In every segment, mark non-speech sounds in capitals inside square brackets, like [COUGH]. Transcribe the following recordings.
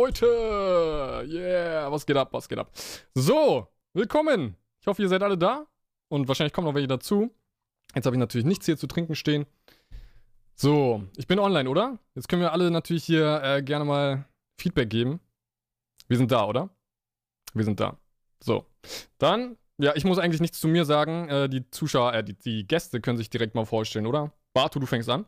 Leute! Yeah, was geht ab, was geht ab? So, willkommen! Ich hoffe, ihr seid alle da und wahrscheinlich kommen noch welche dazu. Jetzt habe ich natürlich nichts hier zu trinken stehen. So, ich bin online, oder? Jetzt können wir alle natürlich hier äh, gerne mal Feedback geben. Wir sind da, oder? Wir sind da. So, dann, ja, ich muss eigentlich nichts zu mir sagen. Äh, die Zuschauer, äh, die, die Gäste können sich direkt mal vorstellen, oder? Bartu, du fängst an.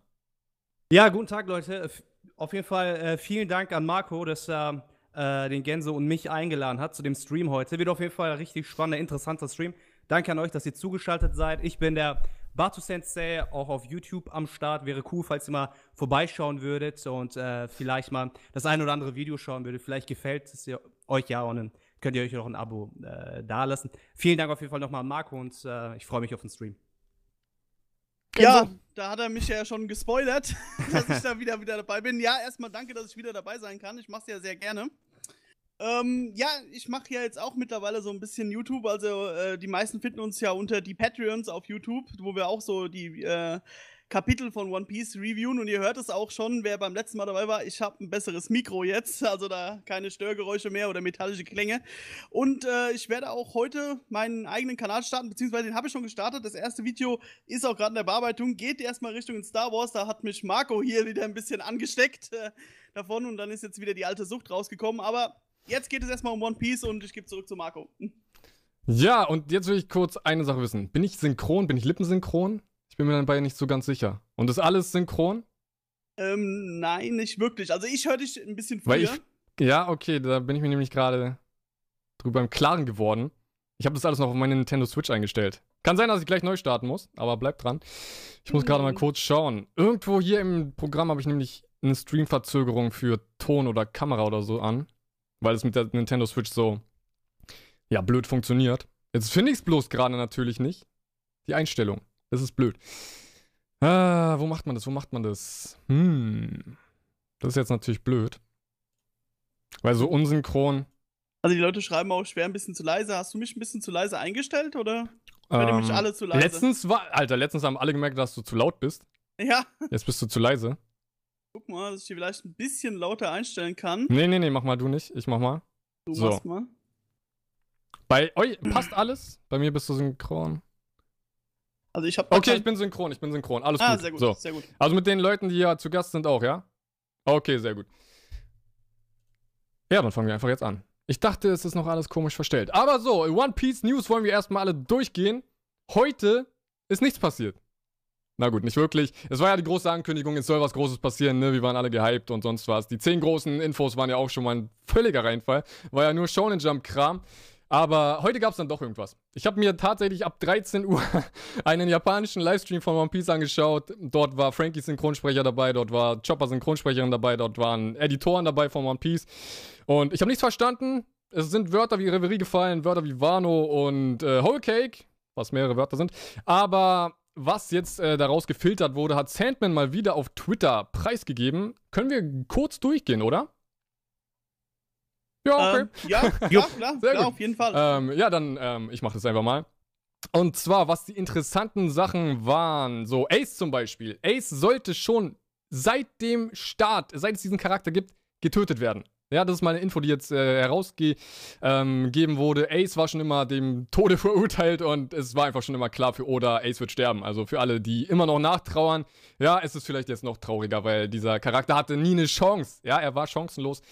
Ja, guten Tag, Leute. Auf jeden Fall äh, vielen Dank an Marco, dass er äh, den Gänse und mich eingeladen hat zu dem Stream heute. Wird auf jeden Fall ein richtig spannender, interessanter Stream. Danke an euch, dass ihr zugeschaltet seid. Ich bin der Batu Sensei, auch auf YouTube am Start. Wäre cool, falls ihr mal vorbeischauen würdet und äh, vielleicht mal das ein oder andere Video schauen würdet. Vielleicht gefällt es euch ja und dann könnt ihr euch noch ein Abo äh, dalassen. Vielen Dank auf jeden Fall nochmal an Marco und äh, ich freue mich auf den Stream. Ja, da hat er mich ja schon gespoilert, [LAUGHS] dass ich da [LAUGHS] wieder, wieder dabei bin. Ja, erstmal danke, dass ich wieder dabei sein kann. Ich mache es ja sehr gerne. Ähm, ja, ich mache ja jetzt auch mittlerweile so ein bisschen YouTube. Also äh, die meisten finden uns ja unter die Patreons auf YouTube, wo wir auch so die äh, Kapitel von One Piece reviewen und ihr hört es auch schon, wer beim letzten Mal dabei war, ich habe ein besseres Mikro jetzt, [LAUGHS] also da keine Störgeräusche mehr oder metallische Klänge. Und äh, ich werde auch heute meinen eigenen Kanal starten, beziehungsweise den habe ich schon gestartet. Das erste Video ist auch gerade in der Bearbeitung, geht erstmal Richtung Star Wars, da hat mich Marco hier wieder ein bisschen angesteckt äh, davon und dann ist jetzt wieder die alte Sucht rausgekommen, aber jetzt geht es erstmal um One Piece und ich gebe zurück zu Marco. Ja, und jetzt will ich kurz eine Sache wissen. Bin ich synchron? Bin ich lippensynchron? Ich bin mir dabei nicht so ganz sicher. Und ist alles synchron? Ähm, nein, nicht wirklich. Also ich höre dich ein bisschen früher. Weil ich, ja, okay, da bin ich mir nämlich gerade drüber im Klaren geworden. Ich habe das alles noch auf meine Nintendo Switch eingestellt. Kann sein, dass ich gleich neu starten muss, aber bleibt dran. Ich muss gerade mal kurz schauen. Irgendwo hier im Programm habe ich nämlich eine Streamverzögerung für Ton oder Kamera oder so an, weil es mit der Nintendo Switch so ja blöd funktioniert. Jetzt finde ich es bloß gerade natürlich nicht. Die Einstellung. Das ist blöd. Ah, wo macht man das? Wo macht man das? Hm. Das ist jetzt natürlich blöd. Weil so unsynchron. Also die Leute schreiben auch schwer ein bisschen zu leise. Hast du mich ein bisschen zu leise eingestellt oder ähm, mich alle zu leise? Letztens war, Alter, letztens haben alle gemerkt, dass du zu laut bist. Ja. Jetzt bist du zu leise. Guck mal, dass ich hier vielleicht ein bisschen lauter einstellen kann. Nee, nee, nee, mach mal du nicht. Ich mach mal. Du so. machst mal. Bei euch passt alles? Bei mir bist du synchron. Also ich habe. Okay, ich bin synchron, ich bin synchron. Alles ah, gut. sehr gut, so. sehr gut. Also mit den Leuten, die ja zu Gast sind, auch, ja? Okay, sehr gut. Ja, dann fangen wir einfach jetzt an. Ich dachte, es ist noch alles komisch verstellt. Aber so, One Piece News wollen wir erstmal alle durchgehen. Heute ist nichts passiert. Na gut, nicht wirklich. Es war ja die große Ankündigung, es soll was Großes passieren, ne? Wir waren alle gehypt und sonst was. Die zehn großen Infos waren ja auch schon mal ein völliger Reinfall. War ja nur Shonen Jump Kram. Aber heute gab es dann doch irgendwas. Ich habe mir tatsächlich ab 13 Uhr [LAUGHS] einen japanischen Livestream von One Piece angeschaut. Dort war Frankie Synchronsprecher dabei, dort war Chopper Synchronsprecherin dabei, dort waren Editoren dabei von One Piece. Und ich habe nichts verstanden. Es sind Wörter wie Reverie gefallen, Wörter wie Wano und äh, Whole Cake, was mehrere Wörter sind. Aber was jetzt äh, daraus gefiltert wurde, hat Sandman mal wieder auf Twitter preisgegeben. Können wir kurz durchgehen, oder? Ja, okay. Ähm, ja, [LAUGHS] klar, klar, klar auf jeden Fall. Ähm, ja, dann, ähm, ich mache das einfach mal. Und zwar, was die interessanten Sachen waren, so Ace zum Beispiel. Ace sollte schon seit dem Start, seit es diesen Charakter gibt, getötet werden. Ja, das ist mal eine Info, die jetzt äh, herausgegeben ähm, wurde. Ace war schon immer dem Tode [LAUGHS] verurteilt und es war einfach schon immer klar für Oda, Ace wird sterben. Also für alle, die immer noch nachtrauern, ja, es ist vielleicht jetzt noch trauriger, weil dieser Charakter hatte nie eine Chance. Ja, er war chancenlos,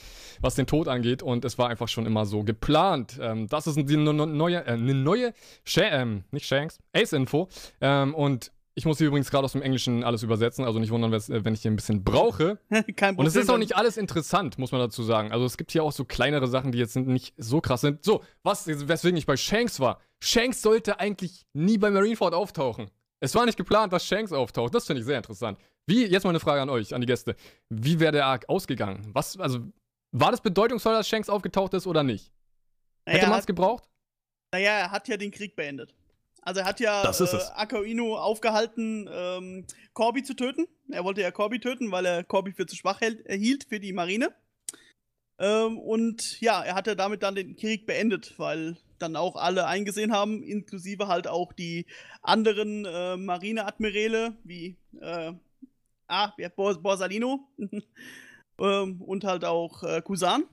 was den Tod angeht und es war einfach schon immer so geplant. Ähm, das ist eine neue, äh, eine neue, Sh ähm, nicht Shanks, Ace-Info. Ähm, und ich muss hier übrigens gerade aus dem Englischen alles übersetzen, also nicht wundern, äh, wenn ich hier ein bisschen brauche. [LAUGHS] Kein Problem. Und es ist auch nicht alles interessant, muss man dazu sagen. Also es gibt hier auch so kleinere Sachen, die jetzt nicht so krass sind. So, was, weswegen ich bei Shanks war. Shanks sollte eigentlich nie bei Marineford auftauchen. Es war nicht geplant, dass Shanks auftaucht. Das finde ich sehr interessant. Wie, jetzt mal eine Frage an euch, an die Gäste. Wie wäre der Arc ausgegangen? Was, also, war das bedeutungsvoll, dass Shanks aufgetaucht ist oder nicht? Naja, Hätte man es gebraucht? Naja, er hat ja den Krieg beendet. Also er hat ja äh, Ako Inu aufgehalten, ähm, Corby zu töten. Er wollte ja Corby töten, weil er Corby für zu schwach hält, hielt für die Marine. Ähm, und ja, er hatte damit dann den Krieg beendet, weil dann auch alle eingesehen haben, inklusive halt auch die anderen äh, Marineadmiräle, wie äh, ah, Borsalino [LAUGHS] ähm, und halt auch äh, Kusan,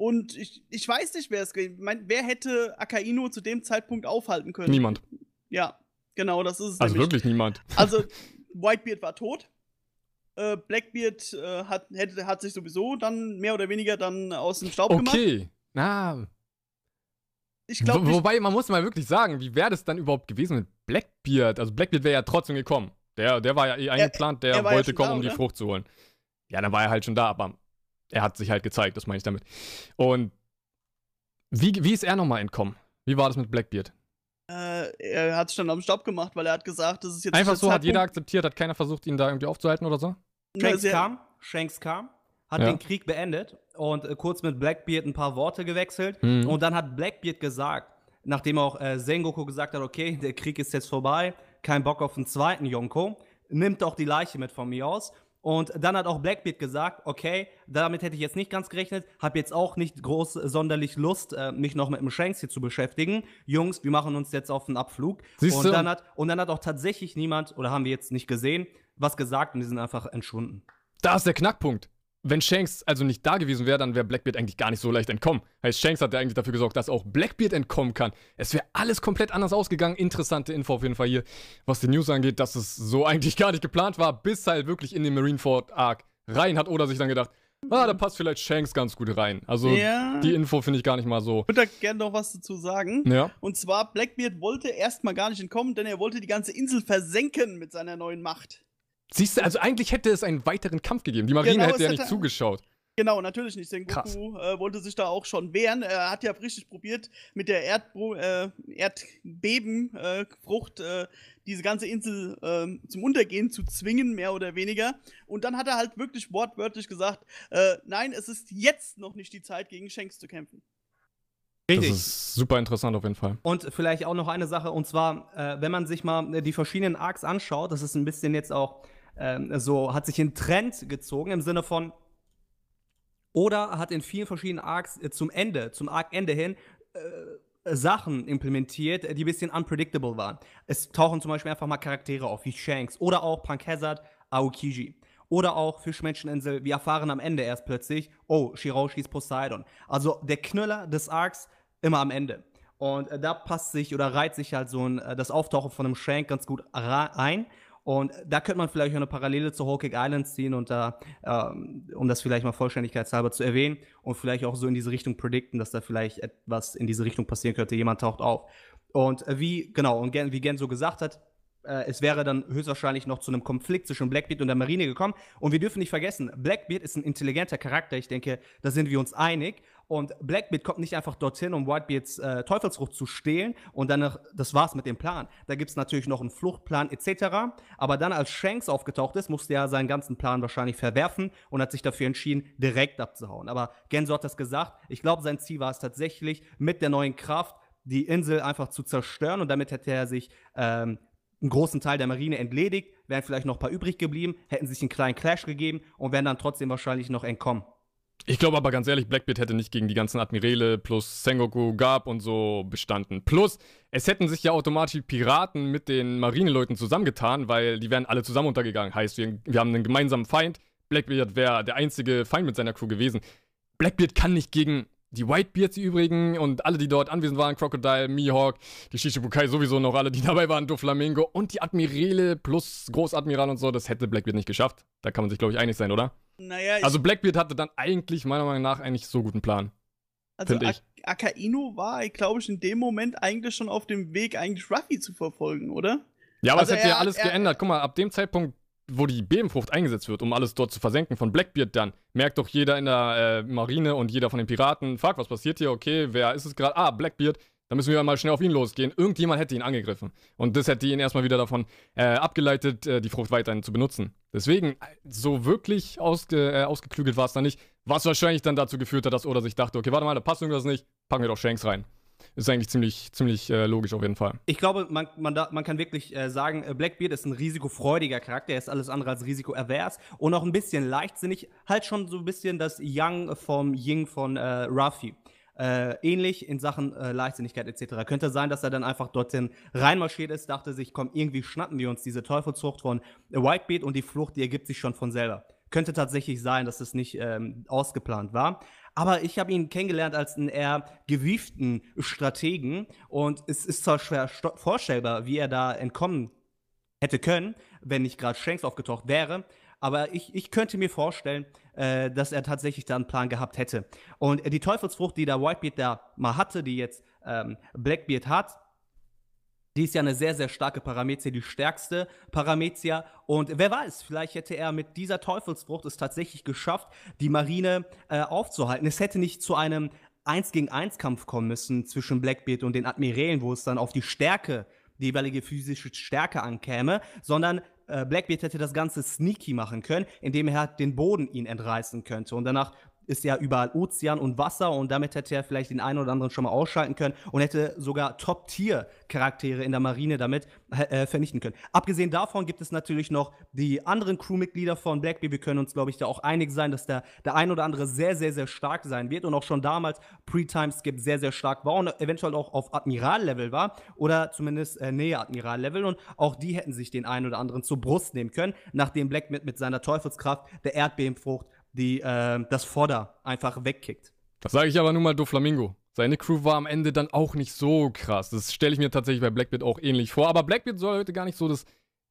Und ich, ich weiß nicht, wer es mein, Wer hätte Akainu zu dem Zeitpunkt aufhalten können? Niemand. Ja, genau, das ist es. Also nämlich. wirklich niemand. [LAUGHS] Also, Whitebeard war tot. Äh, Blackbeard äh, hat, hätte, hat sich sowieso dann mehr oder weniger dann aus dem Staub gemacht. Okay. Na, Ich glaube, Wo, wobei, man muss mal wirklich sagen, wie wäre das dann überhaupt gewesen mit Blackbeard? Also Blackbeard wäre ja trotzdem gekommen. Der, der war ja eh eingeplant, der er ja wollte schon kommen, da, um die? Frucht zu holen. Ja, dann war er halt schon da, aber er hat sich halt gezeigt, das meine ich damit. Und wie, wie ist er nochmal entkommen? Wie war das mit Blackbeard? äh, er hat sich dann am Staub gemacht, weil er hat gesagt, das ist jetzt Einfach so, hat jeder Zeitpunkt. akzeptiert, hat keiner versucht, ihn da irgendwie aufzuhalten oder so? Shanks sehr- kam, Shanks kam, hat Ja. den Krieg beendet und äh, kurz mit Blackbeard ein paar Worte gewechselt. Mhm. Und dann hat Blackbeard gesagt, nachdem auch äh, Sengoku gesagt hat, okay, der Krieg ist jetzt vorbei, kein Bock auf einen zweiten Yonko, nimmt doch die Leiche mit von mir aus. Und dann hat auch Blackbeard gesagt, okay, damit hätte ich jetzt nicht ganz gerechnet, habe jetzt auch nicht groß sonderlich Lust, äh, mich noch mit dem Shanks hier zu beschäftigen. Jungs, wir machen uns jetzt auf den Abflug. Siehst und du? dann hat und dann hat auch tatsächlich niemand oder haben wir jetzt nicht gesehen, was gesagt und die sind einfach entschwunden. Da ist der Knackpunkt. Wenn Shanks also nicht da gewesen wäre, dann wäre Blackbeard eigentlich gar nicht so leicht entkommen. Heißt, Shanks hat ja eigentlich dafür gesorgt, dass auch Blackbeard entkommen kann. Es wäre alles komplett anders ausgegangen. Interessante Info auf jeden Fall hier, was die News angeht, dass es so [LAUGHS] eigentlich gar nicht geplant war, bis halt wirklich in den Marineford Arc rein hat oder sich dann gedacht, ah, da passt vielleicht Shanks ganz gut rein. Also Ja. die Info finde ich gar nicht mal so. Ich würde da gerne noch was dazu sagen. Ja. Und zwar, Blackbeard wollte erstmal gar nicht entkommen, denn er wollte die ganze Insel versenken mit seiner neuen Macht. Siehst du, also eigentlich hätte es einen weiteren Kampf gegeben. Die Marine Genau, hätte ja hätte- nicht zugeschaut. Genau, natürlich nicht. Krass. Sengoku äh, wollte sich da auch schon wehren. Er hat ja richtig probiert, mit der Erdbo äh, Erdbebenfrucht äh, diese ganze Insel ähm, zum Untergehen zu zwingen, mehr oder weniger. Und dann hat er halt wirklich wortwörtlich gesagt, äh, nein, es ist jetzt noch nicht die Zeit, gegen Shanks zu kämpfen. Das ist super interessant auf jeden Fall. Und vielleicht auch noch eine Sache, und zwar, äh, wenn man sich mal äh, die verschiedenen Arcs anschaut, das ist ein bisschen jetzt auch ähm, so, hat sich ein Trend gezogen im Sinne von, oder hat in vielen verschiedenen Arcs äh, zum Ende, zum Arc-Ende hin, äh, Sachen implementiert, äh, die ein bisschen unpredictable waren. Es tauchen zum Beispiel einfach mal Charaktere auf, wie Shanks oder auch Punk Hazard, Aokiji. Oder auch Fischmenscheninsel, wir erfahren am Ende erst plötzlich, oh, Shiraushi ist Poseidon. Also der Knüller des Arcs immer am Ende. Und äh, da passt sich oder reiht sich halt so ein, äh, das Auftauchen von einem Shank ganz gut ein. Und da könnte man vielleicht auch eine Parallele zu Hawkeye Island ziehen und da, ähm, um das vielleicht mal vollständigkeitshalber zu erwähnen und vielleicht auch so in diese Richtung predikten, dass da vielleicht etwas in diese Richtung passieren könnte. Jemand taucht auf. Und äh, wie, genau, und Gen, wie Gen so gesagt hat, äh, es wäre dann höchstwahrscheinlich noch zu einem Konflikt zwischen Blackbeard und der Marine gekommen. Und wir dürfen nicht vergessen, Blackbeard ist ein intelligenter Charakter. Ich denke, da sind wir uns einig. Und Blackbeard kommt nicht einfach dorthin, um Whitebeards äh, Teufelsfrucht zu stehlen und dann, das war's mit dem Plan. Da gibt's natürlich noch einen Fluchtplan etc. Aber dann, als Shanks aufgetaucht ist, musste er seinen ganzen Plan wahrscheinlich verwerfen und hat sich dafür entschieden, direkt abzuhauen. Aber Genso hat das gesagt. Ich glaube, sein Ziel war es tatsächlich, mit der neuen Kraft die Insel einfach zu zerstören und damit hätte er sich ähm, einen großen Teil der Marine entledigt, wären vielleicht noch ein paar übrig geblieben, hätten sich einen kleinen Clash gegeben und wären dann trotzdem wahrscheinlich noch entkommen. Ich glaube aber ganz ehrlich, Blackbeard hätte nicht gegen die ganzen Admirale plus Sengoku, Garp und so bestanden. Plus, es hätten sich ja automatisch Piraten mit den Marineleuten zusammengetan, weil die wären alle zusammen untergegangen. Heißt, wir, wir haben einen gemeinsamen Feind. Blackbeard wäre der einzige Feind mit seiner Crew gewesen. Blackbeard kann nicht gegen die Whitebeards die übrigen und alle, die dort anwesend waren, Crocodile, Mihawk, die Shishibukai sowieso noch alle, die [LAUGHS] dabei waren, Doflamingo und die Admirale plus Großadmiral und so, das hätte Blackbeard nicht geschafft. Da kann man sich, glaube ich, einig sein, oder? Naja, Also Blackbeard hatte dann eigentlich, meiner Meinung nach, eigentlich so guten Plan. also ich. Ak Akainu war, glaube ich, in dem Moment eigentlich schon auf dem Weg, eigentlich Ruffy zu verfolgen, oder? Ja, aber Also es hätte ja alles er- geändert. Guck mal, ab dem Zeitpunkt, wo die Bebenfrucht eingesetzt wird, um alles dort zu versenken von Blackbeard dann, merkt doch jeder in der äh, Marine und jeder von den Piraten, fuck, was passiert hier? Okay, wer ist es gerade? Ah, Blackbeard. Da müssen wir mal schnell auf ihn losgehen. Irgendjemand hätte ihn angegriffen. Und das hätte ihn erstmal wieder davon äh, abgeleitet, äh, die Frucht weiterhin zu benutzen. Deswegen, äh, so wirklich ausge, äh, ausgeklügelt war es dann nicht. Was wahrscheinlich dann dazu geführt hat, dass Oda sich dachte, okay, warte mal, da passt irgendwas nicht, packen wir doch Shanks rein. Ist eigentlich ziemlich, ziemlich äh, logisch auf jeden Fall. Ich glaube, man, man, da, man kann wirklich äh, sagen, Blackbeard ist ein risikofreudiger Charakter, er ist alles andere als risikoavers und auch ein bisschen leichtsinnig, halt schon so ein bisschen das Yang vom Ying von Ruffy. Äh, ähnlich in Sachen äh, Leichtsinnigkeit etc. Könnte sein, dass er dann einfach dorthin reinmarschiert ist, dachte sich, komm, irgendwie schnappen wir uns diese Teufelsfrucht von Whitebeard und die Flucht, die ergibt sich schon von selber. Könnte tatsächlich sein, dass es nicht ähm, ausgeplant war. Aber ich habe ihn kennengelernt als einen eher gewieften Strategen und es ist zwar schwer vorstellbar, wie er da entkommen hätte können, wenn nicht gerade Shanks aufgetaucht wäre. Aber ich, ich könnte mir vorstellen, äh, dass er tatsächlich da einen Plan gehabt hätte. Und die Teufelsfrucht, die der Whitebeard da mal hatte, die jetzt ähm, Blackbeard hat, die ist ja eine sehr, sehr starke Paramezia, die stärkste Paramezia. Und wer weiß, vielleicht hätte er mit dieser Teufelsfrucht es tatsächlich geschafft, die Marine äh, aufzuhalten. Es hätte nicht zu einem 1 gegen 1 Kampf kommen müssen zwischen Blackbeard und den Admirälen, wo es dann auf die Stärke, die jeweilige physische Stärke ankäme, sondern Blackbeard hätte das Ganze sneaky machen können, indem er den Boden ihn entreißen könnte. Und danach ist ja überall Ozean und Wasser und damit hätte er vielleicht den einen oder anderen schon mal ausschalten können und hätte sogar Top-Tier-Charaktere in der Marine damit äh, vernichten können. Abgesehen davon gibt es natürlich noch die anderen Crewmitglieder von Blackbeard. Wir können uns, glaube ich, da auch einig sein, dass der, der ein oder andere sehr, sehr, sehr stark sein wird und auch schon damals Pre-Time-Skip sehr, sehr stark war und eventuell auch auf Admiral-Level war oder zumindest äh, Nähe Admiral-Level und auch die hätten sich den einen oder anderen zur Brust nehmen können, nachdem Blackbeard mit seiner Teufelskraft der Erdbebenfrucht die äh, das Vorder einfach wegkickt. Das sage ich aber nun mal Doflamingo. Seine Crew war am Ende dann auch nicht so krass. Das stelle ich mir tatsächlich bei Blackbeard auch ähnlich vor. Aber Blackbeard soll heute gar nicht so das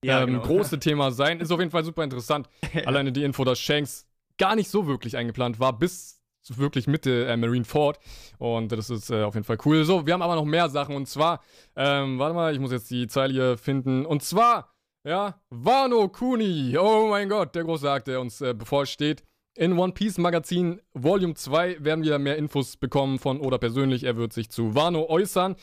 ja, ähm, genau. große [LAUGHS] Thema sein. Ist auf jeden Fall super interessant. [LAUGHS] Alleine die Info, dass Shanks gar nicht so wirklich eingeplant war, bis wirklich Mitte äh, Marineford. Und das ist äh, auf jeden Fall cool. So, wir haben aber noch mehr Sachen. Und zwar, ähm, warte mal, ich muss jetzt die Zeile hier finden. Und zwar, ja, Wano Kuni. Oh mein Gott, der große Akt, der uns äh, bevorsteht. In One Piece Magazin Volume 2 werden wir mehr Infos bekommen von Oda persönlich. Er wird sich zu Wano äußern.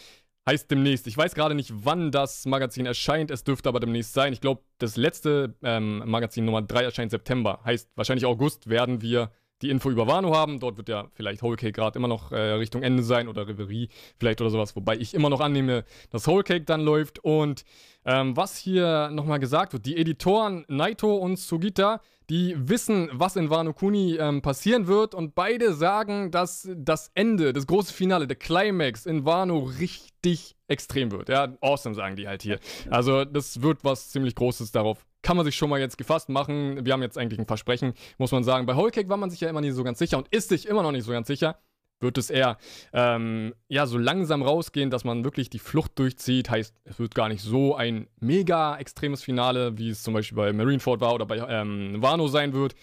Heißt demnächst. Ich weiß gerade nicht, wann das Magazin erscheint. Es dürfte aber demnächst sein. Ich glaube, das letzte ähm, Magazin Nummer 3 erscheint September. Heißt, wahrscheinlich August werden wir die Info über Wano haben. Dort wird ja vielleicht Whole Cake gerade immer noch äh, Richtung Ende sein oder Reverie vielleicht oder sowas. Wobei ich immer noch annehme, dass Whole Cake dann läuft. Und ähm, was hier nochmal gesagt wird, die Editoren Naito und Sugita die wissen, was in Wano Kuni ähm, passieren wird und beide sagen, dass das Ende, das große Finale, der Climax in Wano richtig extrem wird. Ja, awesome sagen die halt hier. Also das wird was ziemlich Großes darauf. Kann man sich schon mal jetzt gefasst machen. Wir haben jetzt eigentlich ein Versprechen, muss man sagen. Bei Whole Cake war man sich ja immer nicht so ganz sicher und ist sich immer noch nicht so ganz sicher wird es eher ähm, ja, so langsam rausgehen, dass man wirklich die Flucht durchzieht. Heißt, es wird gar nicht so ein mega extremes Finale, wie es zum Beispiel bei Marineford war oder bei ähm, Wano sein wird.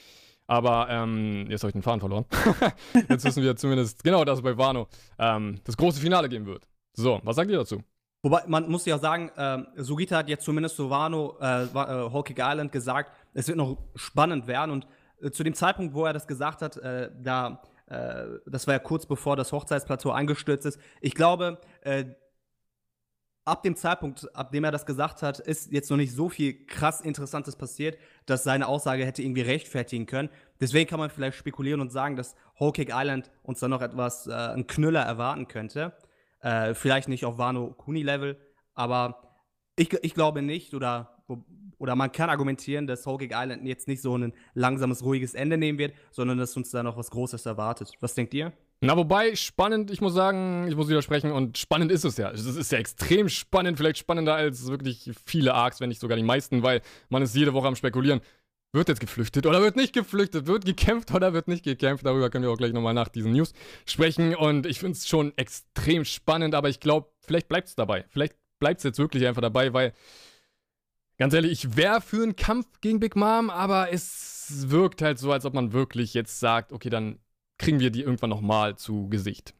Aber ähm, jetzt habe ich den Faden verloren. [LAUGHS] jetzt wissen wir zumindest genau, dass es bei Wano ähm, das große Finale geben wird. So, was sagt ihr dazu? Wobei, man muss ja sagen, äh, Sugita hat jetzt zumindest zu Wano, äh, äh, Hawkeye Island gesagt, es wird noch spannend werden. Und äh, zu dem Zeitpunkt, wo er das gesagt hat, äh, da äh, das war ja kurz bevor das Hochzeitsplateau eingestürzt ist. Ich glaube, äh, ab dem Zeitpunkt, ab dem er das gesagt hat, ist jetzt noch nicht so viel krass Interessantes passiert, dass seine Aussage hätte irgendwie rechtfertigen können. Deswegen kann man vielleicht spekulieren und sagen, dass Whole Cake Island uns dann noch etwas, äh, einen Knüller erwarten könnte. Äh, vielleicht nicht auf Wano Kuni Level, aber ich, ich glaube nicht, oder oder man kann argumentieren, dass Whole Island jetzt nicht so ein langsames, ruhiges Ende nehmen wird, sondern dass uns da noch was Großes erwartet. Was denkt ihr? Na, wobei, spannend, ich muss sagen, ich muss widersprechen, und spannend ist es ja. Es ist ja extrem spannend, vielleicht spannender als wirklich viele Arcs, wenn nicht sogar die meisten, weil man ist jede Woche am Spekulieren. Wird jetzt geflüchtet oder wird nicht geflüchtet? Wird gekämpft oder wird nicht gekämpft? Darüber können wir auch gleich nochmal nach diesen News sprechen. Und ich finde es schon extrem spannend, aber ich glaube, vielleicht bleibt es dabei. Vielleicht bleibt es jetzt wirklich einfach dabei, weil Ganz ehrlich, ich wäre für einen Kampf gegen Big Mom, aber es wirkt halt so, als ob man wirklich jetzt sagt, okay, dann kriegen wir die irgendwann nochmal zu Gesicht.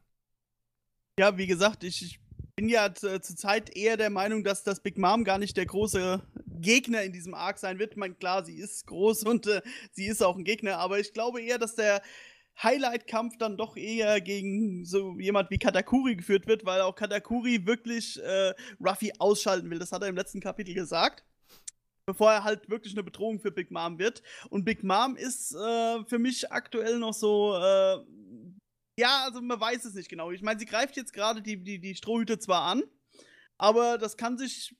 Ja, wie gesagt, ich, ich bin ja zur Zeit eher der Meinung, dass das Big Mom gar nicht der große Gegner in diesem Arc sein wird. Meine, klar, sie ist groß und äh, sie ist auch ein Gegner, aber ich glaube eher, dass der Highlight-Kampf dann doch eher gegen so jemand wie Katakuri geführt wird, weil auch Katakuri wirklich äh, Ruffy ausschalten will. Das hat er im letzten Kapitel gesagt bevor er halt wirklich eine Bedrohung für Big Mom wird. Und Big Mom ist äh, für mich aktuell noch so, äh, ja, also man weiß es nicht genau. Ich meine, sie greift jetzt gerade die, die, die Strohhüte zwar an, aber das kann sich,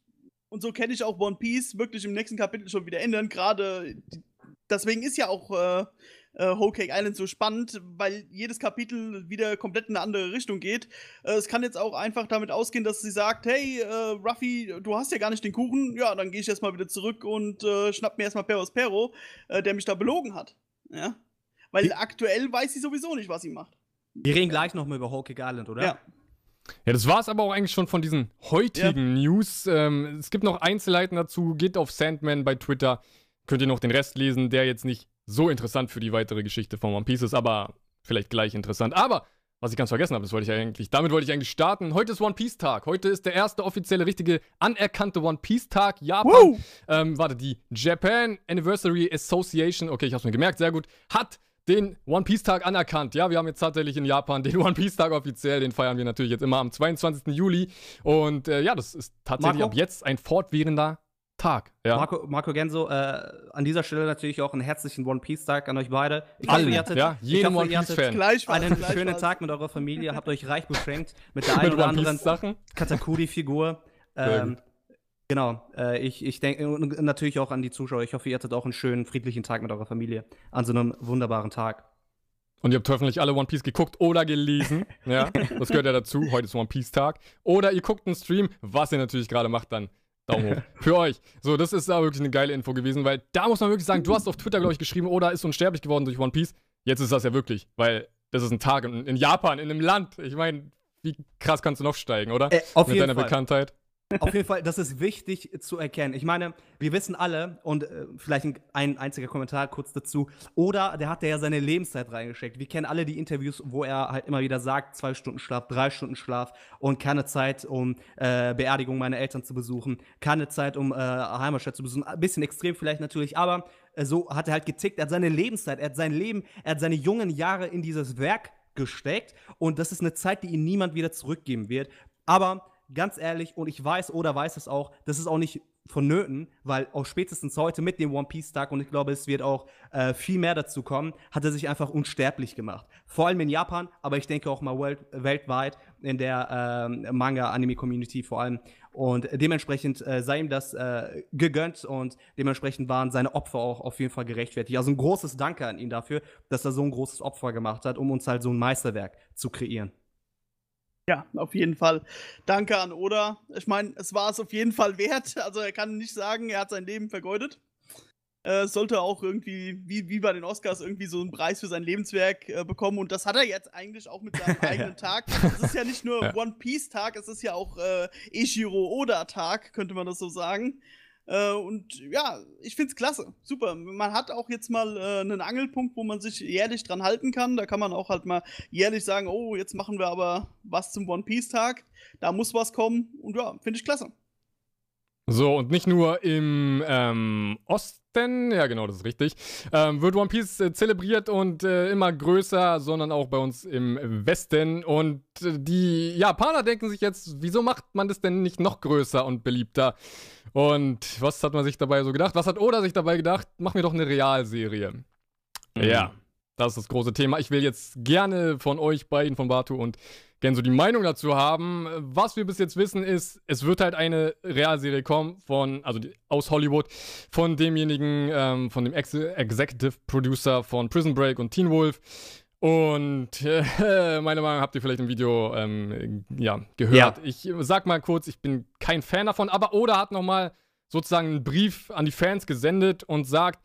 und so kenne ich auch One Piece, wirklich im nächsten Kapitel schon wieder ändern. Gerade, deswegen ist ja auch äh, äh, Whole Cake Island so spannend, weil jedes Kapitel wieder komplett in eine andere Richtung geht. Äh, es kann jetzt auch einfach damit ausgehen, dass sie sagt, hey, äh, Ruffy, du hast ja gar nicht den Kuchen, ja, dann gehe ich erstmal wieder zurück und äh, schnapp mir erstmal Peros Pero, äh, der mich da belogen hat. Ja. Weil Wie? aktuell weiß sie sowieso nicht, was sie macht. Wir reden gleich nochmal über Hawkeye Island, oder? Ja. Ja, das war es aber auch eigentlich schon von diesen heutigen News. Ähm, es gibt noch Einzelheiten dazu. Geht auf Sandman bei Twitter. Könnt ihr noch den Rest lesen, der jetzt nicht so interessant für die weitere Geschichte von One Piece ist, aber vielleicht gleich interessant. Aber was ich ganz vergessen habe, das wollte ich eigentlich, damit wollte ich eigentlich starten. Heute ist One Piece Tag. Heute ist der erste offizielle, richtige, anerkannte One Piece Tag Japan. Ähm, warte, die Japan Anniversary Association, okay, ich hab's mir gemerkt, sehr gut, hat den One Piece Tag anerkannt. Ja, wir haben jetzt tatsächlich in Japan den [LAUGHS] One Piece Tag offiziell. Den feiern wir natürlich jetzt immer am 22. Juli. Und äh, ja, das ist tatsächlich Marco? ab jetzt ein fortwährender Tag. Ja. Marco, Marco Genso, äh, an dieser Stelle natürlich auch einen herzlichen One Piece Tag an euch beide. Ich Allen, hoffe, ihr hattet, ja, hoffe, One Piece Fan. Gleichfalls. einen gleichfalls. schönen Tag mit eurer Familie, habt euch reich beschenkt [LAUGHS] mit der einen Mit oder anderen Sachen. Katakuri-Figur. [LAUGHS] Sehr Ähm, genau, äh, ich, ich denke natürlich auch an die Zuschauer. Ich hoffe, ihr hattet auch einen schönen, friedlichen Tag mit eurer Familie. An so einem wunderbaren Tag. Und ihr habt hoffentlich alle One Piece geguckt oder gelesen. [LAUGHS] ja, das gehört ja dazu. Heute ist One Piece Tag. Oder ihr guckt einen Stream, was ihr natürlich gerade macht, dann Daumen hoch. [LAUGHS] Für euch. So, das ist da wirklich eine geile Info gewesen, weil da muss man wirklich sagen, du hast auf Twitter, glaube ich, geschrieben, Oda ist unsterblich geworden durch One Piece. Jetzt ist das ja wirklich, weil das ist ein Tag in, in Japan, in einem Land. Ich meine, wie krass kannst du noch steigen, oder? Äh, auf Mit jeden deiner Fall. Bekanntheit. Auf jeden Fall, das ist wichtig zu erkennen. Ich meine, wir wissen alle, und äh, vielleicht ein, ein einziger Kommentar kurz dazu, oder der hat ja seine Lebenszeit reingesteckt. Wir kennen alle die Interviews, wo er halt immer wieder sagt, zwei Stunden Schlaf, drei Stunden Schlaf und keine Zeit, um äh, Beerdigung meiner Eltern zu besuchen, keine Zeit, um äh, Heimatstadt zu besuchen. Ein bisschen extrem vielleicht natürlich, aber äh, so hat er halt getickt. Er hat seine Lebenszeit, er hat sein Leben, er hat seine jungen Jahre in dieses Werk gesteckt und das ist eine Zeit, die ihm niemand wieder zurückgeben wird. Aber ganz ehrlich, und ich weiß oder weiß es auch, das ist auch nicht vonnöten, weil auch spätestens heute mit dem One Piece Tag und ich glaube, es wird auch äh, viel mehr dazu kommen, hat er sich einfach unsterblich gemacht. Vor allem in Japan, aber ich denke auch mal world, weltweit in der ähm, Manga-Anime-Community vor allem. Und dementsprechend äh, sei ihm das äh, gegönnt und dementsprechend waren seine Opfer auch auf jeden Fall gerechtfertigt. Also ein großes Danke an ihn dafür, dass er so ein großes Opfer gemacht hat, um uns halt so ein Meisterwerk zu kreieren. Ja, auf jeden Fall. Danke an Oda. Ich meine, es war es auf jeden Fall wert. [LAUGHS] Also er kann nicht sagen, er hat sein Leben vergeudet. Äh, sollte auch irgendwie, wie, wie bei den Oscars, irgendwie so einen Preis für sein Lebenswerk äh, bekommen. Und das hat er jetzt eigentlich auch mit seinem [LAUGHS] eigenen Tag. Es ist ja nicht nur. One Piece Tag, es ist ja auch äh, Eiichiro Oda Tag, könnte man das so sagen. Äh, und ja, ich find's klasse. Super. Man hat auch jetzt mal äh, einen Angelpunkt, wo man sich jährlich dran halten kann. Da kann man auch halt mal jährlich sagen, oh, jetzt machen wir aber was zum One Piece Tag. Da muss was kommen. Und ja, finde ich klasse. So, und nicht nur im ähm, Osten, ja genau, das ist richtig, ähm, wird One Piece äh, zelebriert und äh, immer größer, sondern auch bei uns im Westen. Und äh, die Japaner denken sich jetzt, wieso macht man das denn nicht noch größer und beliebter? Und was hat man sich dabei so gedacht? Was hat Oda sich dabei gedacht? Machen wir doch eine Realserie. Ja, das ist das große Thema. Ich will jetzt gerne von euch beiden, von Batu und Genso, die Meinung dazu haben. Was wir bis jetzt wissen ist, es wird halt eine Realserie kommen von, also die, aus Hollywood, von demjenigen, ähm, von dem Ex Executive Producer von Prison Break und Teen Wolf. Und [LAUGHS] äh, meine Meinung habt ihr vielleicht im Video ähm, ja, gehört. Ja. Ich sag mal kurz, ich bin kein Fan davon, aber Oda hat nochmal sozusagen einen Brief an die Fans gesendet und sagt,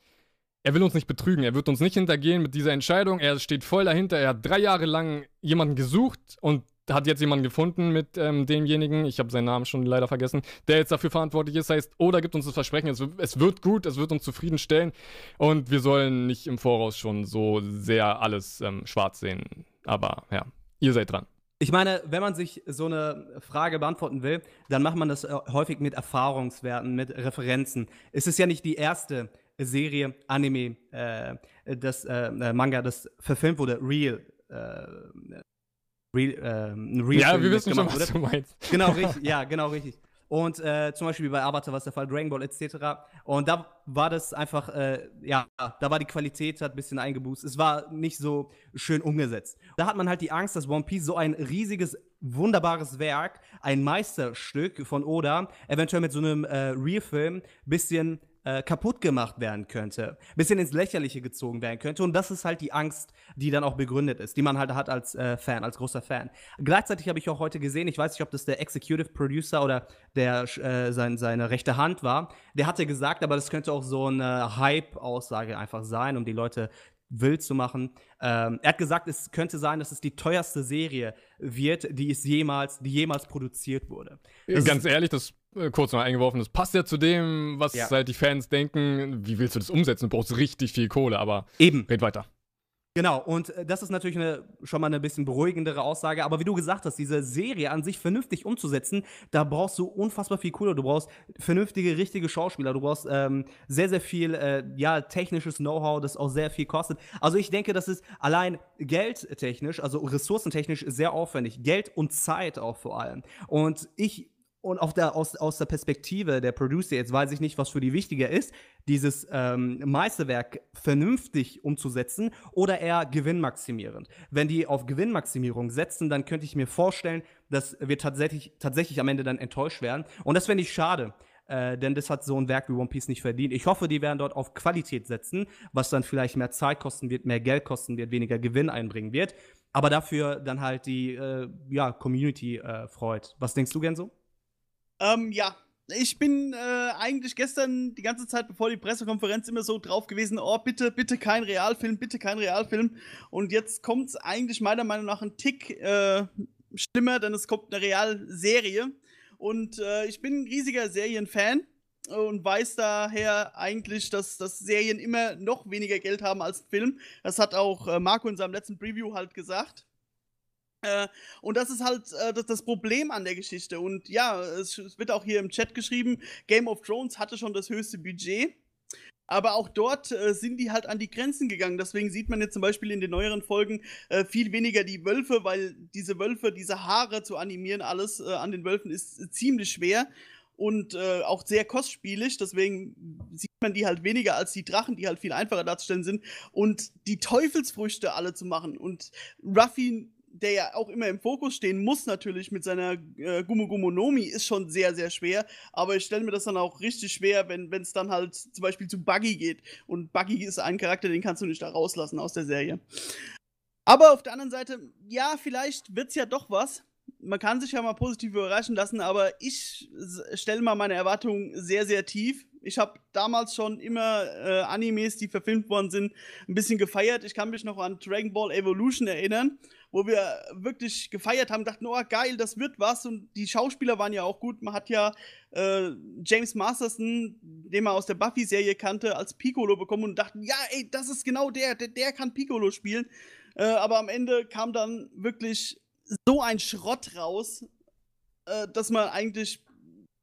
er will uns nicht betrügen, er wird uns nicht hintergehen mit dieser Entscheidung. Er steht voll dahinter. Er hat drei Jahre lang jemanden gesucht und hat jetzt jemanden gefunden mit ähm, demjenigen, ich habe seinen Namen schon leider vergessen, der jetzt dafür verantwortlich ist. Heißt, Oda gibt uns das Versprechen, es, es wird gut, es wird uns zufriedenstellen und wir sollen nicht im Voraus schon so sehr alles ähm, schwarz sehen. Aber ja, ihr seid dran. Ich meine, wenn man sich so eine Frage beantworten will, dann macht man das äh, häufig mit Erfahrungswerten, mit Referenzen. Es ist ja nicht die erste Serie, Anime, äh, das äh, äh, Manga, das verfilmt wurde, Real. Äh, Real, äh, Real ja, Film wir wissen schon, was wurde. du meinst. Genau, [LAUGHS] richtig, ja, genau, richtig. Und äh, zum Beispiel bei Avatar war es der Fall, Dragon Ball etc. Und da war das einfach, äh, ja, da war die Qualität hat ein bisschen eingeboost. Es war nicht so schön umgesetzt. Da hat man halt die Angst, dass One Piece so ein riesiges, wunderbares Werk, ein Meisterstück von Oda, eventuell mit so einem äh, Real-Film bisschen äh, kaputt gemacht werden könnte, bisschen ins Lächerliche gezogen werden könnte. Und das ist halt die Angst, die dann auch begründet ist, die man halt hat als äh, Fan, als großer Fan. Gleichzeitig habe ich auch heute gesehen, ich weiß nicht, ob das der Executive Producer oder der äh, sein, seine rechte Hand war, der hatte gesagt, aber das könnte auch so eine Hype-Aussage einfach sein, um die Leute wild zu machen. Ähm, er hat gesagt, es könnte sein, dass es die teuerste Serie wird, die es jemals, die jemals produziert wurde. Das Ganz ehrlich, das kurz noch eingeworfen, das passt ja zu dem, was Ja. halt die Fans denken. Wie willst du das umsetzen? Du brauchst richtig viel Kohle, aber Eben. red weiter. Genau, und äh, das ist natürlich eine, schon mal eine bisschen beruhigendere Aussage. Aber wie du gesagt hast, diese Serie an sich vernünftig umzusetzen, da brauchst du unfassbar viel Kohle. Du brauchst vernünftige, richtige Schauspieler. Du brauchst ähm, sehr, sehr viel äh, ja, technisches Know-how, das auch sehr viel kostet. Also ich denke, das ist allein geldtechnisch, also ressourcentechnisch sehr aufwendig. Geld und Zeit auch vor allem. Und ich und auf der, aus, aus der Perspektive der Producer, jetzt weiß ich nicht, was für die wichtiger ist, dieses ähm, Meisterwerk vernünftig umzusetzen oder eher gewinnmaximierend. Wenn die auf Gewinnmaximierung setzen, dann könnte ich mir vorstellen, dass wir tatsächlich, tatsächlich am Ende dann enttäuscht werden. Und das fände ich schade. Äh, denn das hat so ein Werk wie One Piece nicht verdient. Ich hoffe, die werden dort auf Qualität setzen, was dann vielleicht mehr Zeit kosten wird, mehr Geld kosten wird, weniger Gewinn einbringen wird. Aber dafür dann halt die äh, ja, Community äh, freut. Was denkst du, Genso? Ähm, ja. Ich bin äh, eigentlich gestern die ganze Zeit, bevor die Pressekonferenz, immer so drauf gewesen, oh, bitte, bitte kein Realfilm, bitte kein Realfilm. Und jetzt kommt es eigentlich meiner Meinung nach ein Tick äh, schlimmer, denn es kommt eine Realserie. Und äh, ich bin ein riesiger Serienfan und weiß daher eigentlich, dass, dass Serien immer noch weniger Geld haben als Film. Das hat auch äh, Marco in seinem letzten Preview halt gesagt. Äh, und das ist halt äh, das, Problem an der Geschichte. Und ja, es, wird auch hier im Chat geschrieben, Game of Thrones hatte schon das höchste Budget. Aber auch dort äh, sind die halt an die Grenzen gegangen. Deswegen sieht man jetzt zum Beispiel in den neueren Folgen äh, viel weniger die Wölfe, weil diese Wölfe, diese Haare zu animieren, alles an den Wölfen ist ziemlich schwer und äh, auch sehr kostspielig. Deswegen sieht man die halt weniger als die Drachen, die halt viel einfacher darzustellen sind. Und die Teufelsfrüchte alle zu machen. Und Ruffy der ja auch immer im Fokus stehen muss, natürlich mit seiner äh, Gumo Gumo Nomi, ist schon sehr, sehr schwer. Aber ich stelle mir das dann auch richtig schwer, wenn es dann halt zum Beispiel zu Buggy geht. Und Buggy ist ein Charakter, den kannst du nicht da rauslassen aus der Serie. Aber auf der anderen Seite, ja, vielleicht wird's ja doch was. Man kann sich ja mal positiv überraschen lassen, aber ich stelle mal meine Erwartungen sehr, sehr tief. Ich habe damals schon immer äh, Animes, die verfilmt worden sind, ein bisschen gefeiert. Ich kann mich noch an Dragon Ball Evolution erinnern, wo wir wirklich gefeiert haben, dachten, oh geil, das wird was. Und die Schauspieler waren ja auch gut. Man hat ja äh, James Masterson, den man aus der Buffy-Serie kannte, als Piccolo bekommen und dachten, ja, ey, das ist genau der, der, der kann Piccolo spielen. Äh, aber am Ende kam dann wirklich so ein Schrott raus, äh, dass man eigentlich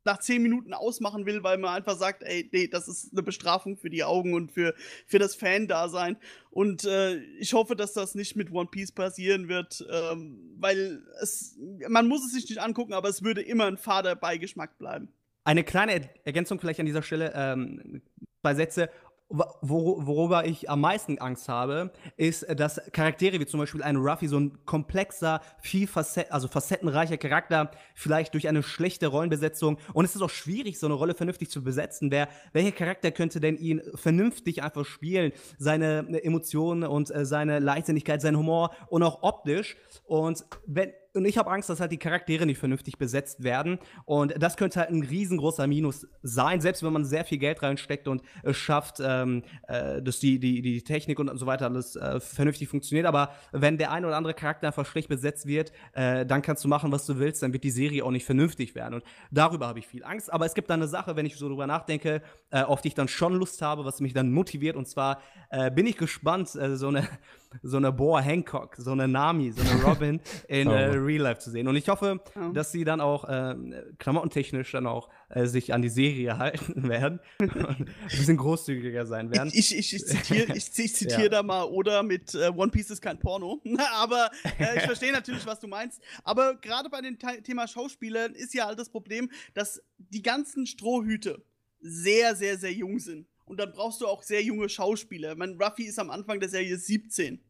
nach zehn Minuten ausmachen will, weil man einfach sagt, ey, nee, das ist eine Bestrafung für die Augen und für, für das Fan-Dasein. Und äh, ich hoffe, dass das nicht mit One Piece passieren wird, ähm, weil es, man muss es sich nicht angucken, aber es würde immer ein fader Beigeschmack bleiben. Eine kleine Ergänzung vielleicht an dieser Stelle, ähm, zwei Sätze. Wor worüber ich am meisten Angst habe, ist, dass Charaktere wie zum Beispiel ein Ruffy, so ein komplexer, viel Facet also facettenreicher Charakter, vielleicht durch eine schlechte Rollenbesetzung, und es ist auch schwierig, so eine Rolle vernünftig zu besetzen. Wer, welcher Charakter könnte denn ihn vernünftig einfach spielen? Seine Emotionen und äh, seine Leichtsinnigkeit, sein Humor und auch optisch. Und wenn, und ich habe Angst, dass halt die Charaktere nicht vernünftig besetzt werden. Und das könnte halt ein riesengroßer Minus sein, selbst wenn man sehr viel Geld reinsteckt und es schafft, ähm, äh, dass die, die, die Technik und so weiter alles äh, vernünftig funktioniert. Aber wenn der ein oder andere Charakter einfach schlecht besetzt wird, äh, dann kannst du machen, was du willst, dann wird die Serie auch nicht vernünftig werden. Und darüber habe ich viel Angst. Aber es gibt da eine Sache, wenn ich so drüber nachdenke, äh, auf die ich dann schon Lust habe, was mich dann motiviert. Und zwar äh, bin ich gespannt, äh, so eine so eine Boa Hancock, so eine Nami, so eine Robin [LAUGHS] in Oh. äh, Real Life zu sehen. Und ich hoffe, Ja. dass sie dann auch äh, klamottentechnisch dann auch äh, sich an die Serie halten [LAUGHS] werden und ein bisschen großzügiger sein werden. Ich, ich, ich, ich zitiere [LAUGHS] ich, ich zitier Ja. da mal oder mit äh, One Piece ist kein Porno. Aber äh, ich verstehe natürlich, was du meinst. Aber gerade bei dem Thema Schauspielern ist ja halt das Problem, dass die ganzen Strohhüte sehr, sehr, sehr jung sind. Und dann brauchst du auch sehr junge Schauspieler. Mein Ruffy ist am Anfang der Serie 17.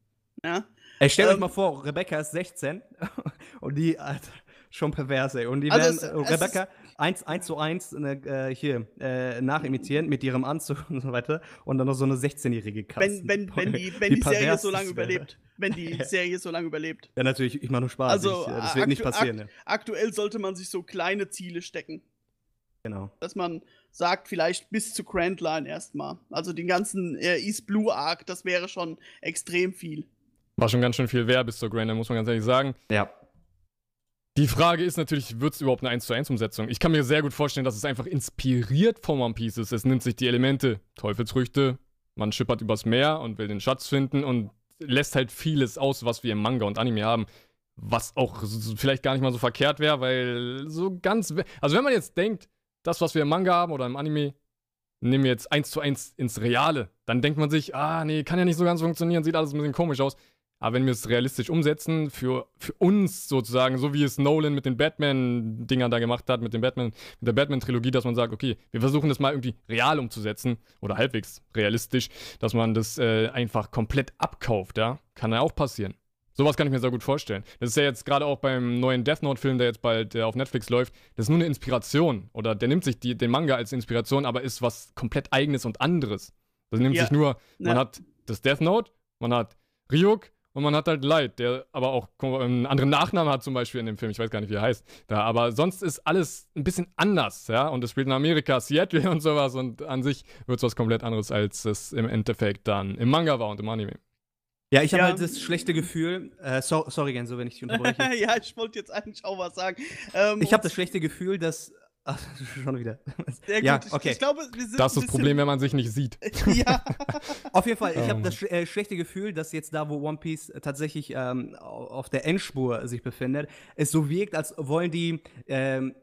Ja? Ey, stellt euch ähm, mal vor, Rebecca ist 16 [LAUGHS] und die, Alter, schon pervers, ey. Und die Also werden es- es Rebecca eins, eins zu eins ne, äh, hier äh, nachimitieren mit ihrem Anzug [LAUGHS] und so weiter und dann noch so eine 16-jährige Wenn, wenn, wenn die, wenn die Serie pervers so lange überlebt. Wenn die [LAUGHS] Serie so lange überlebt. Ja, natürlich, ich mache nur Spaß. Also, ich, äh, das wird nicht passieren. akt- aktuell sollte man sich so kleine Ziele stecken. Genau. Dass man sagt, vielleicht bis zu Grand Line erstmal. Also den ganzen äh, East Blue Arc, das wäre schon extrem viel. War schon ganz schön viel wert bis zur Grand, muss man ganz ehrlich sagen. Ja. Die Frage ist natürlich, wird es überhaupt eine 1 zu 1 Umsetzung? Ich kann mir sehr gut vorstellen, dass es einfach inspiriert von One Piece ist. Es nimmt sich die Elemente, Teufelsfrüchte, man schippert übers Meer und will den Schatz finden und lässt halt vieles aus, was wir im Manga und Anime haben. Was auch vielleicht gar nicht mal so verkehrt wäre, weil so ganz. Also, wenn man jetzt denkt, das, was wir im Manga haben oder im Anime, nehmen wir jetzt eins zu eins ins Reale, dann denkt man sich, ah, nee, kann ja nicht so ganz funktionieren, sieht alles ein bisschen komisch aus. Aber wenn wir es realistisch umsetzen, für, für uns sozusagen, so wie es Nolan mit den Batman-Dingern da gemacht hat, mit, dem Batman, mit der Batman-Trilogie, dass man sagt, okay, wir versuchen das mal irgendwie real umzusetzen oder halbwegs realistisch, dass man das äh, einfach komplett abkauft, ja, kann ja auch passieren. Sowas kann ich mir sehr gut vorstellen. Das ist ja jetzt gerade auch beim neuen Death Note-Film, der jetzt bald der auf Netflix läuft, das ist nur eine Inspiration. Oder der nimmt sich die, den Manga als Inspiration, aber ist was komplett eigenes und anderes. Das nimmt Ja. sich nur, man Ja. hat das Death Note, man hat Ryuk und man hat halt Light, der aber auch einen anderen Nachnamen hat zum Beispiel in dem Film. Ich weiß gar nicht, wie er heißt. Da, aber sonst ist alles ein bisschen anders, ja. Und es spielt in Amerika, Seattle [LAUGHS] und sowas. Und an sich wird es was komplett anderes, als es im Endeffekt dann im Manga war und im Anime. Ja, ich habe Ja. halt das schlechte Gefühl, äh, so, sorry Genso, wenn ich dich unterbreche. [LAUGHS] ja, ich wollte jetzt eigentlich auch was sagen. Ähm, ich habe das schlechte Gefühl, dass. Ach, [LAUGHS] schon wieder. Sehr gut. Ja, Ich- okay. Ich glaube, wir sind Das ist das Problem, wenn man sich nicht sieht. [LAUGHS] ja. Auf jeden Fall, ich habe Mann. das sch äh, schlechte Gefühl, dass jetzt da, wo One Piece tatsächlich ähm, au- auf der Endspur sich befindet, es so wirkt, als wollen die ähm,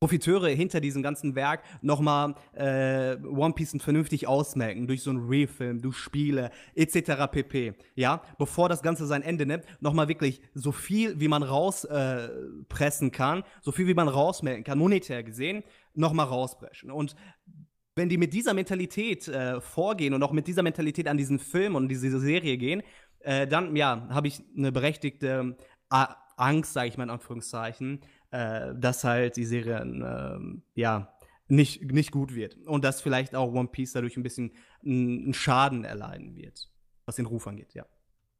Profiteure hinter diesem ganzen Werk nochmal äh, One Piece vernünftig ausmerken, durch so einen Refilm, durch Spiele, etc. pp. Ja, bevor das Ganze sein Ende nimmt, nochmal wirklich so viel, wie man rauspressen äh, kann, so viel, wie man rausmelden kann, monetär gesehen, nochmal rausbrechen. Und wenn die mit dieser Mentalität äh, vorgehen und auch mit dieser Mentalität an diesen Film und diese Serie gehen, äh, dann, ja, habe ich eine berechtigte äh, Angst, sage ich mal in Anführungszeichen, äh, dass halt die Serie, ähm, ja, nicht, nicht gut wird. Und dass vielleicht auch One Piece dadurch ein bisschen einen Schaden erleiden wird, was den Ruf angeht, ja.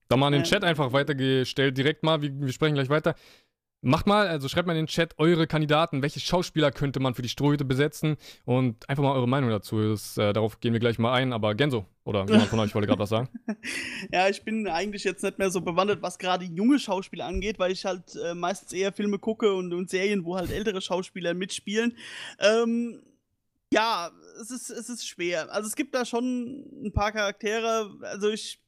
Da mal in den Ähm. Chat einfach weitergestellt, direkt mal, wir, wir sprechen gleich weiter. Macht mal, also schreibt mal in den Chat eure Kandidaten, welche Schauspieler könnte man für die Strohhüte besetzen und einfach mal eure Meinung dazu. Das, äh, darauf gehen wir gleich mal ein, aber Genso, oder jemand von euch wollte gerade was sagen. [LAUGHS] Ja, ich bin eigentlich jetzt nicht mehr so bewandert, was gerade junge Schauspieler angeht, weil ich halt äh, meistens eher Filme gucke und, und Serien, wo halt ältere Schauspieler mitspielen. Ähm, ja, es ist, es ist schwer. Also es gibt da schon ein paar Charaktere. Also ich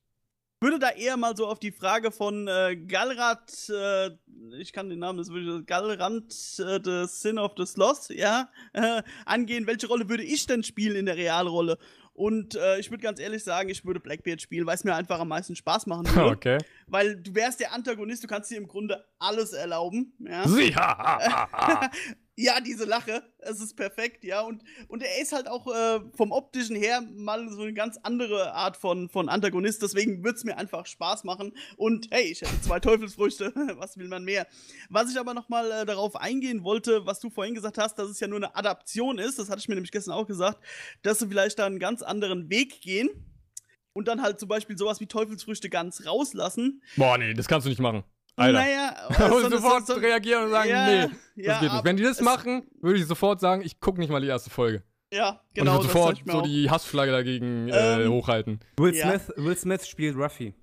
würde da eher mal so auf die Frage von äh, Galrat, äh, ich kann den Namen, das würde Galrand, äh, The Sin of the Sloth, ja, äh, [LAUGHS] angehen. Welche Rolle würde ich denn spielen in der Realrolle? Und äh, ich würde ganz ehrlich sagen, ich würde Blackbeard spielen, weil es mir einfach am meisten Spaß machen [LAUGHS] würde. Okay. Weil du wärst der Antagonist, du kannst dir im Grunde alles erlauben. Ja, [LAUGHS] Ja diese Lache, es ist perfekt, ja. Und, und er ist halt auch äh, vom optischen her mal so eine ganz andere Art von, von Antagonist. Deswegen würde es mir einfach Spaß machen. Und hey, ich hätte zwei Teufelsfrüchte, [LAUGHS] was will man mehr? Was ich aber nochmal äh, darauf eingehen wollte, was du vorhin gesagt hast, dass es ja nur eine Adaption ist, das hatte ich mir nämlich gestern auch gesagt, dass sie vielleicht da einen ganz anderen Weg gehen. Und dann halt zum Beispiel sowas wie Teufelsfrüchte ganz rauslassen. Boah, nee, das kannst du nicht machen. Alter. Naja, [LAUGHS] Da äh, muss so eine- sofort so- reagieren und sagen, Ja, nee, ja, das geht nicht. Wenn die das machen, würde ich sofort sagen, ich gucke nicht mal die erste Folge. Ja, und genau. ich würde das sofort so auch. die Hassflagge dagegen äh, Ähm, hochhalten. Will, Ja. Smith, Will Smith spielt Ruffy.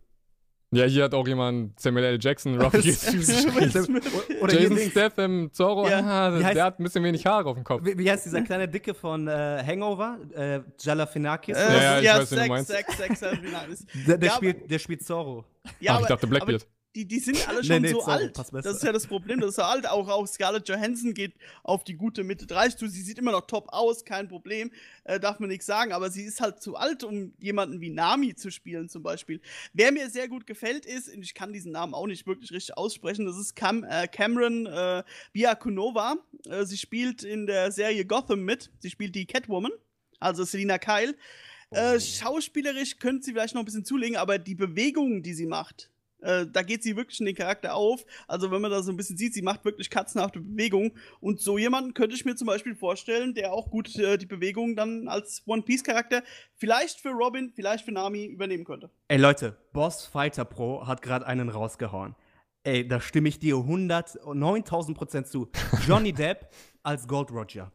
Ja, hier hat auch jemand Samuel L. Jackson, Ruffy [LAUGHS] Will Smith. Oder Jason. Statham, Zorro, Ja. ah, Wie heißt- der hat ein bisschen wenig Haare auf dem Kopf. Wie, wie heißt dieser kleine Dicke von äh, Hangover? Äh, Jalafinakis? Äh, Ja, ja, ich weiß, wen du Sex, meinst. Sex, Sex, Sex, nice. der, der, ja, spielt, der spielt Zorro. Ja, Ach, aber, ich dachte Blackbeard. aber die, die sind alle Nee, schon nee, so Zorro alt. Das ist ja das Problem, das ist so alt. Auch, auch Scarlett Johansson geht auf die gute Mitte 30 zu. Sie sieht immer noch top aus, kein Problem. Äh, darf man nichts sagen. Aber sie ist halt zu alt, um jemanden wie Nami zu spielen, zum Beispiel. Wer mir sehr gut gefällt, ist, und ich kann diesen Namen auch nicht wirklich richtig aussprechen, das ist Cam, äh, Cameron äh, Biakunova. Äh, sie spielt in der Serie Gotham mit. Sie spielt die Catwoman, also Selina Kyle. Äh, schauspielerisch könnte sie vielleicht noch ein bisschen zulegen, aber die Bewegungen, die sie macht, äh, da geht sie wirklich in den Charakter auf. Also wenn man da so ein bisschen sieht, sie macht wirklich katzenhafte Bewegungen. Und so jemanden könnte ich mir zum Beispiel vorstellen, der auch gut äh, die Bewegungen dann als One Piece Charakter vielleicht für Robin, vielleicht für Nami übernehmen könnte. Ey Leute, Boss Fighter Pro hat gerade einen rausgehauen. Ey, da stimme ich dir 100, 9000 Prozent zu. [LAUGHS] Johnny Depp als Gold Roger.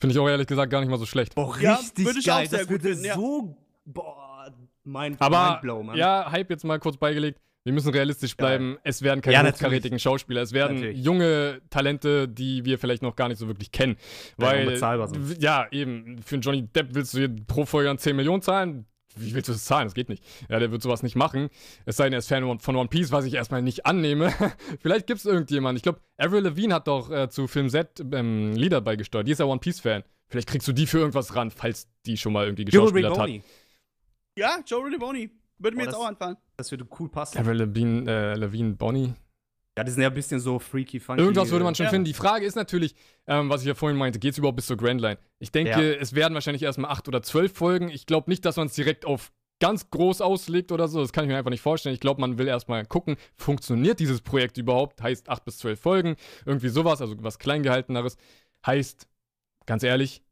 Finde ich auch ehrlich gesagt gar nicht mal so schlecht. Boah, Ja, richtig würde ich geil. auch sehr das gut würde finden, ja. so. Boah, mein Aber Mindblow, Mann. ja, Hype jetzt mal kurz beigelegt. Wir müssen realistisch bleiben. Es werden keine Ja, hochkarätigen Schauspieler. Es werden Natürlich. junge Talente, die wir vielleicht noch gar nicht so wirklich kennen. Ja, Weil, w- ja, eben, für einen Johnny Depp willst du pro Folge dann 10 Millionen zahlen? Wie willst du das zahlen? Das geht nicht. Ja, der wird sowas nicht machen. Es sei denn, er ist Fan von One Piece, was ich erstmal nicht annehme. [LAUGHS] vielleicht gibt es irgendjemanden. Ich glaube, Avril Lavigne hat doch äh, zu Film Z ähm, Lieder beigesteuert. Die ist ja One Piece-Fan. Vielleicht kriegst du die für irgendwas ran, falls die schon mal irgendwie geschauspielert hat. Ja, Joe Riboni. Würde mir Boah, jetzt das- auch anfallen. Das würde cool passen. Avril Lavigne, äh, Lavigne Bonnie. Ja, die sind ja ein bisschen so freaky, funky. Irgendwas würde man schon Ja. finden. Die Frage ist natürlich, ähm, was ich ja vorhin meinte, geht es überhaupt bis zur Grand Line? Ich denke, Ja. es werden wahrscheinlich erstmal acht oder zwölf Folgen. Ich glaube nicht, dass man es direkt auf ganz groß auslegt oder so. Das kann ich mir einfach nicht vorstellen. Ich glaube, man will erstmal gucken, funktioniert dieses Projekt überhaupt? Heißt acht bis zwölf Folgen, irgendwie sowas, also was kleingehalteneres. Heißt, ganz ehrlich,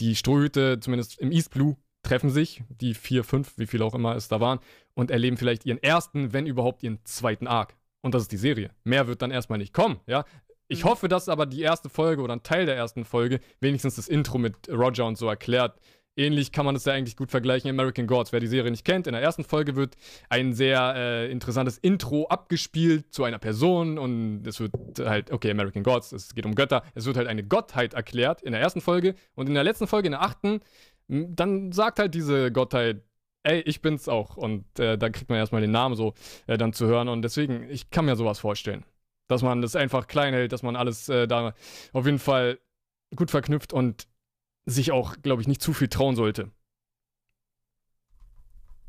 die Strohhüte, zumindest im East Blue, treffen sich, die vier, fünf, wie viele auch immer es da waren, und erleben vielleicht ihren ersten, wenn überhaupt ihren zweiten Arc. Und das ist die Serie. Mehr wird dann erstmal nicht kommen, ja. Ich Mhm. hoffe, dass aber die erste Folge oder ein Teil der ersten Folge wenigstens das Intro mit Roger und so erklärt. Ähnlich kann man es ja eigentlich gut vergleichen in American Gods. Wer die Serie nicht kennt, in der ersten Folge wird ein sehr äh, interessantes Intro abgespielt zu einer Person und es wird halt, okay, American Gods, es geht um Götter, es wird halt eine Gottheit erklärt in der ersten Folge und in der letzten Folge, in der achten, dann sagt halt diese Gottheit, ey, ich bin's auch. Und äh, da kriegt man erstmal den Namen so äh, dann zu hören. Und deswegen, ich kann mir sowas vorstellen. Dass man das einfach klein hält, dass man alles äh, da auf jeden Fall gut verknüpft und sich auch, glaube ich, nicht zu viel trauen sollte.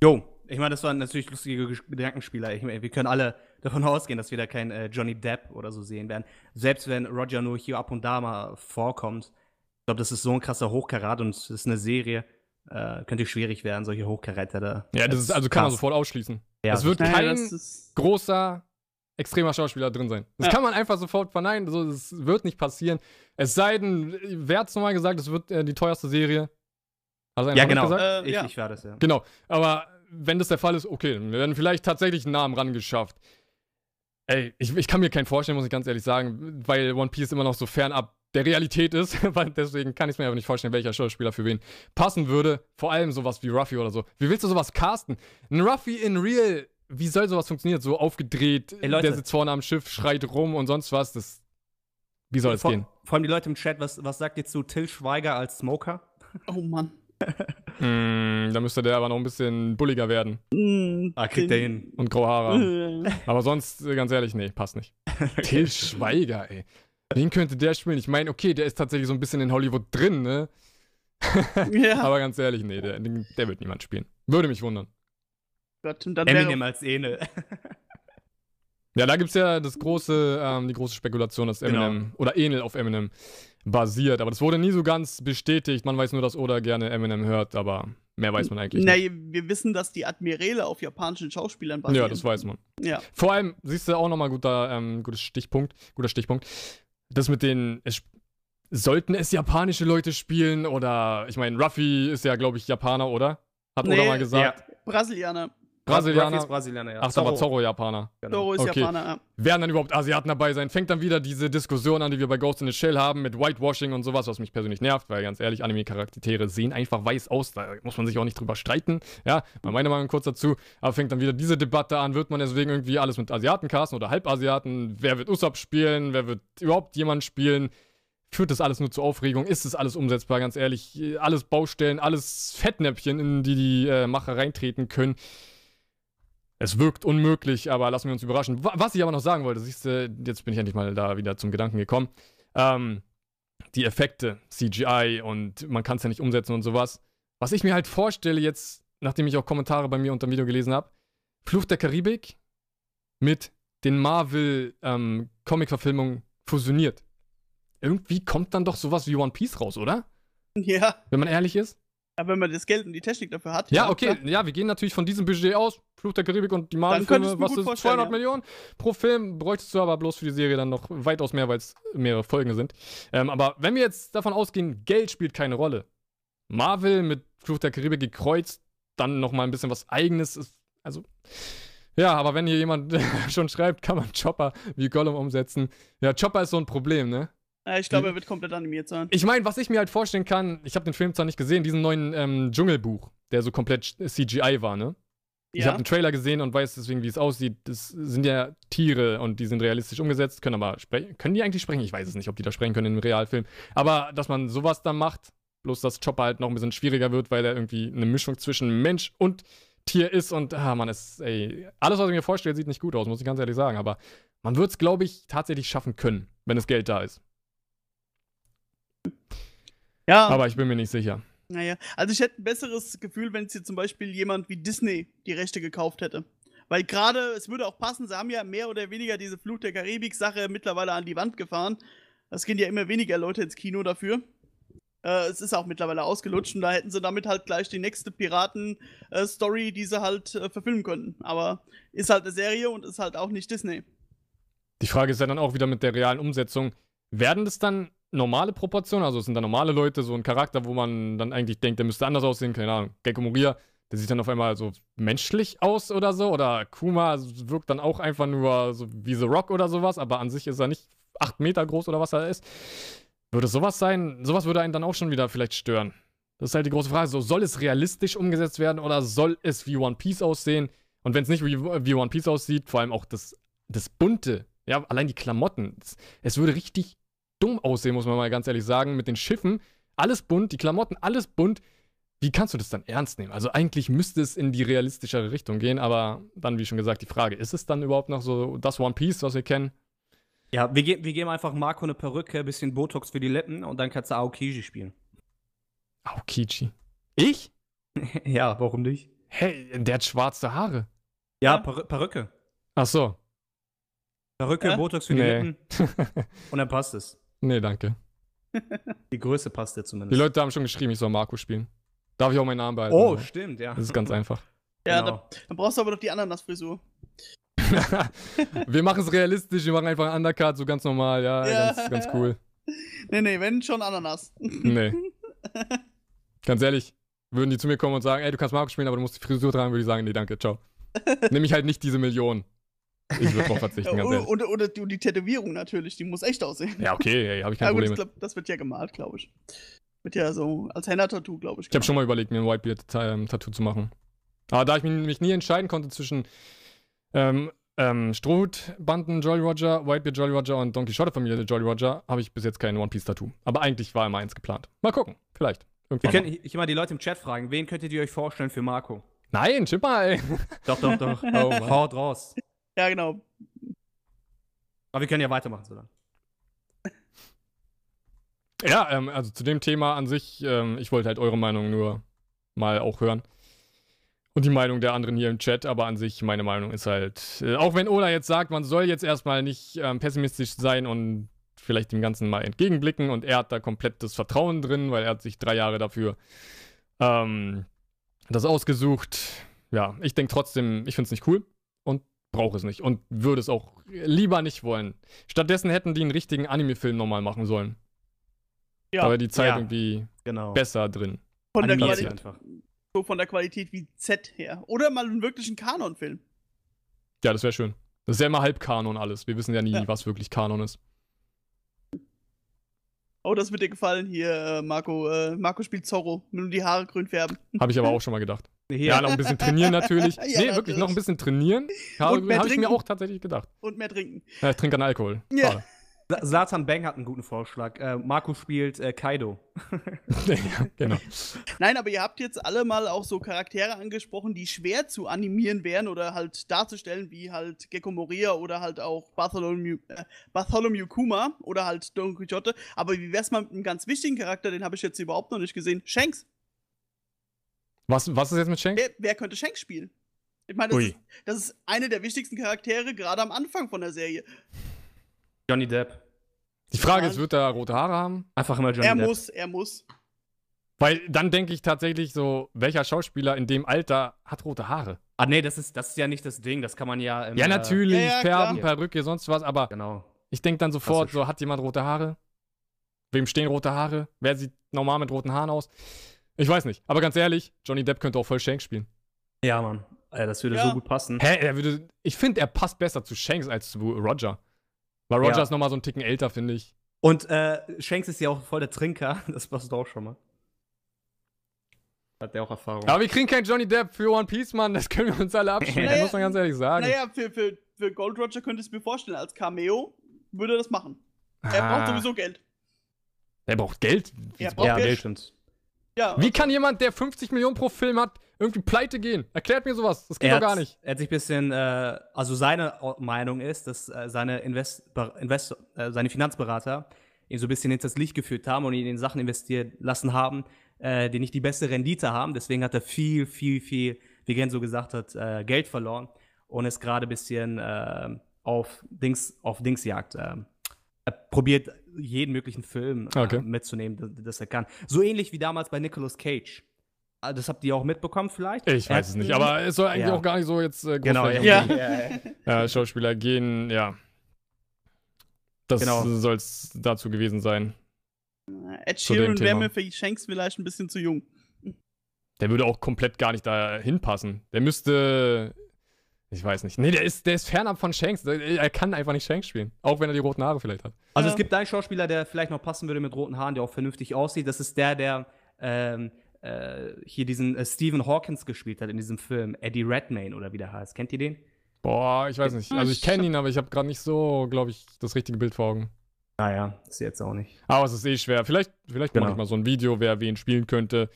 Jo, ich meine, das waren natürlich lustige Gedankenspieler. Ich meine, wir können alle davon [LAUGHS] ausgehen, dass wir da keinen äh, Johnny Depp oder so sehen werden. Selbst wenn Roger nur hier ab und da mal vorkommt. Ich glaube, das ist so ein krasser Hochkarat und es ist eine Serie. Äh, könnte schwierig werden, solche Hochkaräter da. Ja, das ist, also kann man krass. sofort ausschließen. Ja, es wird Naja, kein großer, extremer Schauspieler drin sein. Das Ja. kann man einfach sofort verneinen. So, das wird nicht passieren. Es sei denn, wer hat's nochmal gesagt, es wird äh, die teuerste Serie. Hat einer Ja, genau. Gesagt? Äh, ich, ja. ich war das, ja. Genau, aber wenn das der Fall ist, okay, dann werden vielleicht tatsächlich einen Namen rangeschafft. Ey, ich, ich kann mir keinen vorstellen, muss ich ganz ehrlich sagen, weil One Piece immer noch so fernab der Realität ist. [LAUGHS] weil deswegen kann ich mir aber nicht vorstellen, welcher Schauspieler für wen passen würde. Vor allem sowas wie Ruffy oder so. Wie willst du sowas casten? Ein Ruffy in Real, wie soll sowas funktionieren? So aufgedreht, Ey, Leute. der sitzt vorne am Schiff, schreit rum und sonst was. Das, wie soll das vor, gehen? vor allem die Leute im Chat, was, was sagt ihr zu Till Schweiger als Smoker? oh Mann. [LAUGHS] Hm, da müsste der aber noch ein bisschen bulliger werden. Mm, Ah, kriegt er hin. Und graue Haare haben. Äh, Aber sonst, äh, ganz ehrlich, nee, passt nicht. [LAUGHS] Till Schweiger, ey. Wen könnte der spielen? Ich meine, okay, der ist tatsächlich so ein bisschen in Hollywood drin, ne? ja, [LAUGHS] Aber ganz ehrlich, nee, der, der wird niemand spielen. Würde mich wundern. Gott, und dann Eminem wäre, als Enel. [LAUGHS] Ja, da gibt's ja das große, ähm, die große Spekulation, dass Genau. Eminem oder Enel auf Eminem basiert. Aber das wurde nie so ganz bestätigt. Man weiß nur, dass Oda gerne Eminem hört, aber mehr weiß man eigentlich na, nicht. wir wissen, dass die Admirale auf japanischen Schauspielern basieren. Ja, das weiß man. Ja. Vor allem, siehst du auch nochmal guter, ähm, gutes Stichpunkt, guter Stichpunkt. Das mit den, es, sollten es japanische Leute spielen oder, ich meine, Ruffy ist ja, glaube ich, Japaner, oder? Hat Oda Nee, mal gesagt. Brasilianer. Brasilianer. Ist Brasilianer, ja. Ach, aber Zorro Japaner. Genau. Doro ist Okay. Japaner. Ja. Werden dann überhaupt Asiaten dabei sein? Fängt dann wieder diese Diskussion an, die wir bei Ghost in the Shell haben, mit Whitewashing und sowas, was mich persönlich nervt, weil ganz ehrlich, Anime-Charaktere sehen einfach weiß aus. Da muss man sich auch nicht drüber streiten. Ja, mal meine Meinung kurz dazu. Aber fängt dann wieder diese Debatte an, wird man deswegen irgendwie alles mit Asiaten casten oder Halbasiaten? Wer wird Usopp spielen? Wer wird überhaupt jemand spielen? Führt das alles nur zu Aufregung? Ist das alles umsetzbar? Ganz ehrlich, alles Baustellen, alles Fettnäpfchen, in die die äh, Macher reintreten können. Es wirkt unmöglich, aber lassen wir uns überraschen. Wa- Was ich aber noch sagen wollte, siehst du, jetzt bin ich endlich mal da wieder zum Gedanken gekommen. Ähm, die Effekte, CGI und man kann es ja nicht umsetzen und sowas. Was ich mir halt vorstelle jetzt, nachdem ich auch Kommentare bei mir unter dem Video gelesen habe, Fluch der Karibik mit den Marvel-Comic-Verfilmungen fusioniert. Irgendwie kommt dann doch sowas wie One Piece raus, oder? ja, Wenn man ehrlich ist. aber wenn man das Geld und die Technik dafür hat. Ja, okay, klar. ja, wir gehen natürlich von diesem Budget aus. Fluch der Karibik und die Marvel-Filme, was ist, vorstellen, 200 ja. Millionen pro Film, bräuchtest du aber bloß für die Serie dann noch weitaus mehr, weil es mehrere Folgen sind. Ähm, aber wenn wir jetzt davon ausgehen, Geld spielt keine Rolle. Marvel mit Fluch der Karibik gekreuzt, dann noch mal ein bisschen was Eigenes ist, also... Ja, aber wenn hier jemand [LAUGHS] schon schreibt, kann man Chopper wie Gollum umsetzen. Ja, Chopper ist so ein Problem, ne? Ja, ich glaube, er wird komplett animiert sein. Ich meine, was ich mir halt vorstellen kann, ich habe den Film zwar nicht gesehen, diesen neuen ähm, Dschungelbuch, der so komplett CGI war, ne? Ich Ja. habe einen Trailer gesehen und weiß deswegen, wie es aussieht. Das sind ja Tiere und die sind realistisch umgesetzt, können aber sprechen. Können die eigentlich sprechen? Ich weiß es nicht, ob die da sprechen können im Realfilm. Aber dass man sowas dann macht, bloß dass Chopper halt noch ein bisschen schwieriger wird, weil er irgendwie eine Mischung zwischen Mensch und Tier ist und, ah, man, es, ey, alles, was ich mir vorstelle, sieht nicht gut aus, muss ich ganz ehrlich sagen. Aber man wird es, glaube ich, tatsächlich schaffen können, wenn das Geld da ist. Ja, Aber ich bin mir nicht sicher. Naja. Also ich hätte ein besseres Gefühl, wenn es hier zum Beispiel jemand wie Disney die Rechte gekauft hätte. Weil gerade, es würde auch passen, sie haben ja mehr oder weniger diese Fluch der Karibik-Sache mittlerweile an die Wand gefahren. Es gehen ja immer weniger Leute ins Kino dafür. Äh, es ist auch mittlerweile ausgelutscht und da hätten sie damit halt gleich die nächste Piraten-Story, die sie halt äh, verfilmen könnten. Aber ist halt eine Serie und ist halt auch nicht Disney. Die Frage ist ja dann auch wieder mit der realen Umsetzung. Werden das dann normale Proportionen? Also es sind da normale Leute, so ein Charakter, wo man dann eigentlich denkt, der müsste anders aussehen, keine Ahnung. Gecko Moria, der sieht dann auf einmal so menschlich aus oder so. Oder Kuma wirkt dann auch einfach nur so wie The Rock oder sowas, aber an sich ist er nicht acht Meter groß oder was er ist. Würde sowas sein? Sowas würde einen dann auch schon wieder vielleicht stören. Das ist halt die große Frage. So, soll es realistisch umgesetzt werden oder soll es wie One Piece aussehen? Und wenn es nicht wie, wie One Piece aussieht, vor allem auch das, das Bunte, ja, allein die Klamotten, es, es würde richtig dumm aussehen, muss man mal ganz ehrlich sagen, mit den Schiffen. Alles bunt, die Klamotten, alles bunt. Wie kannst du das dann ernst nehmen? Also eigentlich müsste es in die realistischere Richtung gehen, aber dann, wie schon gesagt, die Frage, ist es dann überhaupt noch so das One Piece, was wir kennen? Ja, wir, ge wir geben einfach Marco eine Perücke, bisschen Botox für die Lippen und dann kannst du Aokiji spielen. Aokichi. Ich? [LAUGHS] ja, warum nicht? Hey, der hat schwarze Haare. Ja. Per Perücke. Ach so. Perücke, Ja? Botox für die Nee. Lippen [LAUGHS] und dann passt es. Nee, danke. [LAUGHS] Die Größe passt dir Die zumindest. Leute haben schon geschrieben, ich soll Marco spielen. Darf ich auch meinen Namen behalten? oh, Aber stimmt, ja. Das ist ganz einfach. [LAUGHS] Ja, Genau. da, dann brauchst du aber doch die Ananas-Frisur. [LAUGHS] wir machen es realistisch, wir machen einfach einen Undercut, so ganz normal, ja, Ja. Ganz, ganz cool. Nee, nee, wenn schon Ananas. Nee. ganz ehrlich, würden die zu mir kommen und sagen, ey, du kannst Marco spielen, aber du musst die Frisur tragen, würde ich sagen, nee, danke, ciao. Nimm ich halt nicht diese Million. Ich würde drauf verzichten, ganz und, ehrlich. und, und, und die Tätowierung natürlich, die muss echt aussehen. Ja, okay, ey, habe ich Ja, kein gut, Problem ich mit. glaub, das wird ja gemalt, glaube ich. Wird ja so als Henna-Tattoo, glaube ich. Ich habe schon mal überlegt, mir ein Whitebeard-Tattoo zu machen. Aber da ich mich, mich nie entscheiden konnte zwischen ähm, ähm, Strohhutbanden Jolly Roger, Whitebeard Jolly Roger und Don Quixote-Familie Jolly Roger, habe ich bis jetzt kein One-Piece-Tattoo. Aber eigentlich war immer eins geplant. Mal gucken, vielleicht. Wir Irgendwann können mal. ich, ich mal die Leute im Chat fragen, wen könntet ihr euch vorstellen für Marco? Nein, chip mal, ey. Doch, doch, doch. Oh. [LAUGHS] Haut raus. Ja, genau. Aber wir können ja weitermachen so lange. [LAUGHS] Ja, ähm, also zu dem Thema an sich, ähm, ich wollte halt eure Meinung nur mal auch hören. Und die Meinung der anderen hier im Chat, aber an sich, meine Meinung ist halt, äh, auch wenn Ola jetzt sagt, man soll jetzt erstmal nicht ähm, pessimistisch sein und vielleicht dem Ganzen mal entgegenblicken und er hat da komplett das Vertrauen drin, weil er hat sich drei Jahre dafür ähm, das ausgesucht. Ja, ich denke trotzdem, ich finde es nicht cool brauche es nicht und würde es auch lieber nicht wollen. Stattdessen hätten die einen richtigen Anime-Film nochmal machen sollen. Ja, Da wäre die Zeit Ja. irgendwie Genau. besser drin. von der, Qualität, einfach. so von der Qualität wie Z her. Oder mal einen wirklichen Kanon-Film. Ja, das wäre schön. Das ist ja immer halb Kanon alles. Wir wissen ja nie, Ja. was wirklich Kanon ist. Oh, das wird dir gefallen hier, äh, Marco. Äh, Marco spielt Zorro. Nur die Haare grün färben. Habe ich aber auch [LAUGHS] schon mal gedacht. Ja, noch ein bisschen trainieren [LAUGHS] natürlich. Ja, nee, natürlich. wirklich, noch ein bisschen trainieren. Habe Und mehr hab ich mir trinken. auch tatsächlich gedacht. Und mehr trinken. Ja, ich trinke an Alkohol. Ja. Schade. Sa- Satan Bang hat einen guten Vorschlag. Äh, Marco spielt äh, Kaido. [LAUGHS] ja, genau. Nein, aber ihr habt jetzt alle mal auch so Charaktere angesprochen, die schwer zu animieren wären oder halt darzustellen, wie halt Gecko Moria oder halt auch Bartholomew, äh, Bartholomew Kuma oder halt Don Quixote. Aber wie wär's mal mit einem ganz wichtigen Charakter, den habe ich jetzt überhaupt noch nicht gesehen? Shanks. Was, was ist jetzt mit Shanks? Wer, wer könnte Shanks spielen? Ich meine, das Ui. ist, das ist eine der wichtigsten Charaktere, gerade am Anfang von der Serie. Johnny Depp. Die Frage ist, wird er rote Haare haben? Einfach immer Johnny er Depp. muss, er muss. Weil dann denke ich tatsächlich so, welcher Schauspieler in dem Alter hat rote Haare? Ah, nee, das ist, das ist ja nicht das Ding. Das kann man ja. Im, Ja, äh, natürlich, ja, ja, Färben, klar. Perücke, sonst was, aber Genau. ich denke dann sofort, so, hat jemand rote Haare? Wem stehen rote Haare? Wer sieht normal mit roten Haaren aus? Ich weiß nicht. Aber ganz ehrlich, Johnny Depp könnte auch voll Shanks spielen. Ja, Mann. Das würde Ja. so gut passen. Hä, er würde. Ich finde, er passt besser zu Shanks als zu Roger. Weil Roger Ja. ist nochmal so einen Ticken älter, finde ich. Und äh, Shanks ist ja auch voll der Trinker. [LAUGHS] Das passt auch schon mal. Hat der auch Erfahrung. Aber wir kriegen keinen Johnny Depp für One Piece, Mann. Das können wir uns alle abschneiden, Naja, muss man ganz ehrlich sagen. Naja, für, für, für Gold Roger könnte ich es mir vorstellen, als Cameo würde er das machen. Er Ah. braucht sowieso Geld. Er braucht Geld. Er braucht ja, Geld. Geld. Ja, Wie kann jemand, der 50 Millionen pro Film hat, irgendwie pleite gehen? Erklärt mir sowas. Das geht Er doch gar nicht. er hat sich ein bisschen, äh, also seine Meinung ist, dass äh, seine, Invest, Invest, äh, seine Finanzberater ihn so ein bisschen ins Licht geführt haben und ihn in Sachen investiert lassen haben, äh, die nicht die beste Rendite haben. Deswegen hat er viel, viel, viel, wie Genso gesagt hat, äh, Geld verloren und ist gerade ein bisschen äh, auf Dings, auf Dingsjagd. Äh, er probiert jeden möglichen Film Okay. mitzunehmen, das, das er kann. So ähnlich wie damals bei Nicolas Cage. Ah, Das habt ihr auch mitbekommen vielleicht? Ich weiß es nicht, aber es soll eigentlich Ja. auch gar nicht so jetzt äh, Genau, ja. äh, [LAUGHS] Schauspieler gehen, ja. Das Genau. soll es dazu gewesen sein. Ed Sheeran wäre mir für Shanks vielleicht ein bisschen zu jung. Der würde auch komplett gar nicht da hinpassen. Der müsste. Ich weiß nicht. Nee, der ist, der ist fernab von Shanks. Er kann einfach nicht Shanks spielen. Auch wenn er die roten Haare vielleicht hat. Also Ja. es gibt einen Schauspieler, der vielleicht noch passen würde mit roten Haaren, der auch vernünftig aussieht. Das ist der, der ähm, äh, hier diesen äh, Stephen Hawkins gespielt hat in diesem Film. Eddie Redmayne oder wie der heißt. Kennt ihr den? Boah, ich weiß nicht. Also ich kenne ihn, aber ich habe gerade nicht so, glaube ich, das richtige Bild vor Augen. Naja, ist jetzt auch nicht. Aber es ist eh schwer. Vielleicht, vielleicht mache Genau. ich mal so ein Video, wer wen spielen könnte.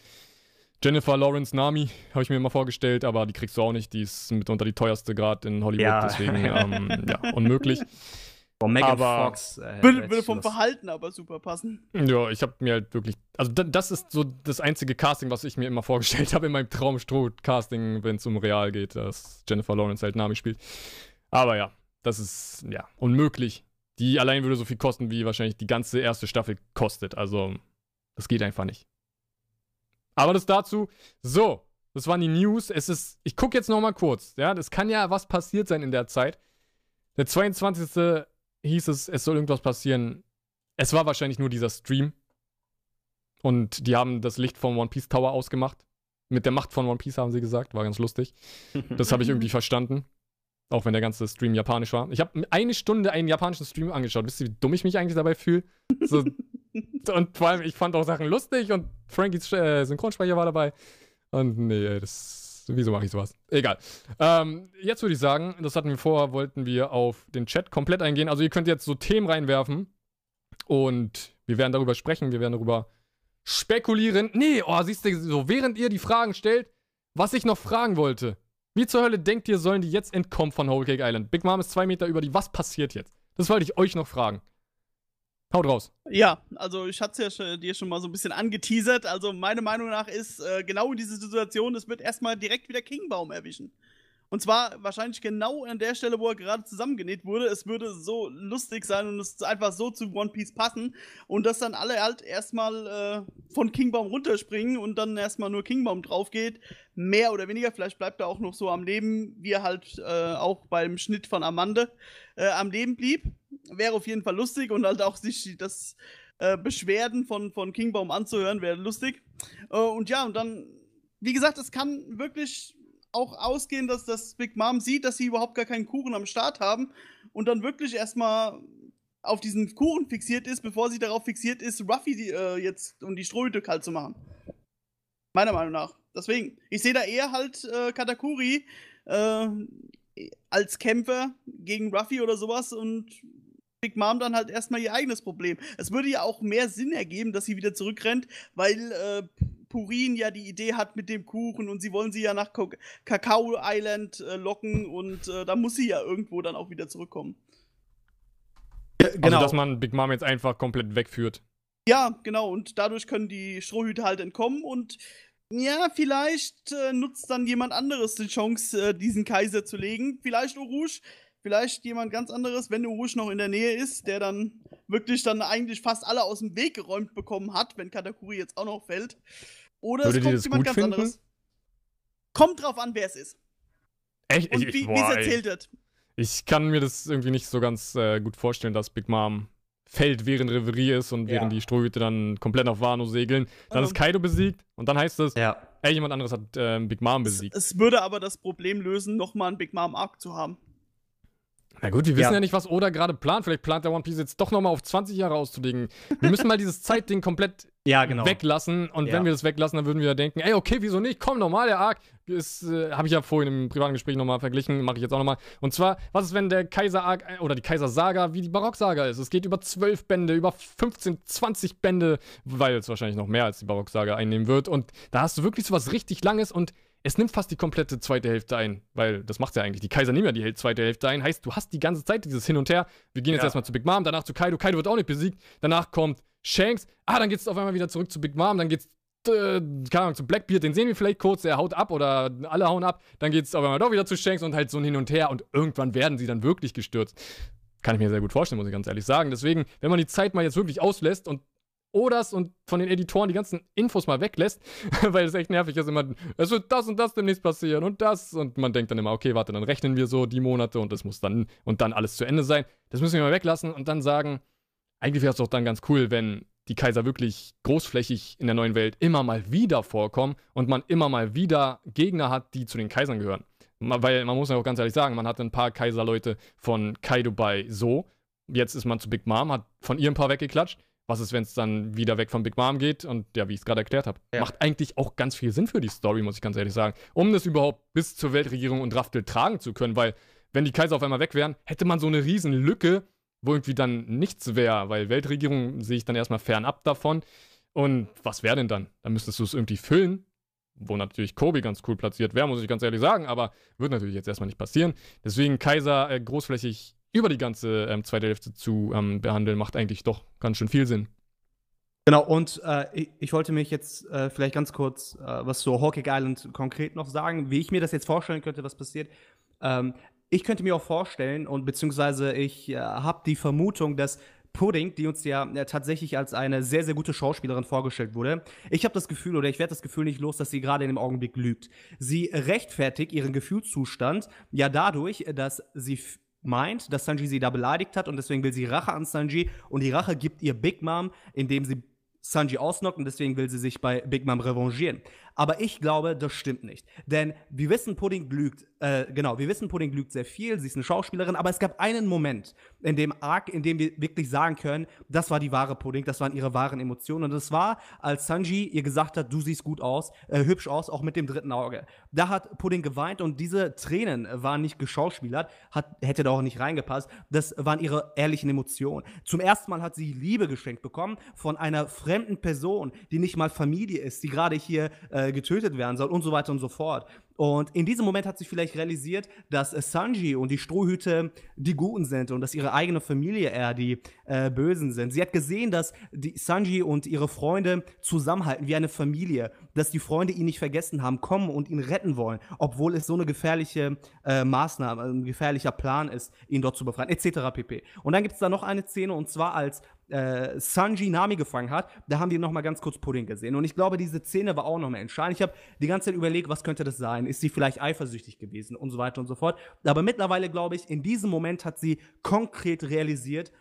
Jennifer Lawrence Nami habe ich mir mal vorgestellt, aber die kriegst du auch nicht. Die ist mitunter die teuerste gerade in Hollywood, Ja. deswegen ähm, ja, [LAUGHS] unmöglich. Boah, Megan Aber- Fox. Äh, Würde, würde vom. Verhalten aber super passen. Ja, ich habe mir halt wirklich. Also, da, das ist so das einzige Casting, was ich mir immer vorgestellt [LAUGHS] habe in meinem Traumstroh-Casting, wenn es um Real geht, dass Jennifer Lawrence halt Nami spielt. Aber ja, das ist ja unmöglich. Die allein würde so viel kosten, wie wahrscheinlich die ganze erste Staffel kostet. Also, das geht einfach nicht. Aber das dazu. So, das waren die News. Es ist. Ich gucke jetzt noch mal kurz. Ja, das kann ja was passiert sein in der Zeit. Der 22. hieß es, es soll irgendwas passieren. Es war wahrscheinlich nur dieser Stream. Und die haben das Licht vom One Piece Tower ausgemacht. Mit der Macht von One Piece haben sie gesagt. War ganz lustig. Das habe ich irgendwie [LAUGHS] verstanden. Auch wenn der ganze Stream japanisch war. Ich habe eine Stunde einen japanischen Stream angeschaut. Wisst ihr, wie dumm ich mich eigentlich dabei fühle? So, [LAUGHS] und vor allem, ich fand auch Sachen lustig und Frankies äh, Synchronsprecher war dabei. Und nee, das. Wieso mache ich sowas? Egal. Ähm, jetzt würde ich sagen, das hatten wir vor, wollten wir auf den Chat komplett eingehen. Also ihr könnt jetzt so Themen reinwerfen und wir werden darüber sprechen, wir werden darüber spekulieren. Nee, oh, siehst du, so während ihr die Fragen stellt, was ich noch fragen wollte. Wie zur Hölle denkt ihr, sollen die jetzt entkommen von Whole Cake Island? Big Mom ist zwei Meter über die. Was passiert jetzt? Das wollte ich euch noch fragen. Haut raus. Ja, also ich hatte es ja dir schon mal so ein bisschen angeteasert. Also meine Meinung nach ist äh, genau in diese Situation, es wird erstmal direkt wieder Kingbaum erwischen. Und zwar wahrscheinlich genau an der Stelle, wo er gerade zusammengenäht wurde. Es würde so lustig sein und es einfach so zu One Piece passen. Und dass dann alle halt erstmal äh, von Kingbaum runterspringen und dann erstmal nur Kingbaum drauf geht. Mehr oder weniger. Vielleicht bleibt er auch noch so am Leben, wie er halt äh, auch beim Schnitt von Amande äh, am Leben blieb. Wäre auf jeden Fall lustig und halt auch sich das äh, Beschwerden von, von Kingbaum anzuhören, wäre lustig. Äh, und ja, und dann, wie gesagt, es kann wirklich auch ausgehen, dass das Big Mom sieht, dass sie überhaupt gar keinen Kuchen am Start haben und dann wirklich erstmal auf diesen Kuchen fixiert ist, bevor sie darauf fixiert ist, Ruffy die, äh, jetzt und die Strohhüte kalt zu machen. Meiner Meinung nach. Deswegen, ich sehe da eher halt äh, Katakuri äh, als Kämpfer gegen Ruffy oder sowas und Big Mom dann halt erstmal ihr eigenes Problem. Es würde ja auch mehr Sinn ergeben, dass sie wieder zurückrennt, weil äh, Purin ja die Idee hat mit dem Kuchen und sie wollen sie ja nach Ko Kakao Island äh, locken und äh, da muss sie ja irgendwo dann auch wieder zurückkommen. Also, dass man Big Mom jetzt einfach komplett wegführt. Ja, genau, und dadurch können die Strohhüte halt entkommen und ja, vielleicht äh, nutzt dann jemand anderes die Chance, äh, diesen Kaiser zu legen. Vielleicht Urush, vielleicht jemand ganz anderes, wenn Urush noch in der Nähe ist, der dann wirklich dann eigentlich fast alle aus dem Weg geräumt bekommen hat, wenn Katakuri jetzt auch noch fällt. Oder Würdet es kommt jemand ganz finden? anderes. Kommt drauf an, wer es ist. Echt? Und ich, wie es erzählt wird. ich kann mir das irgendwie nicht so ganz äh, gut vorstellen, dass Big Mom fällt, während Reverie ist und während Ja. die Strohhüte dann komplett auf Wano segeln. Dann ist Ähm. Kaido besiegt und dann heißt es, Ja. ey, jemand anderes hat ähm, Big Mom Es, besiegt. es würde aber das Problem lösen, nochmal einen Big Mom Arc zu haben. Na gut, wir wissen Ja. ja, nicht, was Oda gerade plant. Vielleicht plant der One Piece jetzt doch nochmal auf 20 Jahre auszulegen. Wir müssen mal dieses Zeitding komplett [LAUGHS] Ja, genau. weglassen. Und Ja. wenn wir das weglassen, dann würden wir ja denken, ey, okay, wieso nicht? Komm, normal, der Arc ist, äh, habe ich ja vorhin im privaten Gespräch nochmal verglichen, mache ich jetzt auch nochmal. Und zwar, was ist, wenn der Kaiser-Arc äh, oder die Kaiser-Saga wie die Barock-Saga ist? Es geht über 12 Bände, über 15, 20 Bände, weil es wahrscheinlich noch mehr als die Barock-Saga einnehmen wird. Und da hast du wirklich so was richtig Langes und es nimmt fast die komplette zweite Hälfte ein, weil das macht ja eigentlich. Die Kaiser nehmen ja die zweite Hälfte ein. Heißt, du hast die ganze Zeit dieses Hin und Her. Wir gehen jetzt Ja. erstmal zu Big Mom, danach zu Kaido. Kaido wird auch nicht besiegt. Danach kommt Shanks. Ah, dann geht's auf einmal wieder zurück zu Big Mom. Dann geht's, äh, keine Ahnung, zu Blackbeard. Den sehen wir vielleicht kurz. Er haut ab oder alle hauen ab. Dann geht's auf einmal doch wieder zu Shanks und halt so ein Hin und Her. Und irgendwann werden sie dann wirklich gestürzt. Kann ich mir sehr gut vorstellen, muss ich ganz ehrlich sagen. Deswegen, wenn man die Zeit mal jetzt wirklich auslässt und Oders und von den Editoren die ganzen Infos mal weglässt, [LAUGHS] weil es echt nervig ist immer, es wird das und das demnächst passieren und das und man denkt dann immer, okay, warte, dann rechnen wir so die Monate und das muss dann und dann alles zu Ende sein. Das müssen wir mal weglassen und dann sagen, eigentlich wäre es doch dann ganz cool, wenn die Kaiser wirklich großflächig in der neuen Welt immer mal wieder vorkommen und man immer mal wieder Gegner hat, die zu den Kaisern gehören. Weil man muss ja auch ganz ehrlich sagen, man hatte ein paar Kaiserleute von Kaido bei So. Jetzt ist man zu Big Mom, hat von ihr ein paar weggeklatscht. Was ist, wenn es dann wieder weg von Big Mom geht? Und ja, wie ich es gerade erklärt habe, Ja. macht eigentlich auch ganz viel Sinn für die Story, muss ich ganz ehrlich sagen. Um das überhaupt bis zur Weltregierung und Raftel tragen zu können, weil wenn die Kaiser auf einmal weg wären, hätte man so eine riesen Lücke, wo irgendwie dann nichts wäre, weil Weltregierung sehe ich dann erstmal fernab davon. Und was wäre denn dann? Dann müsstest du es irgendwie füllen, wo natürlich Kobe ganz cool platziert wäre, muss ich ganz ehrlich sagen, aber wird natürlich jetzt erstmal nicht passieren. Deswegen Kaiser äh, großflächig über die ganze ähm, zweite Hälfte zu ähm, behandeln, macht eigentlich doch ganz schön viel Sinn. Genau, und äh, ich, wollte mich jetzt äh, vielleicht ganz kurz äh, was zu Hawkeye Island konkret noch sagen, wie ich mir das jetzt vorstellen könnte, was passiert. Ähm, ich könnte mir auch vorstellen, und beziehungsweise ich äh, habe die Vermutung, dass Pudding, die uns ja äh, tatsächlich als eine sehr, sehr gute Schauspielerin vorgestellt wurde, ich habe das Gefühl, oder ich werde das Gefühl nicht los, dass sie gerade in dem Augenblick lügt. Sie rechtfertigt ihren Gefühlszustand ja dadurch, dass sie meint, dass Sanji sie da beleidigt hat und deswegen will sie Rache an Sanji und die Rache gibt ihr Big Mom, indem sie Sanji ausnockt und deswegen will sie sich bei Big Mom revanchieren. Aber ich glaube, das stimmt nicht. Denn wir wissen, Pudding lügt, äh, genau, wir wissen, Pudding lügt sehr viel, sie ist eine Schauspielerin, aber es gab einen Moment in dem Arc, in dem wir wirklich sagen können, das war die wahre Pudding, das waren ihre wahren Emotionen. Und das war, als Sanji ihr gesagt hat, du siehst gut aus, äh, hübsch aus, auch mit dem dritten Auge. Da hat Pudding geweint und diese Tränen waren nicht geschauspielert, hat, hätte da auch nicht reingepasst. Das waren ihre ehrlichen Emotionen. Zum ersten Mal hat sie Liebe geschenkt bekommen von einer fremden Person, die nicht mal Familie ist, die gerade hier äh, getötet werden soll und so weiter und so fort. Und in diesem Moment hat sie vielleicht realisiert, dass äh, Sanji und die Strohhüte die Guten sind und dass ihre eigene Familie eher die äh, Bösen sind. Sie hat gesehen, dass die Sanji und ihre Freunde zusammenhalten wie eine Familie, dass die Freunde ihn nicht vergessen haben, kommen und ihn retten wollen, obwohl es so eine gefährliche äh, Maßnahme, ein gefährlicher Plan ist, ihn dort zu befreien, etc. pp. Und dann gibt es da noch eine Szene und zwar als äh, Sanji Nami gefangen hat, da haben die noch mal ganz kurz Pudding gesehen. Und ich glaube, diese Szene war auch noch mal entscheidend. Ich habe die ganze Zeit überlegt, was könnte das sein? Ist sie vielleicht eifersüchtig gewesen und so weiter und so fort. Aber mittlerweile glaube ich, in diesem Moment hat sie konkret realisiert,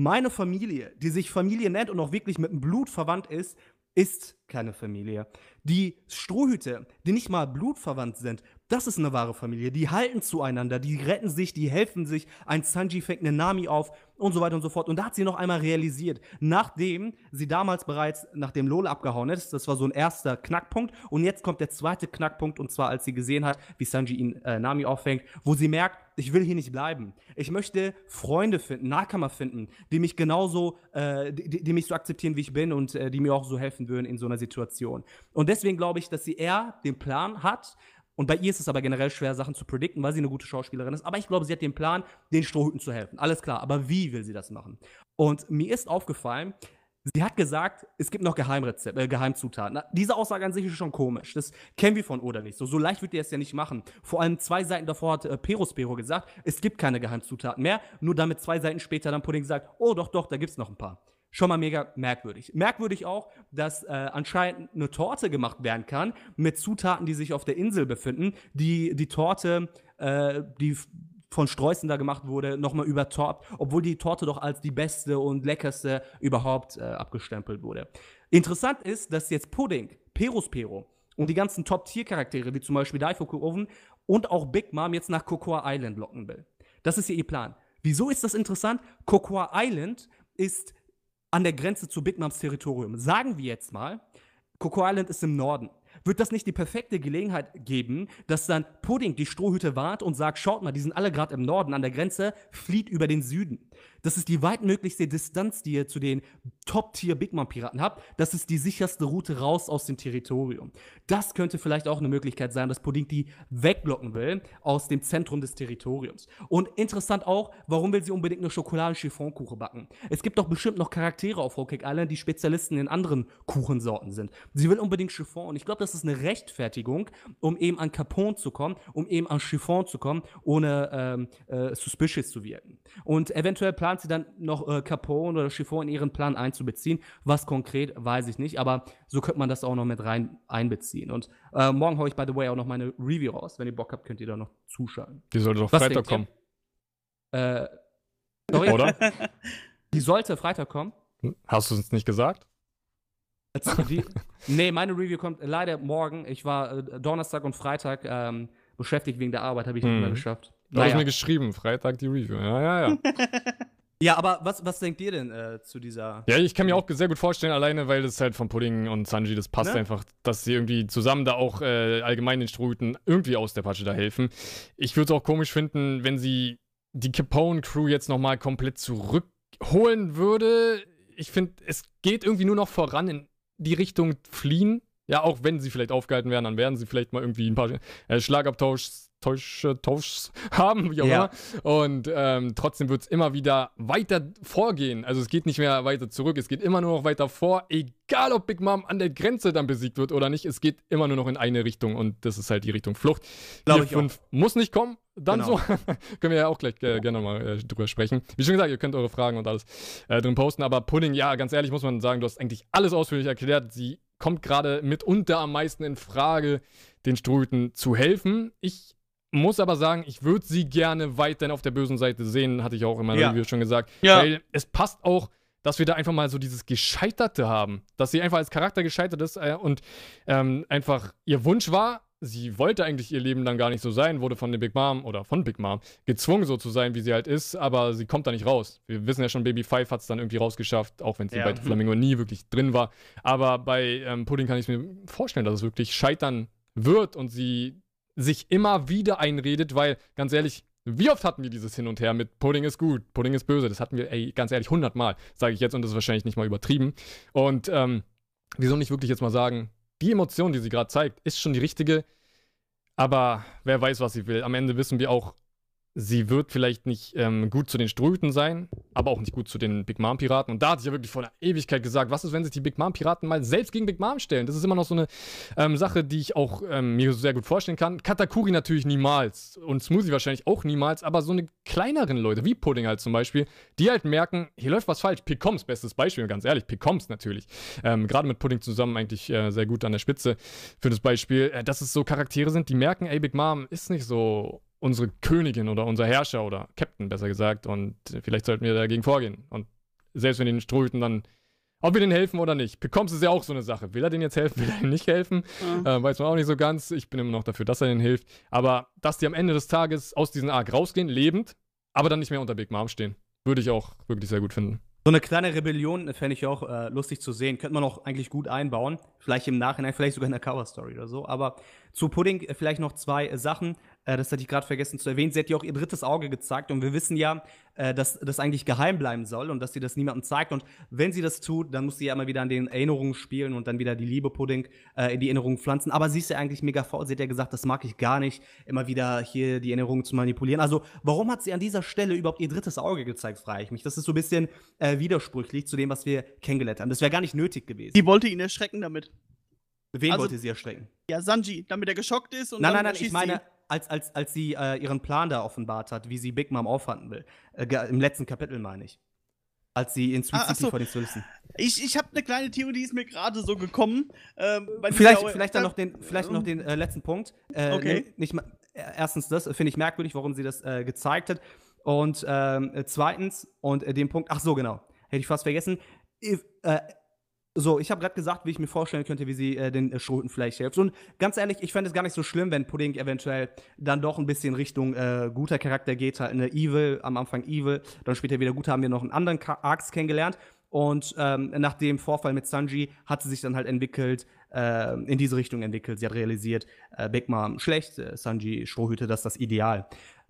meine Familie, die sich Familie nennt und auch wirklich mit dem Blut verwandt ist, ist keine Familie. Die Strohhüte, die nicht mal blutverwandt sind, das ist eine wahre Familie. Die halten zueinander, die retten sich, die helfen sich. Ein Sanji fängt eine Nami auf und so weiter und so fort. Und da hat sie noch einmal realisiert, nachdem sie damals bereits, nachdem Lola abgehauen ist, das war so ein erster Knackpunkt. Und jetzt kommt der zweite Knackpunkt, und zwar als sie gesehen hat, wie Sanji ihn äh, Nami auffängt, wo sie merkt, ich will hier nicht bleiben. Ich möchte Freunde finden, Nahkammer finden, die mich genauso, äh, die, die mich so akzeptieren, wie ich bin und äh, die mir auch so helfen würden in so einer Situation. Und deswegen glaube ich, dass sie eher den Plan hat, und bei ihr ist es aber generell schwer, Sachen zu predikten, weil sie eine gute Schauspielerin ist. Aber ich glaube, sie hat den Plan, den Strohhüten zu helfen. Alles klar. Aber wie will sie das machen? Und mir ist aufgefallen, sie hat gesagt, es gibt noch Geheimrezept, äh, Geheimzutaten. Na, diese Aussage an sich ist schon komisch. Das kennen wir von Oda nicht. So, so leicht wird er es ja nicht machen. Vor allem zwei Seiten davor hat äh, Perospero gesagt, es gibt keine Geheimzutaten mehr. Nur damit zwei Seiten später dann Pudding sagt, oh doch, doch, da gibt's noch ein paar schon mal mega merkwürdig. Merkwürdig auch, dass äh, anscheinend eine Torte gemacht werden kann mit Zutaten, die sich auf der Insel befinden, die die Torte, äh, die von Streußen da gemacht wurde, nochmal übertorbt, obwohl die Torte doch als die beste und leckerste überhaupt äh, abgestempelt wurde. Interessant ist, dass jetzt Pudding, Peros Pero und die ganzen Top-Tier-Charaktere, wie zum Beispiel Daifuku Oven und auch Big Mom jetzt nach Cocoa Island locken will. Das ist ihr Plan. Wieso ist das interessant? Cocoa Island ist an der Grenze zu Big Moms Territorium. Sagen wir jetzt mal, Cocoa Island ist im Norden wird das nicht die perfekte Gelegenheit geben, dass dann Pudding die Strohhüte wahrt und sagt, schaut mal, die sind alle gerade im Norden an der Grenze, flieht über den Süden. Das ist die weitmöglichste Distanz, die ihr zu den Top-Tier-Big Mom-Piraten habt. Das ist die sicherste Route raus aus dem Territorium. Das könnte vielleicht auch eine Möglichkeit sein, dass Pudding die wegblocken will aus dem Zentrum des Territoriums. Und interessant auch, warum will sie unbedingt eine Schokolade-Chiffonkuche backen? Es gibt doch bestimmt noch Charaktere auf Cake Island, die Spezialisten in anderen Kuchensorten sind. Sie will unbedingt Chiffon und ich glaube, das ist eine Rechtfertigung, um eben an Capone zu kommen, um eben an Chiffon zu kommen, ohne ähm, äh, suspicious zu wirken. Und eventuell plant plant sie dann noch äh, Capone oder Chiffon in ihren Plan einzubeziehen. Was konkret, weiß ich nicht, aber so könnte man das auch noch mit rein einbeziehen. Und äh, morgen haue ich, by the way, auch noch meine Review raus. Wenn ihr Bock habt, könnt ihr da noch zuschalten. Die sollte doch Freitag kommen. Äh, sorry? Oder? [LAUGHS] Die sollte Freitag kommen. Hast du es nicht gesagt? Die, nee, meine Review kommt leider morgen. Ich war äh, Donnerstag und Freitag ähm, beschäftigt wegen der Arbeit, habe ich hm. nicht mehr mhm. geschafft. Da naja. habe ich mir geschrieben, Freitag die Review. Ja, ja, ja. [LAUGHS] Ja, aber was, was denkt ihr denn äh, zu dieser. Ja, ich kann mir auch sehr gut vorstellen, alleine, weil das halt von Pudding und Sanji, das passt ne? einfach, dass sie irgendwie zusammen da auch äh, allgemein den Strohhüten irgendwie aus der Patsche da helfen. Ich würde es auch komisch finden, wenn sie die Capone-Crew jetzt nochmal komplett zurückholen würde. Ich finde, es geht irgendwie nur noch voran in die Richtung fliehen. Ja, auch wenn sie vielleicht aufgehalten werden, dann werden sie vielleicht mal irgendwie ein paar äh, Schlagabtauschs Täusche, Tauschs haben, wie auch ja. immer. Und ähm, trotzdem wird es immer wieder weiter vorgehen. Also es geht nicht mehr weiter zurück, es geht immer nur noch weiter vor, egal ob Big Mom an der Grenze dann besiegt wird oder nicht. Es geht immer nur noch in eine Richtung und das ist halt die Richtung Flucht. Glaube ich 5 muss nicht kommen. Dann genau. so. [LAUGHS] Können wir ja auch gleich äh, gerne mal äh, drüber sprechen. Wie schon gesagt, ihr könnt eure Fragen und alles äh, drin posten. Aber Pudding, ja, ganz ehrlich muss man sagen, du hast eigentlich alles ausführlich erklärt. Sie kommt gerade mitunter am meisten in Frage, den Ströten zu helfen. Ich muss aber sagen, ich würde sie gerne weiterhin auf der bösen Seite sehen, hatte ich auch in meiner ja. Review schon gesagt. Ja. Weil es passt auch, dass wir da einfach mal so dieses Gescheiterte haben. Dass sie einfach als Charakter gescheitert ist äh, und ähm, einfach ihr Wunsch war, sie wollte eigentlich ihr Leben dann gar nicht so sein, wurde von der Big Mom oder von Big Mom gezwungen so zu sein, wie sie halt ist, aber sie kommt da nicht raus. Wir wissen ja schon, Baby Five hat es dann irgendwie rausgeschafft, auch wenn sie ja. bei Flamingo nie wirklich drin war. Aber bei ähm, Pudding kann ich mir vorstellen, dass es wirklich scheitern wird und sie sich immer wieder einredet, weil, ganz ehrlich, wie oft hatten wir dieses Hin und Her mit Pudding ist gut, Pudding ist böse? Das hatten wir, ey, ganz ehrlich, hundertmal, sage ich jetzt und das ist wahrscheinlich nicht mal übertrieben. Und ähm, wieso nicht wirklich jetzt mal sagen, die Emotion, die sie gerade zeigt, ist schon die richtige, aber wer weiß, was sie will. Am Ende wissen wir auch, sie wird vielleicht nicht ähm, gut zu den Ströten sein, aber auch nicht gut zu den Big Mom Piraten. Und da hatte ich ja wirklich vor einer Ewigkeit gesagt, was ist, wenn sich die Big Mom Piraten mal selbst gegen Big Mom stellen? Das ist immer noch so eine ähm, Sache, die ich auch ähm, mir sehr gut vorstellen kann. Katakuri natürlich niemals und Smoothie wahrscheinlich auch niemals, aber so eine kleineren Leute, wie Pudding halt zum Beispiel, die halt merken, hier läuft was falsch. Picoms, bestes Beispiel, ganz ehrlich, Picoms natürlich. Ähm, gerade mit Pudding zusammen eigentlich äh, sehr gut an der Spitze für das Beispiel, äh, dass es so Charaktere sind, die merken, ey, Big Mom ist nicht so unsere Königin oder unser Herrscher oder Captain besser gesagt und vielleicht sollten wir dagegen vorgehen. Und selbst wenn den Strohhüten dann, ob wir denen helfen oder nicht. Bekommst ist ja auch so eine Sache. Will er denen jetzt helfen, [LAUGHS] will er ihnen nicht helfen? Ja. Äh, weiß man auch nicht so ganz. Ich bin immer noch dafür, dass er ihnen hilft. Aber dass die am Ende des Tages aus diesem Arc rausgehen, lebend, aber dann nicht mehr unter Big Mom stehen, würde ich auch wirklich sehr gut finden. So eine kleine Rebellion fände ich auch äh, lustig zu sehen. Könnte man auch eigentlich gut einbauen. Vielleicht im Nachhinein, vielleicht sogar in der Cover-Story oder so. Aber zu Pudding äh, vielleicht noch zwei äh, Sachen. Äh, das hatte ich gerade vergessen zu erwähnen. Sie hat ja auch ihr drittes Auge gezeigt und wir wissen ja, äh, dass das eigentlich geheim bleiben soll und dass sie das niemandem zeigt. Und wenn sie das tut, dann muss sie ja immer wieder an den Erinnerungen spielen und dann wieder die Liebe Pudding äh, in die Erinnerungen pflanzen. Aber sie ist ja eigentlich mega faul. Sie hat ja gesagt, das mag ich gar nicht, immer wieder hier die Erinnerungen zu manipulieren. Also, warum hat sie an dieser Stelle überhaupt ihr drittes Auge gezeigt, frage ich mich. Das ist so ein bisschen äh, widersprüchlich zu dem, was wir kennengelernt haben. Das wäre gar nicht nötig gewesen. Sie wollte ihn erschrecken damit. Wen also, wollte sie erschrecken? Ja, Sanji, damit er geschockt ist und Nein, nein, nein, ich meine, als, als, als sie äh, ihren Plan da offenbart hat, wie sie Big Mom aufhalten will. Äh, Im letzten Kapitel, meine ich. Als sie in Sweet ah, City so. vor den Zülzen. Ich, ich habe eine kleine Theorie, die ist mir gerade so gekommen. Ähm, vielleicht, vielleicht dann noch den, vielleicht noch den äh, letzten Punkt. Äh, okay. Nicht, nicht, erstens das, finde ich merkwürdig, warum sie das äh, gezeigt hat. Und ähm, zweitens, und äh, den Punkt, ach so, genau, hätte ich fast vergessen. If, So, ich habe gerade gesagt, wie ich mir vorstellen könnte, wie sie äh, den äh, Schroten vielleicht hilft. Und ganz ehrlich, ich fände es gar nicht so schlimm, wenn Pudding eventuell dann doch ein bisschen Richtung äh, guter Charakter geht, halt eine Evil, am Anfang Evil, dann später wieder gut, haben wir noch einen anderen Arcs kennengelernt. Und ähm, nach dem Vorfall mit Sanji hat sie sich dann halt entwickelt, äh, in diese Richtung entwickelt. Sie hat realisiert, äh, Big Mom schlecht, äh, Sanji Strohhüte, das ist das Ideal.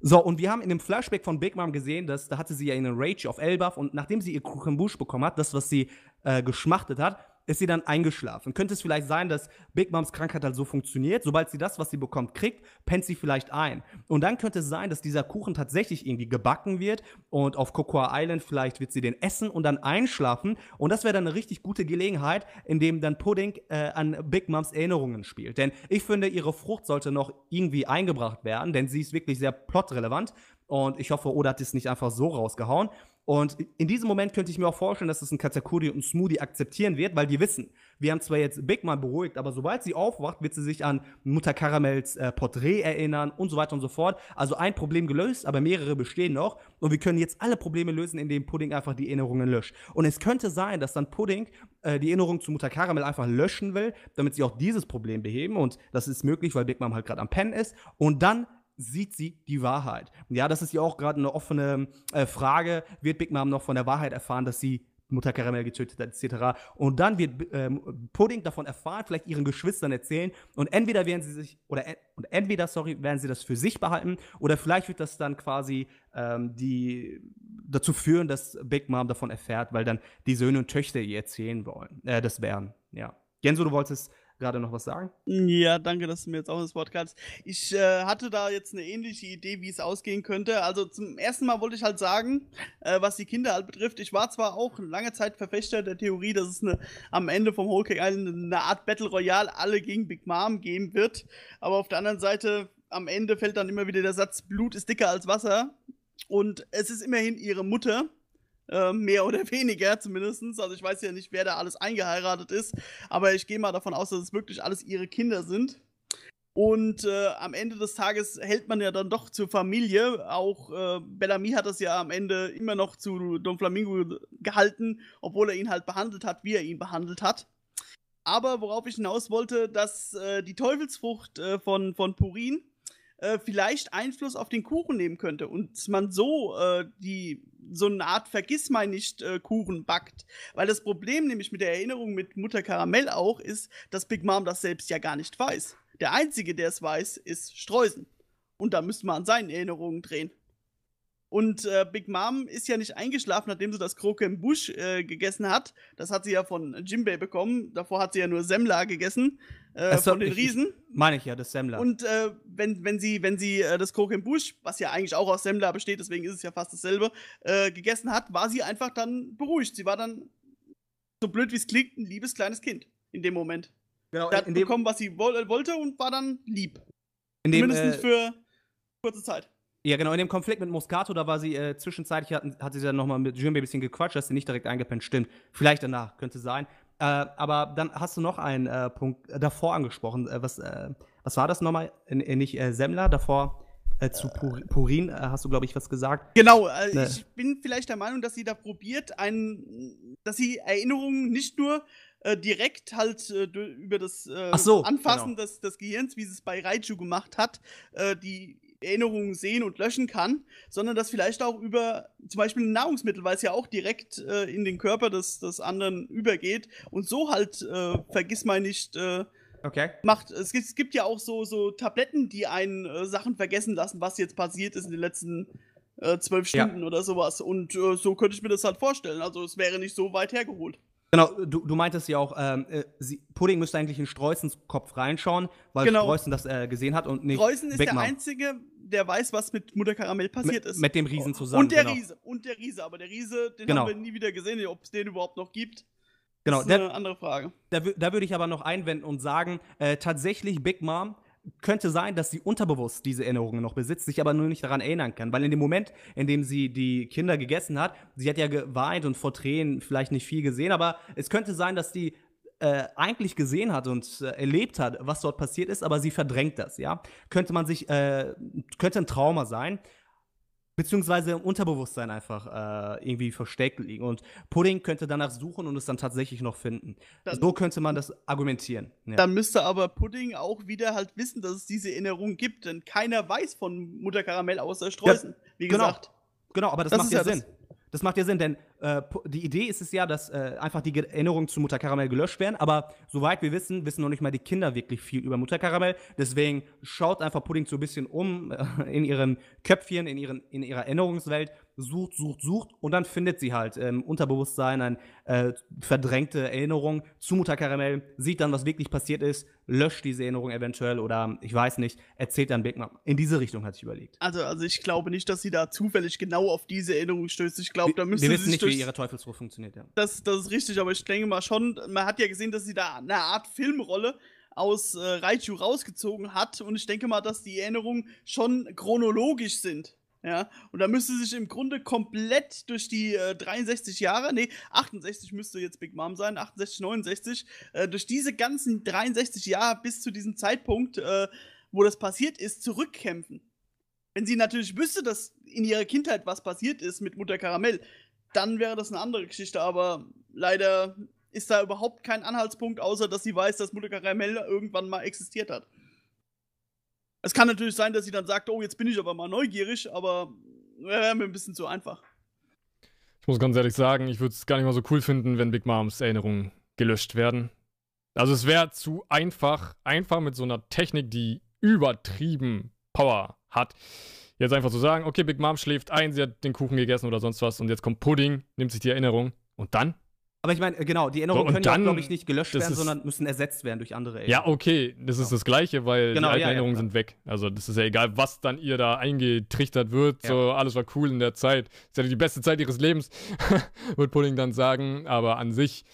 So, und wir haben in dem Flashback von Big Mom gesehen, dass da hatte sie ja einen Rage auf Elbaf und nachdem sie ihr Kuchenbusch bekommen hat, das, was sie äh, geschmachtet hat, ist sie dann eingeschlafen. Könnte es vielleicht sein, dass Big Moms Krankheit halt so funktioniert, sobald sie das, was sie bekommt, kriegt, pennt sie vielleicht ein. Und dann könnte es sein, dass dieser Kuchen tatsächlich irgendwie gebacken wird und auf Cocoa Island vielleicht wird sie den essen und dann einschlafen. Und das wäre dann eine richtig gute Gelegenheit, in dem dann Pudding äh, an Big Moms Erinnerungen spielt. Denn ich finde, ihre Frucht sollte noch irgendwie eingebracht werden, denn sie ist wirklich sehr plotrelevant. Und ich hoffe, Oda hat es nicht einfach so rausgehauen. Und in diesem Moment könnte ich mir auch vorstellen, dass es ein Katakuri und ein Smoothie akzeptieren wird, weil die wissen, wir haben zwar jetzt Big mal beruhigt, aber sobald sie aufwacht, wird sie sich an Mutter Karamels äh, Porträt erinnern und so weiter und so fort. Also ein Problem gelöst, aber mehrere bestehen noch. Und wir können jetzt alle Probleme lösen, indem Pudding einfach die Erinnerungen löscht. Und es könnte sein, dass dann Pudding äh, die Erinnerung zu Mutter Karamel einfach löschen will, damit sie auch dieses Problem beheben. Und das ist möglich, weil Big Mom halt gerade am Pen ist. Und dann sieht sie die Wahrheit? Ja, das ist ja auch gerade eine offene äh, Frage. Wird Big Mom noch von der Wahrheit erfahren, dass sie Mutter Karamell getötet hat, etc. Und dann wird ähm, Pudding davon erfahren, vielleicht ihren Geschwistern erzählen. Und entweder werden sie sich, oder und entweder, sorry, werden sie das für sich behalten, oder vielleicht wird das dann quasi ähm, die dazu führen, dass Big Mom davon erfährt, weil dann die Söhne und Töchter ihr erzählen wollen. Äh, das wären, ja. Genso, du wolltest gerade noch was sagen? Ja, danke, dass du mir jetzt auch das Wort kannst. Ich äh, hatte da jetzt eine ähnliche Idee, wie es ausgehen könnte. Also zum ersten Mal wollte ich halt sagen, äh, was die Kinder halt betrifft, ich war zwar auch lange Zeit Verfechter der Theorie, dass es eine, am Ende vom Whole Cake Island eine Art Battle Royale alle gegen Big Mom geben wird, aber auf der anderen Seite, am Ende fällt dann immer wieder der Satz, Blut ist dicker als Wasser. Und es ist immerhin ihre Mutter, ähm, mehr oder [LAUGHS] weniger zumindest. Also ich weiß ja nicht, wer da alles eingeheiratet ist, aber ich gehe mal davon aus, dass es wirklich alles ihre Kinder sind. Und äh, am Ende des Tages hält man ja dann doch zur Familie. Auch äh, Bellamy hat das ja am Ende immer noch zu Don Flamingo gehalten, obwohl er ihn halt behandelt hat, wie er ihn behandelt hat. Aber worauf ich hinaus wollte, dass äh, die Teufelsfrucht äh, von, von Purin äh, vielleicht Einfluss auf den Kuchen nehmen könnte und man so äh, die so eine Art Vergissmeinnicht-Kuchen äh, backt. Weil das Problem nämlich mit der Erinnerung mit Mutter Karamell auch ist, dass Big Mom das selbst ja gar nicht weiß. Der Einzige, der es weiß, ist Streusen. Und da müsste man an seinen Erinnerungen drehen. Und äh, Big Mom ist ja nicht eingeschlafen, nachdem sie das Kroke im Busch äh, gegessen hat. Das hat sie ja von Jimbei bekommen. Davor hat sie ja nur Semmler gegessen äh, also, von den Riesen. Meine ich ja, das Semmler. Und äh, wenn, wenn sie, wenn sie äh, das Kroke im Busch, was ja eigentlich auch aus Semmler besteht, deswegen ist es ja fast dasselbe, äh, gegessen hat, war sie einfach dann beruhigt. Sie war dann, so blöd wie es klingt, ein liebes kleines Kind in dem Moment. Genau, sie hat bekommen, was sie wollte und war dann lieb. In dem, Zumindest für kurze Zeit. Ja, genau, in dem Konflikt mit Moscato, da war sie äh, zwischenzeitlich, hat, hat sie dann nochmal mit Jinbei ein bisschen gequatscht, dass sie nicht direkt eingepennt. Stimmt. Vielleicht danach, könnte sein. Äh, aber dann hast du noch einen äh, Punkt äh, davor angesprochen. Äh, was, äh, was war das nochmal? nicht Semmler, davor zu Pur Purin hast du, glaube ich, was gesagt. Genau, ne. ich bin vielleicht der Meinung, dass sie da probiert, ein, dass sie Erinnerungen nicht nur direkt halt äh, über das äh, so, Anfassen genau. des, des, Gehirns, wie sie es bei Raichu gemacht hat, äh, die Erinnerungen sehen und löschen kann, sondern das vielleicht auch über zum Beispiel ein Nahrungsmittel, weil es ja auch direkt äh, in den Körper des, des anderen übergeht und so halt äh, vergiss mal nicht äh, okay. macht. Es gibt, es gibt, ja auch so, so Tabletten, die einen äh, Sachen vergessen lassen, was jetzt passiert ist in den letzten äh, zwölf Stunden ja. oder sowas. Und äh, so könnte ich mir das halt vorstellen. Also es wäre nicht so weit hergeholt. Genau, du, du meintest ja auch, ähm, äh, sie, Pudding müsste eigentlich in Streusens Kopf reinschauen, weil genau. Streusen das äh, gesehen hat und nicht. Streusen ist Beckmann. der Einzige, der weiß, was mit Mutter Karamell passiert mit, ist. Mit dem Riesen zusammen. Und der genau. Riese. Und der Riese. Aber der Riese, den genau. haben wir nie wieder gesehen, ob es den überhaupt noch gibt. Genau, das ist eine andere Frage. Da, da würde ich aber noch einwenden und sagen, äh, tatsächlich Big Mom könnte sein, dass sie unterbewusst diese Erinnerungen noch besitzt, sich aber nur nicht daran erinnern kann. Weil in dem Moment, in dem sie die Kinder gegessen hat, sie hat ja geweint und vor Tränen vielleicht nicht viel gesehen, aber es könnte sein, dass die äh, eigentlich gesehen hat und äh, erlebt hat, was dort passiert ist, aber sie verdrängt das, ja. Könnte man sich, äh, könnte ein Trauma sein. Beziehungsweise im Unterbewusstsein einfach äh, irgendwie versteckt liegen. Und Pudding könnte danach suchen und es dann tatsächlich noch finden. Dann- so könnte man das argumentieren. Ja. Dann müsste aber Pudding auch wieder halt wissen, dass es diese Erinnerung gibt, denn keiner weiß von Mutter Karamell außer Streusen, wie genau. gesagt. Genau, aber das, Das macht ja ja das- Sinn. Das macht ja Sinn, denn äh, die Idee ist es ja, dass äh, einfach die Ge- Erinnerungen zu Mutter Karamell gelöscht werden. Aber soweit wir wissen, wissen noch nicht mal die Kinder wirklich viel über Mutter Karamell. Deswegen schaut einfach Pudding so ein bisschen um äh, in ihrem Köpfchen, in, ihren, in ihrer Erinnerungswelt, sucht, sucht, sucht und dann findet sie halt im Unterbewusstsein eine äh, verdrängte Erinnerung zu Mutter Karamell, sieht dann, was wirklich passiert ist, löscht diese Erinnerung eventuell oder ich weiß nicht, erzählt dann Big Mom. In diese Richtung hat sich überlegt. Also, also ich glaube nicht, dass sie da zufällig genau auf diese Erinnerung stößt. Ich glaube, da müsste wir sie wissen sich nicht, wie ihre Teufelsruf funktioniert, ja. Das, das ist richtig, aber ich denke mal schon, man hat ja gesehen, dass sie da eine Art Filmrolle aus äh, Raichu rausgezogen hat und ich denke mal, dass die Erinnerungen schon chronologisch sind. Ja, und da müsste sich im Grunde komplett durch die äh, 63 Jahre, nee, 68 müsste jetzt Big Mom sein, 68, 69, äh, durch diese ganzen 63 Jahre bis zu diesem Zeitpunkt, äh, wo das passiert ist, zurückkämpfen. Wenn sie natürlich wüsste, dass in ihrer Kindheit was passiert ist mit Mutter Karamell, dann wäre das eine andere Geschichte, aber leider ist da überhaupt kein Anhaltspunkt, außer dass sie weiß, dass Mutter Karamell irgendwann mal existiert hat. Es kann natürlich sein, dass sie dann sagt, oh, jetzt bin ich aber mal neugierig, aber wäre mir ein bisschen zu einfach. Ich muss ganz ehrlich sagen, ich würde es gar nicht mal so cool finden, wenn Big Moms Erinnerungen gelöscht werden. Also es wäre zu einfach, einfach mit so einer Technik, die übertrieben Power hat. Jetzt einfach zu sagen, okay, Big Mom schläft ein, sie hat den Kuchen gegessen oder sonst was und jetzt kommt Pudding, nimmt sich die Erinnerung und dann? Aber ich meine, äh, genau, die So, Erinnerungen und können ja, dann- glaube ich, nicht gelöscht das werden, sondern müssen ersetzt werden durch andere Ja, okay, das ist das Gleiche, weil Genau, die alten ja, ja, Erinnerungen klar. sind weg. Also das ist ja egal, was dann ihr da eingetrichtert wird. Ja. So, alles war cool in der Zeit. Ist ja die beste Zeit ihres Lebens, [LAUGHS] wird Pudding dann sagen. Aber an sich,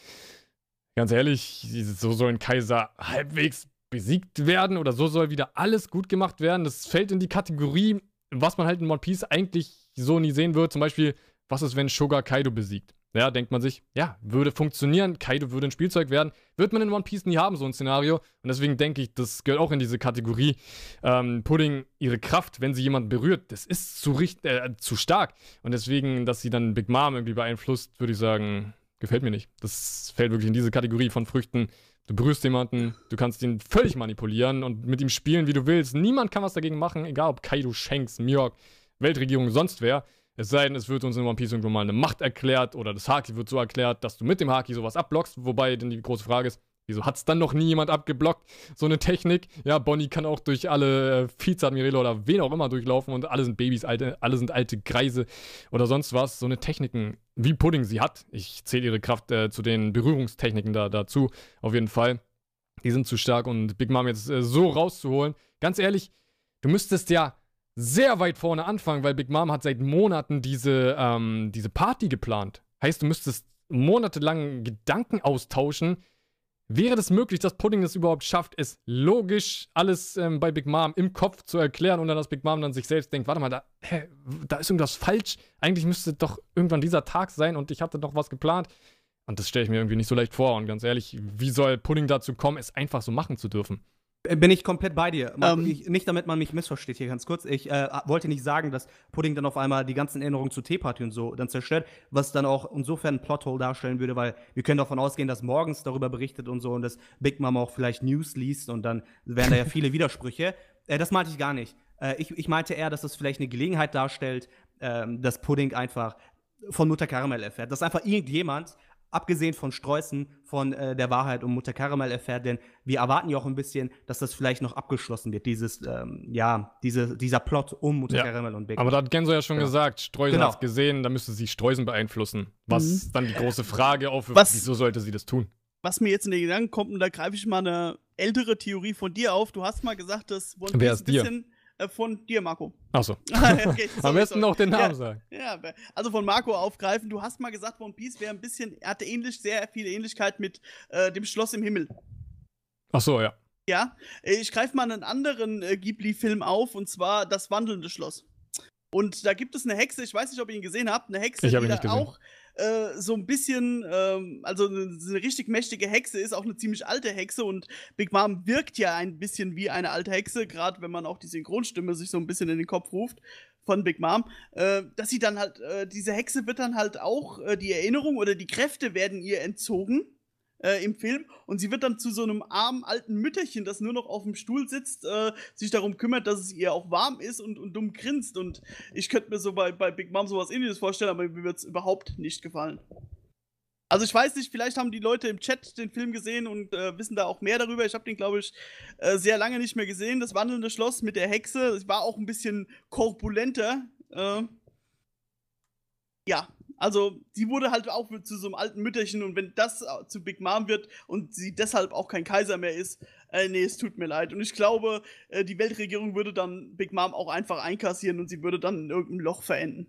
ganz ehrlich, so soll ein Kaiser halbwegs besiegt werden oder so soll wieder alles gut gemacht werden. Das fällt in die Kategorie, was man halt in One Piece eigentlich so nie sehen wird. Zum Beispiel, was ist, wenn Sugar Kaido besiegt? Ja, denkt man sich, ja, würde funktionieren, Kaido würde ein Spielzeug werden. Wird man in One Piece nie haben, so ein Szenario. Und deswegen denke ich, das gehört auch in diese Kategorie. Ähm, Pudding, ihre Kraft, wenn sie jemanden berührt, das ist zu, äh, zu stark. Und deswegen, dass sie dann Big Mom irgendwie beeinflusst, würde ich sagen, gefällt mir nicht. Das fällt wirklich in diese Kategorie von Früchten. Du berührst jemanden, du kannst ihn völlig manipulieren und mit ihm spielen, wie du willst. Niemand kann was dagegen machen, egal ob Kaido, Shanks, Mihawk, Weltregierung, sonst wer. Es sei denn, es wird uns in One Piece irgendwann mal eine Macht erklärt oder das Haki wird so erklärt, dass du mit dem Haki sowas abblockst. Wobei dann die große Frage ist, wieso hat es dann noch nie jemand abgeblockt? So eine Technik. Ja, Bonnie kann auch durch alle äh, Vizeadmirale oder wen auch immer durchlaufen und alle sind Babys, alte, alle sind alte Greise oder sonst was. So eine Techniken, wie Pudding sie hat. Ich zähle ihre Kraft äh, zu den Berührungstechniken da, dazu, auf jeden Fall. Die sind zu stark und Big Mom jetzt äh, so rauszuholen. Ganz ehrlich, du müsstest ja sehr weit vorne anfangen, weil Big Mom hat seit Monaten diese, ähm, diese Party geplant. Heißt, du müsstest monatelang Gedanken austauschen. Wäre das möglich, dass Pudding das überhaupt schafft, es logisch alles ähm, bei Big Mom im Kopf zu erklären und dann, dass Big Mom dann sich selbst denkt, warte mal, da, hä, da ist irgendwas falsch. Eigentlich müsste doch irgendwann dieser Tag sein und ich hatte doch was geplant. Und das stelle ich mir irgendwie nicht so leicht vor. Und ganz ehrlich, wie soll Pudding dazu kommen, es einfach so machen zu dürfen? Äh, Bin ich komplett bei dir. Man, Ähm. ich, nicht damit man mich missversteht hier ganz kurz. Ich äh, wollte nicht sagen, dass Pudding dann auf einmal die ganzen Erinnerungen zu Teeparty und so dann zerstört, was dann auch insofern ein Plothole darstellen würde, weil wir können davon ausgehen, dass morgens darüber berichtet und so und dass Big Mom auch vielleicht News liest und dann wären da ja viele [LAUGHS] Widersprüche. Äh, das meinte ich gar nicht. Äh, ich, ich meinte eher, dass das vielleicht eine Gelegenheit darstellt, ähm, dass Pudding einfach von Mutter Karamell erfährt. Dass einfach irgendjemand, abgesehen von Streußen, von äh, der Wahrheit um Mutter Karamell erfährt, denn wir erwarten ja auch ein bisschen, dass das vielleicht noch abgeschlossen wird, dieses, ähm, ja, diese, dieser Plot um Mutter Ja. Karamell und Big Aber da hat Genso ja schon Genau. gesagt, Streusen Genau. hat's gesehen, da müsste sie Streusen beeinflussen. Was dann die große Frage aufwirft, Was- wieso sollte sie das tun? Was mir jetzt in den Gedanken kommt, und da greife ich mal eine ältere Theorie von dir auf. Du hast mal gesagt, dass One Piece ist dir? ein bisschen äh, von dir, Marco. Achso. [LAUGHS] [LAUGHS] Am besten noch den Namen Ja, sagen. Ja, also von Marco aufgreifen. Du hast mal gesagt, One Piece wäre ein bisschen, er hatte ähnlich, sehr viele Ähnlichkeit mit äh, dem Schloss im Himmel. Achso, ja. Ja, äh, ich greife mal einen anderen äh, Ghibli-Film auf, und zwar Das wandelnde Schloss. Und da gibt es eine Hexe, ich weiß nicht, ob ihr ihn gesehen habt, eine Hexe, die ihn da nicht gesehen. auch äh, so ein bisschen, ähm, also eine, eine richtig mächtige Hexe ist, auch eine ziemlich alte Hexe und Big Mom wirkt ja ein bisschen wie eine alte Hexe, gerade wenn man auch die Synchronstimme sich so ein bisschen in den Kopf ruft von Big Mom, äh, dass sie dann halt, äh, diese Hexe wird dann halt auch, äh, die Erinnerung oder die Kräfte werden ihr entzogen äh, im Film und sie wird dann zu so einem armen alten Mütterchen, das nur noch auf dem Stuhl sitzt, äh, sich darum kümmert, dass es ihr auch warm ist und, und dumm grinst. Und ich könnte mir so bei, bei Big Mom sowas ähnliches vorstellen, aber mir wird es überhaupt nicht gefallen. Also ich weiß nicht, vielleicht haben die Leute im Chat den Film gesehen und äh, wissen da auch mehr darüber. Ich habe den, glaube ich, äh, sehr lange nicht mehr gesehen. Das wandelnde Schloss mit der Hexe. Es war auch ein bisschen korpulenter. Äh, ja, also sie wurde halt auch zu so einem alten Mütterchen und wenn das äh, zu Big Mom wird und sie deshalb auch kein Kaiser mehr ist, äh, nee, es tut mir leid. Und ich glaube, äh, die Weltregierung würde dann Big Mom auch einfach einkassieren und sie würde dann in irgendeinem Loch verenden.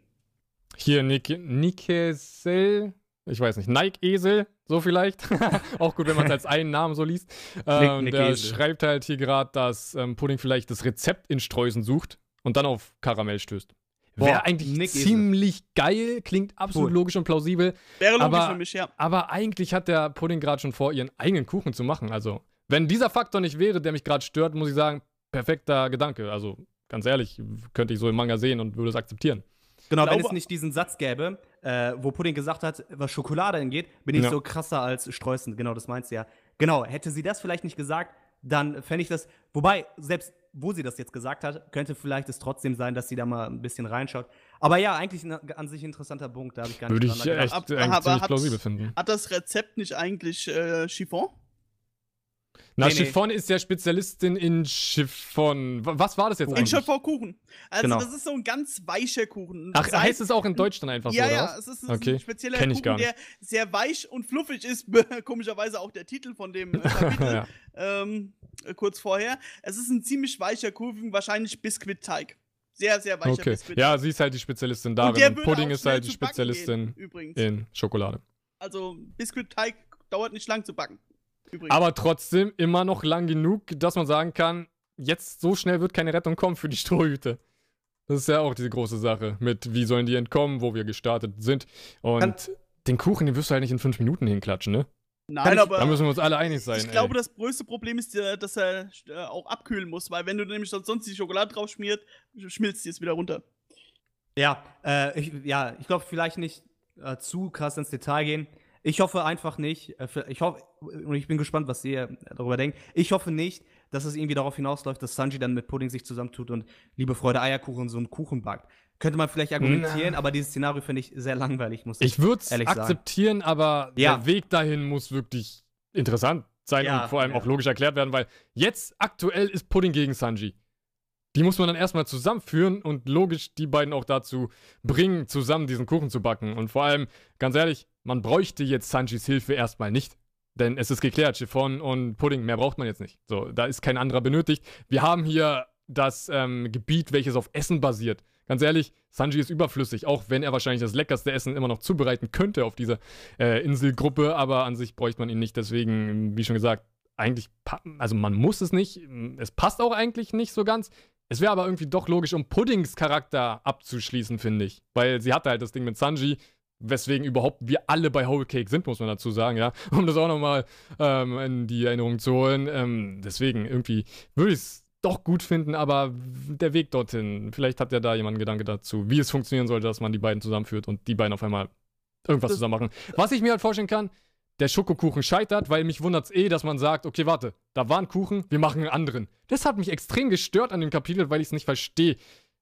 Hier, Nik Nikesel, ich weiß nicht, Nike-Esel, so vielleicht. [LAUGHS] auch gut, wenn man es als einen Namen so liest. Ähm, Nick der Esel. schreibt halt hier gerade, dass ähm, Pudding vielleicht das Rezept in Streusen sucht und dann auf Karamell stößt. Wäre eigentlich Nick Esel. ziemlich geil, klingt absolut Cool. logisch und plausibel. Wäre logisch Aber- für mich, ja. Aber eigentlich hat der Pudding gerade schon vor, ihren eigenen Kuchen zu machen. Also, wenn dieser Faktor nicht wäre, der mich gerade stört, muss ich sagen, perfekter Gedanke. Also, ganz ehrlich, könnte ich so im Manga sehen und würde es akzeptieren. Genau, wenn es nicht diesen Satz gäbe, äh, wo Pudding gesagt hat, was Schokolade angeht, bin ich Ja. so krasser als Streusen. Genau, das meinst du ja. Genau, hätte sie das vielleicht nicht gesagt, dann fände ich das. Wobei, selbst wo sie das jetzt gesagt hat, könnte vielleicht es trotzdem sein, dass sie da mal ein bisschen reinschaut. Aber ja, eigentlich ein an sich interessanter Punkt, da habe ich gar nicht Würde ich gedacht. echt Ab- eigentlich aber ziemlich plausibel finden. Hat das Rezept nicht eigentlich äh, Chiffon? Na, Nee, nee. Chiffon ist ja Spezialistin in Chiffon. Was war das jetzt In eigentlich? Chiffon-Kuchen. Also, Genau. das ist so ein ganz weicher Kuchen. Ach, Das heißt- heißt es auch in Deutsch dann einfach ja, so, ja, was? es ist Okay, ein spezieller Kuchen, der sehr weich und fluffig ist. [LAUGHS] Komischerweise auch der Titel von dem äh, [LAUGHS] Kapitel ja. ähm, äh, kurz vorher. Es ist ein ziemlich weicher Kuchen, wahrscheinlich Biskuitteig. Sehr, sehr weicher Okay. Biskuitteig. Ja, sie ist halt die Spezialistin und darin. der Und, Pudding ist halt die Spezialistin Gehen, übrigens. in Schokolade. Also, Biskuitteig dauert nicht lang zu backen. Übrigens. Aber trotzdem immer noch lang genug, dass man sagen kann, jetzt so schnell wird keine Rettung kommen für die [LAUGHS] Strohhüte. Das ist ja auch diese große Sache mit, wie sollen die entkommen, wo wir gestartet sind. Und Kann- den Kuchen, den wirst du halt nicht in fünf Minuten hinklatschen, ne? Nein, ich- aber. Da müssen wir uns alle einig sein. ich ey. glaube, das größte Problem ist, äh, dass er äh, auch abkühlen muss, weil wenn du nämlich sonst die Schokolade drauf schmiert, schmilzt die es wieder runter. Ja, äh, ich, ja, ich glaube, vielleicht nicht äh, zu krass ins Detail gehen. Ich hoffe einfach nicht, äh, ich hoffe, und ich bin gespannt, was ihr darüber denkt. Ich hoffe nicht, dass es irgendwie darauf hinausläuft, dass Sanji dann mit Pudding sich zusammentut und Liebe Freude Eierkuchen so einen Kuchen backt. Könnte man vielleicht argumentieren, aber dieses Szenario finde ich sehr langweilig, muss Ich würde es ehrlich sagen. akzeptieren, aber Ja. der Weg dahin muss wirklich interessant sein Ja, und vor allem ja. auch logisch erklärt werden, weil jetzt aktuell ist Pudding gegen Sanji. Die muss man dann erstmal zusammenführen und logisch die beiden auch dazu bringen, zusammen diesen Kuchen zu backen. Und vor allem, ganz ehrlich, man bräuchte jetzt Sanjis Hilfe erstmal nicht. Denn es ist geklärt, Chiffon und Pudding, mehr braucht man jetzt nicht. So, da ist kein anderer benötigt. Wir haben hier das ähm, Gebiet, welches auf Essen basiert. Ganz ehrlich, Sanji ist überflüssig, auch wenn er wahrscheinlich das leckerste Essen immer noch zubereiten könnte auf dieser äh, Inselgruppe, aber an sich bräuchte man ihn nicht. Deswegen, wie schon gesagt, eigentlich, also man muss es nicht. Es passt auch eigentlich nicht so ganz. Es wäre aber irgendwie doch logisch, um Puddings Charakter abzuschließen, finde ich. Weil sie hatte halt das Ding mit Sanji, weswegen überhaupt wir alle bei Whole Cake sind, muss man dazu sagen, ja. [LAUGHS] Um das auch nochmal ähm, in die Erinnerung zu holen. Ähm, deswegen irgendwie würde ich es doch gut finden, aber der Weg dorthin, vielleicht hat ja da jemand einen Gedanke dazu, wie es funktionieren sollte, dass man die beiden zusammenführt und die beiden auf einmal irgendwas zusammen machen. Was ich mir halt vorstellen kann, der Schokokuchen scheitert, weil mich wundert es eh, dass man sagt, okay, warte, da war ein Kuchen, wir machen einen anderen. Das hat mich extrem gestört an dem Kapitel, weil ich es nicht verstehe.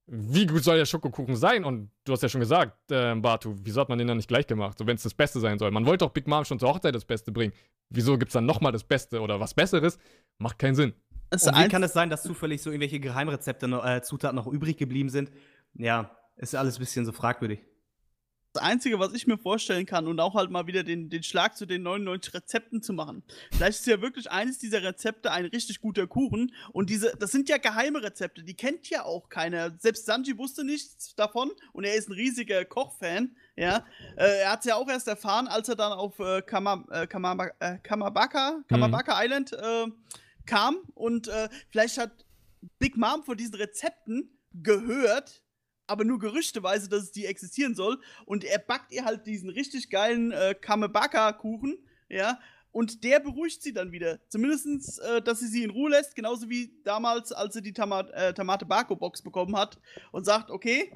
Wie gut soll der Schokokuchen sein? Und du hast ja schon gesagt, äh, Batu, wieso hat man den dann nicht gleich gemacht? So, wenn es das Beste sein soll. Man wollte doch Big Mom schon zur Hochzeit das Beste bringen. Wieso gibt es dann nochmal das Beste oder was Besseres? Macht keinen Sinn. Das Und wie ein- kann es sein, dass zufällig so irgendwelche Geheimrezepte, noch, äh, Zutaten noch übrig geblieben sind? Ja, ist alles ein bisschen so fragwürdig. Das Einzige, was ich mir vorstellen kann und auch halt mal wieder den, den Schlag zu den 99 Rezepten zu machen. Vielleicht ist ja wirklich eines dieser Rezepte ein richtig guter Kuchen und diese, das sind ja geheime Rezepte, die kennt ja auch keiner. Selbst Sanji wusste nichts davon und er ist ein riesiger Kochfan, ja. Äh, er hat es ja auch erst erfahren, als er dann auf äh, Kama, äh, Kamaba, äh, Kamabaka, Kamabaka Island äh, kam und äh, vielleicht hat Big Mom von diesen Rezepten gehört aber nur gerüchteweise, dass es die existieren soll. Und er backt ihr halt diesen richtig geilen äh, Kamebaka-Kuchen, ja. Und der beruhigt sie dann wieder. Zumindest, äh, dass sie sie in Ruhe lässt, genauso wie damals, als sie die Tama äh, Tamate Bako-Box bekommen hat und sagt, okay,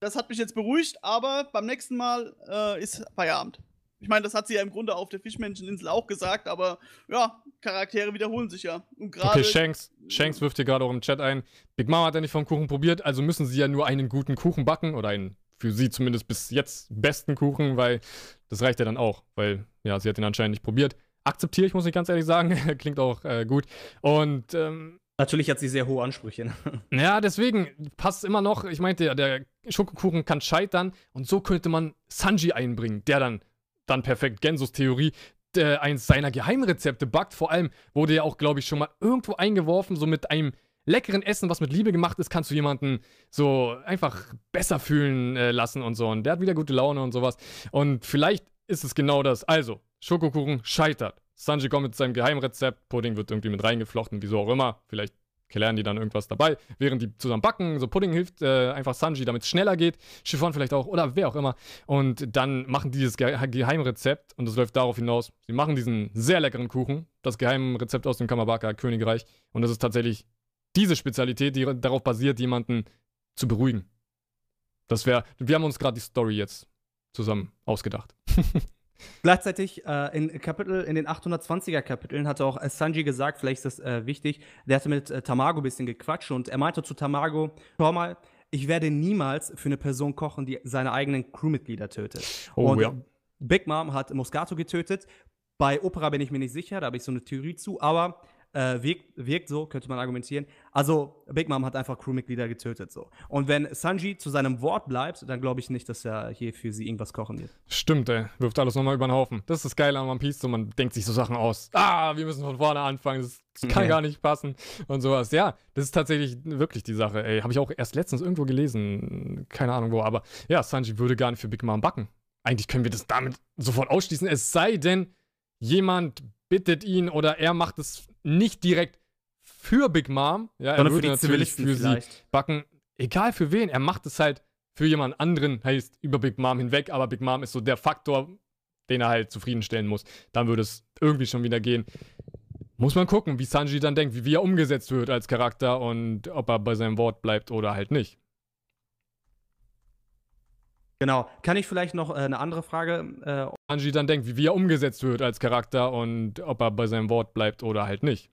das hat mich jetzt beruhigt, aber beim nächsten Mal äh, ist Feierabend. Ich meine, das hat sie ja im Grunde auf der Fischmenscheninsel auch gesagt, aber ja, Charaktere wiederholen sich ja. Und okay, Shanks, Shanks wirft hier gerade auch im Chat ein. Big Mama hat ja nicht vom Kuchen probiert, also müssen sie ja nur einen guten Kuchen backen oder einen für sie zumindest bis jetzt besten Kuchen, weil das reicht ja dann auch, weil ja, sie hat ihn anscheinend nicht probiert. Akzeptiere ich, muss ich ganz ehrlich sagen. [LAUGHS] Klingt auch äh, gut. Und ähm, Natürlich hat sie sehr hohe Ansprüche. Ne? [LAUGHS] Ja, deswegen passt es immer noch. Ich meinte ja, der Schokokuchen kann scheitern und so könnte man Sanji einbringen, der dann dann perfekt Gensos Theorie, der eins seiner Geheimrezepte backt. Vor allem wurde ja auch, glaube ich, schon mal irgendwo eingeworfen, so mit einem leckeren Essen, was mit Liebe gemacht ist, kannst du jemanden so einfach besser fühlen äh, lassen und so. Und der hat wieder gute Laune und sowas. Und vielleicht ist es genau das. Also, Schokokuchen scheitert. Sanji kommt mit seinem Geheimrezept, Pudding wird irgendwie mit reingeflochten, wieso auch immer. Vielleicht lernen die dann irgendwas dabei, während die zusammen backen. So Pudding hilft äh, einfach Sanji, damit es schneller geht. Chiffon vielleicht auch oder wer auch immer. Und dann machen die dieses Ge Geheimrezept und es läuft darauf hinaus. Sie machen diesen sehr leckeren Kuchen, das Geheimrezept aus dem Kamabaka-Königreich. Und das ist tatsächlich diese Spezialität, die darauf basiert, jemanden zu beruhigen. Das wäre, wir haben uns gerade die Story jetzt zusammen ausgedacht. [LAUGHS] Gleichzeitig äh, in Kapitel, in den 820er Kapiteln hatte auch Sanji gesagt, vielleicht ist das äh, wichtig, der hatte mit äh, Tamago ein bisschen gequatscht und er meinte zu Tamago, schau mal, ich werde niemals für eine Person kochen, die seine eigenen Crewmitglieder tötet. Oh, und ja. Big Mom hat Moscato getötet. Bei Opera bin ich mir nicht sicher, da habe ich so eine Theorie zu, aber äh, wirkt, wirkt so, könnte man argumentieren. Also, Big Mom hat einfach Crewmitglieder getötet, so. Und wenn Sanji zu seinem Wort bleibt, dann glaube ich nicht, dass er hier für sie irgendwas kochen wird. Stimmt, ey. Wirft alles nochmal über den Haufen. Das ist das Geile an One Piece, so man denkt sich so Sachen aus. Ah, wir müssen von vorne anfangen, das, das kann ja. gar nicht passen und sowas. Ja, das ist tatsächlich wirklich die Sache, ey. Habe ich auch erst letztens irgendwo gelesen, keine Ahnung wo, aber ja, Sanji würde gar nicht für Big Mom backen. Eigentlich können wir das damit sofort ausschließen, es sei denn, jemand bittet ihn oder er macht es nicht direkt für Big Mom. Ja, er würde natürlich für vielleicht. sie backen. Egal für wen, er macht es halt für jemand anderen, heißt über Big Mom hinweg, aber Big Mom ist so der Faktor, den er halt zufriedenstellen muss. Dann würde es irgendwie schon wieder gehen. Muss man gucken, wie Sanji dann denkt, wie, wie er umgesetzt wird als Charakter und ob er bei seinem Wort bleibt oder halt nicht. Genau. Kann ich vielleicht noch äh, eine andere Frage? Äh, Anji dann denkt, wie, wie er umgesetzt wird als Charakter und ob er bei seinem Wort bleibt oder halt nicht.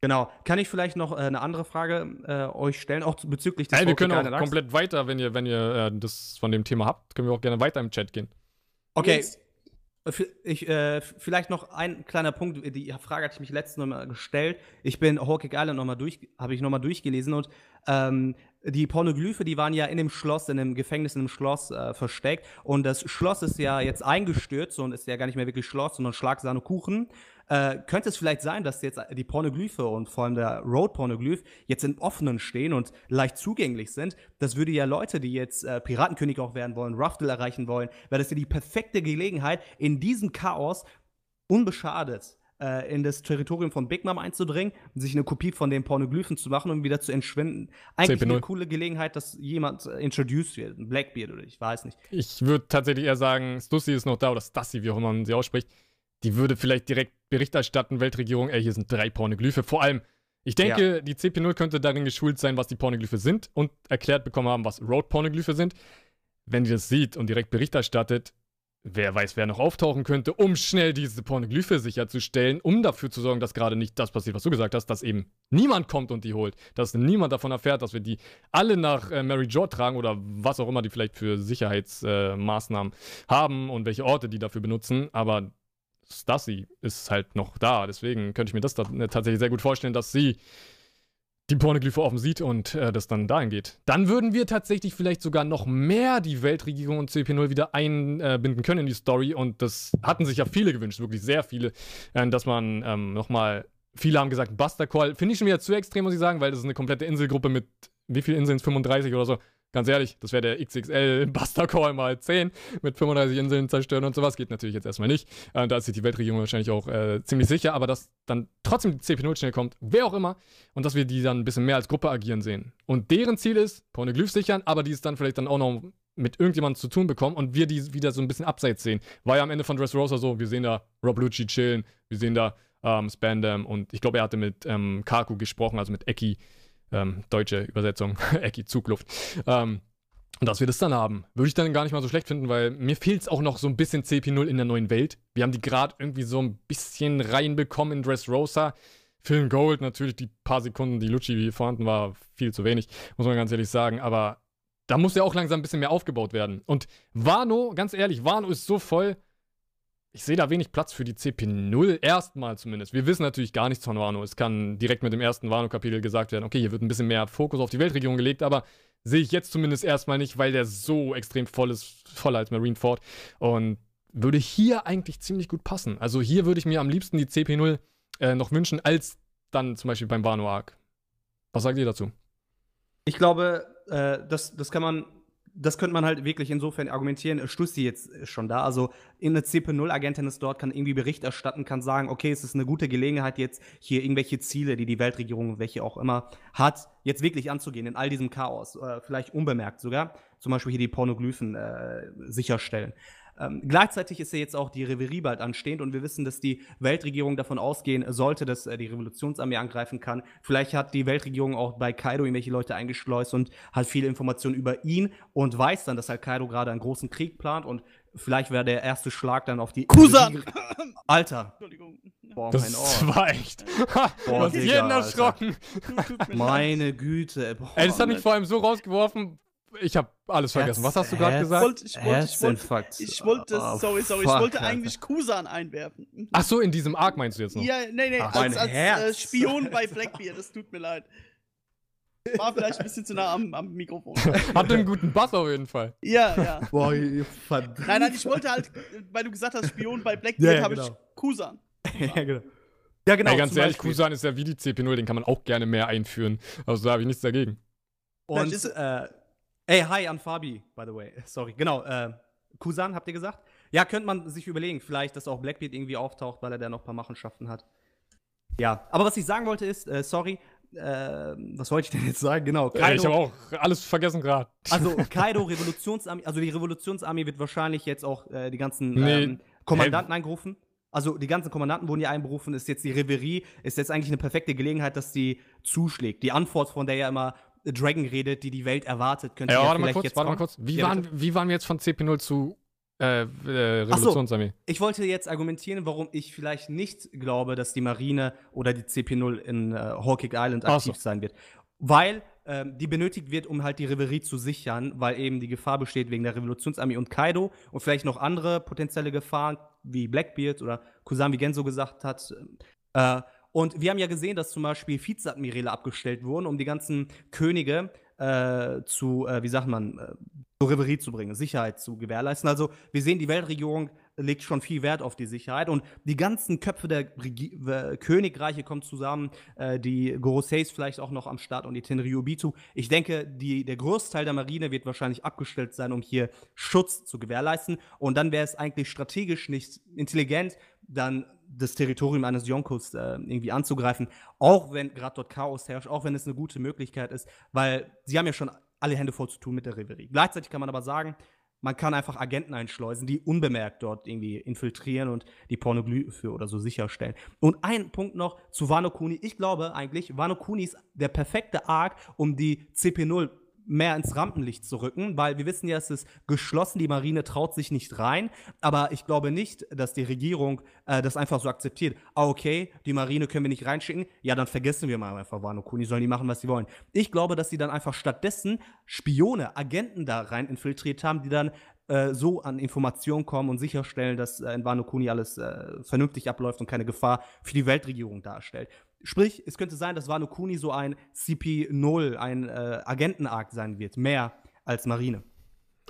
Genau. Kann ich vielleicht noch äh, eine andere Frage äh, euch stellen, auch bezüglich des Hey, wir können auch komplett weiter, wenn ihr, wenn ihr äh, das von dem Thema habt, können wir auch gerne weiter im Chat gehen. Okay. Jetzt. Ich, äh, vielleicht noch ein kleiner Punkt, die Frage hatte ich mich letztens noch mal gestellt. Ich bin Hawkeye Island noch mal durch, habe ich nochmal durchgelesen und ähm, die Pornoglyphe, die waren ja in dem Schloss, in dem Gefängnis, in dem Schloss äh, versteckt. Und das Schloss ist ja jetzt eingestürzt und ist ja gar nicht mehr wirklich Schloss, sondern Schlagsahne Kuchen. Äh, könnte es vielleicht sein, dass jetzt die Pornoglyphe und vor allem der Road-Pornoglyph jetzt in offenen stehen und leicht zugänglich sind? Das würde ja Leute, die jetzt äh, Piratenkönig auch werden wollen, Ruffle erreichen wollen, wäre das ja die perfekte Gelegenheit, in diesem Chaos unbeschadet äh, in das Territorium von Big Mom einzudringen, sich eine Kopie von den Pornoglyphen zu machen und wieder zu entschwinden. Eigentlich CP0. eine coole Gelegenheit, dass jemand äh, introduced wird, ein Blackbeard oder ich weiß nicht. Ich würde tatsächlich eher sagen, Stussy ist noch da oder Stassi, wie auch immer man sie ausspricht. Die würde vielleicht direkt Bericht erstatten, Weltregierung, ey, hier sind drei Pornoglyphe. Vor allem, ich denke, ja. die CP0 könnte darin geschult sein, was die Pornoglyphe sind und erklärt bekommen haben, was Road-Pornoglyphe sind. Wenn die das sieht und direkt Bericht erstattet, wer weiß, wer noch auftauchen könnte, um schnell diese Pornoglyphe sicherzustellen, um dafür zu sorgen, dass gerade nicht das passiert, was du gesagt hast, dass eben niemand kommt und die holt, dass niemand davon erfährt, dass wir die alle nach äh, Mary Jo tragen oder was auch immer die vielleicht für Sicherheitsmaßnahmen äh, haben und welche Orte die dafür benutzen, aber Stassi ist halt noch da, deswegen könnte ich mir das da, äh, tatsächlich sehr gut vorstellen, dass sie die Pornoglyphe offen sieht und äh, das dann dahin geht. Dann würden wir tatsächlich vielleicht sogar noch mehr die Weltregierung und CP0 wieder einbinden können in die Story. Und das hatten sich ja viele gewünscht, wirklich sehr viele, äh, dass man ähm, nochmal, viele haben gesagt, Buster Call, finde ich schon wieder zu extrem, muss ich sagen, weil das ist eine komplette Inselgruppe mit, wie viele Inseln, 35 oder so, Ganz ehrlich, das wäre der XXL [LAUGHS] Buster Call mal 10 mit 35 Inseln zerstören und sowas. Geht natürlich jetzt erstmal nicht. Äh, da ist sich die Weltregierung wahrscheinlich auch äh, ziemlich sicher, aber dass dann trotzdem die CP0 schnell kommt, wer auch immer, und dass wir die dann ein bisschen mehr als Gruppe agieren sehen. Und deren Ziel ist, Pornoglyph sichern, aber die es dann vielleicht dann auch noch mit irgendjemandem zu tun bekommen und wir die wieder so ein bisschen abseits sehen. War ja am Ende von Dressrosa so, wir sehen da Rob Lucci chillen, wir sehen da ähm, Spandam und ich glaube, er hatte mit ähm, Kaku gesprochen, also mit Eki ähm, deutsche Übersetzung, [LAUGHS] Ecki Zugluft. Ähm, und dass wir das dann haben, würde ich dann gar nicht mal so schlecht finden, weil mir fehlt es auch noch so ein bisschen CP0 in der neuen Welt. Wir haben die gerade irgendwie so ein bisschen reinbekommen in Dressrosa. Phil Gold, natürlich die paar Sekunden, die Lucci vorhanden war, viel zu wenig, muss man ganz ehrlich sagen. Aber da muss ja auch langsam ein bisschen mehr aufgebaut werden. Und Wano, ganz ehrlich, Wano ist so voll, ich sehe da wenig Platz für die CP0, erstmal zumindest. Wir wissen natürlich gar nichts von Wano. Es kann direkt mit dem ersten Wano-Kapitel gesagt werden, okay, hier wird ein bisschen mehr Fokus auf die Weltregierung gelegt, aber sehe ich jetzt zumindest erstmal nicht, weil der so extrem voll ist, voller als Marineford. Und würde hier eigentlich ziemlich gut passen. Also hier würde ich mir am liebsten die CP0 äh, noch wünschen, als dann zum Beispiel beim Wano-Arc. Was sagt ihr dazu? Ich glaube, äh, das, das kann man das könnte man halt wirklich insofern argumentieren, Stussi jetzt schon da. Also in eine CP0-Agentin ist dort, kann irgendwie Bericht erstatten, kann sagen, okay, es ist eine gute Gelegenheit, jetzt hier irgendwelche Ziele, die die Weltregierung, welche auch immer, hat, jetzt wirklich anzugehen in all diesem Chaos. Äh, vielleicht unbemerkt sogar. Zum Beispiel hier die Pornoglyphen äh, sicherstellen. Ähm, gleichzeitig ist ja jetzt auch die Reverie bald anstehend und wir wissen, dass die Weltregierung davon ausgehen sollte, dass äh, die Revolutionsarmee angreifen kann. Vielleicht hat die Weltregierung auch bei Kaido irgendwelche Leute eingeschleust und hat viele Informationen über ihn und weiß dann, dass halt Kaido gerade einen großen Krieg plant und vielleicht wäre der erste Schlag dann auf die. Kusan! Alter! Entschuldigung. Boah, Das mein Ohr. war echt. Boah, Digga, jeden erschrocken. Meine Güte. Boah, Ey, das hat mich vor allem so rausgeworfen. Ich habe alles vergessen. Was hast du gerade Herz- gesagt? wollte- ich wollte- ich wollte- Herzinfarkt. Ich wollte, Oh, sorry, sorry, fuck, ich wollte Alter. eigentlich Kusan einwerfen. Ach so, in diesem Arc meinst du jetzt noch? Ja, nee, nee, Ach, als, als äh, Herz. Spion bei [LAUGHS] Blackbeard, das tut mir leid. War vielleicht ein bisschen zu nah am, am Mikrofon. [LAUGHS] Hatte einen guten Bass auf jeden Fall. Ja, ja. [LAUGHS] Boah, verdammt. Nein, nein, ich wollte halt, weil du gesagt hast, Spion bei Blackbeard, Ja, ja, habe genau. ich Kusan. ja, genau. Ja, genau. Ey, ganz ehrlich, Beispiel. Kusan ist ja wie die CP0, den kann man auch gerne mehr einführen. Also da habe ich nichts dagegen. Und, ist- äh, ey, hi an Fabi, by the way. [LAUGHS] Sorry, genau. Äh, Kusan, habt ihr gesagt? Ja, könnte man sich überlegen, vielleicht, dass auch Blackbeard irgendwie auftaucht, weil er da noch ein paar Machenschaften hat. Ja, aber was ich sagen wollte ist, äh, sorry, äh, was wollte ich denn jetzt sagen? Genau, Ey, ich habe auch alles vergessen gerade. Also [LAUGHS] Kaido, Revolutionsarmee, also die Revolutionsarmee wird wahrscheinlich jetzt auch äh, die ganzen Nee. ähm, Kommandanten eingerufen. Also die ganzen Kommandanten wurden ja einberufen, ist jetzt die Reverie, ist jetzt eigentlich eine perfekte Gelegenheit, dass die zuschlägt. Die Antwort, von der ja immer Dragon redet, die die Welt erwartet, könnte Ja, warte mal vielleicht kurz, jetzt warte mal kurz. Wie, Ja, waren, wie waren wir jetzt von CP0 zu äh, äh, Ach so. Revolutionsarmee? Ich wollte jetzt argumentieren, warum ich vielleicht nicht glaube, dass die Marine oder die CP0 in äh, Hawkeye Island aktiv so. sein wird. Weil ähm, die benötigt wird, um halt die Reverie zu sichern, weil eben die Gefahr besteht wegen der Revolutionsarmee und Kaido und vielleicht noch andere potenzielle Gefahren, wie Blackbeard oder Kusami Genso gesagt hat. Äh, und wir haben ja gesehen, dass zum Beispiel Vizeadmiräle abgestellt wurden, um die ganzen Könige äh, zu, äh, wie sagt man, äh, zur Reverie zu bringen, Sicherheit zu gewährleisten. Also wir sehen, die Weltregierung legt schon viel Wert auf die Sicherheit und die ganzen Köpfe der Regi äh, Königreiche kommen zusammen, äh, die Goroseis vielleicht auch noch am Start und die Tenryubitu. Ich denke, die, der Großteil der Marine wird wahrscheinlich abgestellt sein, um hier Schutz zu gewährleisten und dann wäre es eigentlich strategisch nicht intelligent, dann das Territorium eines Yonkos äh, irgendwie anzugreifen, auch wenn gerade dort Chaos herrscht, auch wenn es eine gute Möglichkeit ist, weil sie haben ja schon alle Hände voll zu tun mit der Reverie. Gleichzeitig kann man aber sagen, man kann einfach Agenten einschleusen, die unbemerkt dort irgendwie infiltrieren und die Pornoglyphe oder so sicherstellen. Und ein Punkt noch zu Wano Kuni. Ich glaube eigentlich, Wano Kuni ist der perfekte Arc, um die CP0 mehr ins Rampenlicht zu rücken, weil wir wissen ja, es ist geschlossen, die Marine traut sich nicht rein, aber ich glaube nicht, dass die Regierung äh, das einfach so akzeptiert. Ah, okay, die Marine können wir nicht reinschicken, ja, dann vergessen wir mal einfach Wano Kuni, sollen die machen, was sie wollen. Ich glaube, dass sie dann einfach stattdessen Spione, Agenten da rein infiltriert haben, die dann äh, so an Informationen kommen und sicherstellen, dass äh, in Wano Kuni alles äh, vernünftig abläuft und keine Gefahr für die Weltregierung darstellt. Sprich, es könnte sein, dass Wano Kuni so ein CP0, ein äh, Agenten-Arc sein wird, mehr als Marine.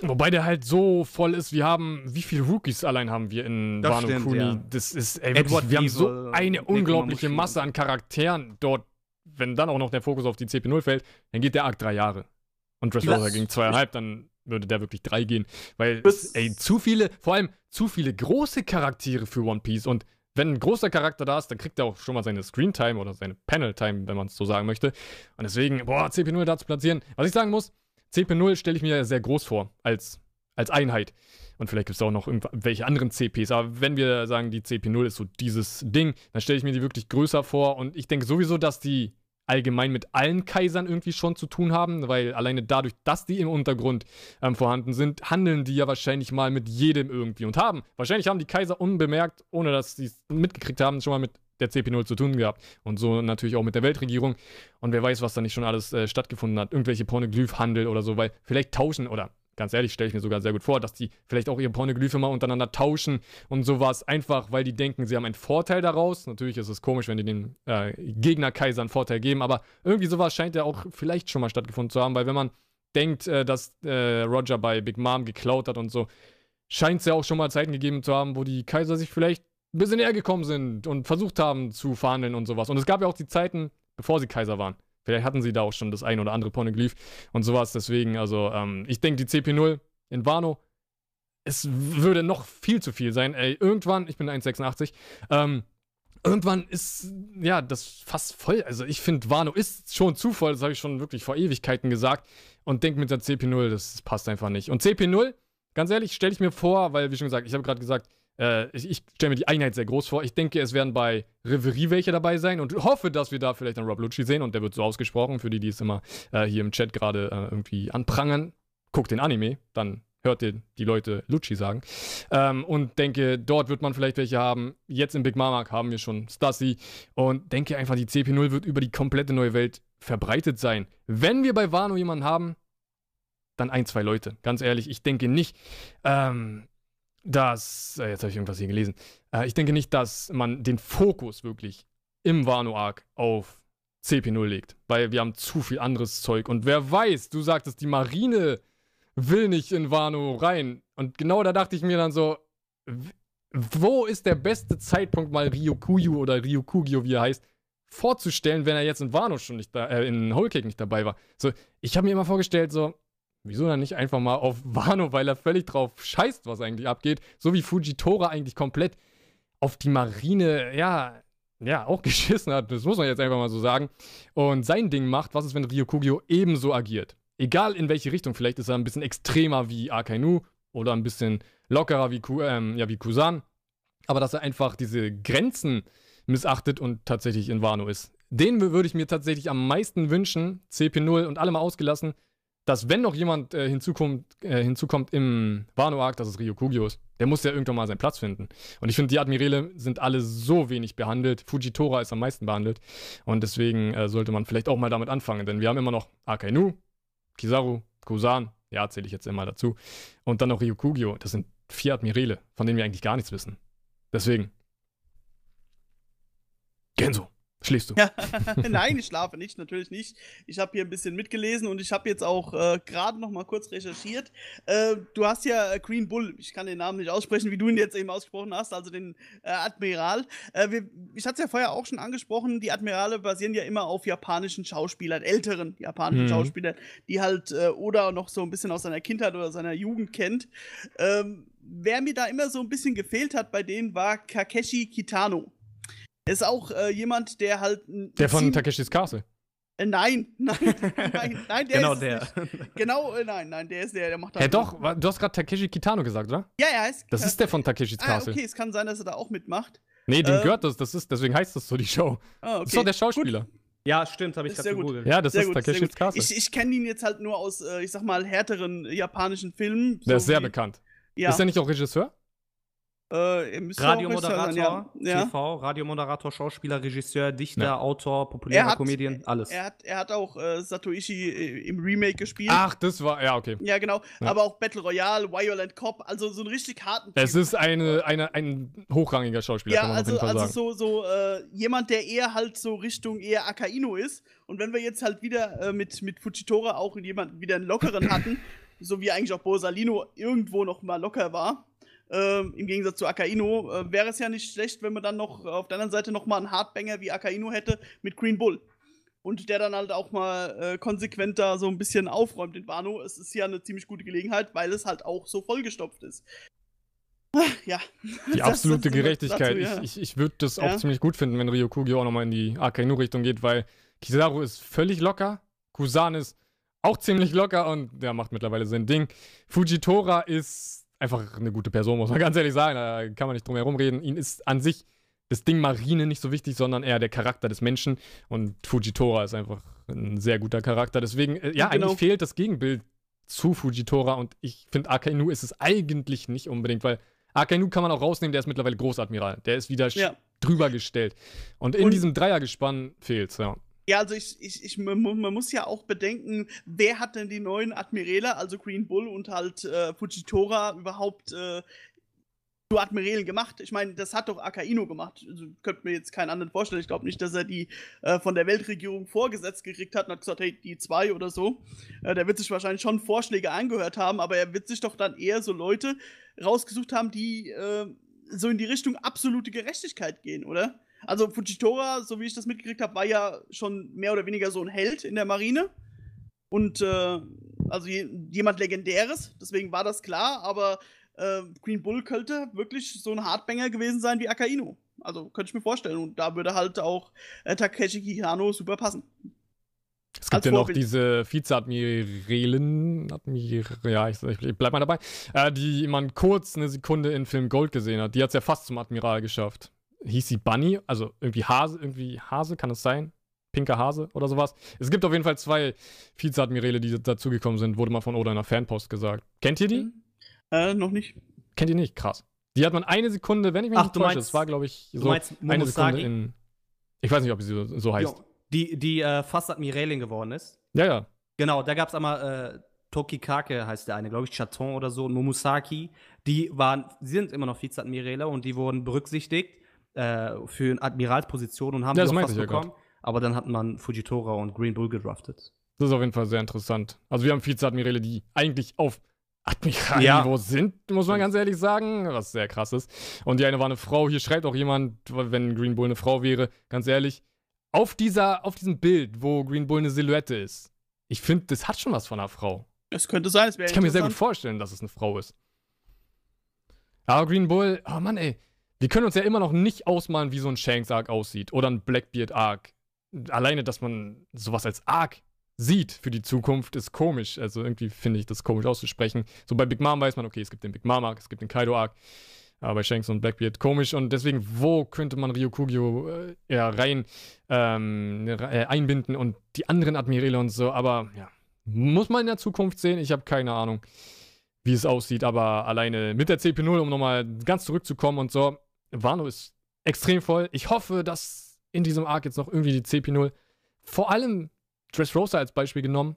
Wobei der halt so voll ist, wir haben, wie viele Rookies allein haben wir in Das Wano stimmt, Kuni? ja. Das ist, ey, Edward wir haben so Weevil, eine unglaubliche Masse an Charakteren dort. Wenn dann auch noch der Fokus auf die CP0 fällt, dann geht der Arc drei Jahre. Und Dressrosa ging zweieinhalb, dann würde der wirklich drei gehen. Weil, ey, zu viele, vor allem zu viele große Charaktere für One Piece. Und wenn ein großer Charakter da ist, dann kriegt er auch schon mal seine Screentime oder seine Panel-Time, wenn man es so sagen möchte. Und deswegen, boah, CP0 da zu platzieren. Was ich sagen muss, CP0 stelle ich mir sehr groß vor, als, als Einheit. Und vielleicht gibt es auch noch irgendwelche anderen CPs. Aber wenn wir sagen, die CP0 ist so dieses Ding, dann stelle ich mir die wirklich größer vor. Und ich denke sowieso, dass die allgemein mit allen Kaisern irgendwie schon zu tun haben, weil alleine dadurch, dass die im Untergrund ähm, vorhanden sind, handeln die ja wahrscheinlich mal mit jedem irgendwie und haben. Wahrscheinlich haben die Kaiser unbemerkt, ohne dass sie es mitgekriegt haben, schon mal mit der CP0 zu tun gehabt. Und so natürlich auch mit der Weltregierung. Und wer weiß, was da nicht schon alles äh, stattgefunden hat. Irgendwelche Pornoglyphhandel oder so, weil vielleicht tauschen oder ganz ehrlich, stelle ich mir sogar sehr gut vor, dass die vielleicht auch ihre Pornoglyphe mal untereinander tauschen und sowas. Einfach, weil die denken, sie haben einen Vorteil daraus. Natürlich ist es komisch, wenn die den äh, Gegnerkaiser einen Vorteil geben, aber irgendwie sowas scheint ja auch vielleicht schon mal stattgefunden zu haben, weil wenn man denkt, äh, dass äh, Roger bei Big Mom geklaut hat und so, scheint es ja auch schon mal Zeiten gegeben zu haben, wo die Kaiser sich vielleicht ein bisschen näher gekommen sind und versucht haben zu verhandeln und sowas. Und es gab ja auch die Zeiten, bevor sie Kaiser waren. Vielleicht hatten sie da auch schon das ein oder andere Poneglyph und sowas. Deswegen, also, ähm, ich denke, die CP0 in Wano, es würde noch viel zu viel sein. Ey, irgendwann, ich bin 1,86, ähm, irgendwann ist, ja, das fast voll. Also, ich finde, Wano ist schon zu voll. Das habe ich schon wirklich vor Ewigkeiten gesagt. Und denke mit der CP0, das passt einfach nicht. Und CP0, ganz ehrlich, stelle ich mir vor, weil, wie schon gesagt, ich habe gerade gesagt, äh, ich, ich stelle mir die Einheit sehr groß vor. Ich denke, es werden bei Reverie welche dabei sein und hoffe, dass wir da vielleicht einen Rob Lucci sehen und der wird so ausgesprochen, für die, die es immer äh, hier im Chat gerade äh, irgendwie anprangern. Guckt den Anime, dann hört ihr die Leute Lucci sagen. Ähm, und denke, dort wird man vielleicht welche haben. Jetzt im Big Mama haben wir schon Stassi. Und denke einfach, die CP0 wird über die komplette neue Welt verbreitet sein. Wenn wir bei Wano jemanden haben, dann ein, zwei Leute. Ganz ehrlich, ich denke nicht, ähm, dass, äh, jetzt habe ich irgendwas hier gelesen, äh, ich denke nicht, dass man den Fokus wirklich im Wano-Arc auf CP0 legt, weil wir haben zu viel anderes Zeug und wer weiß, du sagtest, die Marine will nicht in Wano rein und genau da dachte ich mir dann so, wo ist der beste Zeitpunkt mal Ryokuyu oder Ryokugyo, wie er heißt, vorzustellen, wenn er jetzt in Wano schon nicht da, äh, in Whole Cake nicht dabei war. So, ich habe mir immer vorgestellt, so, Wieso dann nicht einfach mal auf [LAUGHS] Wano, weil er völlig drauf scheißt, was eigentlich abgeht? So wie Fujitora eigentlich komplett auf die Marine, ja, ja, auch [LAUGHS] geschissen hat. Das muss man jetzt einfach mal so sagen. Und sein Ding macht, was ist, wenn Ryokugyo ebenso agiert? Egal in welche Richtung, vielleicht ist er ein bisschen extremer wie Akainu oder ein bisschen lockerer wie, ähm, ja, wie Kusan. Aber dass er einfach diese Grenzen missachtet und tatsächlich in Wano ist. Den würde ich mir tatsächlich am meisten wünschen, CP0 und alle mal ausgelassen, dass wenn noch jemand äh, hinzukommt, äh, hinzukommt im Wano-Arc, dass es Ryokugyo ist. Der muss ja irgendwann mal seinen Platz finden. Und ich finde, die Admirale sind alle so wenig behandelt. Fujitora ist am meisten behandelt. Und deswegen äh, sollte man vielleicht auch mal damit anfangen. Denn wir haben immer noch Akainu, Kizaru, Kusan, ja, zähle ich jetzt immer dazu. Und dann noch Ryokugyo. Das sind vier Admirale, von denen wir eigentlich gar nichts wissen. Deswegen. Genso. Schläfst du? [LAUGHS] Nein, ich schlafe nicht, natürlich nicht. Ich habe hier ein bisschen mitgelesen und ich habe jetzt auch äh, gerade noch mal kurz recherchiert. Äh, du hast ja äh, Green Bull, ich kann den Namen nicht aussprechen, wie du ihn jetzt eben ausgesprochen hast, also den äh, Admiral. Äh, wir, ich hatte es ja vorher auch schon angesprochen, die Admirale basieren ja immer auf japanischen Schauspielern, älteren japanischen mhm. Schauspielern, die halt äh, Oda noch so ein bisschen aus seiner Kindheit oder seiner Jugend kennt. Ähm, wer mir da immer so ein bisschen gefehlt hat bei denen war Kakeshi Kitano ist auch äh, jemand, der halt. Der von Takeshis Castle. Äh, nein, [LAUGHS] nein, nein, nein, der genau ist der. Nicht. Genau, äh, nein, nein, der ist der, der macht halt. Hä, doch, du hast gerade Takeshi Kitano gesagt, oder? Ja, er heißt. Das ist der von Takeshis ah, Castle. Okay, es kann sein, dass er da auch mitmacht. Nee, dem äh, gehört das, das ist, deswegen heißt das so die Show. Ah, okay. Das ist doch der Schauspieler. Gut. Ja, stimmt, habe ich gerade gegoogelt. Ja, das sehr ist gut, Takeshis Castle. Ich, ich kenne ihn jetzt halt nur aus, ich sag mal, härteren japanischen Filmen. Der so ist sehr bekannt. Ja. Ist er nicht auch Regisseur? Äh, Radiomoderator, ja. TV, Radiomoderator, Schauspieler, Regisseur, Dichter, ja. Autor, populärer Comedian, alles. Er hat, er hat auch äh, Satoishi äh, im Remake gespielt. Ach, das war, ja, okay. Ja, genau. Ja. Aber auch Battle Royale, Violent Cop, also so einen richtig harten. Es ist eine, eine, ein hochrangiger Schauspieler, ja, kann man also, auf jeden Fall also so, so äh, jemand, der eher halt so Richtung eher Akaino ist. Und wenn wir jetzt halt wieder äh, mit, mit Fujitora auch jemanden wieder einen lockeren hatten, [LAUGHS] so wie eigentlich auch Borsalino irgendwo noch mal locker war, ähm, Im Gegensatz zu Akaino äh, wäre es ja nicht schlecht, wenn man dann noch auf der anderen Seite noch mal einen Hardbanger wie Akaino hätte mit Green Bull. und der dann halt auch mal äh, konsequenter so ein bisschen aufräumt in Wano. Es ist ja eine ziemlich gute Gelegenheit, weil es halt auch so vollgestopft ist. [LAUGHS] Ja. Die absolute Gerechtigkeit. Dazu, ja. Ich, ich, ich würde das Ja. auch ziemlich gut finden, wenn Ryokugyo auch nochmal in die Akainu-Richtung geht, weil Kizaru ist völlig locker, Kusan ist auch ziemlich locker und der macht mittlerweile sein Ding. Fujitora ist einfach eine gute Person, muss man [LAUGHS] ganz ehrlich sagen. Da kann man nicht drum herum reden. Ihn ist an sich das Ding Marine nicht so wichtig, sondern eher der Charakter des Menschen. Und Fujitora ist einfach ein sehr guter Charakter. Deswegen, äh, ja, Genau. eigentlich fehlt das Gegenbild zu Fujitora und ich finde, Akainu ist es eigentlich nicht unbedingt, weil Akainu kann man auch rausnehmen, der ist mittlerweile Großadmiral. Der ist wieder Ja. drüber gestellt. Und in Und- diesem Dreiergespann fehlt's, ja. Ja, also ich, ich, ich, man mu- man muss ja auch bedenken, wer hat denn die neuen Admiräle, also Green Bull und halt äh, Fujitora, überhaupt äh, zu Admirälen gemacht? Ich meine, das hat doch Akaino gemacht. Also, könnte mir jetzt keinen anderen vorstellen. Ich glaube nicht, dass er die äh, von der Weltregierung vorgesetzt gekriegt hat und hat gesagt, hey, die zwei oder so. Äh, der wird sich wahrscheinlich schon Vorschläge angehört haben, aber er wird sich doch dann eher so Leute rausgesucht haben, die äh, so in die Richtung absolute Gerechtigkeit gehen, oder? Also Fujitora, so wie ich das mitgekriegt habe, war ja schon mehr oder weniger so ein Held in der Marine. Und äh, also je, jemand Legendäres, deswegen war das klar, aber äh, Green Bull könnte wirklich so ein Hardbanger gewesen sein wie Akainu. Also könnte ich mir vorstellen. Und da würde halt auch äh, Takeshi Kitano super passen. Es gibt ja noch diese Vizeadmirälen, Admir ja, ich, ich bleib mal dabei, äh, die man kurz eine Sekunde in Film Gold gesehen hat. Die hat's ja fast zum Admiral geschafft. Hieß sie Bunny? Also irgendwie Hase, irgendwie Hase, kann es sein? Pinker Hase oder sowas. Es gibt auf jeden Fall zwei Vizeadmiräle, die dazugekommen sind, wurde mal von Oda in einer Fanpost gesagt. Kennt ihr die? Äh, noch nicht. Kennt ihr nicht? Krass. Die hat man eine Sekunde, wenn ich mich Ach, nicht täusche, es war, glaube ich, so meinst eine Sekunde in. Ich weiß nicht, ob sie so, heißt. Jo, Die, die äh, fast Admiralin geworden ist. Ja, ja. Genau, da gab es einmal äh, Tokikake, heißt der eine, glaube ich, Chaton oder so, und Momusaki. Die waren, sie sind immer noch Vizeadmiräle und die wurden berücksichtigt äh, für eine Admiralsposition und haben Ja, die das auch fast ich ja bekommen. Aber dann hat man Fujitora und Green Bull gedraftet. Das ist auf jeden Fall sehr interessant. Also wir haben Vizeadmiräle, die eigentlich auf Admiralniveau Ja. sind, muss man ganz ehrlich sagen, was sehr krass ist. Und die eine war eine Frau. Hier schreibt auch jemand, wenn Green Bull eine Frau wäre, ganz ehrlich, auf, dieser, auf diesem Bild, wo Green Bull eine Silhouette ist, ich finde, das hat schon was von einer Frau. Es könnte sein, es wäre Ich kann mir sehr gut vorstellen, dass es eine Frau ist. Aber Green Bull, oh Mann, ey. Wir können uns ja immer noch nicht ausmalen, wie so ein Shanks-Arc aussieht. Oder ein Blackbeard-Arc. Alleine, dass man sowas als Arc sieht für die Zukunft, ist komisch. Also irgendwie finde ich das komisch auszusprechen. So bei Big Mom weiß man, okay, es gibt den Big Mom-Arc, es gibt den Kaido-Arc. Aber bei Shanks und Blackbeard komisch. Und deswegen, wo könnte man Ryokugyo äh, ja, rein ähm, äh, einbinden und die anderen Admiräle und so. Aber ja, muss man in der Zukunft sehen. Ich habe keine Ahnung, wie es aussieht. Aber alleine mit der CP0, um nochmal ganz zurückzukommen und so, Wano ist extrem voll. Ich hoffe, dass in diesem Arc jetzt noch irgendwie die CP0, vor allem Dressrosa als Beispiel genommen,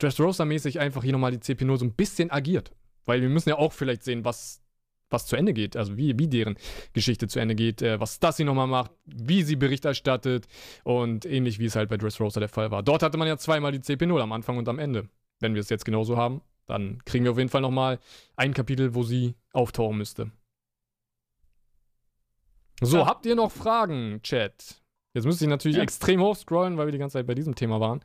Dressrosa-mäßig einfach hier nochmal die CP0 so ein bisschen agiert. Weil wir müssen ja auch vielleicht sehen, was, was zu Ende geht, also wie, wie deren Geschichte zu Ende geht, äh, was das sie nochmal macht, wie sie Bericht erstattet und ähnlich wie es halt bei Dressrosa der Fall war. Dort hatte man ja zweimal die CP0 am Anfang und am Ende. Wenn wir es jetzt genauso haben, dann kriegen wir auf jeden Fall nochmal ein Kapitel, wo sie auftauchen müsste. So, Ja. habt ihr noch Fragen, Chat? Jetzt müsste ich natürlich Ja. extrem hochscrollen, weil wir die ganze Zeit bei diesem Thema waren.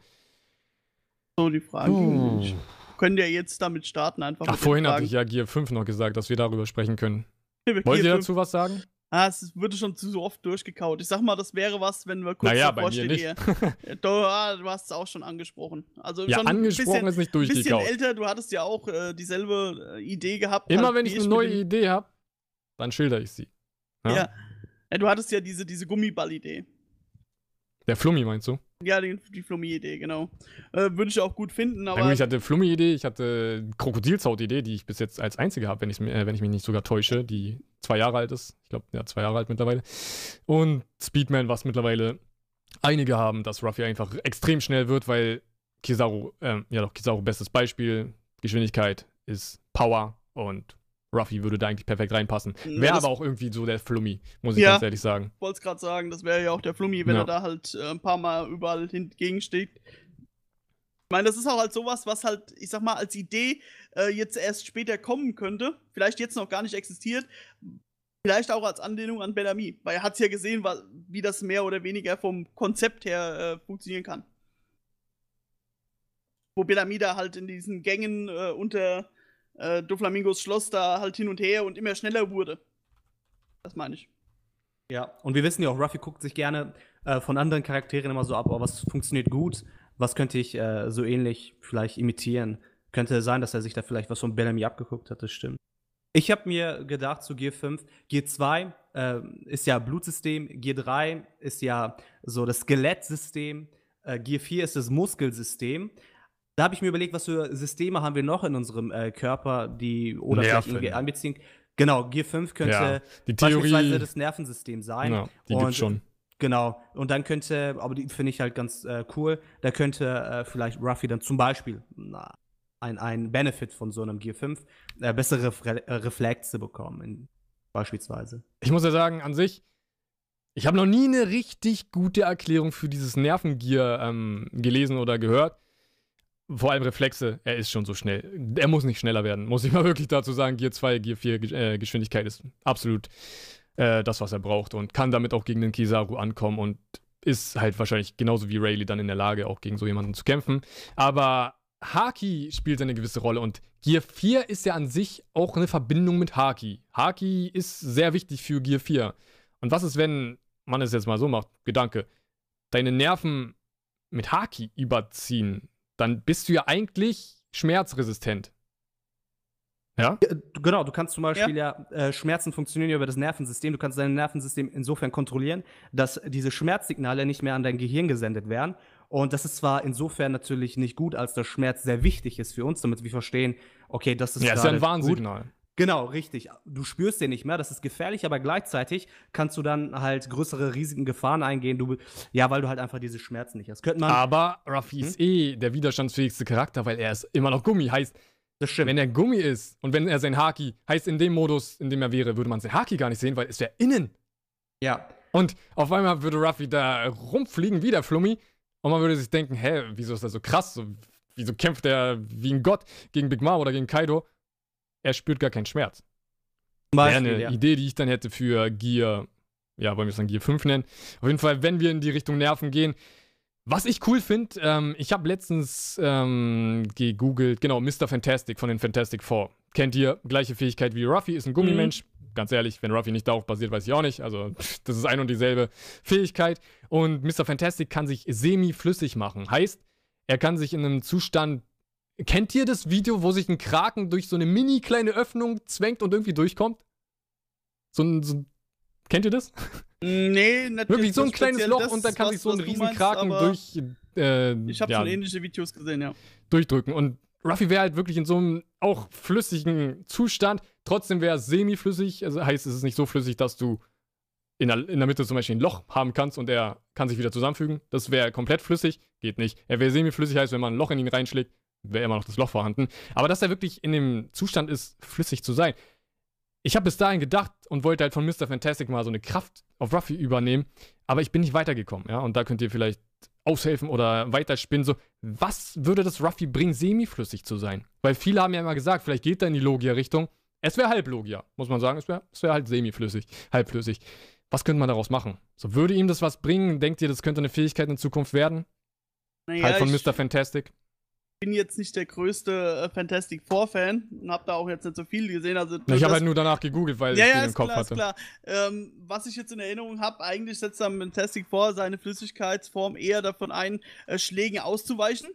So, die Frage. Uh. Ich- Können ja jetzt damit starten, einfach. Ach, vorhin hatte Fragen. ich ja Gear 5 noch gesagt, dass wir darüber sprechen können. [LAUGHS] Wollt ihr fünf. dazu was sagen? Ah, es wurde schon zu so oft durchgekaut. Ich sag mal, das wäre was, wenn wir kurz Naja, davor bei mir stehen hier. [LAUGHS] Du, ah, du hast es auch schon angesprochen. Also Ja, schon angesprochen bisschen, ist nicht ein bisschen durchgekaut. älter. Du hattest ja auch äh, dieselbe äh, Idee gehabt. Immer halt, wenn ich eine neue Idee habe, dann schilder ich sie. Ja? Ja. Ja. Du hattest ja diese, diese Gummiball-Idee. Der Flummi meinst du? Ja, die, die Flummi-Idee, genau. Äh, Würde ich auch gut finden, aber. gut, ich hatte Flummi-Idee, ich hatte Krokodilshaut-Idee, die ich bis jetzt als einzige habe, wenn, äh, wenn ich mich nicht sogar täusche, die zwei Jahre alt ist. Ich glaube, ja, zwei Jahre alt mittlerweile. Und Speedman, was mittlerweile einige haben, dass Ruffy einfach extrem schnell wird, weil Kizaru, ähm, ja doch, Kizaru, bestes Beispiel, Geschwindigkeit ist Power und Ruffy würde da eigentlich perfekt reinpassen. Ja, Wäre das- aber auch irgendwie so der Flummi, muss ich Ja. ganz ehrlich sagen. wollte es gerade sagen, das wäre ja auch der Flummi, wenn Ja. er da halt äh, ein paar Mal überall entgegensteht. Ich meine, das ist auch halt sowas, was halt, ich sag mal, als Idee äh, jetzt erst später kommen könnte, vielleicht jetzt noch gar nicht existiert, Vielleicht auch als Anlehnung an Bellamy, weil er hat ja gesehen, wie das mehr oder weniger vom Konzept her äh, funktionieren kann. Wo Bellamy da halt in diesen Gängen äh, unter äh, Doflamingos Schloss da halt hin und her und immer schneller wurde. Das meine ich. Ja, und wir wissen ja auch, Ruffy guckt sich gerne äh, von anderen Charakteren immer so ab, oh, was funktioniert gut, was könnte ich äh, so ähnlich vielleicht imitieren. Könnte sein, dass er sich da vielleicht was von Bellamy abgeguckt hat, das stimmt. Ich habe mir gedacht zu Gear 5, Gear 2 äh, ist ja Blutsystem, Gear 3 ist ja so das Skelettsystem, äh, Gear 4 ist das Muskelsystem. Da habe ich mir überlegt, was für Systeme haben wir noch in unserem äh, Körper, die oder vielleicht irgendwie einbeziehen. Genau, Gear 5 könnte ja, die Theorie, beispielsweise das Nervensystem sein. Ja, die und, gibt's schon. Genau, und dann könnte, aber die finde ich halt ganz äh, cool, da könnte äh, vielleicht Ruffy dann zum Beispiel na, ein, ein Benefit von so einem Gear 5, äh, bessere Re äh, Reflexe bekommen, in, beispielsweise. Ich muss ja sagen, an sich, ich habe noch nie eine richtig gute Erklärung für dieses Nervengear ähm, gelesen oder gehört. Vor allem Reflexe, er ist schon so schnell. Er muss nicht schneller werden, muss ich mal [LAUGHS] wirklich dazu sagen. Gear 2, Gear 4 äh, Geschwindigkeit ist absolut äh, das, was er braucht und kann damit auch gegen den Kizaru ankommen und ist halt wahrscheinlich genauso wie Rayleigh dann in der Lage, auch gegen so jemanden zu kämpfen. Aber Haki spielt eine gewisse Rolle und Gear 4 ist ja an sich auch eine Verbindung mit Haki. Haki ist sehr wichtig für Gear 4. Und was ist, wenn man es jetzt mal so macht, Gedanke, deine Nerven mit Haki überziehen, dann bist du ja eigentlich schmerzresistent. Ja? Genau, du kannst zum Beispiel ja, ja äh, Schmerzen funktionieren ja über das Nervensystem. Du kannst dein Nervensystem insofern kontrollieren, dass diese Schmerzsignale nicht mehr an dein Gehirn gesendet werden. Und das ist zwar insofern natürlich nicht gut, als der Schmerz sehr wichtig ist für uns, damit wir verstehen, okay, das ist ja, ist ja ein Warnsignal. Gut. Genau, richtig. Du spürst den nicht mehr, das ist gefährlich, aber gleichzeitig kannst du dann halt größere Risiken, Gefahren eingehen, du, ja, weil du halt einfach diese Schmerzen nicht hast. Könnte man. Aber Ruffy hm? ist eh der widerstandsfähigste Charakter, weil er ist immer noch Gummi. Heißt, das stimmt. Wenn er Gummi ist und wenn er sein Haki, heißt in dem Modus, in dem er wäre, würde man sein Haki gar nicht sehen, weil es wäre innen. Ja. Und auf einmal würde Ruffy da rumfliegen wie der Flummi und man würde sich denken, hä, wieso ist er so krass? So, wieso kämpft er wie ein Gott gegen Big Mom oder gegen Kaido? Er spürt gar keinen Schmerz. Wäre eine ja. Idee, die ich dann hätte für Gear, ja, wollen wir es dann Gear 5 nennen. Auf jeden Fall, wenn wir in die Richtung Nerven gehen, was ich cool finde, ähm, ich habe letztens ähm, gegoogelt, genau, Mr. Fantastic von den Fantastic Four. Kennt ihr, gleiche Fähigkeit wie Ruffy, ist ein Gummimensch. Mhm. Ganz ehrlich, wenn Ruffy nicht darauf basiert, weiß ich auch nicht. Also, das ist ein und dieselbe Fähigkeit. Und Mr. Fantastic kann sich semi-flüssig machen. Heißt, er kann sich in einem Zustand. Kennt ihr das Video, wo sich ein Kraken durch so eine mini kleine Öffnung zwängt und irgendwie durchkommt? So ein, so ein Kennt ihr das? Nee, natürlich. Wirklich so ein kleines Loch und dann kann sich so ein Riesenkraken durch. Äh, ich habe ja, schon ähnliche Videos gesehen, ja. Durchdrücken. Und Ruffy wäre halt wirklich in so einem auch flüssigen Zustand. Trotzdem wäre er semi-flüssig. Also heißt, es ist nicht so flüssig, dass du in der, in der Mitte zum Beispiel ein Loch haben kannst und er kann sich wieder zusammenfügen. Das wäre komplett flüssig. Geht nicht. Er wäre semi-flüssig, heißt, wenn man ein Loch in ihn reinschlägt, wäre immer noch das Loch vorhanden. Aber dass er wirklich in dem Zustand ist, flüssig zu sein, ich habe bis dahin gedacht und wollte halt von Mr. Fantastic mal so eine Kraft auf Ruffy übernehmen, aber ich bin nicht weitergekommen, ja. Und da könnt ihr vielleicht aushelfen oder weiterspinnen. So, was würde das Ruffy bringen, semiflüssig zu sein? Weil viele haben ja immer gesagt, vielleicht geht er in die Logia-Richtung. Es wäre halb Logia, muss man sagen. Es wäre wär halt semiflüssig, halbflüssig. Was könnte man daraus machen? So, würde ihm das was bringen? Denkt ihr, das könnte eine Fähigkeit in Zukunft werden? Naja, halt von Mr. Fantastic? Bin jetzt nicht der größte äh, Fantastic Four Fan und habe da auch jetzt nicht so viel gesehen. Also ich habe halt nur danach gegoogelt, weil ja, ich ja, den im Kopf klar, hatte. Klar. Ähm, was ich jetzt in Erinnerung habe, eigentlich setzt am Fantastic Four seine Flüssigkeitsform eher davon ein, äh, Schlägen auszuweichen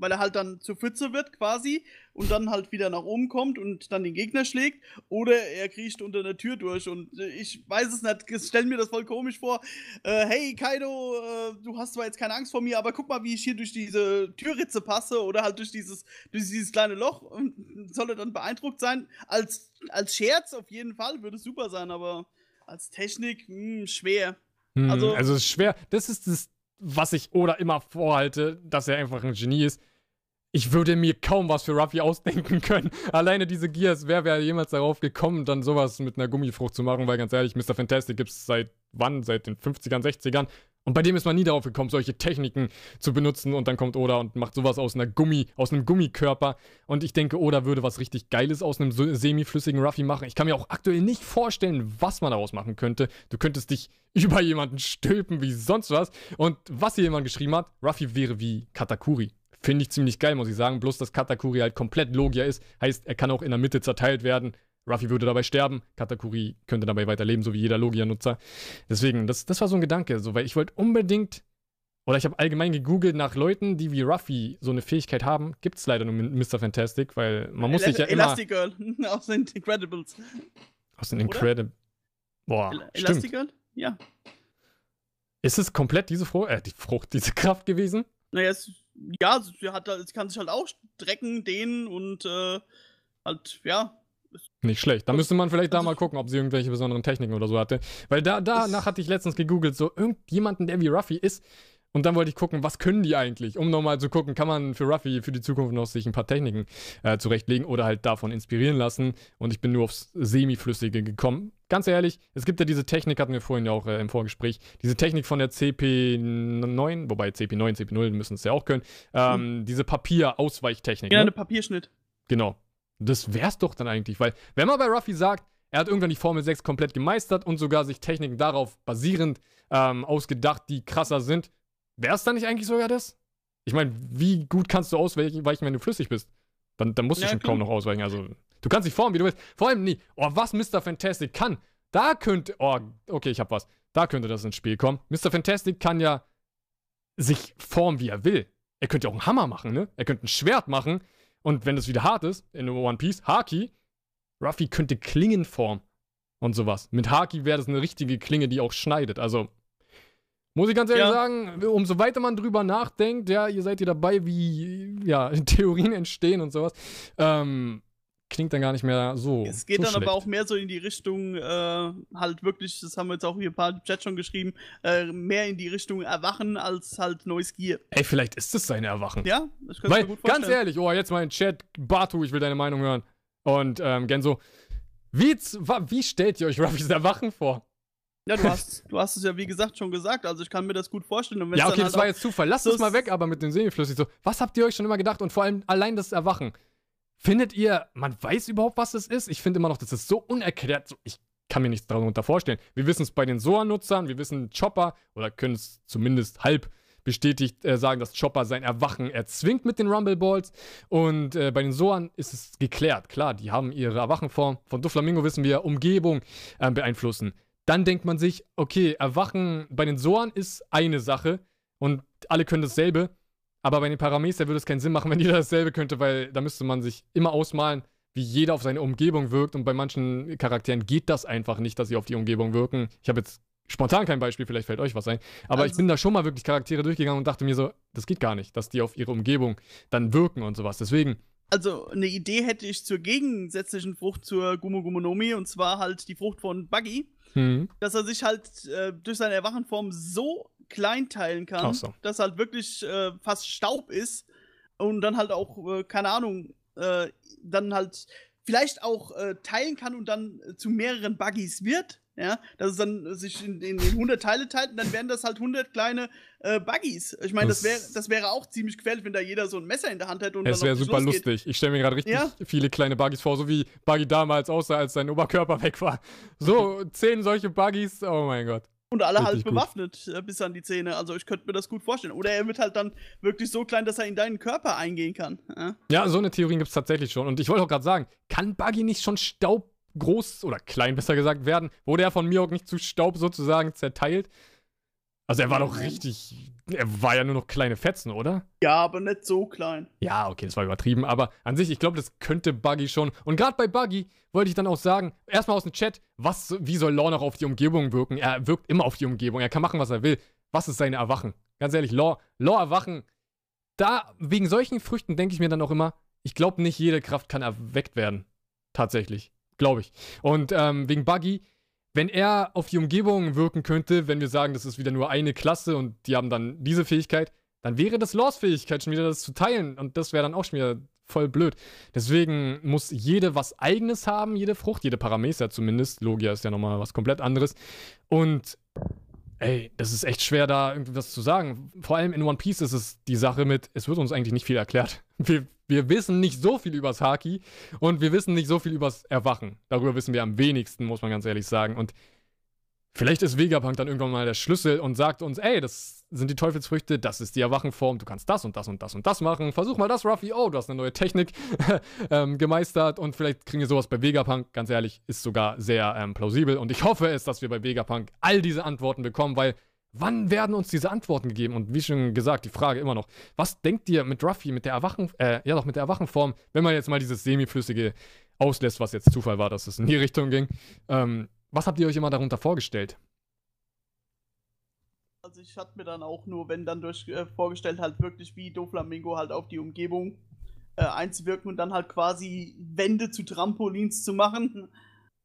weil er halt dann zur Pfütze wird quasi und dann halt wieder nach oben kommt und dann den Gegner schlägt oder er kriecht unter der Tür durch und äh, ich weiß es nicht, ich stell mir das voll komisch vor. Äh, hey Kaido, äh, du hast zwar jetzt keine Angst vor mir, aber guck mal, wie ich hier durch diese Türritze passe oder halt durch dieses, durch dieses kleine Loch und soll er dann beeindruckt sein. Als, als Scherz auf jeden Fall würde es super sein, aber als Technik mh, hm, schwer. Hm, also, also es ist schwer. Das ist das, was ich Oda immer vorhalte, dass er einfach ein Genie ist ich würde mir kaum was für Ruffy ausdenken [LAUGHS] können. Alleine diese Gears, wer wäre jemals darauf gekommen, dann sowas mit einer Gummifrucht zu machen? Weil ganz ehrlich, Mr. Fantastic gibt es seit wann? Seit den 50ern, 60ern. Und bei dem ist man nie darauf gekommen, solche Techniken zu benutzen und dann kommt Oda und macht sowas aus einer Gummi, aus einem Gummikörper. Und ich denke, Oda würde was richtig Geiles aus einem semiflüssigen Ruffy machen. Ich kann mir auch aktuell nicht vorstellen, was man daraus machen könnte. Du könntest dich [LAUGHS] über jemanden stülpen wie sonst was. Und was hier jemand geschrieben hat, Ruffy wäre wie Katakuri. Finde ich ziemlich geil, muss ich sagen. Bloß, dass Katakuri halt komplett Logia ist. Heißt, er kann auch in der Mitte zerteilt werden. Ruffy würde dabei sterben, Katakuri könnte dabei weiterleben, so wie jeder Logia-Nutzer. Deswegen, das, das war so ein Gedanke, so, weil ich wollte unbedingt, oder ich habe allgemein gegoogelt nach Leuten, die wie Ruffy so eine Fähigkeit haben. Gibt es leider nur mit Mr. Fantastic, weil man muss El sich ja immer... Elastigirl [LAUGHS] aus den Incredibles. Aus den Incredibles... Boah, El stimmt. Elastigirl? Ja. Ist es komplett diese Frucht, äh, die Frucht, diese Kraft gewesen? Naja, es, ja, sie, hat, sie kann sich halt auch strecken, dehnen und äh, halt, ja. Nicht schlecht. Da müsste man vielleicht da Also mal gucken, ob sie irgendwelche besonderen Techniken oder so hatte. Weil da, danach hatte ich letztens gegoogelt, so irgendjemanden, der wie Ruffy ist. Und dann wollte ich gucken, was können die eigentlich? Um nochmal zu gucken, kann man für Ruffy für die Zukunft noch sich ein paar Techniken äh, zurechtlegen oder halt davon inspirieren lassen. Und ich bin nur aufs Semiflüssige gekommen. Ganz ehrlich, es gibt ja diese Technik, hatten wir vorhin ja auch äh, im Vorgespräch, diese Technik von der CP9, wobei CP9, CP0 müssen es ja auch können, ähm, diese Papierausweichtechnik. Ja, ne? eine Papierschnitt. Genau. Das wär's doch dann eigentlich, weil wenn man bei Ruffy sagt, er hat irgendwann die Formel 6 komplett gemeistert und sogar sich Techniken darauf basierend ähm, ausgedacht, die krasser sind, wär's dann nicht eigentlich sogar das? Ich meine, wie gut kannst du ausweichen, wenn du flüssig bist? Dann, dann musst du Ja, schon klar. kaum noch ausweichen. Also, du kannst dich formen, wie du willst. Vor allem nie. Oh, was Mr. Fantastic kann, da könnte. Oh, okay, ich hab was. Da könnte das ins Spiel kommen. Mr. Fantastic kann ja sich formen, wie er will. Er könnte ja auch einen Hammer machen, ne? Er könnte ein Schwert machen. Und wenn es wieder hart ist, in One Piece, Haki, Ruffy könnte Klingen formen und sowas. Mit Haki wäre das eine richtige Klinge, die auch schneidet. Also, muss ich ganz ehrlich Ja. sagen, umso weiter man drüber nachdenkt, ja, ihr seid hier dabei, wie ja, [LAUGHS] Theorien entstehen und sowas, ähm, klingt dann gar nicht mehr so. Es geht so dann schlecht. aber auch mehr so in die Richtung, äh, halt wirklich, das haben wir jetzt auch hier ein paar im Chat schon geschrieben, äh, mehr in die Richtung Erwachen als halt neues Gear. Ey, vielleicht ist es sein Erwachen. Ja, das könnte ich mir gut vorstellen. ganz ehrlich, oh, jetzt mal in Chat, Batu, ich will deine Meinung hören. Und ähm, Genso, wie, wie stellt ihr euch Ruffys Erwachen vor? Ja, du hast, du hast es ja wie gesagt schon gesagt, also ich kann mir das gut vorstellen. Ja, okay, dann das halt war jetzt Zufall. Lasst so es mal weg, aber mit dem Semiflüssig so. Was habt ihr euch schon immer gedacht? Und vor allem allein das Erwachen. Findet ihr, man weiß überhaupt, was es ist? Ich finde immer noch, das ist so unerklärt. So, ich kann mir nichts darunter vorstellen. Wir wissen es bei den Soa-Nutzern, wir wissen Chopper, oder können es zumindest halb bestätigt äh, sagen, dass Chopper sein Erwachen erzwingt mit den Rumble Balls. Und äh, bei den Soan ist es geklärt. Klar, die haben ihre Erwachenform. Von Doflamingo wissen wir, Umgebung äh, beeinflussen. Dann denkt man sich, okay, Erwachen bei den Soan ist eine Sache und alle können dasselbe. Aber bei den Parameter würde es keinen Sinn machen, [LAUGHS] wenn jeder dasselbe könnte, weil da müsste man sich immer ausmalen, wie jeder auf seine Umgebung wirkt. Und bei manchen Charakteren geht das einfach nicht, dass sie auf die Umgebung wirken. Ich habe jetzt spontan kein Beispiel, vielleicht fällt euch was ein. Aber ich Also- bin da schon mal wirklich Charaktere durchgegangen und dachte mir so, das geht gar nicht, dass die auf ihre Umgebung dann wirken und sowas. Deswegen, Also eine Idee hätte ich zur gegensätzlichen Frucht zur Gumo Gumonomi und zwar halt die Frucht von Buggy, hm, dass er sich halt äh, durch seine Erwachenform so klein teilen kann, so. dass halt wirklich äh, fast Staub ist und dann halt auch, äh, keine Ahnung, äh, dann halt vielleicht auch äh, teilen kann und dann zu mehreren Buggies wird. Ja, dass es dann sich in, in, in 100 Teile teilt und dann wären das halt 100 kleine äh, Buggies. Ich meine, das, Das- wäre das wäre auch ziemlich gefährlich, wenn da jeder so ein Messer in der Hand hätte und es wäre super losgeht. lustig. Ich stelle mir gerade richtig Ja. viele kleine Buggies vor, so wie Buggy damals aussah, als sein Oberkörper weg war. So, [LAUGHS] zehn solche Buggies, oh mein Gott. Und alle halt Richtig gut. bewaffnet äh, bis an die Zähne. Also ich könnte mir das gut vorstellen. Oder er wird halt dann wirklich so klein, dass er in deinen Körper eingehen kann. Ja? Ja, so eine Theorie gibt es tatsächlich schon. Und ich wollte auch gerade sagen, kann Buggy nicht schon staubgroß oder klein besser gesagt werden? Wurde er von Mihawk nicht zu Staub sozusagen zerteilt? Also er war doch richtig. Er war ja nur noch kleine Fetzen, oder? ja, aber nicht so klein. Ja, okay, das war übertrieben, aber an sich, ich glaube, das könnte Buggy schon. Und gerade bei Buggy wollte ich dann auch sagen, erstmal aus dem Chat, was, wie soll Law noch auf die Umgebung wirken? Er wirkt immer auf die Umgebung, er kann machen, was er will. Was ist seine Erwachen? Ganz ehrlich, Law, Law erwachen. Da, wegen solchen Früchten denke ich mir dann auch immer, ich glaube, nicht jede Kraft kann erweckt werden. Tatsächlich. Glaube ich. Und ähm, wegen Buggy, wenn er auf die Umgebung wirken könnte, wenn wir sagen, das ist wieder nur eine Klasse und die haben dann diese Fähigkeit, dann wäre das Laws Fähigkeit schon wieder das zu teilen und das wäre dann auch schon wieder voll blöd. Deswegen muss jede was eigenes haben, jede Frucht, jede Parameter zumindest. Logia ist ja nochmal was komplett anderes. Und ey, das ist echt schwer, da irgendwas zu sagen. Vor allem in One Piece ist es die Sache mit, es wird uns eigentlich nicht viel erklärt. [LAUGHS] Wir, wir wissen nicht so viel übers Haki und wir wissen nicht so viel übers Erwachen. Darüber wissen wir am wenigsten, muss man ganz ehrlich sagen. Und vielleicht ist Vegapunk dann irgendwann mal der Schlüssel und sagt uns, ey, das sind die Teufelsfrüchte, das ist die Erwachenform, du kannst das und das und das und das machen. Versuch mal das, Ruffy. Oh, du hast eine neue Technik [LAUGHS] ähm, gemeistert und vielleicht kriegen wir sowas bei Vegapunk. Ganz ehrlich, ist sogar sehr ähm, plausibel und ich hoffe es, dass wir bei Vegapunk all diese Antworten bekommen, weil wann werden uns diese Antworten gegeben? Und wie schon gesagt, die Frage immer noch, was denkt ihr mit Ruffy, mit der Erwachen, äh, ja doch, mit der Erwachenform, wenn man jetzt mal dieses semiflüssige auslässt, was jetzt Zufall war, dass es in die Richtung ging. Ähm, was habt ihr euch immer darunter vorgestellt? Also ich hatte mir dann auch nur, wenn dann durch äh, vorgestellt, halt wirklich wie Doflamingo halt auf die Umgebung äh, einzuwirken und dann halt quasi Wände zu Trampolins zu machen.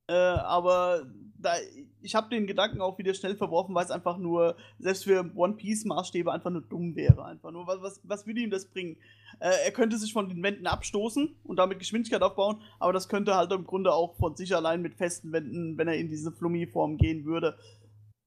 Äh, aber da, ich habe den Gedanken auch wieder schnell verworfen, weil es einfach nur, selbst für One Piece Maßstäbe einfach nur dumm wäre. Einfach nur, was, was, was würde ihm das bringen? Äh, er könnte sich von den Wänden abstoßen und damit Geschwindigkeit aufbauen, aber das könnte halt im Grunde auch von sich allein mit festen Wänden, wenn er in diese Flummi-Form gehen würde.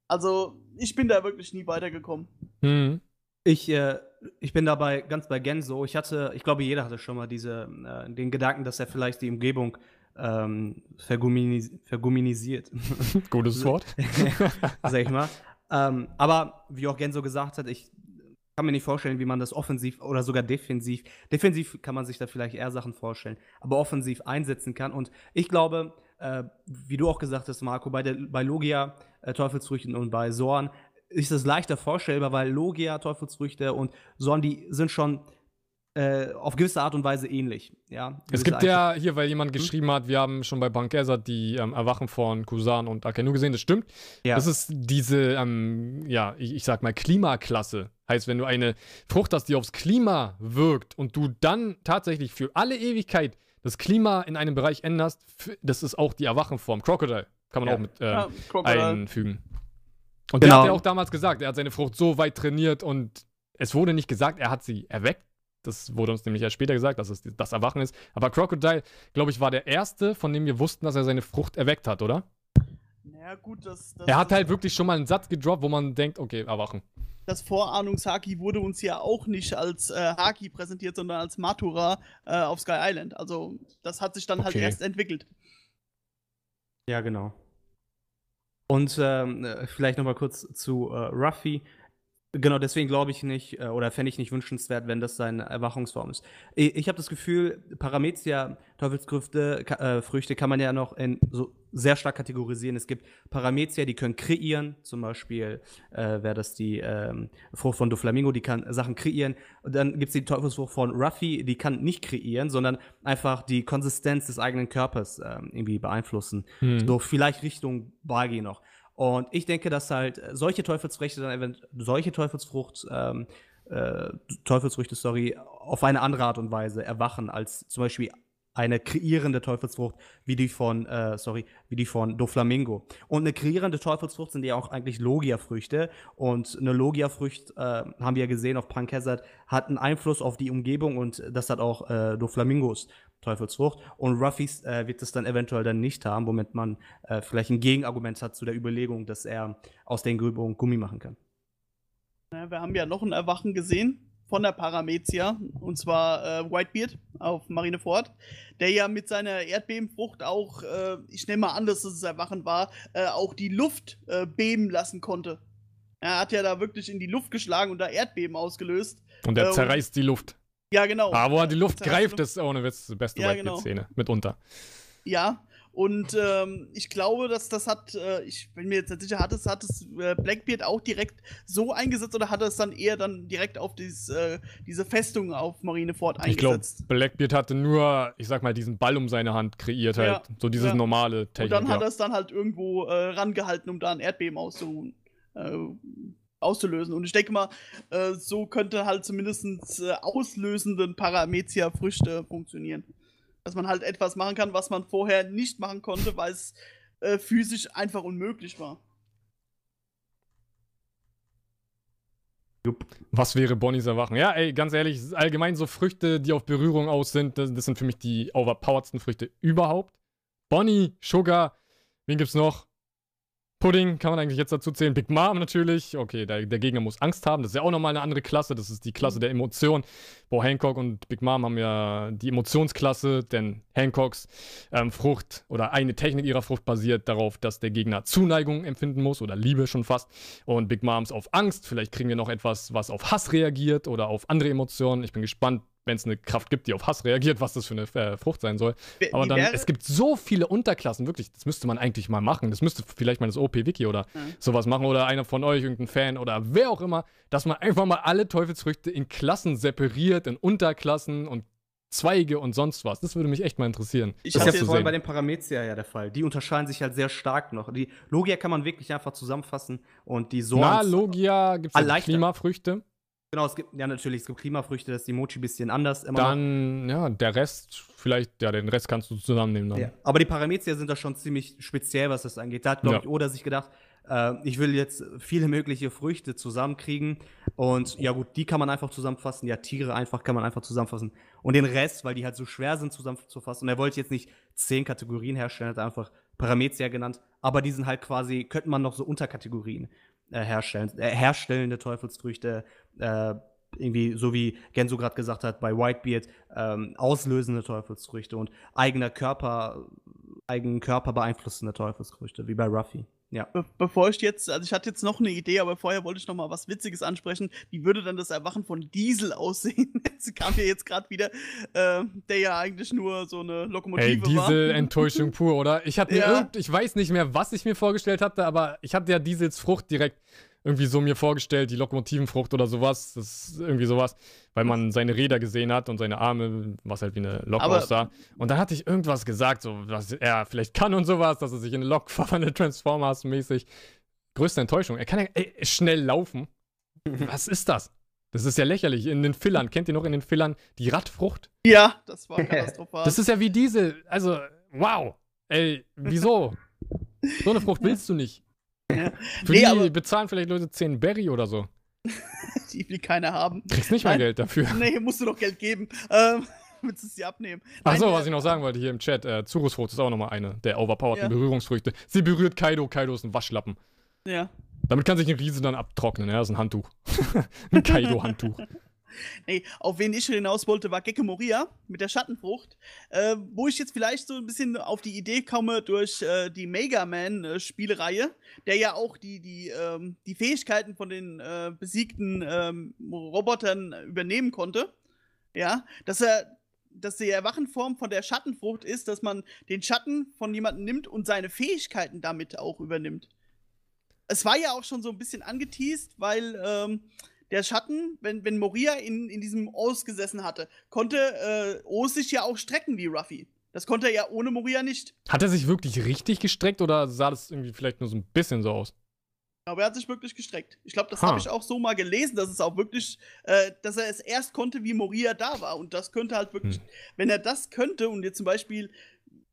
Also, ich bin da wirklich nie weitergekommen. Mhm. Ich, äh, ich bin dabei ganz bei Genso. Ich hatte, ich glaube, jeder hatte schon mal diese, äh, den Gedanken, dass er vielleicht die Umgebung ähm, verguminis verguminisiert. [LAUGHS] Gutes Wort. [LAUGHS] Sag ich mal. Ähm, aber wie auch Genso gesagt hat, ich kann mir nicht vorstellen, wie man das offensiv oder sogar defensiv, defensiv kann man sich da vielleicht eher Sachen vorstellen, aber offensiv einsetzen kann. Und ich glaube, äh, wie du auch gesagt hast, Marco, bei, der, bei Logia, äh, Teufelsfrüchten und bei Sorn ist es leichter vorstellbar, weil Logia, Teufelsfrüchte und Sorn, die sind schon äh, auf gewisse Art und Weise ähnlich. Ja, es gibt ja hier, weil jemand hm? geschrieben hat, wir haben schon bei Bankesa die ähm, Erwachen von Kusan und Akenu gesehen, das stimmt. Ja. Das ist diese, ähm, ja, ich, ich, sag mal, Klimaklasse. Heißt, wenn du eine Frucht hast, die aufs Klima wirkt und du dann tatsächlich für alle Ewigkeit das Klima in einem Bereich änderst, das ist auch die Erwachenform. Crocodile kann man ja. auch mit äh, ja, einfügen. Und genau. der hat ja auch damals gesagt, er hat seine Frucht so weit trainiert und es wurde nicht gesagt, er hat sie erweckt. Das wurde uns nämlich erst später gesagt, dass es das Erwachen ist. Aber Crocodile, glaube ich, war der erste, von dem wir wussten, dass er seine Frucht erweckt hat, oder? Ja, gut, das. das er hat halt wirklich schon mal einen Satz gedroppt, wo man denkt, okay, Erwachen das Vorahnungshaki wurde uns ja auch nicht als äh, Haki präsentiert, sondern als Matura äh, auf Sky Island. Also das hat sich dann halt okay. halt erst entwickelt. Ja, genau. Und ähm, vielleicht nochmal kurz zu äh, Ruffy. Genau, deswegen glaube ich nicht, äh, oder fände ich nicht wünschenswert, wenn das seine Erwachungsform ist. Ich, ich habe das Gefühl, Paramezia, Teufelsfrüchte, äh, Früchte kann man ja noch in so sehr stark kategorisieren. Es gibt Paramezia, die können kreieren, zum Beispiel äh, wäre das die ähm, Frucht von Doflamingo, die kann Sachen kreieren. Und dann gibt es die Teufelsfrucht von Ruffy, die kann nicht kreieren, sondern einfach die Konsistenz des eigenen Körpers ähm, irgendwie beeinflussen. Hm. So vielleicht Richtung Bagi noch. Und ich denke, dass halt solche Teufelsfrüchte dann eventuell, solche Teufelsfrucht, ähm, äh, Teufelsfrüchte, sorry, auf eine andere Art und Weise erwachen, als zum Beispiel eine kreierende Teufelsfrucht wie die von, äh, sorry, wie die von Doflamingo. Und eine kreierende Teufelsfrucht sind ja auch eigentlich Logia-Früchte. Und eine Logia-Frucht, äh, haben wir ja gesehen auf Punk Hazard, hat einen Einfluss auf die Umgebung und das hat auch äh, Doflamingos Teufelsfrucht. Und Ruffys äh, wird es dann eventuell dann nicht haben, womit man äh, vielleicht ein Gegenargument hat zu der Überlegung, dass er aus den Übungen Gummi machen kann. Ja, wir haben ja noch ein Erwachen gesehen von der Paramezia, und zwar äh, Whitebeard auf Marineford, der ja mit seiner Erdbebenfrucht auch, äh, ich nehme mal an, dass es Erwachen war, äh, auch die Luft äh, beben lassen konnte. Er hat ja da wirklich in die Luft geschlagen und da Erdbeben ausgelöst. Und er äh, zerreißt die Luft. Ja, genau. Aber wo er die Luft greift, ist ohne Witz die beste ja. Genau. Mitunter. Ja, und ähm, ich glaube, dass das hat, äh, ich bin mir jetzt nicht sicher, hat es, hat es äh, Blackbeard auch direkt so eingesetzt oder hat er es dann eher dann direkt auf dieses, äh, diese Festung auf Marineford eingesetzt? Ich glaube, Blackbeard hatte nur, ich sag mal, diesen Ball um seine Hand kreiert halt. Ja, so dieses ja. normale Technik. Und dann hat er es dann halt irgendwo äh, rangehalten, um da ein Erdbeben auszuruhen. Auszulösen. Und ich denke mal, äh, so könnte halt zumindest äh, auslösenden Paramezia-Früchte funktionieren. Dass man halt etwas machen kann, was man vorher nicht machen konnte, weil es äh, physisch einfach unmöglich war. Was wäre Bonnies Erwachen? Ja, ey, ganz ehrlich, allgemein so Früchte, die auf Berührung aus sind, das, das sind für mich die overpoweredsten Früchte überhaupt. Bonnie, Sugar, wen gibt's noch? Pudding kann man eigentlich jetzt dazu zählen. Big Mom natürlich. Okay, der, der Gegner muss Angst haben. Das ist ja auch nochmal eine andere Klasse. Das ist die Klasse der Emotion. Bo Hancock und Big Mom haben ja die Emotionsklasse, denn Hancocks ähm, Frucht oder eine Technik ihrer Frucht basiert darauf, dass der Gegner Zuneigung empfinden muss oder Liebe schon fast. Und Big Moms auf Angst. Vielleicht kriegen wir noch etwas, was auf Hass reagiert oder auf andere Emotionen. Ich bin gespannt, wenn es eine Kraft gibt, die auf Hass reagiert, was das für eine äh, Frucht sein soll. Aber dann, es gibt so viele Unterklassen, wirklich, das müsste man eigentlich mal machen. Das müsste vielleicht mal das OP-Wiki oder Mhm. sowas machen oder einer von euch, irgendein Fan oder wer auch immer, dass man einfach mal alle Teufelsfrüchte in Klassen separiert, in Unterklassen und Zweige und sonst was. Das würde mich echt mal interessieren. Ich Das ist hatte ja zu vor allem sehen. bei den Paramezia ja der Fall. Die unterscheiden sich halt sehr stark noch. Die Logia kann man wirklich einfach zusammenfassen und die Na, Sorns. Logia, gibt es. Klimafrüchte. Genau, es gibt ja natürlich, es gibt Klimafrüchte, das ist die Mochi ein bisschen anders. Immer noch. Dann, ja, der Rest, vielleicht, ja, den Rest kannst du zusammennehmen dann. Ja. Aber die Paramezia sind da schon ziemlich speziell, was das angeht. Da hat, glaube Ja. ich, Oda sich gedacht, äh, ich will jetzt viele mögliche Früchte zusammenkriegen. Und ja, gut, die kann man einfach zusammenfassen. Ja, Tiere einfach kann man einfach zusammenfassen. Und den Rest, weil die halt so schwer sind zusammenzufassen. Und er wollte jetzt nicht zehn Kategorien herstellen, hat einfach Paramezia genannt. Aber die sind halt quasi, könnte man noch so Unterkategorien äh, herstellen. Äh, herstellende Teufelsfrüchte, äh, irgendwie, so wie Genso gerade gesagt hat, bei Whitebeard, ähm, auslösende Teufelsfrüchte und eigener Körper, eigenen Körper beeinflussende Teufelsfrüchte, wie bei Ruffy. Ja. Be bevor ich jetzt, also ich hatte jetzt noch eine Idee, aber vorher wollte ich noch mal was Witziges ansprechen. Wie würde dann das Erwachen von Diesel aussehen? [LAUGHS] Es kam mir jetzt gerade wieder, äh, der ja eigentlich nur so eine Lokomotive Ey, war. diese Enttäuschung [LAUGHS] pur, oder? Ich hatte mir Ja. irgend, ich weiß nicht mehr, was ich mir vorgestellt hatte, aber ich hatte ja Diesels Frucht direkt irgendwie so mir vorgestellt, die Lokomotivenfrucht oder sowas. Das ist irgendwie sowas, weil man seine Räder gesehen hat und seine Arme, was halt wie eine Lok Aber- aussah. Und dann hatte ich irgendwas gesagt, so, was er vielleicht kann und sowas, dass er sich in eine Lok [LAUGHS] verwandelt, Transformers-mäßig. Größte Enttäuschung. Er kann ja ey, schnell laufen. Was ist das? Das ist ja lächerlich. In den Fillern, kennt ihr noch in den Fillern die Radfrucht? Ja, das war katastrophal. Das ist ja wie Diesel. Also, wow. Ey, wieso? So eine Frucht willst du nicht. Ja. Für Nee, die aber- bezahlen vielleicht Leute 10 Berry oder so. [LAUGHS] die will keiner haben. Kriegst nicht mal Nein. Geld dafür. Nee, musst du doch Geld geben. Ähm, [LAUGHS] willst du es dir abnehmen? Achso, was äh, ich noch sagen wollte hier im Chat, äh, Zurusfrucht ist auch nochmal eine der overpowerten Ja. Berührungsfrüchte. Sie berührt Kaido, Kaido ist ein Waschlappen. Ja. Damit kann sich ein Riese dann abtrocknen, ja, das ist ein Handtuch. [LAUGHS] ein Kaido-Handtuch. Nee, auf wen ich hinaus wollte, war Gecko Moria mit der Schattenfrucht. Äh, wo ich jetzt vielleicht so ein bisschen auf die Idee komme durch äh, die Mega Man-Spielereihe, der ja auch die, die, ähm, die Fähigkeiten von den äh, besiegten ähm, Robotern übernehmen konnte. Ja, dass er dass die Erwachenform von der Schattenfrucht ist, dass man den Schatten von jemandem nimmt und seine Fähigkeiten damit auch übernimmt. Es war ja auch schon so ein bisschen angeteased, weil ähm, der Schatten, wenn, wenn Moria in, in diesem Os gesessen hatte, konnte äh, Os sich ja auch strecken wie Ruffy. Das konnte er ja ohne Moria nicht. Hat er sich wirklich richtig gestreckt oder sah das irgendwie vielleicht nur so ein bisschen so aus? Aber er hat sich wirklich gestreckt. Ich glaube, das Ha. habe ich auch so mal gelesen, dass es auch wirklich, äh, dass er es erst konnte, wie Moria da war. Und das könnte halt wirklich, Hm. wenn er das könnte und jetzt zum Beispiel,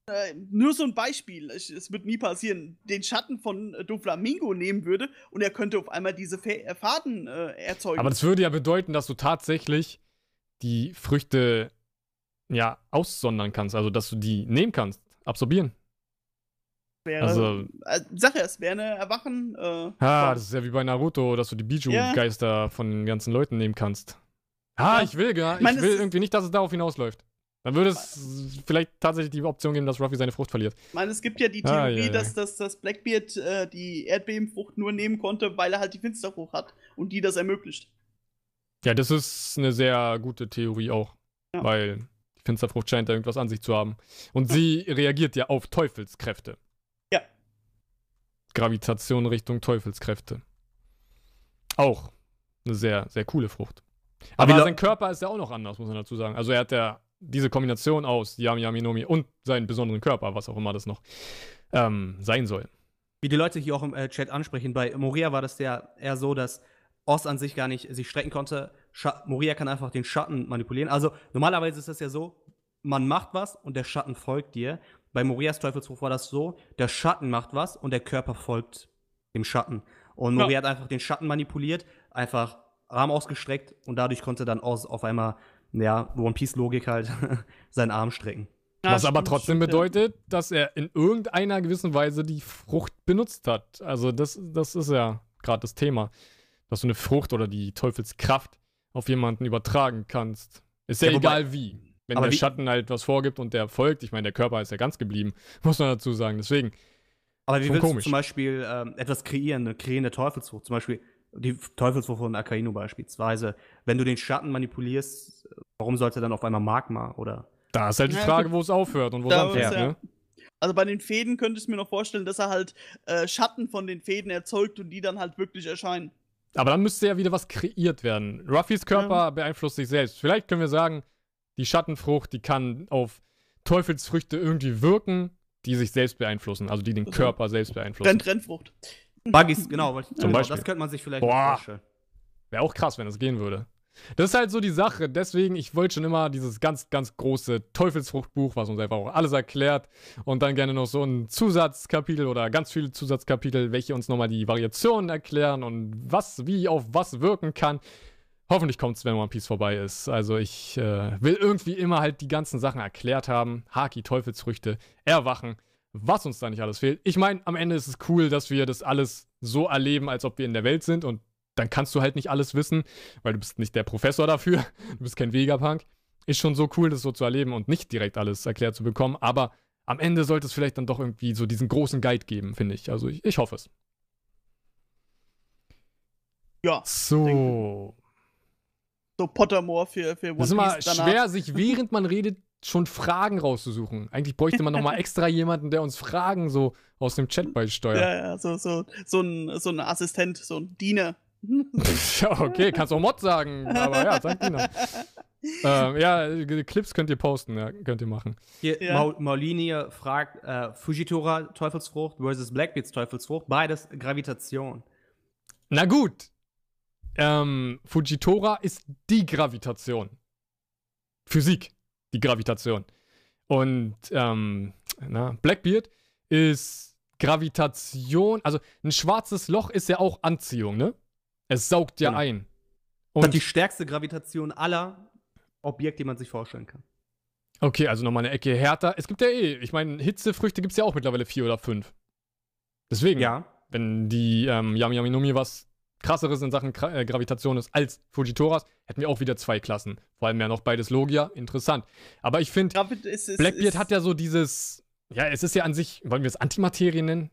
äh, nur so ein Beispiel, ich, es wird nie passieren, den Schatten von äh, Doflamingo nehmen würde und er könnte auf einmal diese äh, Faden äh, erzeugen. Aber das würde ja bedeuten, dass du tatsächlich die Früchte ja aussondern kannst, also dass du die nehmen kannst, absorbieren. wäre, also- Sache, es wäre eine Erwachen. Ah, Form. das ist ja wie bei Naruto, dass du die Ja. Biju-Geister von den ganzen Leuten nehmen kannst. Ah, Ja. ich will gar, ich, Ich meine, es will irgendwie nicht, dass es darauf hinausläuft. Dann würde es vielleicht tatsächlich die Option geben, dass Ruffy seine Frucht verliert. Ich meine, es gibt ja die Ah, Theorie, ja, ja. dass, dass, dass Blackbeard äh, die Erdbebenfrucht nur nehmen konnte, weil er halt die Finsterfrucht hat und die das ermöglicht. Ja, das ist eine sehr gute Theorie auch. Ja. Weil die Finsterfrucht scheint da irgendwas an sich zu haben. Und sie reagiert ja auf Teufelskräfte. Ja. Gravitation Richtung Teufelskräfte. Auch eine sehr, sehr coole Frucht. Aber Aber wie sein Körper ist ja auch noch anders, muss man dazu sagen. Also er hat ja diese Kombination aus Yami Yami Nomi und seinen besonderen Körper, was auch immer das noch ähm, sein soll. Wie die Leute hier auch im äh, Chat ansprechen, bei Moria war das ja eher so, dass Oz an sich gar nicht sich strecken konnte. Scha Moria kann einfach den Schatten manipulieren. Also normalerweise ist das ja so, man macht was und der Schatten folgt dir. Bei Morias Teufelsruf war das so, der Schatten macht was und der Körper folgt dem Schatten. Und Ja. Moria hat einfach den Schatten manipuliert, einfach Arm ausgestreckt und dadurch konnte dann Oz auf einmal, ja, One Piece Logik halt, [LAUGHS] seinen Arm strecken. Ja, Was aber trotzdem stimmt, ja. bedeutet, dass er in irgendeiner gewissen Weise die Frucht benutzt hat. Also das, das ist ja gerade das Thema. Dass du eine Frucht oder die Teufelskraft auf jemanden übertragen kannst. Ist ja, Ja, wobei- egal wie. Wenn der wie- Schatten halt was vorgibt und der folgt, ich meine, der Körper ist ja ganz geblieben, [LAUGHS] muss man dazu sagen. Deswegen, Aber wie willst komisch. du zum Beispiel ähm, etwas kreieren, eine kreierende Teufelsfrucht? Zum Beispiel die Teufelsfrucht von Akainu beispielsweise. Wenn du den Schatten manipulierst, warum sollte dann auf einmal Magma oder da ist halt die Ja, Frage, wo es aufhört und wo es anfängt. ja- Ne? Also bei den Fäden könnte ich mir noch vorstellen, dass er halt äh, Schatten von den Fäden erzeugt und die dann halt wirklich erscheinen. Aber dann müsste ja wieder was kreiert werden. Ruffys Körper beeinflusst sich selbst. Vielleicht können wir sagen, die Schattenfrucht, die kann auf Teufelsfrüchte irgendwie wirken, die sich selbst beeinflussen, also die den. Körper selbst beeinflussen. Brennt Rennfrucht. Buggies, genau, Zum genau Beispiel. das könnte man sich vielleicht Boah. vorstellen. Wäre auch krass, wenn das gehen würde. Das ist halt so die Sache. Deswegen, ich wollte schon immer dieses ganz, ganz große Teufelsfruchtbuch, was uns einfach auch alles erklärt. Und dann gerne noch so ein Zusatzkapitel oder ganz viele Zusatzkapitel, welche uns nochmal die Variationen erklären und was, wie auf was wirken kann. Hoffentlich kommt es, wenn One Piece vorbei ist. Also ich äh, will irgendwie immer halt die ganzen Sachen erklärt haben. Haki, Teufelsfrüchte, Erwachen, was uns da nicht alles fehlt. Ich meine, am Ende ist es cool, dass wir das alles so erleben, als ob wir in der Welt sind und dann kannst du halt nicht alles wissen, weil du bist nicht der Professor dafür. [LAUGHS] Du bist kein Vegapunk. Ist schon so cool, das so zu erleben und nicht direkt alles erklärt zu bekommen, aber am Ende sollte es vielleicht dann doch irgendwie so diesen großen Guide geben, finde ich. Also ich, ich hoffe es. Ja, So. so Pottermore für, für One Das ist immer schwer, sich während man redet schon Fragen rauszusuchen. Eigentlich bräuchte man nochmal [LAUGHS] extra jemanden, der uns Fragen so aus dem Chat beisteuert. Ja, ja, so, so, so, ein, so ein Assistent, so ein Diener. [LAUGHS] Ja, okay, kannst auch Mod sagen, aber ja, sag Dina. [LAUGHS] ähm, ja, äh, Clips könnt ihr posten, ja, könnt ihr machen. Hier, Ja. Maul Maulini fragt, äh, Fujitora Teufelsfrucht versus Blackbeards Teufelsfrucht, beides Gravitation. Na gut. Ähm, Fujitora ist die Gravitation. Physik, die Gravitation. Und ähm, na, Blackbeard ist Gravitation. Also ein schwarzes Loch ist ja auch Anziehung, ne? Es saugt ja Genau. ein. Das Und ist die stärkste Gravitation aller Objekte, die man sich vorstellen kann. okay, also nochmal eine Ecke härter. Es gibt ja eh, ich meine, Hitzefrüchte gibt es ja auch mittlerweile vier oder fünf. Deswegen, Ja. wenn die ähm, Yami Yami Numi was krasseres in Sachen Gra äh, Gravitation ist als Fujitoras, hätten wir auch wieder zwei Klassen. Vor allem ja noch beides Logia. Interessant. Aber ich finde, Blackbeard hat ja so dieses. Ja, es ist ja an sich. Wollen wir es Antimaterie nennen?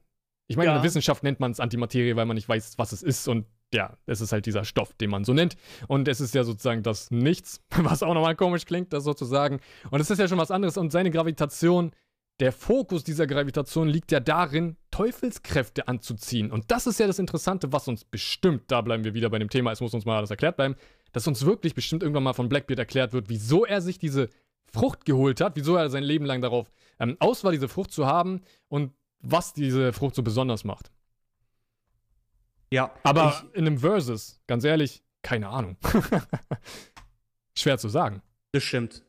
Ich meine, in Ja. der Wissenschaft nennt man es Antimaterie, weil man nicht weiß, was es ist. Und ja, es ist halt dieser Stoff, den man so nennt. Und es ist ja sozusagen das Nichts, [LAUGHS] was auch nochmal komisch klingt, das sozusagen. Und es ist ja schon was anderes. Und seine Gravitation, der Fokus dieser Gravitation liegt ja darin, Teufelskräfte anzuziehen. Und das ist ja das Interessante, was uns bestimmt, da bleiben wir wieder bei dem Thema, es muss uns mal alles erklärt bleiben, dass uns wirklich bestimmt irgendwann mal von Blackbeard erklärt wird, wieso er sich diese Frucht geholt hat, wieso er sein Leben lang darauf ähm, aus war, diese Frucht zu haben und was diese Frucht so besonders macht. Ja. Aber in einem Versus, ganz ehrlich, keine Ahnung. [LAUGHS] Schwer zu sagen. Das stimmt.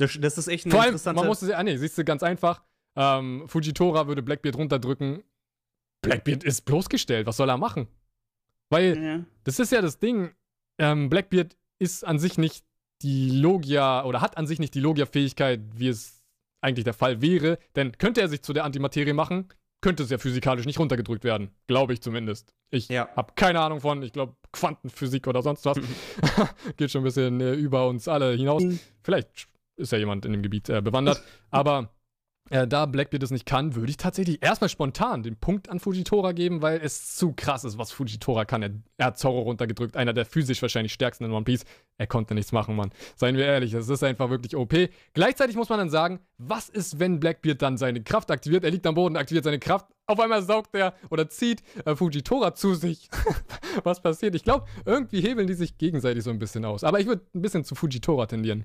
Das, das ist echt eine Vor allem, interessante. man muss es ja, ah nee, siehst du, ganz einfach. Ähm, Fujitora würde Blackbeard runterdrücken. Blackbeard ist bloßgestellt, was soll er machen? Weil, Ja. das ist ja das Ding, ähm, Blackbeard ist an sich nicht die Logia oder hat an sich nicht die Logia-Fähigkeit, wie es eigentlich der Fall wäre. Denn könnte er sich zu der Antimaterie machen, könnte es ja physikalisch nicht runtergedrückt werden. Glaube ich zumindest. Ich Ja. habe keine Ahnung von, ich glaube, Quantenphysik oder sonst was. [LAUGHS] [LAUGHS] Geht schon ein bisschen äh, über uns alle hinaus. Mhm. Vielleicht ist ja jemand in dem Gebiet äh, bewandert. [LAUGHS] Aber äh, da Blackbeard es nicht kann, würde ich tatsächlich erstmal spontan den Punkt an Fujitora geben, weil es zu krass ist, was Fujitora kann. Er, er hat Zorro runtergedrückt, einer der physisch wahrscheinlich stärksten in One Piece. Er konnte nichts machen, Mann. Seien wir ehrlich, es ist einfach wirklich OP. Gleichzeitig muss man dann sagen, was ist, wenn Blackbeard dann seine Kraft aktiviert? Er liegt am Boden, aktiviert seine Kraft. Auf einmal saugt er oder zieht äh, Fujitora zu sich. [LAUGHS] was passiert? Ich glaube, irgendwie hebeln die sich gegenseitig so ein bisschen aus. Aber ich würde ein bisschen zu Fujitora tendieren.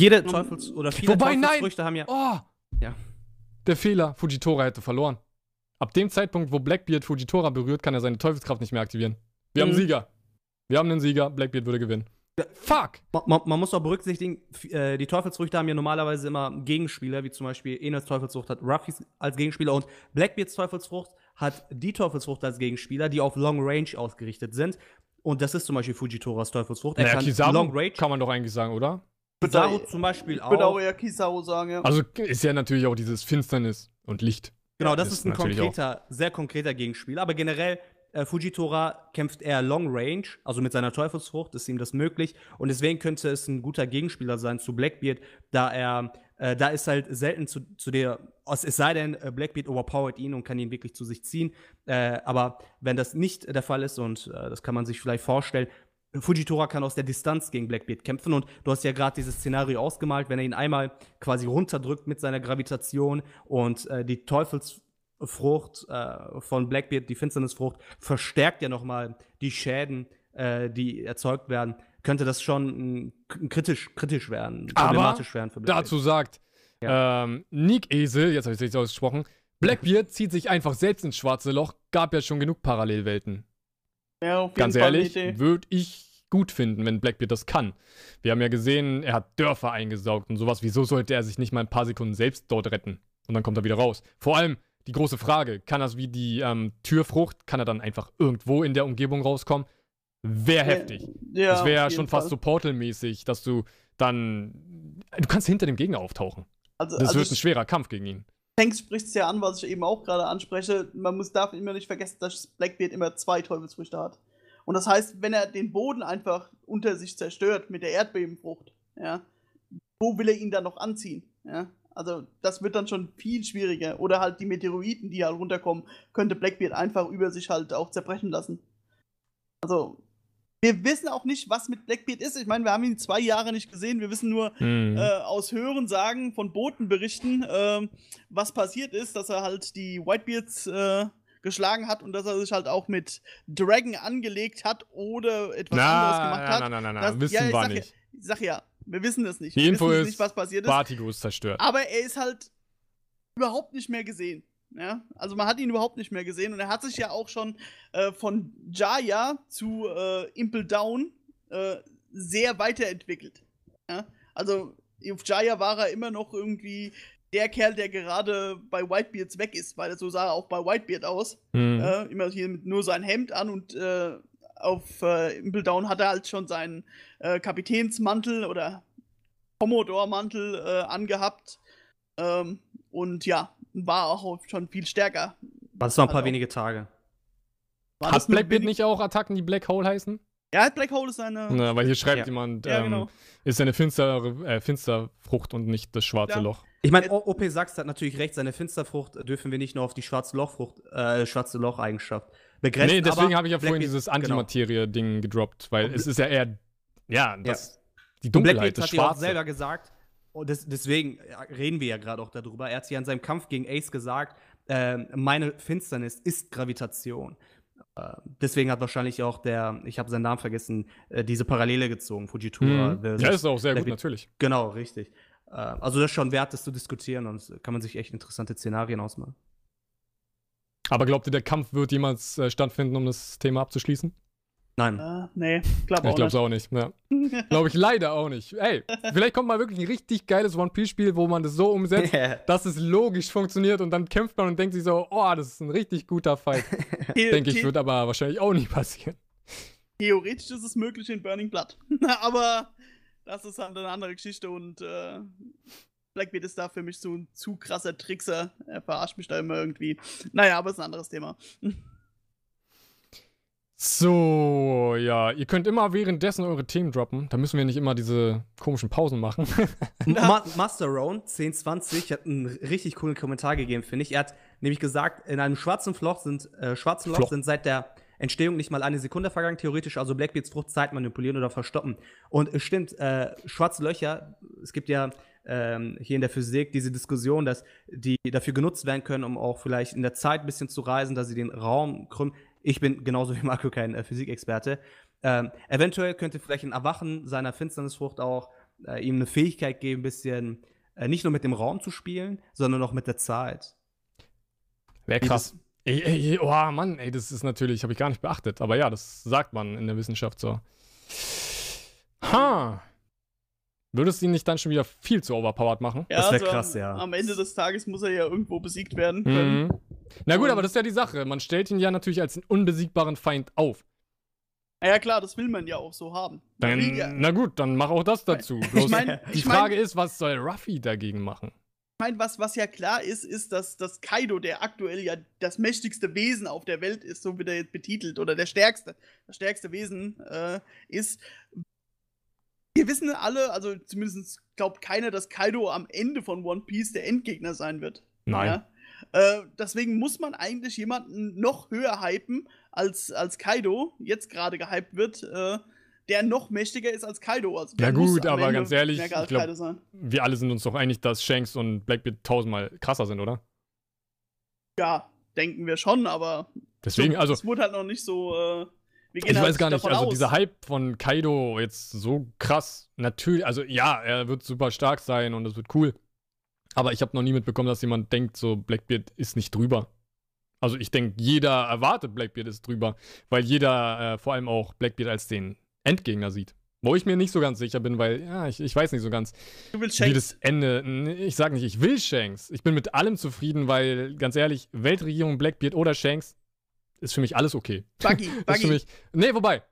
Jede Teufels- oder viele Wobei, nein! Teufelsfrüchte haben ja. Oh! Ja. Der Fehler, Fujitora hätte verloren. Ab dem Zeitpunkt, wo Blackbeard Fujitora berührt, kann er seine Teufelskraft nicht mehr aktivieren. Wir haben Mhm. einen Sieger. Wir haben einen Sieger, Blackbeard würde gewinnen. Fuck! Man, man, muss auch berücksichtigen, äh, die Teufelsfrüchte haben ja normalerweise immer Gegenspieler, wie zum Beispiel Enes Teufelsfrucht hat Ruffys als Gegenspieler und Blackbeards Teufelsfrucht hat die Teufelsfrucht als Gegenspieler, die auf Long Range ausgerichtet sind. Und das ist zum Beispiel Fujitoras Teufelsfrucht. Er Naja, kann Long Range. kann man doch eigentlich sagen, oder? Kizaru zum Beispiel Ich würde auch auch. eher Kizaru sagen, ja. Also ist ja natürlich auch dieses Finsternis und Licht. Genau, das ist ist ein konkreter, sehr konkreter Gegenspiel. Aber generell, äh, Fujitora kämpft eher Long Range, also mit seiner Teufelsfrucht ist ihm das möglich. Und deswegen könnte es ein guter Gegenspieler sein zu Blackbeard, da er, äh, da ist halt selten zu, zu der, es sei denn, äh, Blackbeard overpowert ihn und kann ihn wirklich zu sich ziehen. Äh, aber wenn das nicht der Fall ist, und äh, das kann man sich vielleicht vorstellen, Fujitora kann aus der Distanz gegen Blackbeard kämpfen und du hast ja gerade dieses Szenario ausgemalt, wenn er ihn einmal quasi runterdrückt mit seiner Gravitation und äh, die Teufelsfrucht äh, von Blackbeard, die Finsternisfrucht, verstärkt ja nochmal die Schäden, äh, die erzeugt werden, könnte das schon kritisch, kritisch werden, Aber problematisch werden für Blackbeard. Dazu sagt ähm, Nick Esel, jetzt habe ich es richtig ausgesprochen, Blackbeard zieht sich einfach selbst ins schwarze Loch, gab ja schon genug Parallelwelten. Ja Ganz Fall ehrlich, würde ich gut finden, wenn Blackbeard das kann. Wir haben ja gesehen, er hat Dörfer eingesaugt und sowas. Wieso sollte er sich nicht mal ein paar Sekunden selbst dort retten? Und dann kommt er wieder raus. Vor allem die große Frage, kann das wie die ähm, Türfrucht, kann er dann einfach irgendwo in der Umgebung rauskommen? Wäre heftig. Ja, das wäre auf schon jeden fast Fall. so Portal-mäßig, dass du dann. Du kannst hinter dem Gegner auftauchen. Also, Das also wird ein schwerer Kampf gegen ihn. Tanks spricht es ja an, was ich eben auch gerade anspreche. Man muss, darf immer nicht vergessen, dass Blackbeard immer zwei Teufelsfrüchte hat. Und das heißt, wenn er den Boden einfach unter sich zerstört mit der Erdbebenfrucht, ja, wo will er ihn dann noch anziehen? Ja? Also, das wird dann schon viel schwieriger. Oder halt die Meteoriten, die halt runterkommen, könnte Blackbeard einfach über sich halt auch zerbrechen lassen. Also, wir wissen auch nicht, was mit Blackbeard ist. Ich meine, wir haben ihn zwei Jahre nicht gesehen. Wir wissen nur, Mhm. äh, aus Hören sagen von Botenberichten, ähm, was passiert ist, dass er halt die Whitebeards äh, geschlagen hat und dass er sich halt auch mit Dragon angelegt hat oder etwas anderes na, gemacht na, hat. na, na, na, Das- wissen ja, wir sag nicht. Ja, sag ja, wir wissen es nicht. Die wir Info wissen ist, nicht, was passiert ist. Bartigo ist zerstört. Aber er ist halt überhaupt nicht mehr gesehen. Ja? Also man hat ihn überhaupt nicht mehr gesehen und er hat sich ja auch schon äh, von Jaya zu äh, Impel Down äh, sehr weiterentwickelt. Ja? Also auf Jaya war er immer noch irgendwie der Kerl, der gerade bei Whitebeards weg ist, weil so sah er auch bei Whitebeard aus. Mhm. Äh, immer hier mit nur sein Hemd an und äh, auf äh, Impel Down hat er halt schon seinen äh, Kapitänsmantel oder Commodore-Mantel angehabt. Ähm, und ja, war auch schon viel stärker. Das waren ein paar Also- wenige Tage. War Hat Blackbeard nicht auch Attacken, die Black Hole heißen? Ja, Black Hole ist seine. Na, weil hier schreibt Ja. jemand, Ja, ähm, genau. ist eine finstere, äh, Finsterfrucht und nicht das schwarze Ja. Loch. Ich meine, OP Sachs hat natürlich recht, seine Finsterfrucht dürfen wir nicht nur auf die schwarze Lochfrucht, äh, schwarze Loch-Eigenschaft begrenzen. nee, deswegen habe ich ja vorhin Blackbeard- dieses genau. Antimaterie-Ding gedroppt, weil Und es ist ja eher, ja, das, die Dunkelheit, das hat ja auch Schwarze. selber gesagt, und des, deswegen ja, reden wir ja gerade auch darüber, er hat ja in seinem Kampf gegen Ace gesagt, ähm, meine Finsternis ist Gravitation. Äh, deswegen hat wahrscheinlich auch der, ich habe seinen Namen vergessen, äh, diese Parallele gezogen, Fujitora. Mhm. Ja, ist auch sehr gut, natürlich. Genau, richtig. Äh, also das ist schon wert, das zu diskutieren und kann man sich echt interessante Szenarien ausmalen. Aber glaubt ihr, der Kampf wird jemals äh, stattfinden, um das Thema abzuschließen? Nein. Äh, nee, auch glaube es nicht. auch nicht. Ja. [LAUGHS] glaube ich leider auch nicht. Ey, vielleicht kommt mal wirklich ein richtig geiles One-Piece-Spiel, wo man das so umsetzt, dass es logisch funktioniert und dann kämpft man und denkt sich so, oh, das ist ein richtig guter Fight. The- [LAUGHS] Denke ich, wird aber wahrscheinlich auch nie passieren. Theoretisch ist es möglich in Burning Blood. [LAUGHS] Aber das ist halt eine andere Geschichte und äh, Blackbeard ist da für mich so ein zu krasser Trickser. Er verarscht mich da immer irgendwie. Naja, aber ist ein anderes Thema. So, ja, ihr könnt immer währenddessen eure Themen droppen. Da müssen wir nicht immer diese komischen Pausen machen. [LAUGHS] Ma Master Roan 1020 hat einen richtig coolen Kommentar gegeben, finde ich. Er hat nämlich gesagt, in einem schwarzen Loch sind, äh, schwarzen Loch Floch. sind seit der Entstehung nicht mal eine Sekunde vergangen, theoretisch also Blackbeards Frucht Zeit manipulieren oder verstoppen. Und es stimmt, äh, schwarze Löcher, es gibt ja ähm, hier in der Physik diese Diskussion, dass die dafür genutzt werden können, um auch vielleicht in der Zeit ein bisschen zu reisen, dass sie den Raum krümmen. Ich bin genauso wie Marco kein äh, Physikexperte. Ähm, eventuell könnte vielleicht ein Erwachen seiner Finsternisfrucht auch äh, ihm eine Fähigkeit geben, ein bisschen äh, nicht nur mit dem Raum zu spielen, sondern auch mit der Zeit. Wäre krass. Ey, ey, ey, oh Mann, ey, das ist natürlich, habe ich gar nicht beachtet. Aber ja, das sagt man in der Wissenschaft so. Ha. Würdest du ihn nicht dann schon wieder viel zu overpowered machen? Ja, Das wär also krass, am, ja. Am Ende des Tages muss er ja irgendwo besiegt werden können. Mhm. Na gut, Und- aber das ist ja die Sache. Man stellt ihn ja natürlich als einen unbesiegbaren Feind auf. Ja, klar, das will man ja auch so haben. Dann, ja, na gut, dann mach auch das dazu. Bloß mein- die ich mein- Frage ist, was soll Ruffy dagegen machen? Ich meine, was, was ja klar ist, ist, dass, dass Kaido, der aktuell ja das mächtigste Wesen auf der Welt ist, so wird er jetzt betitelt, oder der stärkste, das stärkste Wesen äh, ist. Wir wissen alle, also zumindest glaubt keiner, dass Kaido am Ende von One Piece der Endgegner sein wird. Nein. Ja? Äh, deswegen muss man eigentlich jemanden noch höher hypen, als, als Kaido jetzt gerade gehypt wird, äh, der noch mächtiger ist als Kaido. Also Ja gut, aber Ende ganz ehrlich, ich glaub-. Wir alle sind uns doch einig, dass Shanks und Blackbeard tausendmal krasser sind, oder? Ja, denken wir schon, aber Deswegen, also, es wurde halt noch nicht so. Äh, ich halt weiß gar nicht, also aus. dieser Hype von Kaido jetzt so krass, natürlich, also ja, er wird super stark sein und es wird cool. Aber ich habe noch nie mitbekommen, dass jemand denkt, so Blackbeard ist nicht drüber. Also ich denke, jeder erwartet, Blackbeard ist drüber, weil jeder äh, vor allem auch Blackbeard als den Endgegner sieht. Wo ich mir nicht so ganz sicher bin, weil, ja, ich, ich weiß nicht so ganz, Du willst wie Shanks. das Ende. Ich sag nicht, ich will Shanks. Ich bin mit allem zufrieden, weil, ganz ehrlich, Weltregierung, Blackbeard oder Shanks ist für mich alles okay. Buggy, [LAUGHS] Ist für Buggy. mich. Nee, wobei.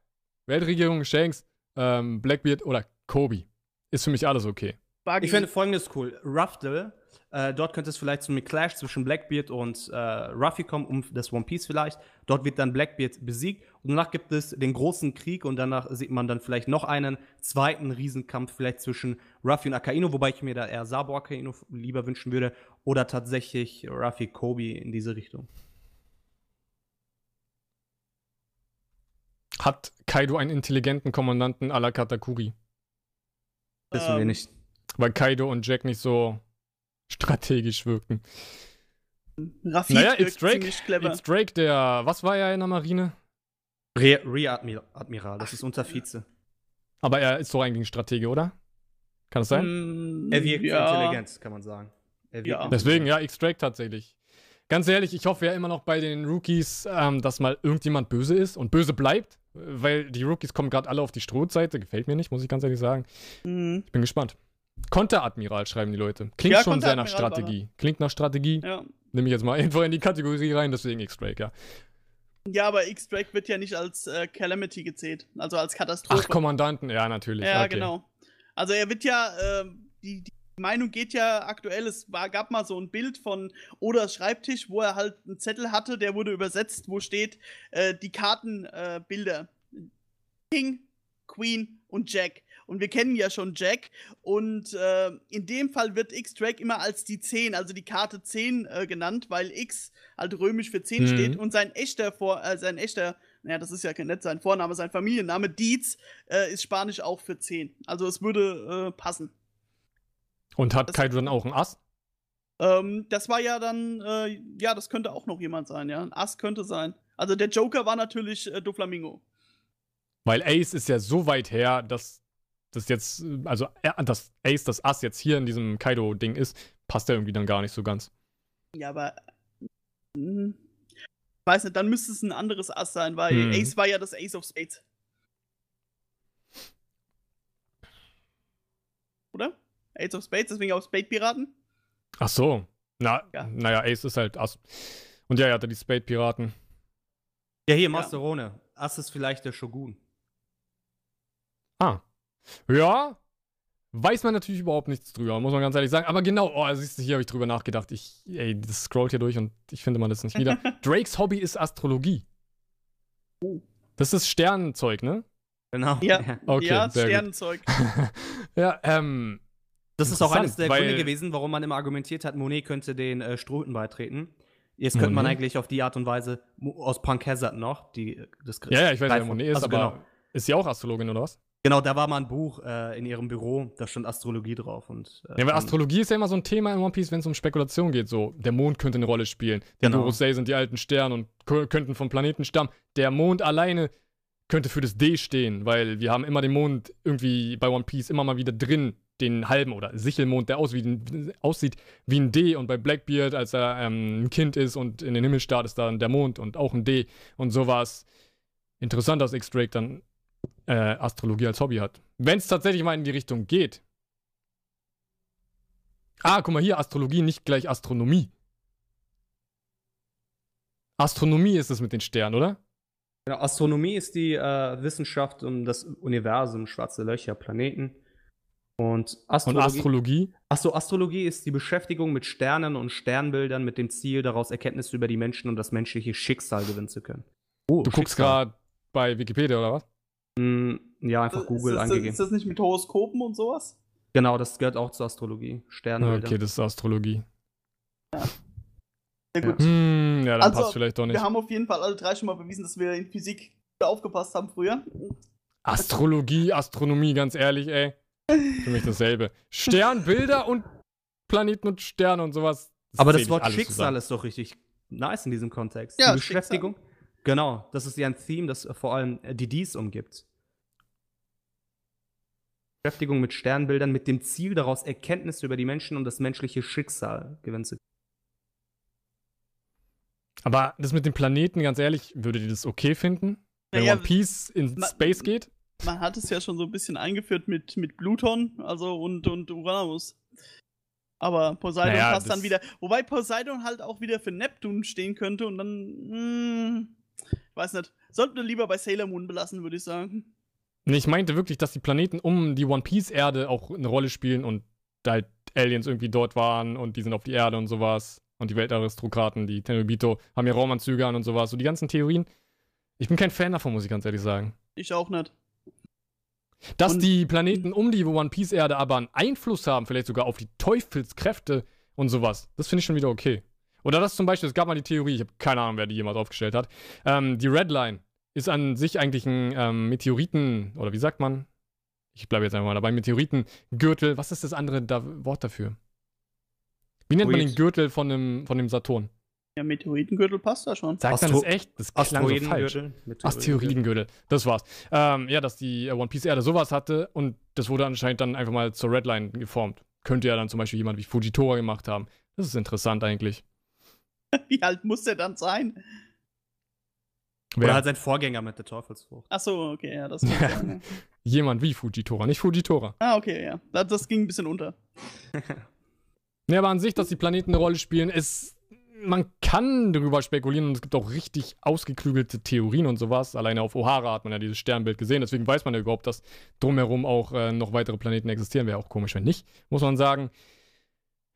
Weltregierung, Shanks, ähm, Blackbeard oder Kobe. Ist für mich alles okay. Buggy. Ich finde folgendes cool. Ruffle, äh, dort könnte es vielleicht zu einem Clash zwischen Blackbeard und äh, Ruffy kommen, um das One Piece vielleicht. Dort wird dann Blackbeard besiegt und danach gibt es den großen Krieg und danach sieht man dann vielleicht noch einen zweiten Riesenkampf vielleicht zwischen Ruffy und Akaino, wobei ich mir da eher Sabo Akaino lieber wünschen würde oder tatsächlich Ruffy Kobe in diese Richtung. Hat Kaido einen intelligenten Kommandanten à la Katakuri? Wissen wir Ähm, nicht. Weil Kaido und Jack nicht so strategisch wirken. Rafid Naja, it's Drake. It's Drake, der. Was war er in der Marine? Re- Rear-Admiral, das ist unser Vize. Aber er ist doch eigentlich ein Stratege, oder? Kann das sein? Mm, Er wirkt ja. intelligent, kann man sagen. Er wirkt Ja. Deswegen, ja, X-Drake tatsächlich. Ganz ehrlich, ich hoffe ja immer noch bei den Rookies, ähm, dass mal irgendjemand böse ist und böse bleibt, weil die Rookies kommen gerade alle auf die Strohseite. Gefällt mir nicht, muss ich ganz ehrlich sagen. Mhm. Ich bin gespannt. Konteradmiral schreiben die Leute. Klingt Ja, schon sehr nach Strategie. Klingt nach Strategie. Ja. Nehme ich jetzt mal [LAUGHS] einfach in die Kategorie rein, deswegen X-Drake, ja. ja, aber X-Drake wird ja nicht als äh, Calamity gezählt, also als Katastrophe. Ach, Kommandanten, ja, natürlich. Ja, okay. genau. Also er wird ja, ähm, die, die Meinung geht ja aktuell, es war, gab mal so ein Bild von Odas Schreibtisch, wo er halt einen Zettel hatte, der wurde übersetzt, wo steht äh, die Kartenbilder. Äh. King, Queen und Jack. Und wir kennen ja schon Jack. Und äh, in dem Fall wird X-Drake immer als die 10, also die Karte 10 äh, genannt, weil X halt römisch für 10 Mhm. steht und sein echter, Vor äh, sein echter, naja, das ist ja nicht sein Vorname, sein Familienname, Dietz, äh, ist Spanisch auch für 10. Also es würde äh, passen. Und hat Das- Kaido dann auch einen Ass? Ähm, das war ja dann, äh, ja, das könnte auch noch jemand sein, ja. Ein Ass könnte sein. Also der Joker war natürlich äh, Doflamingo. Weil Ace ist ja so weit her, dass das jetzt, äh, also er- dass Ace das Ass jetzt hier in diesem Kaido-Ding ist, passt ja irgendwie dann gar nicht so ganz. Ja, aber. Hm, ich weiß nicht, dann müsste es ein anderes Ass sein, weil Hm. Ace war ja das Ace of Spades. Oder? Ace of Spades, deswegen auch Spade-Piraten? Ach so. Na, Ja. naja, Ace ist halt Ass. Und ja, er hatte die Spade-Piraten. Ja, hier, Masterone. Ass ist vielleicht der Shogun. Ah. Ja. Weiß man natürlich überhaupt nichts drüber, muss man ganz ehrlich sagen. Aber genau, oh, siehst du, hier habe ich drüber nachgedacht. Ich, ey, das scrollt hier durch und ich finde man das nicht wieder. [LAUGHS] Drakes Hobby ist Astrologie. Oh. Das ist Sternenzeug, ne? Genau. Ja, Okay, ja. Sternenzeug. [LAUGHS] ja, ähm. Das ist auch eines der Gründe gewesen, warum man immer argumentiert hat, Monet könnte den äh, Strohhüten beitreten. Jetzt könnte man Monet? eigentlich auf die Art und Weise aus Punk Hazard noch, die das Ja, ja, ich weiß, wer Monet ist, also aber genau. ist sie auch Astrologin oder was? Genau, da war mal ein Buch äh, in ihrem Büro, da stand Astrologie drauf und äh, Ja, weil Astrologie ist ja immer so ein Thema in One Piece, wenn es um Spekulation geht. So, der Mond könnte eine Rolle spielen. Die Genau. Gorosei sind die alten Sterne und kö- könnten vom Planeten stammen. Der Mond alleine könnte für das D stehen, weil wir haben immer den Mond irgendwie bei One Piece immer mal wieder drin, den halben oder Sichelmond, der aus wie ein, aussieht wie ein D. Und bei Blackbeard, als er ähm, ein Kind ist und in den Himmel starrt, ist dann der Mond und auch ein D. Und so war es interessant, dass X-Drake dann äh, Astrologie als Hobby hat. Wenn es tatsächlich mal in die Richtung geht, Ah, guck mal hier, Astrologie nicht gleich Astronomie. Astronomie ist es mit den Sternen, oder? Ja, Astronomie ist die äh, Wissenschaft um das Universum, schwarze Löcher, Planeten. Und Und Astrologie. Astrologie? Achso, Astrologie ist die Beschäftigung mit Sternen und Sternbildern mit dem Ziel, daraus Erkenntnisse über die Menschen und das menschliche Schicksal gewinnen zu können. Oh, Du guckst gerade bei Wikipedia oder was? Mm, ja, einfach Google ist das, eingegeben. Ist das nicht mit Horoskopen und sowas? Genau, das gehört auch zur Astrologie. Sternbilder. Okay, das ist Astrologie. Ja, gut. Hm, ja, dann Also, passt vielleicht doch nicht. Wir haben auf jeden Fall alle drei schon mal bewiesen, dass wir in Physik aufgepasst haben früher. Astrologie, Astronomie, ganz ehrlich, ey. Für mich dasselbe. Sternbilder und Planeten und Sterne und sowas. Aber zähl das Wort Schicksal zusammen. ist doch richtig nice in diesem Kontext. Ja, die Beschäftigung. Genau, das ist ja ein Theme, das vor allem die Dies umgibt. Beschäftigung mit Sternbildern mit dem Ziel, daraus Erkenntnisse über die Menschen und das menschliche Schicksal gewinnen zu können. Aber das mit den Planeten, ganz ehrlich, würdet ihr das okay finden? Wenn Naja, One Piece in Space geht? Man hat es ja schon so ein bisschen eingeführt mit, mit Pluton, also und, und Uranus. Aber Poseidon Naja, passt dann wieder. Wobei Poseidon halt auch wieder für Neptun stehen könnte und dann. Hm, ich weiß nicht. Sollten wir lieber bei Sailor Moon belassen, würde ich sagen. Ich meinte wirklich, dass die Planeten um die One Piece-Erde auch eine Rolle spielen und da halt Aliens irgendwie dort waren und die sind auf die Erde und sowas. Und die Weltaristokraten, die Tenryubito, haben ja Raumanzüge an und sowas. So die ganzen Theorien. Ich bin kein Fan davon, muss ich ganz ehrlich sagen. Ich auch nicht. Dass Und- die Planeten um die One Piece-Erde aber einen Einfluss haben, vielleicht sogar auf die Teufelskräfte und sowas, das finde ich schon wieder okay. Oder das zum Beispiel, es gab mal die Theorie, ich habe keine Ahnung, wer die jemals aufgestellt hat. Ähm, die Red Line ist an sich eigentlich ein ähm, Meteoriten, oder wie sagt man? Ich bleibe jetzt einfach mal dabei, Meteoritengürtel. Was ist das andere da Wort dafür? Wie nennt man den. Gürtel von dem, von dem Saturn? Ja, Meteoritengürtel passt da schon. Sagt man Astro- das echt? Das klang so falsch. Asteroidengürtel. Meteoridengürtel. Asteroidengürtel, das war's. Ähm, ja, dass die äh, One Piece Erde sowas hatte und das wurde anscheinend dann einfach mal zur Redline geformt. Könnte ja dann zum Beispiel jemand wie Fujitora gemacht haben. Das ist interessant eigentlich. [LAUGHS] Wie alt muss der dann sein? Oder halt sein Vorgänger mit der Teufelsfrucht. Achso, okay, ja, das [LAUGHS] sein. ja. [LAUGHS] jemand wie Fujitora, nicht Fujitora. Ah, okay, ja. Das, das ging ein bisschen unter. [LAUGHS] Ja, aber an sich, dass die Planeten eine Rolle spielen, ist. Man kann darüber spekulieren und es gibt auch richtig ausgeklügelte Theorien und sowas. Alleine auf O'Hara hat man ja dieses Sternbild gesehen, deswegen weiß man ja überhaupt, dass drumherum auch äh, noch weitere Planeten existieren. Wäre auch komisch, wenn nicht, muss man sagen.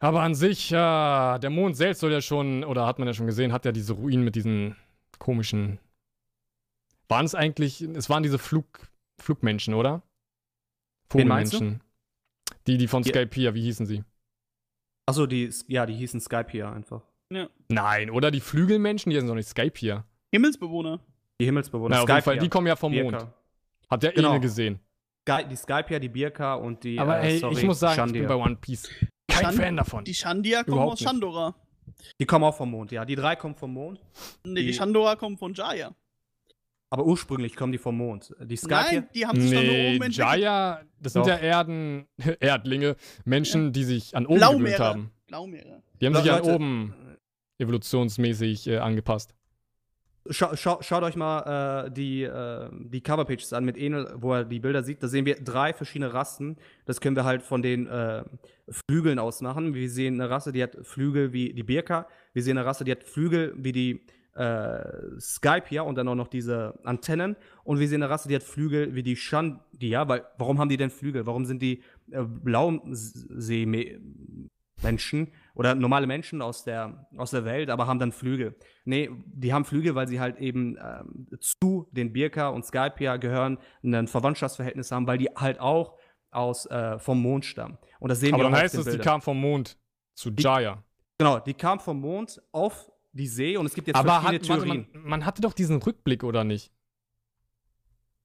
Aber an sich, ja, der Mond selbst soll ja schon, oder hat man ja schon gesehen, hat ja diese Ruinen mit diesen komischen. Waren es eigentlich, es waren diese Flug, Flugmenschen, oder? Vogelmenschen. Die, die von Die- Skypiea, wie hießen sie? Achso, die, ja, die hießen Skype hier einfach. Nein, oder die Flügelmenschen, die sind doch nicht Skypiea. Himmelsbewohner. Die Himmelsbewohner. Na, auf jeden Skype Fall, die kommen ja vom Mond. Birka. Hat der Genau. eh gesehen. Die Skype die Birka und die. Aber äh, ey, sorry, ich muss sagen, ich Shandia. bin bei One Piece kein Shan- Fan davon. Die Shandia kommen Überhaupt aus nicht. Shandora. Die kommen auch vom Mond, ja. Die drei kommen vom Mond. Nee, die, Die- Shandora kommen von Jaya. Aber ursprünglich kommen die vom Mond. Die Skype Nein, die haben sich dann nur Nee, oben entwickelt. Jaya, das sind Doch. ja Erden, [LAUGHS] Erdlinge, Menschen, die sich an oben gewöhnt Blaumeere. haben. Blaumeere. Die haben Le- sich an Leute, oben evolutionsmäßig äh, angepasst. Schau, schau, schaut euch mal äh, die, äh, die Coverpages an mit Enel, wo er die Bilder sieht. Da sehen wir drei verschiedene Rassen. Das können wir halt von den äh, Flügeln aus machen. Wir sehen eine Rasse, die hat Flügel wie die Birka. Wir sehen eine Rasse, die hat Flügel wie die äh, Skypia und dann auch noch diese Antennen. Und wir sehen eine Rasse, die hat Flügel wie die Shandia. Weil, warum haben die denn Flügel? Warum sind die äh, Blauseemenschen oder normale Menschen aus der, aus der Welt, aber haben dann Flügel? Nee, die haben Flügel, weil sie halt eben ähm, zu den Birka und Skypia gehören, ein Verwandtschaftsverhältnis haben, weil die halt auch aus äh, vom Mond stammen. Und das sehen Aber wir dann heißt es, die kamen vom Mond zu Jaya. Genau, die kam vom Mond auf die See und es gibt jetzt Aber verschiedene hat, warte, Theorien. man, man hatte doch diesen Rückblick, oder nicht?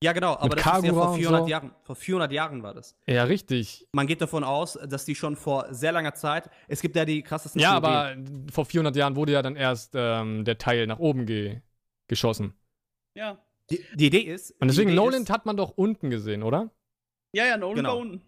ja, genau, aber mit das ist ja Kagura vor und 400 so. Jahren. Vor 400 Jahren war das. Ja, richtig. Man geht davon aus, dass die schon vor sehr langer Zeit. Es gibt ja die krassesten Ja, Theorien. aber vor 400 Jahren wurde ja dann erst ähm, der Teil nach oben ge geschossen. Ja. Die, die Idee ist. Und deswegen, Nolan ist, hat man doch unten gesehen, oder? Ja, ja, Nolan Genau. war unten.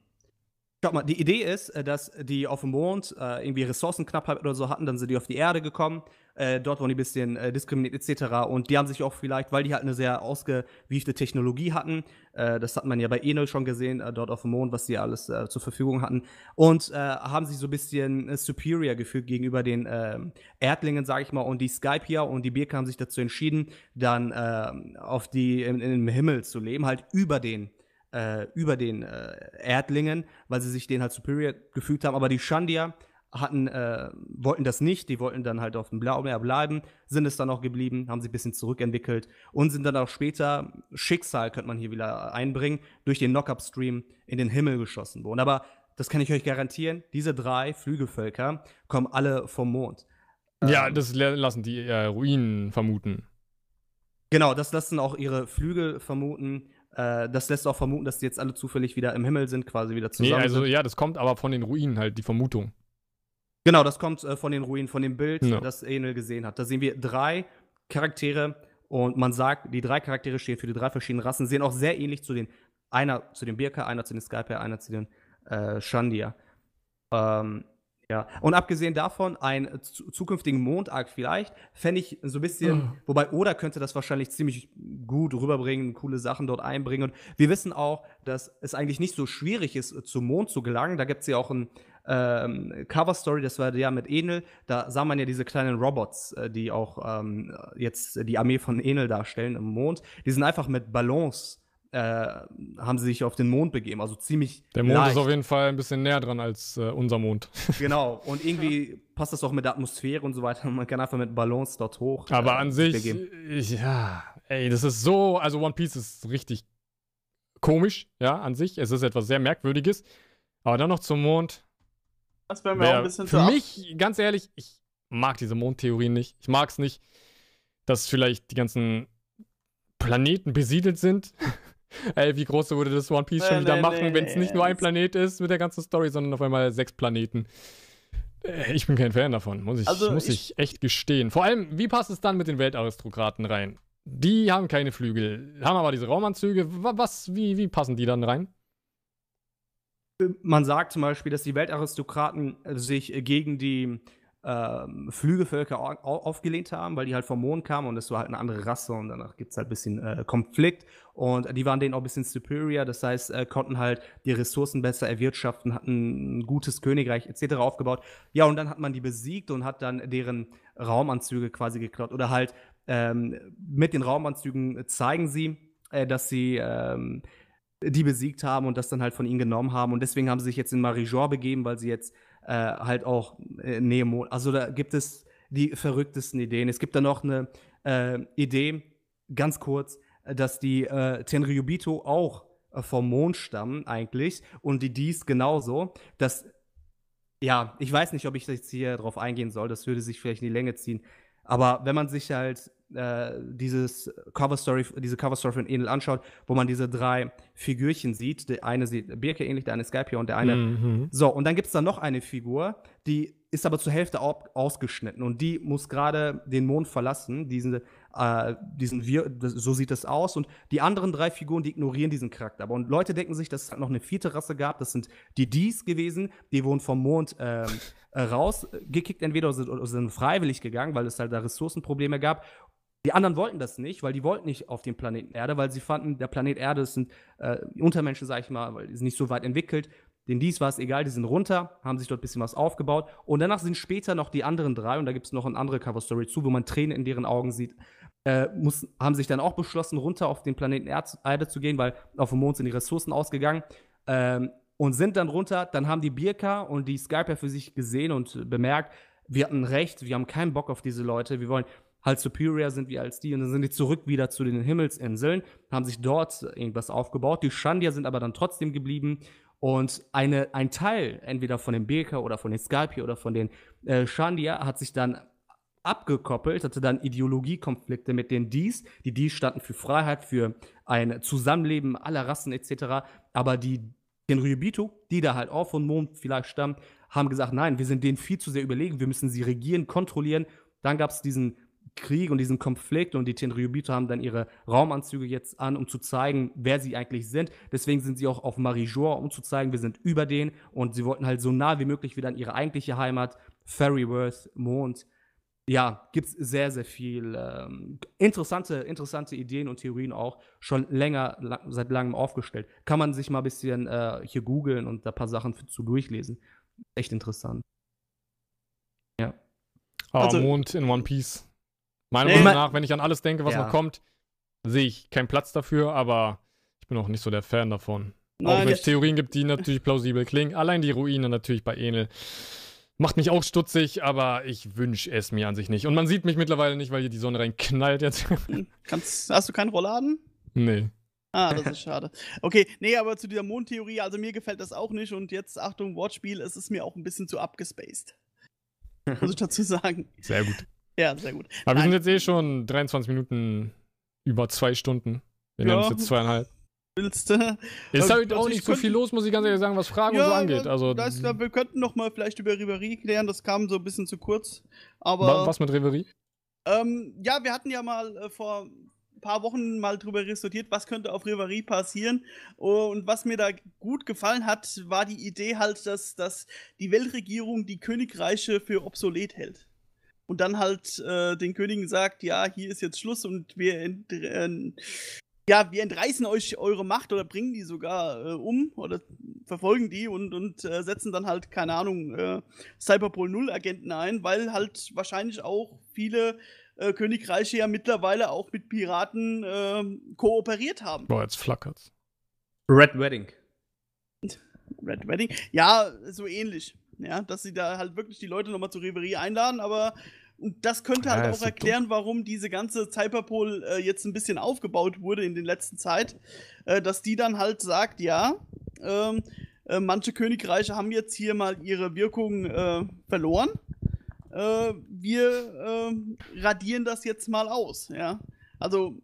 Schau mal, die Idee ist, äh, dass die auf dem Mond äh, irgendwie Ressourcenknappheit oder so hatten, dann sind die auf die Erde gekommen. Äh, dort wurden die ein bisschen äh, diskriminiert etc. Und die haben sich auch vielleicht, weil die halt eine sehr ausgewiefte Technologie hatten, äh, das hat man ja bei Enel schon gesehen, äh, dort auf dem Mond, was die alles zur Verfügung hatten, und haben sich so ein bisschen superior gefühlt gegenüber den ähm, Erdlingen, sag ich mal. Und die Skypier und die Birke haben sich dazu entschieden, dann ähm, auf die in, im Himmel zu leben, halt über den äh, über den äh, Erdlingen, weil sie sich denen halt superior gefügt haben. Aber die Shandia hatten, äh, wollten das nicht, die wollten dann halt auf dem Blaumeer bleiben, sind es dann auch geblieben, haben sich ein bisschen zurückentwickelt und sind dann auch später, Schicksal könnte man hier wieder einbringen, durch den Knock-Up-Stream in den Himmel geschossen worden. Aber das kann ich euch garantieren, diese drei Flügelvölker kommen alle vom Mond. Ja, ähm, das lassen die äh, Ruinen vermuten. Genau, das lassen auch ihre Flügel vermuten. Äh, das lässt auch vermuten, dass die jetzt alle zufällig wieder im Himmel sind, quasi wieder zusammen. Nee, also sind. ja, das kommt aber von den Ruinen halt, die Vermutung. Genau, das kommt äh, von den Ruinen, von dem Bild, ja. das Enel gesehen hat. Da sehen wir drei Charaktere und man sagt, die drei Charaktere stehen für die drei verschiedenen Rassen, sehen auch sehr ähnlich zu den, einer zu den Birka, einer zu den Skype, einer zu den äh, Shandia. Ähm, ja, und abgesehen davon, einen zukünftigen Mondarc vielleicht, fände ich so ein bisschen, oh. wobei Oda könnte das wahrscheinlich ziemlich gut rüberbringen, coole Sachen dort einbringen. Und wir wissen auch, dass es eigentlich nicht so schwierig ist, zum Mond zu gelangen. Da gibt es ja auch ein ähm, Cover-Story, das war ja mit Enel. Da sah man ja diese kleinen Robots, äh, die auch ähm, jetzt die Armee von Enel darstellen im Mond. Die sind einfach mit Ballons äh, haben sie sich auf den Mond begeben. Also ziemlich. Der Mond leicht. ist auf jeden Fall ein bisschen näher dran als äh, unser Mond. [LAUGHS] genau. Und irgendwie passt das auch mit der Atmosphäre und so weiter. Man kann einfach mit Ballons dort hoch. Aber äh, an sich, ich, ja, ey, das ist so. Also One Piece ist richtig komisch, ja, an sich. Es ist etwas sehr Merkwürdiges. Aber dann noch zum Mond. Das wäre mir wär auch ein bisschen Für mich, ganz ehrlich, ich mag diese Mondtheorien nicht. Ich mag es nicht, dass vielleicht die ganzen Planeten besiedelt sind. [LAUGHS] Ey, wie groß würde das One Piece nee, schon wieder nee, machen, nee, wenn es nicht nur ein Planet ist mit der ganzen Story, sondern auf einmal sechs Planeten. Äh, ich bin kein Fan davon, muss ich, also muss ich, ich echt gestehen. Vor allem, wie passt es dann mit den Weltaristokraten rein? Die haben keine Flügel, haben aber diese Raumanzüge. Was, wie, wie passen die dann rein? Man sagt zum Beispiel, dass die Weltaristokraten sich gegen die ähm, Flügelvölker aufgelehnt haben, weil die halt vom Mond kamen und es war halt eine andere Rasse und danach gibt es halt ein bisschen äh, Konflikt und die waren denen auch ein bisschen superior, das heißt, äh, konnten halt die Ressourcen besser erwirtschaften, hatten ein gutes Königreich etc. aufgebaut. Ja, und dann hat man die besiegt und hat dann deren Raumanzüge quasi geklaut oder halt ähm, mit den Raumanzügen zeigen sie, äh, dass sie ähm, die besiegt haben und das dann halt von ihnen genommen haben und deswegen haben sie sich jetzt in Marijor begeben, weil sie jetzt äh, halt auch äh, Nemo. Also da gibt es die verrücktesten Ideen. Es gibt da noch eine äh, Idee, ganz kurz, dass die äh, Tenryubito auch äh, vom Mond stammen eigentlich und die dies genauso. Das, ja, ich weiß nicht, ob ich jetzt hier drauf eingehen soll. Das würde sich vielleicht in die Länge ziehen. Aber wenn man sich halt äh, dieses Cover Story, diese Cover Story von Enel anschaut, wo man diese drei Figürchen sieht, der eine sieht Birke ähnlich, der eine Skype und der eine. Mhm. So, und dann gibt es da noch eine Figur, die ist aber zur Hälfte ausgeschnitten und die muss gerade den Mond verlassen, diesen, äh, diesen Wir so sieht es aus und die anderen drei Figuren, die ignorieren diesen Charakter. Aber und Leute denken sich, dass es halt noch eine vierte Rasse gab, das sind die Dies gewesen, die wurden vom Mond ähm, äh, rausgekickt entweder sind, oder sind freiwillig gegangen, weil es halt da Ressourcenprobleme gab die anderen wollten das nicht, weil die wollten nicht auf den Planeten Erde, weil sie fanden, der Planet Erde sind äh, Untermenschen, sag ich mal, weil die sind nicht so weit entwickelt. Den dies war es egal, die sind runter, haben sich dort ein bisschen was aufgebaut. Und danach sind später noch die anderen drei, und da gibt es noch eine andere Cover-Story zu, wo man Tränen in deren Augen sieht, äh, muss, haben sich dann auch beschlossen, runter auf den Planeten Erde zu gehen, weil auf dem Mond sind die Ressourcen ausgegangen. Ähm, und sind dann runter, dann haben die Birka und die Skyper für sich gesehen und bemerkt, wir hatten recht, wir haben keinen Bock auf diese Leute, wir wollen halt superior sind wir als die. Und dann sind die zurück wieder zu den Himmelsinseln, haben sich dort irgendwas aufgebaut. Die Shandia sind aber dann trotzdem geblieben. Und eine, ein Teil, entweder von den Beker oder von den Skalpi oder von den äh, Shandia, hat sich dann abgekoppelt, hatte dann Ideologiekonflikte mit den Dies. Die Dies standen für Freiheit, für ein Zusammenleben aller Rassen etc. Aber die, den Ryubitu, die da halt auch von Mond vielleicht stammen, haben gesagt, nein, wir sind denen viel zu sehr überlegen, wir müssen sie regieren, kontrollieren. Dann gab es diesen Krieg und diesen Konflikt und die Tenryubito haben dann ihre Raumanzüge jetzt an, um zu zeigen, wer sie eigentlich sind. Deswegen sind sie auch auf Marijor, um zu zeigen, wir sind über denen und sie wollten halt so nah wie möglich wieder an ihre eigentliche Heimat, Ferryworth, Mond. Ja, gibt es sehr, sehr viel ähm, interessante, interessante Ideen und Theorien auch schon länger, la seit langem aufgestellt. Kann man sich mal ein bisschen äh, hier googeln und da ein paar Sachen zu durchlesen. Echt interessant. Ja. Aber also, Mond in One Piece. Meiner Nee, Meinung nach, wenn ich an alles denke, was Ja. noch kommt, sehe ich keinen Platz dafür, aber ich bin auch nicht so der Fan davon. auch Nein, wenn es Theorien gibt, die natürlich plausibel klingen. Allein die Ruine natürlich bei Enel. Macht mich auch stutzig, aber ich wünsche es mir an sich nicht. Und man sieht mich mittlerweile nicht, weil hier die Sonne reinknallt jetzt. Kannst, hast du keinen Rollladen? nee. Ah, das ist schade. Okay, nee, aber zu dieser Mondtheorie, also mir gefällt das auch nicht und jetzt, Achtung, Wortspiel, es ist mir auch ein bisschen zu abgespaced. [LAUGHS] Muss ich dazu sagen. Sehr gut. Ja, sehr gut. Aber wir sind Nein. jetzt eh schon 23 Minuten über zwei Stunden. Wir Ja. nehmen es jetzt zweieinhalb. Willst? [LAUGHS] Ist Ja, halt auch nicht ich so viel los, muss ich ganz ehrlich sagen, was Fragen und so angeht. Also, da ist, wir könnten noch mal vielleicht über Riveri klären, das kam so ein bisschen zu kurz. Aber was mit Reverie? Ähm, ja, wir hatten ja mal äh, vor ein paar Wochen mal drüber diskutiert, was könnte auf Reverie passieren. Und was mir da gut gefallen hat, war die Idee halt, dass, dass die Weltregierung die Königreiche für obsolet hält. Und dann halt äh, den Königen sagt, ja, hier ist jetzt Schluss und wir, ent äh, ja, wir entreißen euch eure Macht oder bringen die sogar äh, um oder verfolgen die und, und äh, setzen dann halt, keine Ahnung, äh, Cyberpol 0 Agenten ein, weil halt wahrscheinlich auch viele äh, Königreiche ja mittlerweile auch mit Piraten ähm, kooperiert haben. Boah, jetzt flackert's. Red Wedding. Red Wedding. Ja, so ähnlich. Ja, dass sie da halt wirklich die Leute nochmal zur Reverie einladen, aber und das könnte halt Ja, auch erklären, warum diese ganze Cyberpol äh, jetzt ein bisschen aufgebaut wurde in den letzten Zeit, äh, dass die dann halt sagt, ja, ähm, äh, manche Königreiche haben jetzt hier mal ihre Wirkung äh, verloren. Äh, wir äh, radieren das jetzt mal aus, ja. Also,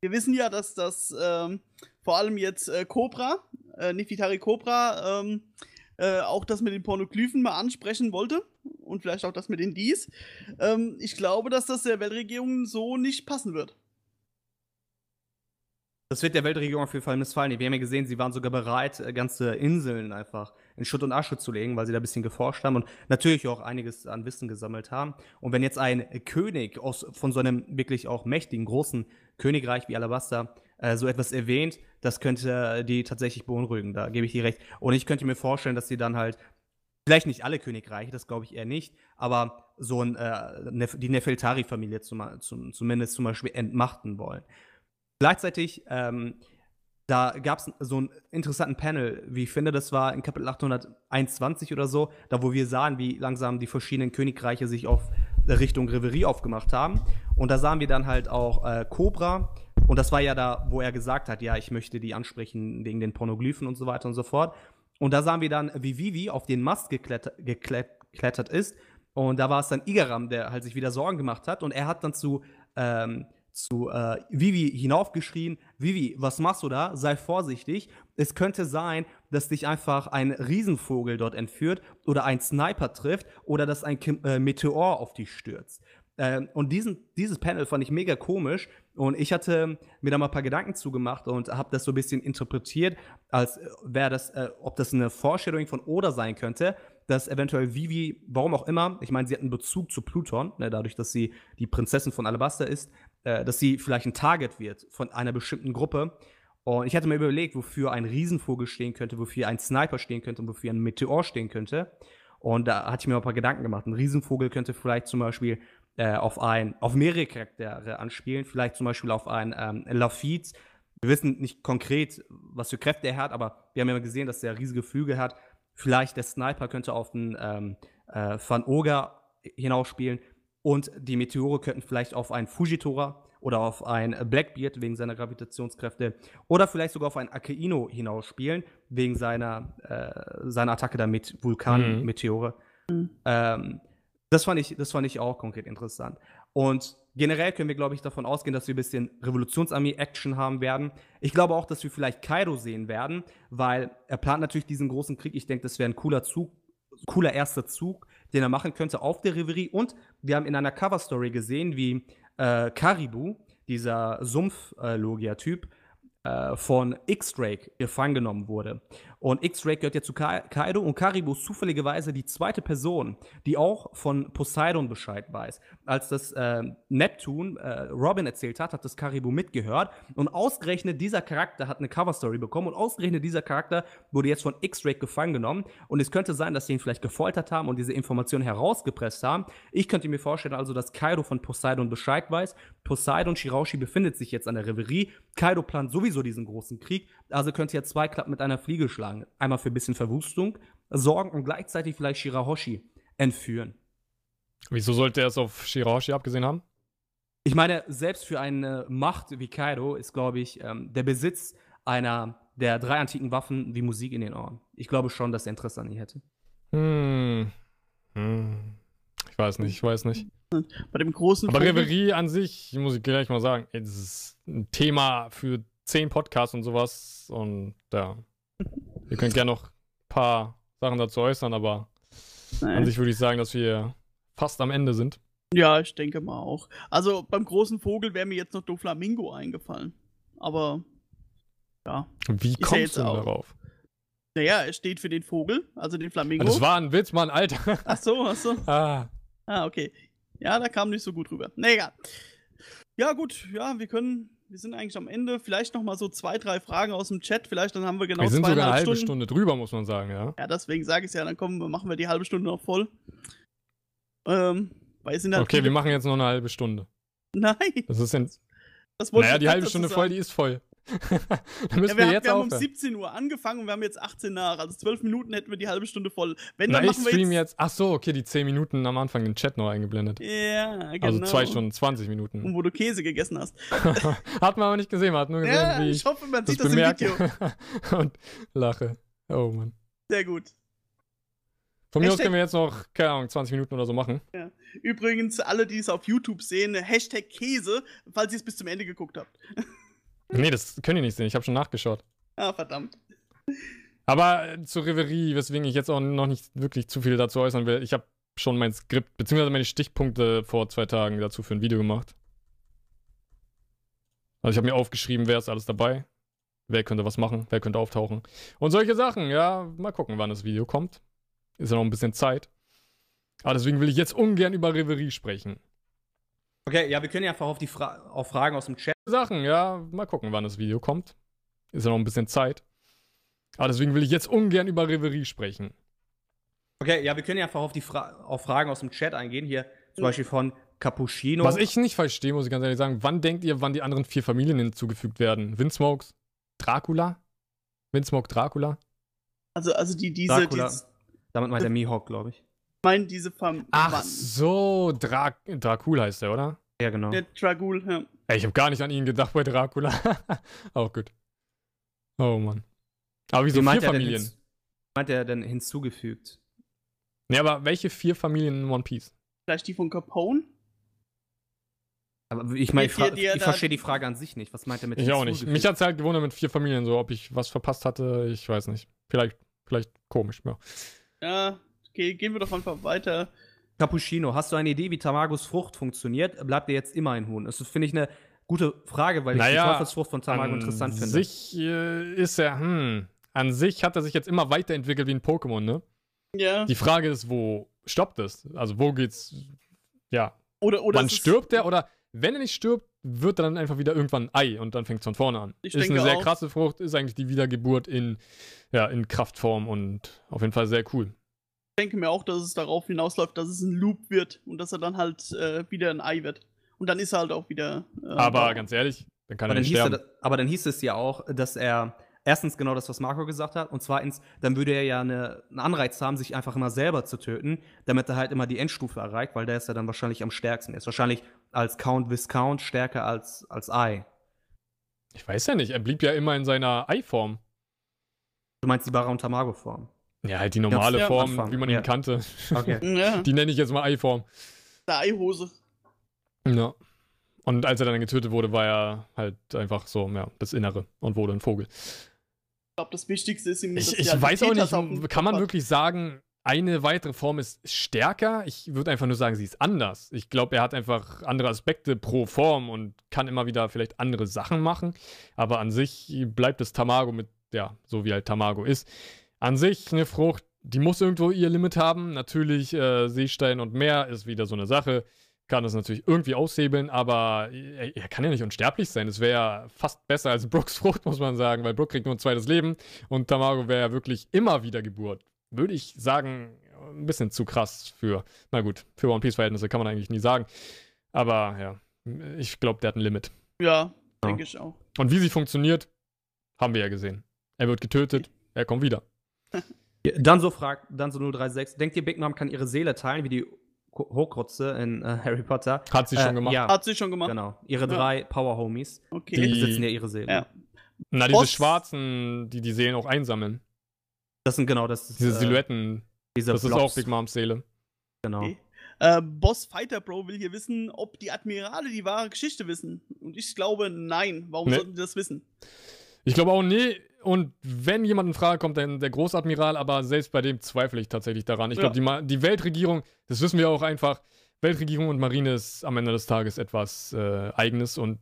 wir wissen ja, dass das ähm, vor allem jetzt äh, Cobra, äh, Nefitari Cobra, ähm, äh, auch das mit den Pornoglyphen mal ansprechen wollte und vielleicht auch das mit den Dies. Ähm, ich glaube, dass das der Weltregierung so nicht passen wird. Das wird der Weltregierung auf jeden Fall missfallen. Wir haben ja gesehen, sie waren sogar bereit, äh, ganze Inseln einfach in Schutt und Asche zu legen, weil sie da ein bisschen geforscht haben und natürlich auch einiges an Wissen gesammelt haben. Und wenn jetzt ein König aus, von so einem wirklich auch mächtigen, großen Königreich wie Alabasta äh, so etwas erwähnt, das könnte die tatsächlich beunruhigen. Da gebe ich dir recht. Und ich könnte mir vorstellen, dass sie dann halt Vielleicht nicht alle Königreiche, das glaube ich eher nicht, aber so ein, äh, die Nefeltari-Familie zum, zum, zumindest zum Beispiel entmachten wollen. Gleichzeitig, ähm, da gab es so einen interessanten Panel, wie ich finde, das war in Kapitel 821 oder so, da wo wir sahen, wie langsam die verschiedenen Königreiche sich auf Richtung Reverie aufgemacht haben. Und da sahen wir dann halt auch äh, Cobra. Und das war ja da, wo er gesagt hat, ja, ich möchte die ansprechen wegen den Pornoglyphen und so weiter und so fort. Und da sahen wir dann, wie Vivi auf den Mast geklettert, geklettert ist. Und da war es dann Igaram, der halt sich wieder Sorgen gemacht hat. Und er hat dann zu, ähm, zu äh, Vivi hinaufgeschrien: Vivi, was machst du da? Sei vorsichtig. Es könnte sein, dass dich einfach ein Riesenvogel dort entführt oder ein Sniper trifft oder dass ein Kim äh, Meteor auf dich stürzt. Ähm, und diesen, dieses Panel fand ich mega komisch. Und ich hatte mir da mal ein paar Gedanken zugemacht und habe das so ein bisschen interpretiert, als wäre das, äh, ob das eine Vorstellung von Oda sein könnte, dass eventuell Vivi, warum auch immer, ich meine, sie hat einen Bezug zu Pluton, ne, dadurch, dass sie die Prinzessin von Alabaster ist, äh, dass sie vielleicht ein Target wird von einer bestimmten Gruppe. Und ich hatte mir überlegt, wofür ein Riesenvogel stehen könnte, wofür ein Sniper stehen könnte und wofür ein Meteor stehen könnte. Und da hatte ich mir ein paar Gedanken gemacht. Ein Riesenvogel könnte vielleicht zum Beispiel äh, auf ein, auf mehrere Charaktere anspielen, vielleicht zum Beispiel auf einen ähm, Lafitte. Wir wissen nicht konkret, was für Kräfte er hat, aber wir haben ja gesehen, dass er riesige Flügel hat. Vielleicht der Sniper könnte auf einen ähm, äh, Van Oga hinausspielen und die Meteore könnten vielleicht auf einen Fujitora oder auf ein Blackbeard wegen seiner Gravitationskräfte oder vielleicht sogar auf ein Akeino hinausspielen wegen seiner, äh, seiner Attacke da mit Vulkanmeteore. Mhm. Ähm, das fand, ich, das fand ich auch konkret interessant. Und generell können wir, glaube ich, davon ausgehen, dass wir ein bisschen Revolutionsarmee-Action haben werden. Ich glaube auch, dass wir vielleicht Kaido sehen werden, weil er plant natürlich diesen großen Krieg. Ich denke, das wäre ein cooler Zug, cooler erster Zug, den er machen könnte auf der Reverie. Und wir haben in einer Cover-Story gesehen, wie äh, Karibu, dieser Sumpf-Logia-Typ, äh, von X-Drake gefangen genommen wurde. Und X-Drake gehört ja zu Ka Kaido und Karibu ist zufälligerweise die zweite Person, die auch von Poseidon Bescheid weiß. Als das äh, Neptun äh, Robin erzählt hat, hat das Karibu mitgehört und ausgerechnet dieser Charakter hat eine Coverstory bekommen und ausgerechnet dieser Charakter wurde jetzt von X-Drake gefangen genommen und es könnte sein, dass sie ihn vielleicht gefoltert haben und diese Informationen herausgepresst haben. Ich könnte mir vorstellen also, dass Kaido von Poseidon Bescheid weiß. Poseidon Shiraushi befindet sich jetzt an der Reverie. Kaido plant sowieso diesen großen Krieg, also könnte er zwei Klappen mit einer Fliege schlagen sagen. Einmal für ein bisschen Verwüstung sorgen und gleichzeitig vielleicht Shirahoshi entführen. Wieso sollte er es auf Shirahoshi abgesehen haben? Ich meine, selbst für eine Macht wie Kaido ist, glaube ich, ähm, der Besitz einer der drei antiken Waffen wie Musik in den Ohren. Ich glaube schon, dass er Interesse an ihr hätte. Hm. hm. Ich weiß nicht, ich weiß nicht. Bei dem großen. Aber Reverie an sich, muss ich gleich mal sagen, das ist ein Thema für zehn Podcasts und sowas. Und ja. Ihr könnt gerne noch ein paar Sachen dazu äußern, aber Nein. an sich würde ich sagen, dass wir fast am Ende sind. Ja, ich denke mal auch. Also beim großen Vogel wäre mir jetzt noch Doflamingo eingefallen. Aber ja. Wie kommst du darauf? Naja, es steht für den Vogel, also den Flamingo. Das war ein Witz, Mann, Alter. Ach so, ach so. Ah. Ah, okay. Ja, da kam nicht so gut rüber. Na egal. Ja, gut, ja, wir können wir sind eigentlich am Ende. Vielleicht noch mal so zwei, drei Fragen aus dem Chat. Vielleicht dann haben wir genau Wir sind sogar eine halbe Stunden. Stunde drüber, muss man sagen, ja. Ja, deswegen sage ich es ja. Dann kommen, machen wir die halbe Stunde noch voll. Ähm, weil sind halt okay, wir machen jetzt noch eine halbe Stunde. Nein. Das ist. Das naja, die halbe Stunde voll, die ist voll. [LAUGHS] Dann ja, wir, wir, jetzt wir haben um 17 Uhr angefangen und wir haben jetzt 18 nach. Also 12 Minuten hätten wir die halbe Stunde voll. Wenn, dann Na, machen ich stream jetzt, jetzt. Ach so, okay, die 10 Minuten am Anfang den Chat noch eingeblendet. Ja, genau. Also 2 Stunden, 20 Minuten. Und wo du Käse gegessen hast. [LAUGHS] hat man aber nicht gesehen, man hat nur gesehen, ja, wie ich, ich hoffe, man sieht das, das im Video. [LAUGHS] und lache. Oh Mann. Sehr gut. Von mir aus können wir jetzt noch, keine Ahnung, 20 Minuten oder so machen. Ja. Übrigens, alle, die es auf YouTube sehen, Hashtag Käse, falls ihr es bis zum Ende geguckt habt. Nee, das können die nicht sehen. Ich habe schon nachgeschaut. Ah, verdammt. Aber äh, zur Reverie, weswegen ich jetzt auch noch nicht wirklich zu viel dazu äußern will. Ich habe schon mein Skript, beziehungsweise meine Stichpunkte vor zwei Tagen dazu für ein Video gemacht. Also ich habe mir aufgeschrieben, wer ist alles dabei. Wer könnte was machen, wer könnte auftauchen. Und solche Sachen, ja, mal gucken, wann das Video kommt. Ist ja noch ein bisschen Zeit. Aber deswegen will ich jetzt ungern über Reverie sprechen. Okay, ja, wir können ja einfach auf die Fra auf Fragen aus dem Chat. Sachen, ja, mal gucken, wann das Video kommt. Ist ja noch ein bisschen Zeit. Aber deswegen will ich jetzt ungern über Reverie sprechen. Okay, ja, wir können ja einfach auf die Fra auf Fragen aus dem Chat eingehen. Hier zum Beispiel von Cappuccino. Was ich nicht verstehe, muss ich ganz ehrlich sagen, wann denkt ihr, wann die anderen vier Familien hinzugefügt werden? Windsmokes? Dracula? Windsmoke Dracula? Also, also die, diese. Dracula. Damit meint der Mihawk, glaube ich meine diese Familie. Ach so, Dra Dracul heißt der, oder? Ja, genau. Der Dragul, ja. Ey, ich habe gar nicht an ihn gedacht bei Dracula. [LAUGHS] Auch gut. Oh Mann. Aber wieso Wie vier Familien? meint er denn hinzugefügt? Nee, aber welche vier Familien in One Piece? Vielleicht die von Capone? Aber ich meine, ich, ich verstehe die Frage an sich nicht. Was meint er mit Ich auch nicht. Mich hat es halt gewundert mit vier Familien, so ob ich was verpasst hatte, ich weiß nicht. Vielleicht, vielleicht komisch, ja. Ja, Okay, gehen wir doch einfach weiter. Cappuccino, hast du eine Idee, wie Tamagos Frucht funktioniert? Bleibt dir jetzt immer ein Huhn? Das finde ich eine gute Frage, weil naja, ich die Teufelsfrucht von Tamago interessant finde. An sich äh, ist er, hm, an sich hat er sich jetzt immer weiterentwickelt wie ein Pokémon, ne? Ja. Die Frage ist, wo stoppt es? Also wo geht's, ja. Oder, oder Wann stirbt er? Oder wenn er nicht stirbt, wird er dann einfach wieder irgendwann ein Ei und dann fängt es von vorne an. Ich ist eine sehr auch. krasse Frucht, ist eigentlich die Wiedergeburt in, ja, in Kraftform und auf jeden Fall sehr cool denke mir auch, dass es darauf hinausläuft, dass es ein Loop wird und dass er dann halt äh, wieder ein Ei wird. Und dann ist er halt auch wieder. Äh, aber da. ganz ehrlich, dann kann aber er nicht sterben. Er, aber dann hieß es ja auch, dass er erstens genau das, was Marco gesagt hat, und zweitens, dann würde er ja eine, einen Anreiz haben, sich einfach immer selber zu töten, damit er halt immer die Endstufe erreicht, weil der ist ja dann wahrscheinlich am stärksten. Er ist wahrscheinlich als Count Viscount stärker als, als Ei. Ich weiß ja nicht, er blieb ja immer in seiner Ei-Form. Du meinst die Bara- und Tamago-Form? Ja, halt die normale ja, Form, Anfang. wie man ja. ihn kannte. Okay. [LAUGHS] Ja. Die nenne ich jetzt mal Eiform. Der Eihose. Ja. Und als er dann getötet wurde, war er halt einfach so, ja, das Innere und wurde ein Vogel. Ich glaube, das Wichtigste ist ihm, Ich, ich weiß auch nicht, kann man wirklich sagen, eine weitere Form ist stärker. Ich würde einfach nur sagen, sie ist anders. Ich glaube, er hat einfach andere Aspekte pro Form und kann immer wieder vielleicht andere Sachen machen. Aber an sich bleibt es Tamago mit, ja, so wie halt Tamago ist. An sich eine Frucht, die muss irgendwo ihr Limit haben. Natürlich, äh, Seestein und Meer ist wieder so eine Sache. Kann das natürlich irgendwie aushebeln, aber er, er kann ja nicht unsterblich sein. Es wäre ja fast besser als Brooks Frucht, [LAUGHS] muss man sagen, weil Brook kriegt nur ein zweites Leben und Tamago wäre ja wirklich immer wieder Geburt würde ich sagen, ein bisschen zu krass für, na gut, für One Piece-Verhältnisse kann man eigentlich nie sagen. Aber ja, ich glaube, der hat ein Limit. Ja, denke ja. ich auch. Und wie sie funktioniert, haben wir ja gesehen. Er wird getötet, er kommt wieder. [LAUGHS] Dann so fragt, dann so 036, denkt ihr, Big Mom kann ihre Seele teilen, wie die Hochkrotze in äh, Harry Potter? Hat sie äh, schon gemacht. Ja. Hat sie schon gemacht. Genau. Ihre drei ja. Power-Homies. Okay. Die besitzen ja ihre Seele. Ja. Na, diese Post Schwarzen, die die Seelen auch einsammeln. Das sind genau das. Diese äh, Silhouetten. Diese das Blobs. ist auch Big Moms Seele. Genau. Okay. Äh, Boss Fighter Pro will hier wissen, ob die Admirale die wahre Geschichte wissen. Und ich glaube, nein. Warum nee. sollten die das wissen? Ich glaube auch, nee. Und wenn jemand in Frage kommt, dann der Großadmiral, aber selbst bei dem zweifle ich tatsächlich daran. Ich ja. glaube, die, die, Weltregierung, das wissen wir auch einfach, Weltregierung und Marine ist am Ende des Tages etwas äh, Eigenes und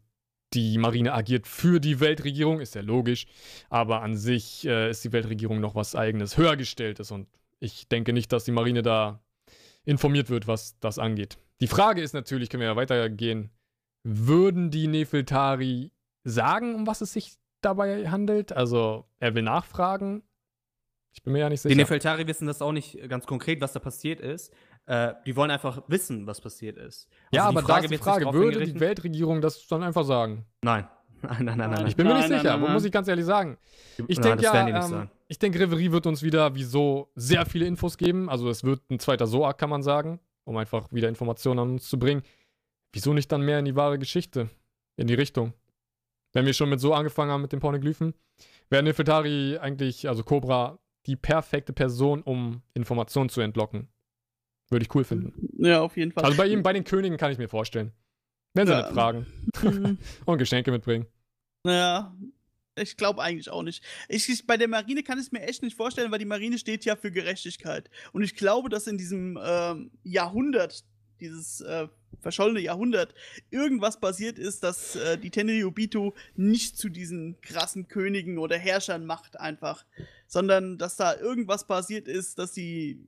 die Marine agiert für die Weltregierung, ist ja logisch, aber an sich äh, ist die Weltregierung noch was eigenes, höher gestelltes und ich denke nicht, dass die Marine da informiert wird, was das angeht. Die Frage ist natürlich, können wir ja weitergehen, würden die Nefeltari sagen, um was es sich dabei handelt? Also, er will nachfragen. Ich bin mir ja nicht sicher. Die Nefeltari wissen das auch nicht ganz konkret, was da passiert ist. Äh, die wollen einfach wissen, was passiert ist. Also ja, aber Frage da ist die Frage, würde die Weltregierung das dann einfach sagen? Nein. [LAUGHS] Nein, nein, nein, nein. Ich bin mir nicht nein, sicher, nein, muss ich ganz ehrlich sagen. Ich denke ja, ähm, ich denke, Reverie wird uns wieder wieso sehr viele Infos geben. Also es wird ein zweiter Soak, kann man sagen, um einfach wieder Informationen an uns zu bringen. Wieso nicht dann mehr in die wahre Geschichte? In die Richtung. Wenn wir schon mit so angefangen haben mit den Pornoglyphen, wäre Nefetari eigentlich, also Cobra, die perfekte Person, um Informationen zu entlocken. Würde ich cool finden. Ja, auf jeden Fall. Also bei ihm, bei den Königen kann ich mir vorstellen. Wenn sie ja. nicht fragen. Mhm. [LAUGHS] und Geschenke mitbringen. Ja, ich glaube eigentlich auch nicht. Ich, ich, bei der Marine kann ich es mir echt nicht vorstellen, weil die Marine steht ja für Gerechtigkeit. Und ich glaube, dass in diesem ähm, Jahrhundert, dieses äh, verschollene Jahrhundert, irgendwas passiert ist, dass äh, die Tenryubitu nicht zu diesen krassen Königen oder Herrschern macht einfach. Sondern dass da irgendwas passiert ist, dass sie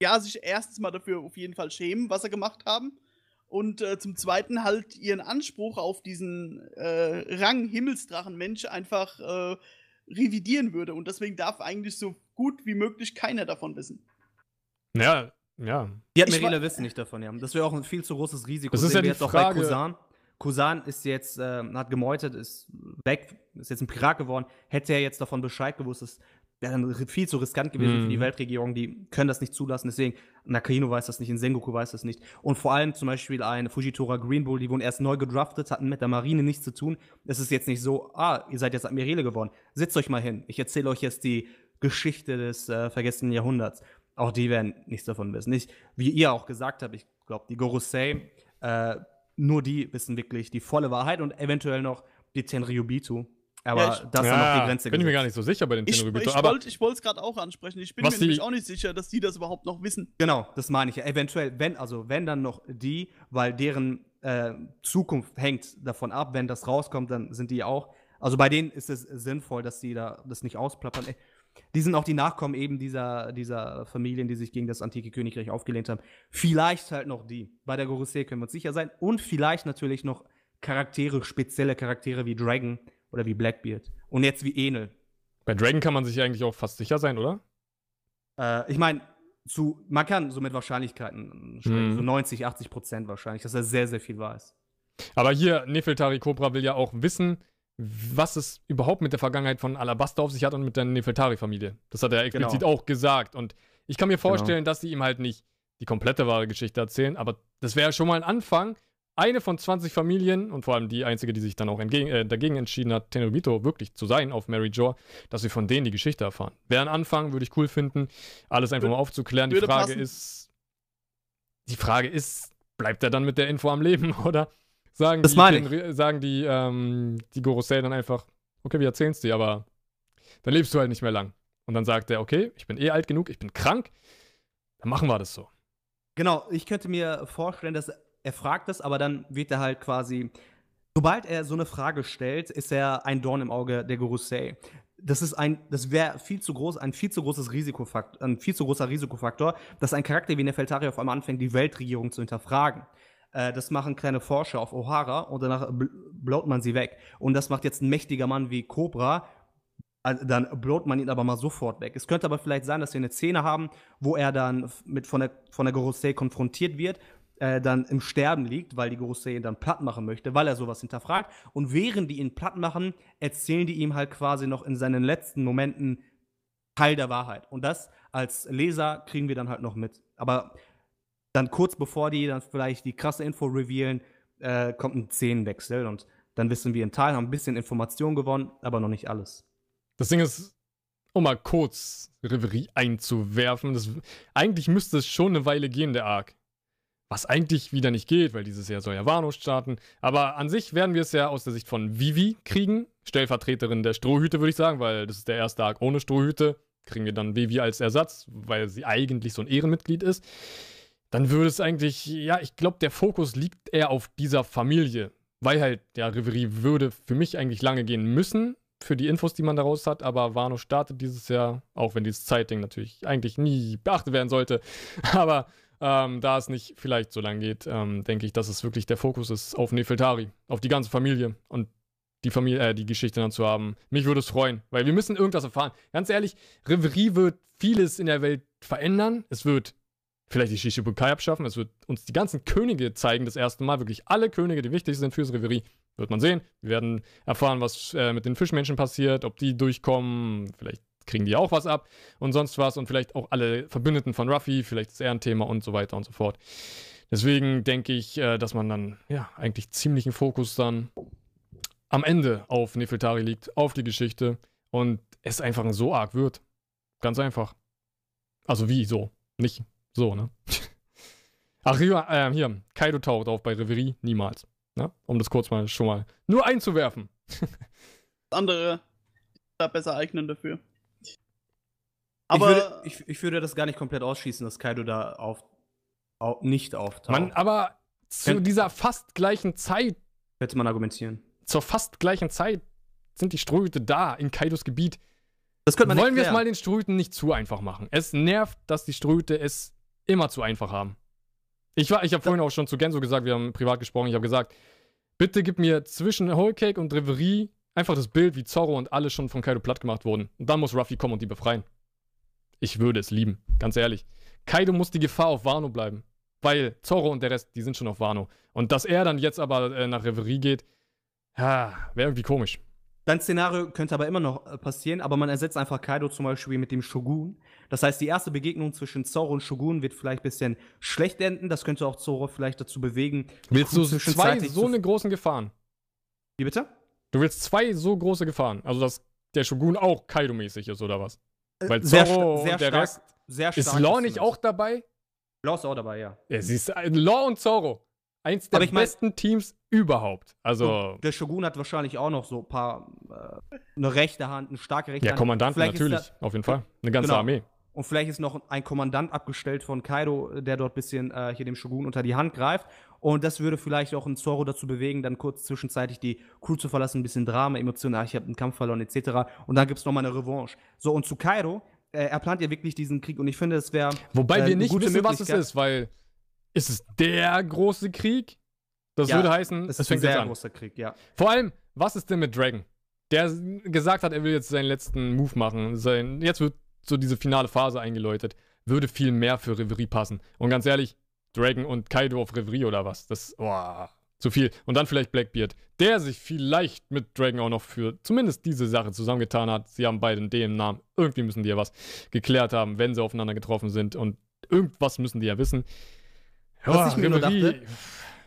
ja, sich erstens mal dafür auf jeden Fall schämen, was sie gemacht haben. Und äh, zum Zweiten halt ihren Anspruch auf diesen äh, Rang Himmelsdrachenmensch einfach äh, revidieren würde. Und deswegen darf eigentlich so gut wie möglich keiner davon wissen. Ja, ja. Die Admirale wissen nicht davon, ja. Das wäre auch ein viel zu großes Risiko. Das ist ja die jetzt Frage. Auch bei Kusan. Kusan ist jetzt, äh, hat gemeutet, ist weg, ist jetzt ein Pirat geworden. Hätte er jetzt davon Bescheid gewusst, dass wäre dann viel zu riskant gewesen mhm. für die mhm. Weltregierung. Die können das nicht zulassen. Deswegen, Nakano weiß das nicht, in Sengoku weiß das nicht. Und vor allem zum Beispiel ein Fujitora Green Bull, die wurden erst neu gedraftet, hatten mit der Marine nichts zu tun. Es ist jetzt nicht so, ah, ihr seid jetzt Admirale geworden. Sitzt euch mal hin. Ich erzähle euch jetzt die Geschichte des äh, vergessenen Jahrhunderts. Auch die werden nichts davon wissen. Nicht, wie ihr auch gesagt habt, ich glaube, die Gorosei, äh, nur die wissen wirklich die volle Wahrheit und eventuell noch die Tenryubitu. Aber ja, ich, das ist ja, noch die Grenze. Bin ich mir gar nicht so sicher bei den Tenryubito. Ich, ich wollte es gerade auch ansprechen. Ich bin mir nämlich auch nicht sicher, dass die das überhaupt noch wissen. Genau, das meine ich ja. Eventuell, wenn, also wenn dann noch die, weil deren äh, Zukunft hängt davon ab, wenn das rauskommt, dann sind die auch. Also bei denen ist es sinnvoll, dass die da das nicht ausplappern. Die sind auch die Nachkommen eben dieser, dieser Familien, die sich gegen das antike Königreich aufgelehnt haben. Vielleicht halt noch die. Bei der Gorosei können wir uns sicher sein. Und vielleicht natürlich noch Charaktere, spezielle Charaktere wie Dragon, oder wie Blackbeard. Und jetzt wie Enel. Bei Dragon kann man sich eigentlich auch fast sicher sein, oder? Äh, ich meine, zu, man kann so mit Wahrscheinlichkeiten mhm. so 90, 80 Prozent wahrscheinlich, dass er sehr, sehr viel weiß. Aber hier, Nefeltari Cobra will ja auch wissen, was es überhaupt mit der Vergangenheit von Alabasta auf sich hat und mit der Nefeltari-Familie. Das hat er explizit genau. auch gesagt. Und ich kann mir genau. vorstellen, genau. dass sie ihm halt nicht die komplette wahre Geschichte erzählen, aber das wäre schon mal ein Anfang, eine von 20 Familien und vor allem die einzige, die sich dann auch entgegen, äh, dagegen entschieden hat, Tenorito wirklich zu sein auf Mary Jo, dass wir von denen die Geschichte erfahren. Wäre ein Anfang, würde ich cool finden, alles einfach mal aufzuklären. Die Frage passen. ist, die Frage ist, bleibt er dann mit der Info am Leben [LAUGHS] oder sagen das die, den, sagen die, ähm, die Gorosei dann einfach, okay, wir erzählen es dir, aber dann lebst du halt nicht mehr lang. Und dann sagt er, okay, ich bin eh alt genug, ich bin krank, dann machen wir das so. Genau, ich könnte mir vorstellen, dass er fragt es, aber dann wird er halt quasi, sobald er so eine Frage stellt, ist er ein Dorn im Auge der Gorosei. Das ist ein, das wäre viel zu groß, ein viel zu großes Risikofaktor, ein viel zu großer Risikofaktor, dass ein Charakter wie Nefeltari auf einmal anfängt, die Weltregierung zu hinterfragen. Äh, das machen kleine Forscher auf O'Hara und danach bl blowt man sie weg. Und das macht jetzt ein mächtiger Mann wie Cobra, also dann blowt man ihn aber mal sofort weg. Es könnte aber vielleicht sein, dass wir eine Szene haben, wo er dann mit von der, von der Gorosei konfrontiert wird, äh, dann im Sterben liegt, weil die Gorosei ihn dann platt machen möchte, weil er sowas hinterfragt. Und während die ihn platt machen, erzählen die ihm halt quasi noch in seinen letzten Momenten Teil der Wahrheit. Und das als Leser kriegen wir dann halt noch mit. Aber dann kurz bevor die dann vielleicht die krasse Info revealen, äh, kommt ein Szenenwechsel und dann wissen wir in Teil, haben ein bisschen Information gewonnen, aber noch nicht alles. Das Ding ist, um mal kurz Reverie einzuwerfen, das, eigentlich müsste es schon eine Weile gehen, der Arc. Was eigentlich wieder nicht geht, weil dieses Jahr soll ja Wano starten. Aber an sich werden wir es ja aus der Sicht von Vivi kriegen. Stellvertreterin der Strohhüte, würde ich sagen, weil das ist der erste Arc ohne Strohhüte. Kriegen wir dann Vivi als Ersatz, weil sie eigentlich so ein Ehrenmitglied ist. Dann würde es eigentlich, ja, ich glaube, der Fokus liegt eher auf dieser Familie. Weil halt, ja, Reverie würde für mich eigentlich lange gehen müssen, für die Infos, die man daraus hat, aber Wano startet dieses Jahr, auch wenn dieses Zeitding natürlich eigentlich nie beachtet werden sollte. [LAUGHS] Aber ähm, da es nicht vielleicht so lang geht, ähm, denke ich, dass es wirklich der Fokus ist auf Nefeltari, auf die ganze Familie und die Familie, äh, die Geschichte dann zu haben. Mich würde es freuen, weil wir müssen irgendwas erfahren. Ganz ehrlich, Reverie wird vieles in der Welt verändern. Es wird vielleicht die Shishibukai abschaffen. Es wird uns die ganzen Könige zeigen, das erste Mal. Wirklich alle Könige, die wichtig sind fürs Reverie. Wird man sehen. Wir werden erfahren, was äh, mit den Fischmenschen passiert, ob die durchkommen. Vielleicht kriegen die auch was ab und sonst was. Und vielleicht auch alle Verbündeten von Ruffy. Vielleicht ist er ein Thema und so weiter und so fort. Deswegen denke ich, äh, dass man dann, ja, eigentlich ziemlichen Fokus dann am Ende auf Nefeltari liegt, auf die Geschichte und es einfach so arg wird. Ganz einfach. Also wie so? Nicht so, ne? [LAUGHS] Ach, hier, äh, hier, Kaido taucht auf bei Reverie niemals. Ne? Um das kurz mal schon mal nur einzuwerfen. Andere da besser eignen dafür. Aber ich würde, ich, ich würde, das gar nicht komplett ausschließen, dass Kaido da auf, auf nicht auftaucht. Man, aber zu Kön dieser fast gleichen Zeit. Könnte man argumentieren. Zur fast gleichen Zeit sind die Strohhüte da in Kaidos Gebiet. Das könnte man Wollen wir es mal den Strohhüten nicht zu einfach machen? Es nervt, dass die Strohhüte es immer zu einfach haben. Ich, ich habe vorhin auch schon zu Genso gesagt, wir haben privat gesprochen, ich habe gesagt, bitte gib mir zwischen Whole Cake und Reverie einfach das Bild, wie Zorro und alle schon von Kaido platt gemacht wurden. Und dann muss Ruffy kommen und die befreien. Ich würde es lieben, ganz ehrlich. Kaido muss die Gefahr auf Wano bleiben. Weil Zorro und der Rest, die sind schon auf Wano. Und dass er dann jetzt aber äh, nach Reverie geht, wäre irgendwie komisch. Dein Szenario könnte aber immer noch äh, passieren, aber man ersetzt einfach Kaido zum Beispiel mit dem Shogun. Das heißt, die erste Begegnung zwischen Zoro und Shogun wird vielleicht ein bisschen schlecht enden. Das könnte auch Zoro vielleicht dazu bewegen. Willst du zwei so eine großen Gefahren? Wie bitte? Du willst zwei so große Gefahren. Also, dass der Shogun auch Kaido-mäßig ist, oder was? Äh, Weil Zoro sehr, und der stark, Rest. Sehr stark ist Law nicht auch dabei? Law ist auch dabei, ja. Ja, siehst du, Law und Zoro. Eins der besten mein, Teams überhaupt. Also. Der Shogun hat wahrscheinlich auch noch so ein paar. Äh, eine rechte Hand, eine starke rechte ja, Hand. Ja, Kommandant natürlich, da, auf jeden Fall. Eine ganze genau. Armee. Und vielleicht ist noch ein Kommandant abgestellt von Kaido, der dort ein bisschen äh, hier dem Shogun unter die Hand greift. Und das würde vielleicht auch einen Zoro dazu bewegen, dann kurz zwischenzeitlich die Crew zu verlassen, ein bisschen Drama, emotional, ich habe einen Kampf verloren, etc. Und dann gibt es nochmal eine Revanche. So, und zu Kaido, äh, er plant ja wirklich diesen Krieg und ich finde, es wäre. Wobei äh, wir nicht wissen, was es ist, weil ist es der große Krieg? Das ja, würde heißen, es fängt ein sehr großer Krieg, ja. Vor allem, was ist denn mit Dragon? Der gesagt hat, er will jetzt seinen letzten Move machen. Sein, jetzt wird so diese finale Phase eingeläutet. Würde viel mehr für Reverie passen. Und ganz ehrlich, Dragon und Kaido auf Reverie oder was? Das, oh, zu viel. Und dann vielleicht Blackbeard, der sich vielleicht mit Dragon auch noch für zumindest diese Sache zusammengetan hat. Sie haben beide einen D im Namen. Irgendwie müssen die ja was geklärt haben, wenn sie aufeinander getroffen sind. Und irgendwas müssen die ja wissen. Was ich mir nur dachte,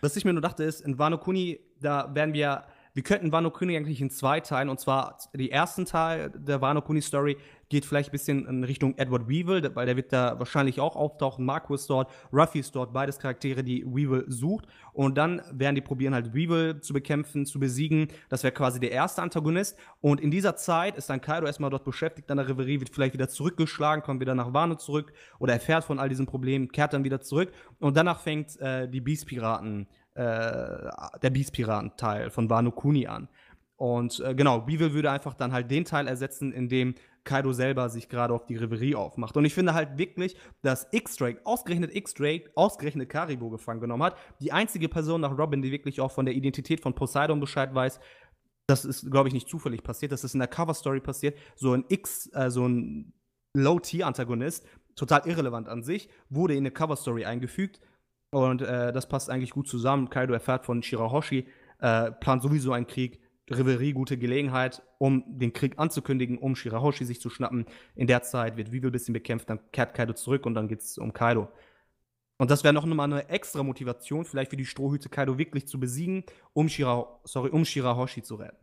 was ich mir nur dachte, ist, in Wano Kuni, da werden wir wir könnten Wano Kuni eigentlich in zwei teilen. Und zwar, die ersten Teil der Wano Kuni Story geht vielleicht ein bisschen in Richtung Edward Weevil, weil der wird da wahrscheinlich auch auftauchen. Marco ist dort, Ruffy ist dort, beides Charaktere, die Weevil sucht. Und dann werden die probieren halt Weevil zu bekämpfen, zu besiegen. Das wäre quasi der erste Antagonist. Und in dieser Zeit ist dann Kaido erstmal dort beschäftigt an der Reverie, wird vielleicht wieder zurückgeschlagen, kommt wieder nach Wano zurück oder erfährt von all diesen Problemen, kehrt dann wieder zurück. Und danach fängt äh, die Beast-Piraten, äh, der Beast-Piraten-Teil von Wano Kuni an. Und äh, genau, Weevil würde einfach dann halt den Teil ersetzen, in dem Kaido selber sich gerade auf die Reverie aufmacht. Und ich finde halt wirklich, dass X-Drake, ausgerechnet X-Drake, ausgerechnet Karibo gefangen genommen hat. Die einzige Person nach Robin, die wirklich auch von der Identität von Poseidon Bescheid weiß. Das ist, glaube ich, nicht zufällig passiert. Das ist in der Cover-Story passiert. So ein X, äh, so ein Low-Tier-Antagonist, total irrelevant an sich, wurde in eine Cover-Story eingefügt. Und äh, das passt eigentlich gut zusammen. Kaido erfährt von Shirahoshi, äh, plant sowieso einen Krieg Reverie gute Gelegenheit, um den Krieg anzukündigen, um Shirahoshi sich zu schnappen. In der Zeit wird Weevil ein bisschen bekämpft, dann kehrt Kaido zurück und dann geht's um Kaido. Und das wäre noch mal eine extra Motivation, vielleicht für die Strohhüte Kaido wirklich zu besiegen, um, Shira sorry, um Shirahoshi zu retten.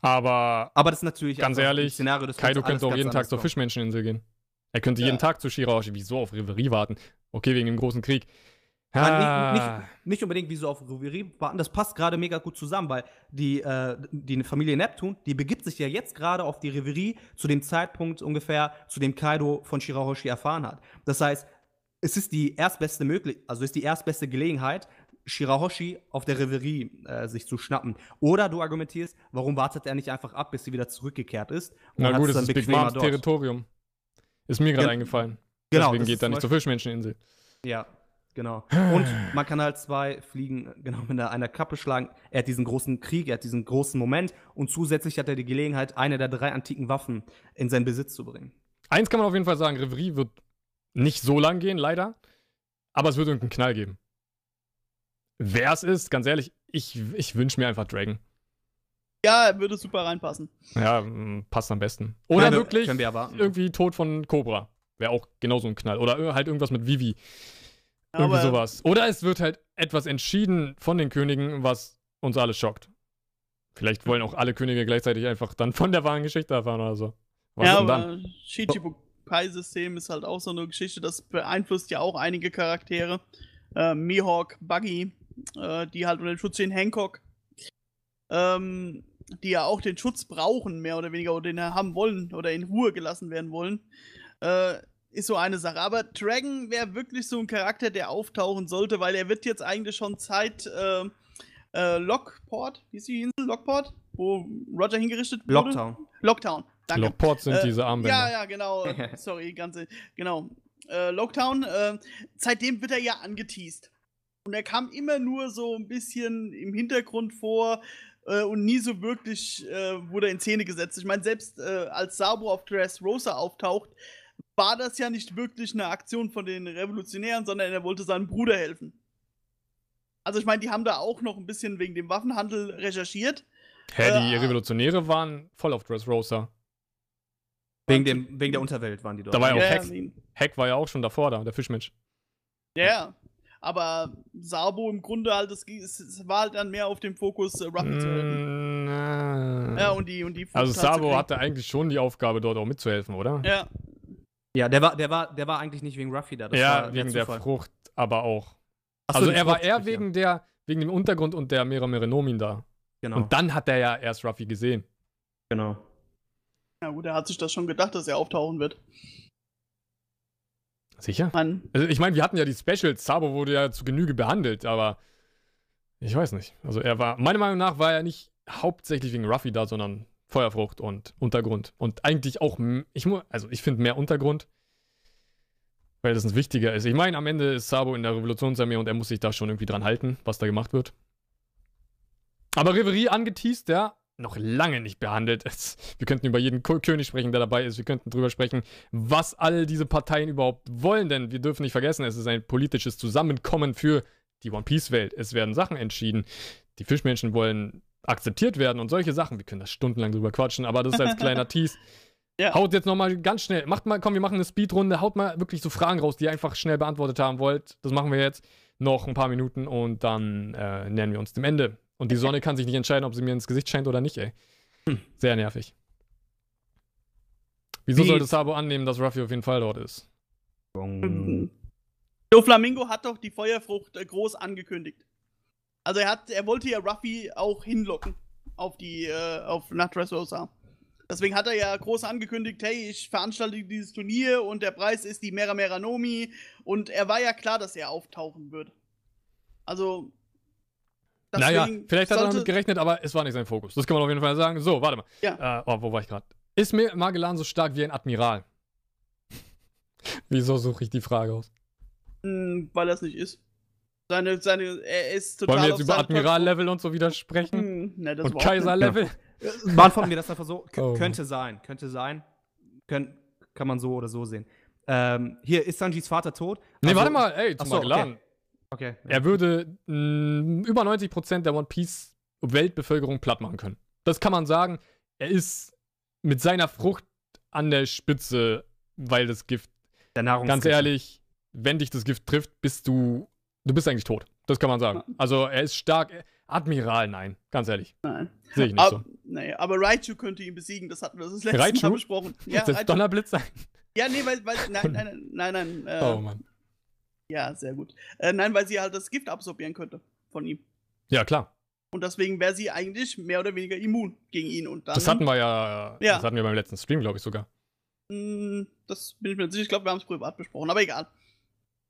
Aber, Aber das ist natürlich ganz ehrlich, Szenario, das Kaido könnte auch jeden Tag zur Fischmenscheninsel gehen. Er könnte Ja. jeden Tag zu Shirahoshi. Wieso auf Reverie warten? Okay, wegen dem großen Krieg. Ja, Ah. nicht, nicht, nicht unbedingt wie so auf Reverie warten, das passt gerade mega gut zusammen, weil die, äh, die Familie Neptun, die begibt sich ja jetzt gerade auf die Reverie zu dem Zeitpunkt ungefähr, zu dem Kaido von Shirahoshi erfahren hat. Das heißt, es ist die erstbeste Möglichkeit, also ist die erstbeste Gelegenheit, Shirahoshi auf der Reverie äh, sich zu schnappen. Oder du argumentierst, warum wartet er nicht einfach ab, bis sie wieder zurückgekehrt ist? und Na gut, dann ist Big Moms. Territorium. Ist mir gerade Gen- eingefallen. Genau, Deswegen das geht er nicht zur Fischmenscheninsel. Ja, genau. [SIGHS] Und man kann halt zwei Fliegen äh, genau mit einer, einer Kappe schlagen. Er hat diesen großen Krieg, er hat diesen großen Moment und zusätzlich hat er die Gelegenheit, eine der drei antiken Waffen in seinen Besitz zu bringen. Eins kann man auf jeden Fall sagen, Reverie wird nicht so lang gehen, leider. Aber es wird irgendeinen Knall geben. Wer es ist, ganz ehrlich, ich, ich wünsche mir einfach Dragon. Ja, würde super reinpassen. Ja, mm, passt am besten. Oder wir- wirklich wir irgendwie Tod von Cobra. Wäre auch genauso ein Knall. Oder ir- halt irgendwas mit Vivi. Irgendwie Aber- sowas. Oder es wird halt etwas entschieden von den Königen, was uns alle schockt. Vielleicht wollen auch alle Könige gleichzeitig einfach dann von der wahren Geschichte erfahren oder so. Was ja, aber Shichibukai-System ist halt auch so eine Geschichte, das beeinflusst ja auch einige Charaktere. Äh, Mihawk, Buggy, äh, die halt unter dem Schutz stehen, Hancock, ähm, die ja auch den Schutz brauchen, mehr oder weniger, oder den haben wollen oder in Ruhe gelassen werden wollen. Äh, ist so eine Sache. Aber Dragon wäre wirklich so ein Charakter, der auftauchen sollte, weil er wird jetzt eigentlich schon Zeit äh, äh, Lockport, wie ist die Insel? Lockport? Wo Roger hingerichtet wurde? Lockdown. Lockdown, danke. Lockport sind Äh, diese Armbänder. Ja, ja, genau. [LAUGHS] Sorry, ganze, genau. Äh, Lockdown, äh, seitdem wird er ja angeteased. Und er kam immer nur so ein bisschen im Hintergrund vor äh, und nie so wirklich äh, wurde er in Szene gesetzt. Ich meine, selbst äh, als Sabo auf Dressrosa auftaucht, war das ja nicht wirklich eine Aktion von den Revolutionären, sondern er wollte seinem Bruder helfen. Also ich meine, die haben da auch noch ein bisschen wegen dem Waffenhandel recherchiert. Hä, die äh, Revolutionäre waren voll auf Dressrosa. Wegen, dem, wegen der Unterwelt waren die dort. Da war ja auch Ja, Hex. nee. Hack war ja auch schon davor da, der Fischmensch. Ja, ja. Aber Sabo im Grunde halt, es, es es war halt dann mehr auf dem Fokus, äh, Ruffy zu retten. Mm, na. Ja, und die, und die also Sabo hatte eigentlich schon die Aufgabe, dort auch mitzuhelfen, oder? Ja, ja, der war, der, war, der war eigentlich nicht wegen Ruffy da. Das ja, war wegen der Zufall. Frucht, aber auch. Ach so, also die er war eher ja. wegen der, wegen dem Untergrund und der Mera Merenomin da. Genau. Und dann hat er ja erst Ruffy gesehen. genau. na gut, er hat sich das schon gedacht, dass er auftauchen wird. Sicher? Man, Also ich meine, wir hatten ja die Specials, Sabo wurde ja zu Genüge behandelt, aber ich weiß nicht. Also er war, meiner Meinung nach war er nicht hauptsächlich wegen Ruffy da, sondern Feuerfrucht und Untergrund. Und eigentlich auch, ich mu also ich finde mehr Untergrund, weil das ein wichtiger ist. Ich meine, am Ende ist Sabo in der Revolutionsarmee und er muss sich da schon irgendwie dran halten, was da gemacht wird. Aber Reverie angeteased, ja, noch lange nicht behandelt. Es, wir könnten über jeden König sprechen, der dabei ist. Wir könnten drüber sprechen, was all diese Parteien überhaupt wollen, denn wir dürfen nicht vergessen, es ist ein politisches Zusammenkommen für die One Piece Welt. Es werden Sachen entschieden. Die Fischmenschen wollen akzeptiert werden und solche Sachen. Wir können da stundenlang drüber quatschen, aber das ist als kleiner [LAUGHS] Tease. Ja. Haut jetzt nochmal ganz schnell. Macht mal, komm, wir machen eine Speedrunde. Haut mal wirklich so Fragen raus, die ihr einfach schnell beantwortet haben wollt. Das machen wir jetzt. Noch ein paar Minuten und dann äh, nähern wir uns dem Ende Und die Sonne kann sich nicht entscheiden, ob sie mir ins Gesicht scheint oder nicht, ey. Hm. Sehr nervig. Wieso Wie- sollte Sabo annehmen, dass Ruffy auf jeden Fall dort ist? Doflamingo hat doch die Feuerfrucht äh, groß angekündigt. Also er hat, er wollte ja Ruffy auch hinlocken auf die, äh, auf nach Dressrosa. Deswegen hat er ja groß angekündigt, hey, ich veranstalte dieses Turnier und der Preis ist die Mera Mera Nomi und er war ja klar, dass er auftauchen wird. Also naja, vielleicht hat er damit gerechnet, aber es war nicht sein Fokus. Das kann man auf jeden Fall sagen. So, warte mal. Ja. Äh, oh, wo war ich gerade? Ist mir Magellan so stark wie ein Admiral? [LAUGHS] Wieso suche ich die Frage aus? Mh, weil er es nicht ist. Seine, seine, er ist total Wollen wir jetzt über Admiral-Level und so widersprechen? Hm, ne, das Und. Kaiser-Level? Beantworten wir das einfach so. K Oh. Könnte sein, könnte sein. Könnt, kann man so oder so sehen. Ähm, hier, ist Sanjis Vater tot? Nee, Also- warte mal, ey, zu Ach so, Magellan. Okay. ja. Er würde mh, über 90% der One Piece Weltbevölkerung platt machen können. Das kann man sagen. Er ist mit seiner Frucht an der Spitze, weil das Gift, Der Nahrungs ganz ehrlich, wenn dich das Gift trifft, bist du, du bist eigentlich tot. Das kann man sagen. Also er ist stark. Admiral, nein, ganz ehrlich. Nein. Sehe ich nicht Ab, so. nee, aber Raichu könnte ihn besiegen, das hatten wir das letzte Raichu? Mal besprochen. Ja, das. Donnerblitz sein? ja, nee, weil, weil nein, nein, nein, nein, äh, Oh Mann. ja, sehr gut. Äh, nein, weil sie halt das Gift absorbieren könnte von ihm. Ja, klar. Und deswegen wäre sie eigentlich mehr oder weniger immun gegen ihn. Und dann, Das hatten wir ja, Ja. das hatten wir beim letzten Stream, glaube ich sogar. Mh, das bin ich mir nicht sicher. Ich glaube, wir haben es privat besprochen, aber egal.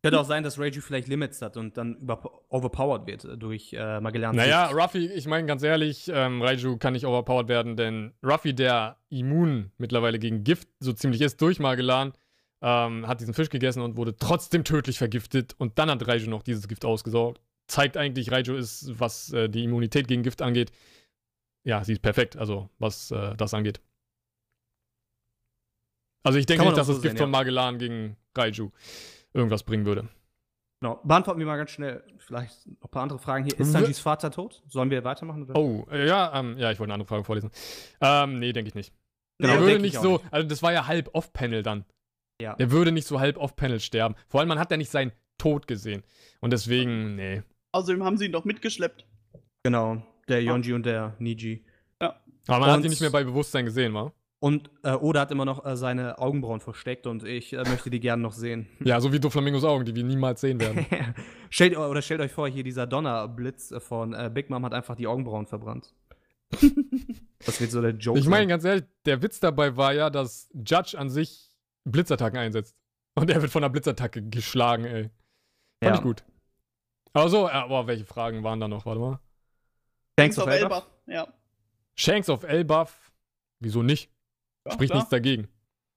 Könnte auch sein, dass Reiju vielleicht Limits hat und dann über overpowered wird äh, durch äh, Magellan. Naja, Ruffy, ich meine ganz ehrlich, ähm, Raiju kann nicht overpowered werden, denn Ruffy, der immun mittlerweile gegen Gift so ziemlich ist durch Magellan, ähm, hat diesen Fisch gegessen und wurde trotzdem tödlich vergiftet und dann hat Raiju noch dieses Gift ausgesaugt. Zeigt eigentlich, Raiju ist, was äh, die Immunität gegen Gift angeht, ja, sie ist perfekt, also was äh, das angeht. Also ich denke nicht, auch dass so das Gift sehen, von Magellan gegen Raiju irgendwas bringen würde. Genau. Beantworten wir mal ganz schnell vielleicht noch ein paar andere Fragen hier. Ist Sanjis Vater tot? Sollen wir weitermachen? Oder? Oh, äh, ja, ähm, ja, ich wollte eine andere Frage vorlesen. Ähm, nee, denke ich nicht. Genau, er würde nicht so, nicht. also das war ja halb off-Panel dann. Ja. Er würde nicht so halb off-Panel sterben. Vor allem, man hat ja nicht seinen Tod gesehen. Und deswegen, nee. Außerdem haben sie ihn doch mitgeschleppt. Genau. Der Yonji und der Niji. Aber man hat Und- ihn nicht mehr bei Bewusstsein gesehen, wa? Und äh, Oda hat immer noch äh, seine Augenbrauen versteckt und ich äh, möchte die gerne noch sehen. [LAUGHS] Ja, so wie Doflamingos Augen, die wir niemals sehen werden. [LAUGHS] stellt, oder stellt euch vor, hier dieser Donnerblitz von äh, Big Mom hat einfach die Augenbrauen verbrannt. [LAUGHS] das wird so der Joke. ich meine, ganz ehrlich, der Witz dabei war ja, dass Judge an sich Blitzattacken einsetzt. Und er wird von einer Blitzattacke geschlagen, ey. Fand Ja. ich gut. Aber so, äh, boah, welche Fragen waren da noch? Warte mal. Thanks auf of Elbaf. Elbaf. Ja. Shanks of Elbaf. Wieso nicht? Ja Spricht klar. nichts dagegen.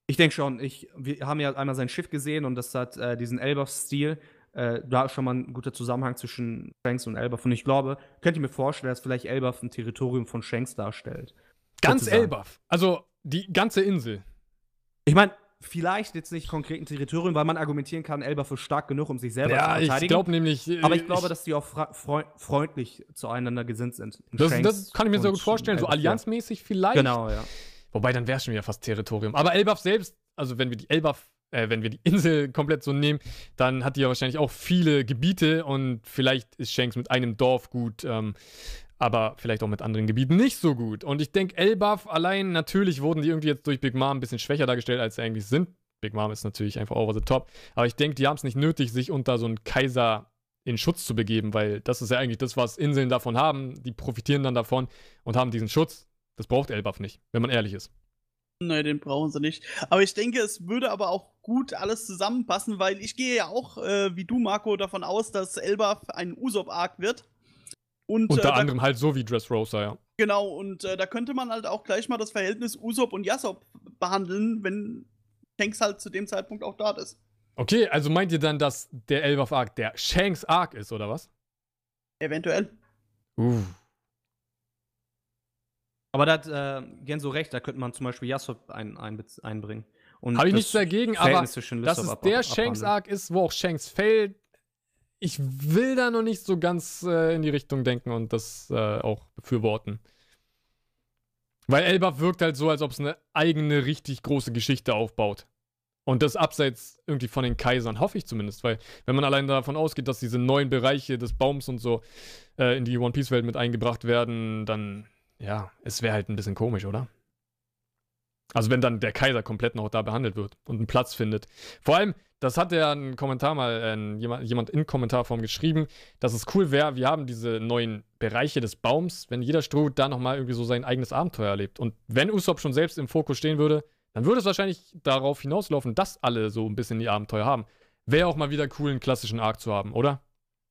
Ich denke schon. Ich, wir haben ja einmal sein Schiff gesehen und das hat äh, diesen Elbaf-Stil. Äh, da ist schon mal ein guter Zusammenhang zwischen Shanks und Elbaf. Und ich glaube, könnt ihr mir vorstellen, dass vielleicht Elbaf ein Territorium von Shanks darstellt. Ganz Sozusagen. Elbaf. Also die ganze Insel. Ich meine, vielleicht jetzt nicht konkret ein Territorium, weil man argumentieren kann, Elbaf ist stark genug, um sich selber Ja, zu ich verteidigen. glaube nämlich. äh, aber ich glaube, dass die auch freundlich zueinander gesinnt sind. Das, das kann ich mir sehr und gut vorstellen. So allianzmäßig vielleicht. Ja. Genau, ja. Wobei, dann wäre schon wieder fast Territorium. Aber Elbaf selbst, also wenn wir die Elbaf, äh, wenn wir die Insel [LAUGHS] komplett so nehmen, dann hat die ja wahrscheinlich auch viele Gebiete und vielleicht ist Shanks mit einem Dorf gut, ähm, aber vielleicht auch mit anderen Gebieten nicht so gut. Und ich denke, Elbaf allein, natürlich wurden die irgendwie jetzt durch Big Mom ein bisschen schwächer dargestellt, als sie eigentlich sind. Big Mom ist natürlich einfach over the top. Aber ich denke, die haben es nicht nötig, sich unter so einen Kaiser in Schutz zu begeben, weil das ist ja eigentlich das, was Inseln davon haben. Die profitieren dann davon und haben diesen Schutz. Das braucht Elbaf nicht, wenn man ehrlich ist. Nee, den brauchen sie nicht. Aber ich denke, es würde aber auch gut alles zusammenpassen, weil ich gehe ja auch, äh, wie du, Marco, davon aus, dass Elbaf ein Usopp-Arc wird. Und, Unter äh, anderem halt so wie Dressrosa, ja. Genau, und äh, da könnte man halt auch gleich mal das Verhältnis Usopp und Yasop behandeln, wenn Shanks halt zu dem Zeitpunkt auch dort ist. Okay, also meint ihr dann, dass der Elbaf Arc der Shanks Arc ist, oder was? Eventuell. Uh. Aber da hat äh, Genso recht, da könnte man zum Beispiel Yasop ein, ein, einbringen. Habe ich nichts dagegen, aber Verhältnis dass es ab- der abhandeln. Shanks Arc ist, wo auch Shanks fällt, ich will da noch nicht so ganz äh, in die Richtung denken und das äh, auch befürworten. Weil Elbaf wirkt halt so, als ob es eine eigene, richtig große Geschichte aufbaut. Und das abseits irgendwie von den Kaisern, hoffe ich zumindest, weil wenn man allein davon ausgeht, dass diese neuen Bereiche des Baums und so äh, in die One Piece-Welt mit eingebracht werden, dann, ja, es wäre halt ein bisschen komisch, oder? Also wenn dann der Kaiser komplett noch da behandelt wird und einen Platz findet. Vor allem, das hat ja ein Kommentar mal, äh, jemand, jemand in Kommentarform geschrieben, dass es cool wäre, wir haben diese neuen Bereiche des Baums, wenn jeder Stroh da nochmal irgendwie so sein eigenes Abenteuer erlebt. Und wenn Usopp schon selbst im Fokus stehen würde, dann würde es wahrscheinlich darauf hinauslaufen, dass alle so ein bisschen die Abenteuer haben. Wäre auch mal wieder cool, einen klassischen Arc zu haben, oder?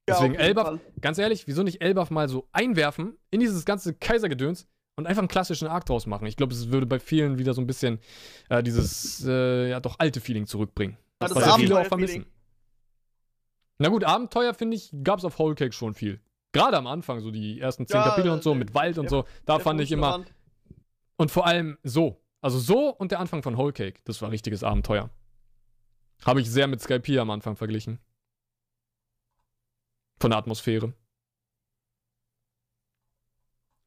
Ja, Deswegen jeden Elbaf, Fall. ganz ehrlich, wieso nicht Elbaf mal so einwerfen in dieses ganze Kaisergedöns und einfach einen klassischen Arc draus machen? Ich glaube, es würde bei vielen wieder so ein bisschen äh, dieses, äh, ja, doch alte Feeling zurückbringen. Ja, das was ja viele auch vermissen. Na gut, Abenteuer, finde ich, gab es auf Whole Cake schon viel. Gerade am Anfang, so die ersten zehn Ja, Kapitel und so, der- mit Wald und der- so, da fand ich immer, und vor allem so. Also so und der Anfang von Whole Cake. Das war richtiges Abenteuer. Habe ich sehr mit Skype am Anfang verglichen. Von der Atmosphäre.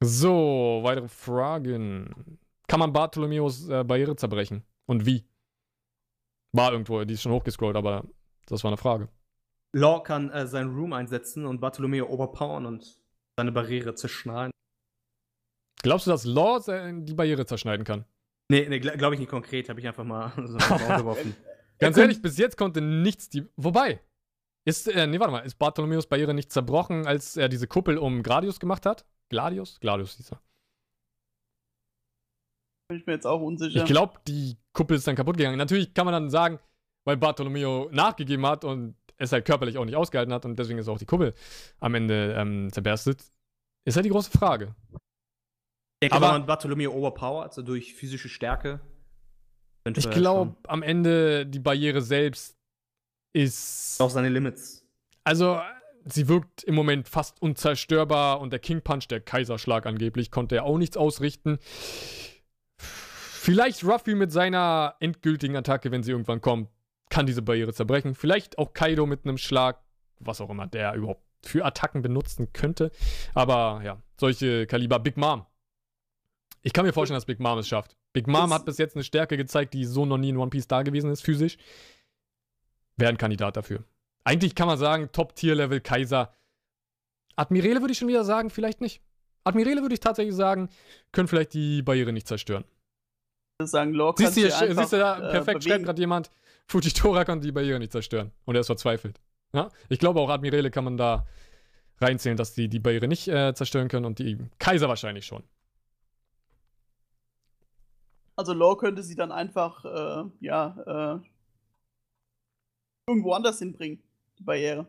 So, weitere Fragen. Kann man Bartholomeos äh, Barriere zerbrechen? Und wie? War irgendwo, die ist schon hochgescrollt, aber das war eine Frage. Law kann äh, seinen Room einsetzen und Bartholomew overpowern und seine Barriere zerschneiden. Glaubst du, dass Law se- die Barriere zerschneiden kann? Nee, nee glaube ich nicht konkret, habe ich einfach mal so [LAUGHS] geworfen. Ganz ehrlich, bis jetzt konnte nichts die. Wobei, ist, äh, nee, warte mal, ist Bartholomeus Barriere nicht zerbrochen, als er diese Kuppel um Gradius gemacht hat? Gladius? Gladius hieß er. Bin ich mir jetzt auch unsicher. Ich glaube, die Kuppel ist dann kaputt gegangen. Natürlich kann man dann sagen, weil Bartolomeo nachgegeben hat und es halt körperlich auch nicht ausgehalten hat und deswegen ist auch die Kuppel am Ende ähm, zerberstet. Ist halt die große Frage. Ich denke, Aber- wenn man Bartholomew overpowert, also durch physische Stärke. Ich glaube, am Ende die Barriere selbst ist. Auch seine Limits. Also, sie wirkt im Moment fast unzerstörbar und der King Punch, der Kaiserschlag angeblich, konnte er auch nichts ausrichten. Vielleicht Ruffy mit seiner endgültigen Attacke, wenn sie irgendwann kommt, kann diese Barriere zerbrechen. Vielleicht auch Kaido mit einem Schlag, was auch immer der überhaupt für Attacken benutzen könnte. Aber ja, solche Kaliber Big Mom. Ich kann mir vorstellen, dass Big Mom es schafft. Big Mom Das- hat bis jetzt eine Stärke gezeigt, die so noch nie in One Piece da gewesen ist, physisch. Wäre ein Kandidat dafür. Eigentlich kann man sagen, Top-Tier-Level Kaiser. Admirale würde ich schon wieder sagen, vielleicht nicht. Admirale würde ich tatsächlich sagen, können vielleicht die Barriere nicht zerstören. Sagen, kann Siehst du, hier, einfach, siehst du da, äh, perfekt schreibt bewegen. gerade jemand, Fujitora kann die Barriere nicht zerstören. Und er ist verzweifelt. Ja? Ich glaube, auch Admirale kann man da reinzählen, dass die die Barriere nicht äh, zerstören können und die Kaiser wahrscheinlich schon. Also Law könnte sie dann einfach, äh, ja, äh, irgendwo anders hinbringen, die Barriere.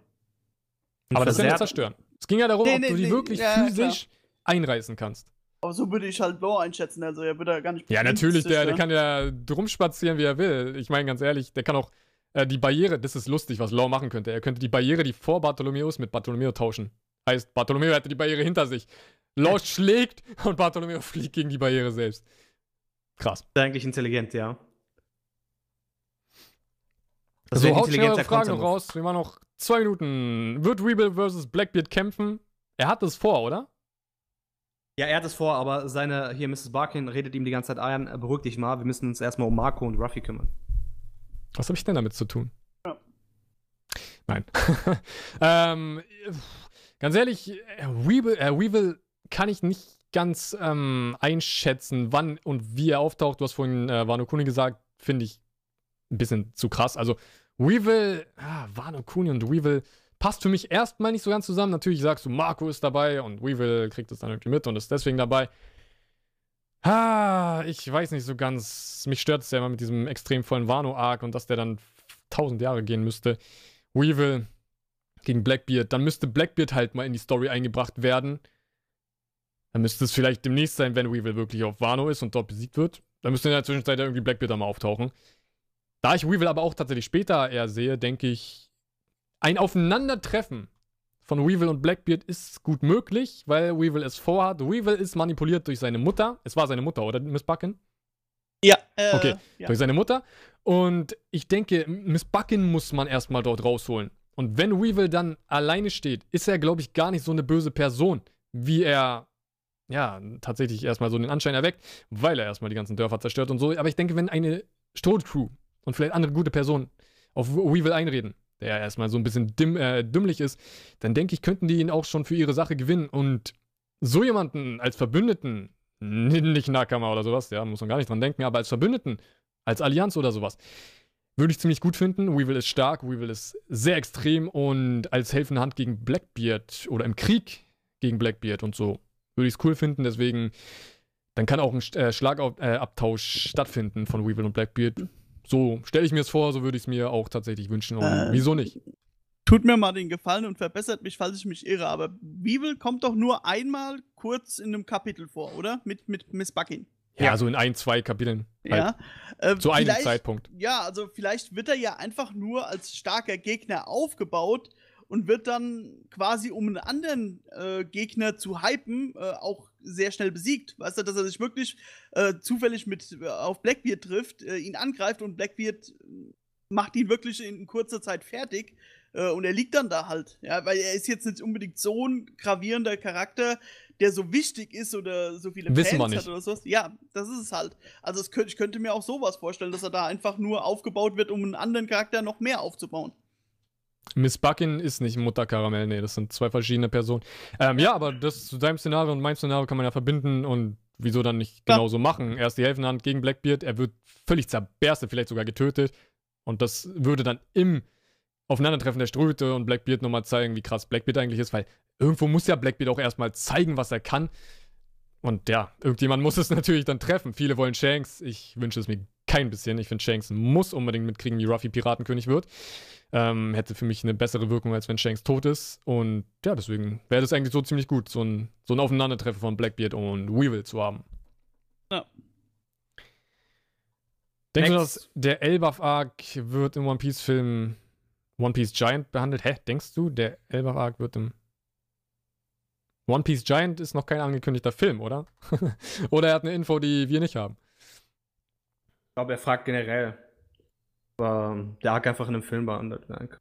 Aber das ist ja nicht zerstören. Es ging ja darum, Nee, ob nee, du die nee, wirklich ja, ja, physisch einreißen kannst. Aber so würde ich halt Law einschätzen, also er würde da gar nicht Ja, natürlich, der, der kann ja drum spazieren, wie er will. Ich meine, ganz ehrlich, der kann auch äh, die Barriere, das ist lustig, was Law machen könnte. Er könnte die Barriere, die vor Bartholomew ist, mit Bartholomew tauschen. Heißt, Bartholomew hätte die Barriere hinter sich. Law schlägt und Bartholomew [LAUGHS] fliegt gegen die Barriere selbst. Krass. Ist eigentlich intelligent, ja. Das so, wäre ein haut schnell Fragen noch raus. Wir machen noch zwei Minuten. Wird Weeble versus Blackbeard kämpfen? Er hat es vor, oder? Ja, er hat es vor, aber seine, hier, Mrs. Barkin redet ihm die ganze Zeit ein, beruhig dich mal, wir müssen uns erstmal um Marco und Ruffy kümmern. Was habe ich denn damit zu tun? Ja. Nein. [LAUGHS] ähm, ganz ehrlich, Weevil, äh, Weevil kann ich nicht ganz ähm, einschätzen, wann und wie er auftaucht. Du hast vorhin äh, Wano Kuni gesagt, finde ich ein bisschen zu krass. Also Weevil, ah, Wano Kuni und Weevil passt für mich erstmal nicht so ganz zusammen. Natürlich sagst du, Marco ist dabei und Weevil kriegt es dann irgendwie mit und ist deswegen dabei. Ah, ich weiß nicht so ganz. Mich stört es ja immer mit diesem extrem vollen Wano-Arc und dass der dann tausend Jahre gehen müsste. Weevil gegen Blackbeard. Dann müsste Blackbeard halt mal in die Story eingebracht werden. Dann müsste es vielleicht demnächst sein, wenn Weevil wirklich auf Wano ist und dort besiegt wird. Dann müsste in der Zwischenzeit irgendwie Blackbeard da mal auftauchen. Da ich Weevil aber auch tatsächlich später eher sehe, denke ich, ein Aufeinandertreffen von Weevil und Blackbeard ist gut möglich, weil Weevil es vorhat. Weevil ist manipuliert durch seine Mutter. Es war seine Mutter, oder Miss Buckin? Ja, äh, Okay, ja. Durch seine Mutter. Und ich denke, Miss Buckin muss man erstmal dort rausholen. Und wenn Weevil dann alleine steht, ist er, glaube ich, gar nicht so eine böse Person, wie er ja tatsächlich erstmal so den Anschein erweckt, weil er erstmal die ganzen Dörfer zerstört und so. Aber ich denke, wenn eine Strohcrew und vielleicht andere gute Personen auf Weevil einreden, der ja erstmal so ein bisschen dimm, äh, dümmlich ist, dann denke ich, könnten die ihn auch schon für ihre Sache gewinnen und so jemanden als Verbündeten, nicht Nahkammer oder sowas, ja, muss man gar nicht dran denken, aber als Verbündeten, als Allianz oder sowas, würde ich ziemlich gut finden. Weevil ist stark, Weevil ist sehr extrem und als helfende Hand gegen Blackbeard oder im Krieg gegen Blackbeard und so würde ich es cool finden. Deswegen, dann kann auch ein äh, Schlagabtausch stattfinden von Weevil und Blackbeard. So stelle ich mir es vor, so würde ich es mir auch tatsächlich wünschen. Und äh, wieso nicht? Tut mir mal den Gefallen und verbessert mich, falls ich mich irre, aber Weevil kommt doch nur einmal kurz in einem Kapitel vor, oder? Mit, mit Miss Buckin. Ja, ja, so in ein, zwei Kapiteln. Halt. Ja. Äh, Zu einem Zeitpunkt. Ja, also vielleicht wird er ja einfach nur als starker Gegner aufgebaut und wird dann quasi, um einen anderen äh, Gegner zu hypen, äh, auch sehr schnell besiegt. Weißt du, dass er sich wirklich äh, zufällig mit äh, auf Blackbeard trifft, äh, ihn angreift und Blackbeard macht ihn wirklich in kurzer Zeit fertig. und er liegt dann da halt. Ja, weil er ist jetzt nicht unbedingt so ein gravierender Charakter, der so wichtig ist oder so viele Wissen Fans hat oder sowas. Ja, das ist es halt. Also es könnte, ich könnte mir auch sowas vorstellen, dass er da einfach nur aufgebaut wird, um einen anderen Charakter noch mehr aufzubauen. Miss Buckin ist nicht Mutterkaramell, nee, das sind zwei verschiedene Personen. Ähm, ja, aber das zu deinem Szenario und meinem Szenario kann man ja verbinden und wieso dann nicht ja. genauso machen? Erst die helfende Hand gegen Blackbeard, er wird völlig zerberstet, vielleicht sogar getötet. Und das würde dann im Aufeinandertreffen der Ströte und Blackbeard nochmal zeigen, wie krass Blackbeard eigentlich ist, weil irgendwo muss ja Blackbeard auch erstmal zeigen, was er kann. Und ja, irgendjemand muss es [LAUGHS] natürlich dann treffen. Viele wollen Shanks. Ich wünsche es mir kein bisschen. Ich finde, Shanks muss unbedingt mitkriegen, wie Ruffy Piratenkönig wird. Ähm, hätte für mich eine bessere Wirkung, als wenn Shanks tot ist. Und ja, deswegen wäre das eigentlich so ziemlich gut, so ein, so ein Aufeinandertreffen von Blackbeard und Weevil zu haben. Ja. Denkst Next. du, dass der Elbaf-Arc wird im One Piece-Film One Piece Giant behandelt? Hä, denkst du, der Elbaf-Arc wird im One Piece Giant ist noch kein angekündigter Film, oder? [LAUGHS] oder er hat eine Info, die wir nicht haben. Ich glaube, er fragt generell. Aber der Arc einfach in einem Film behandelt werden kann.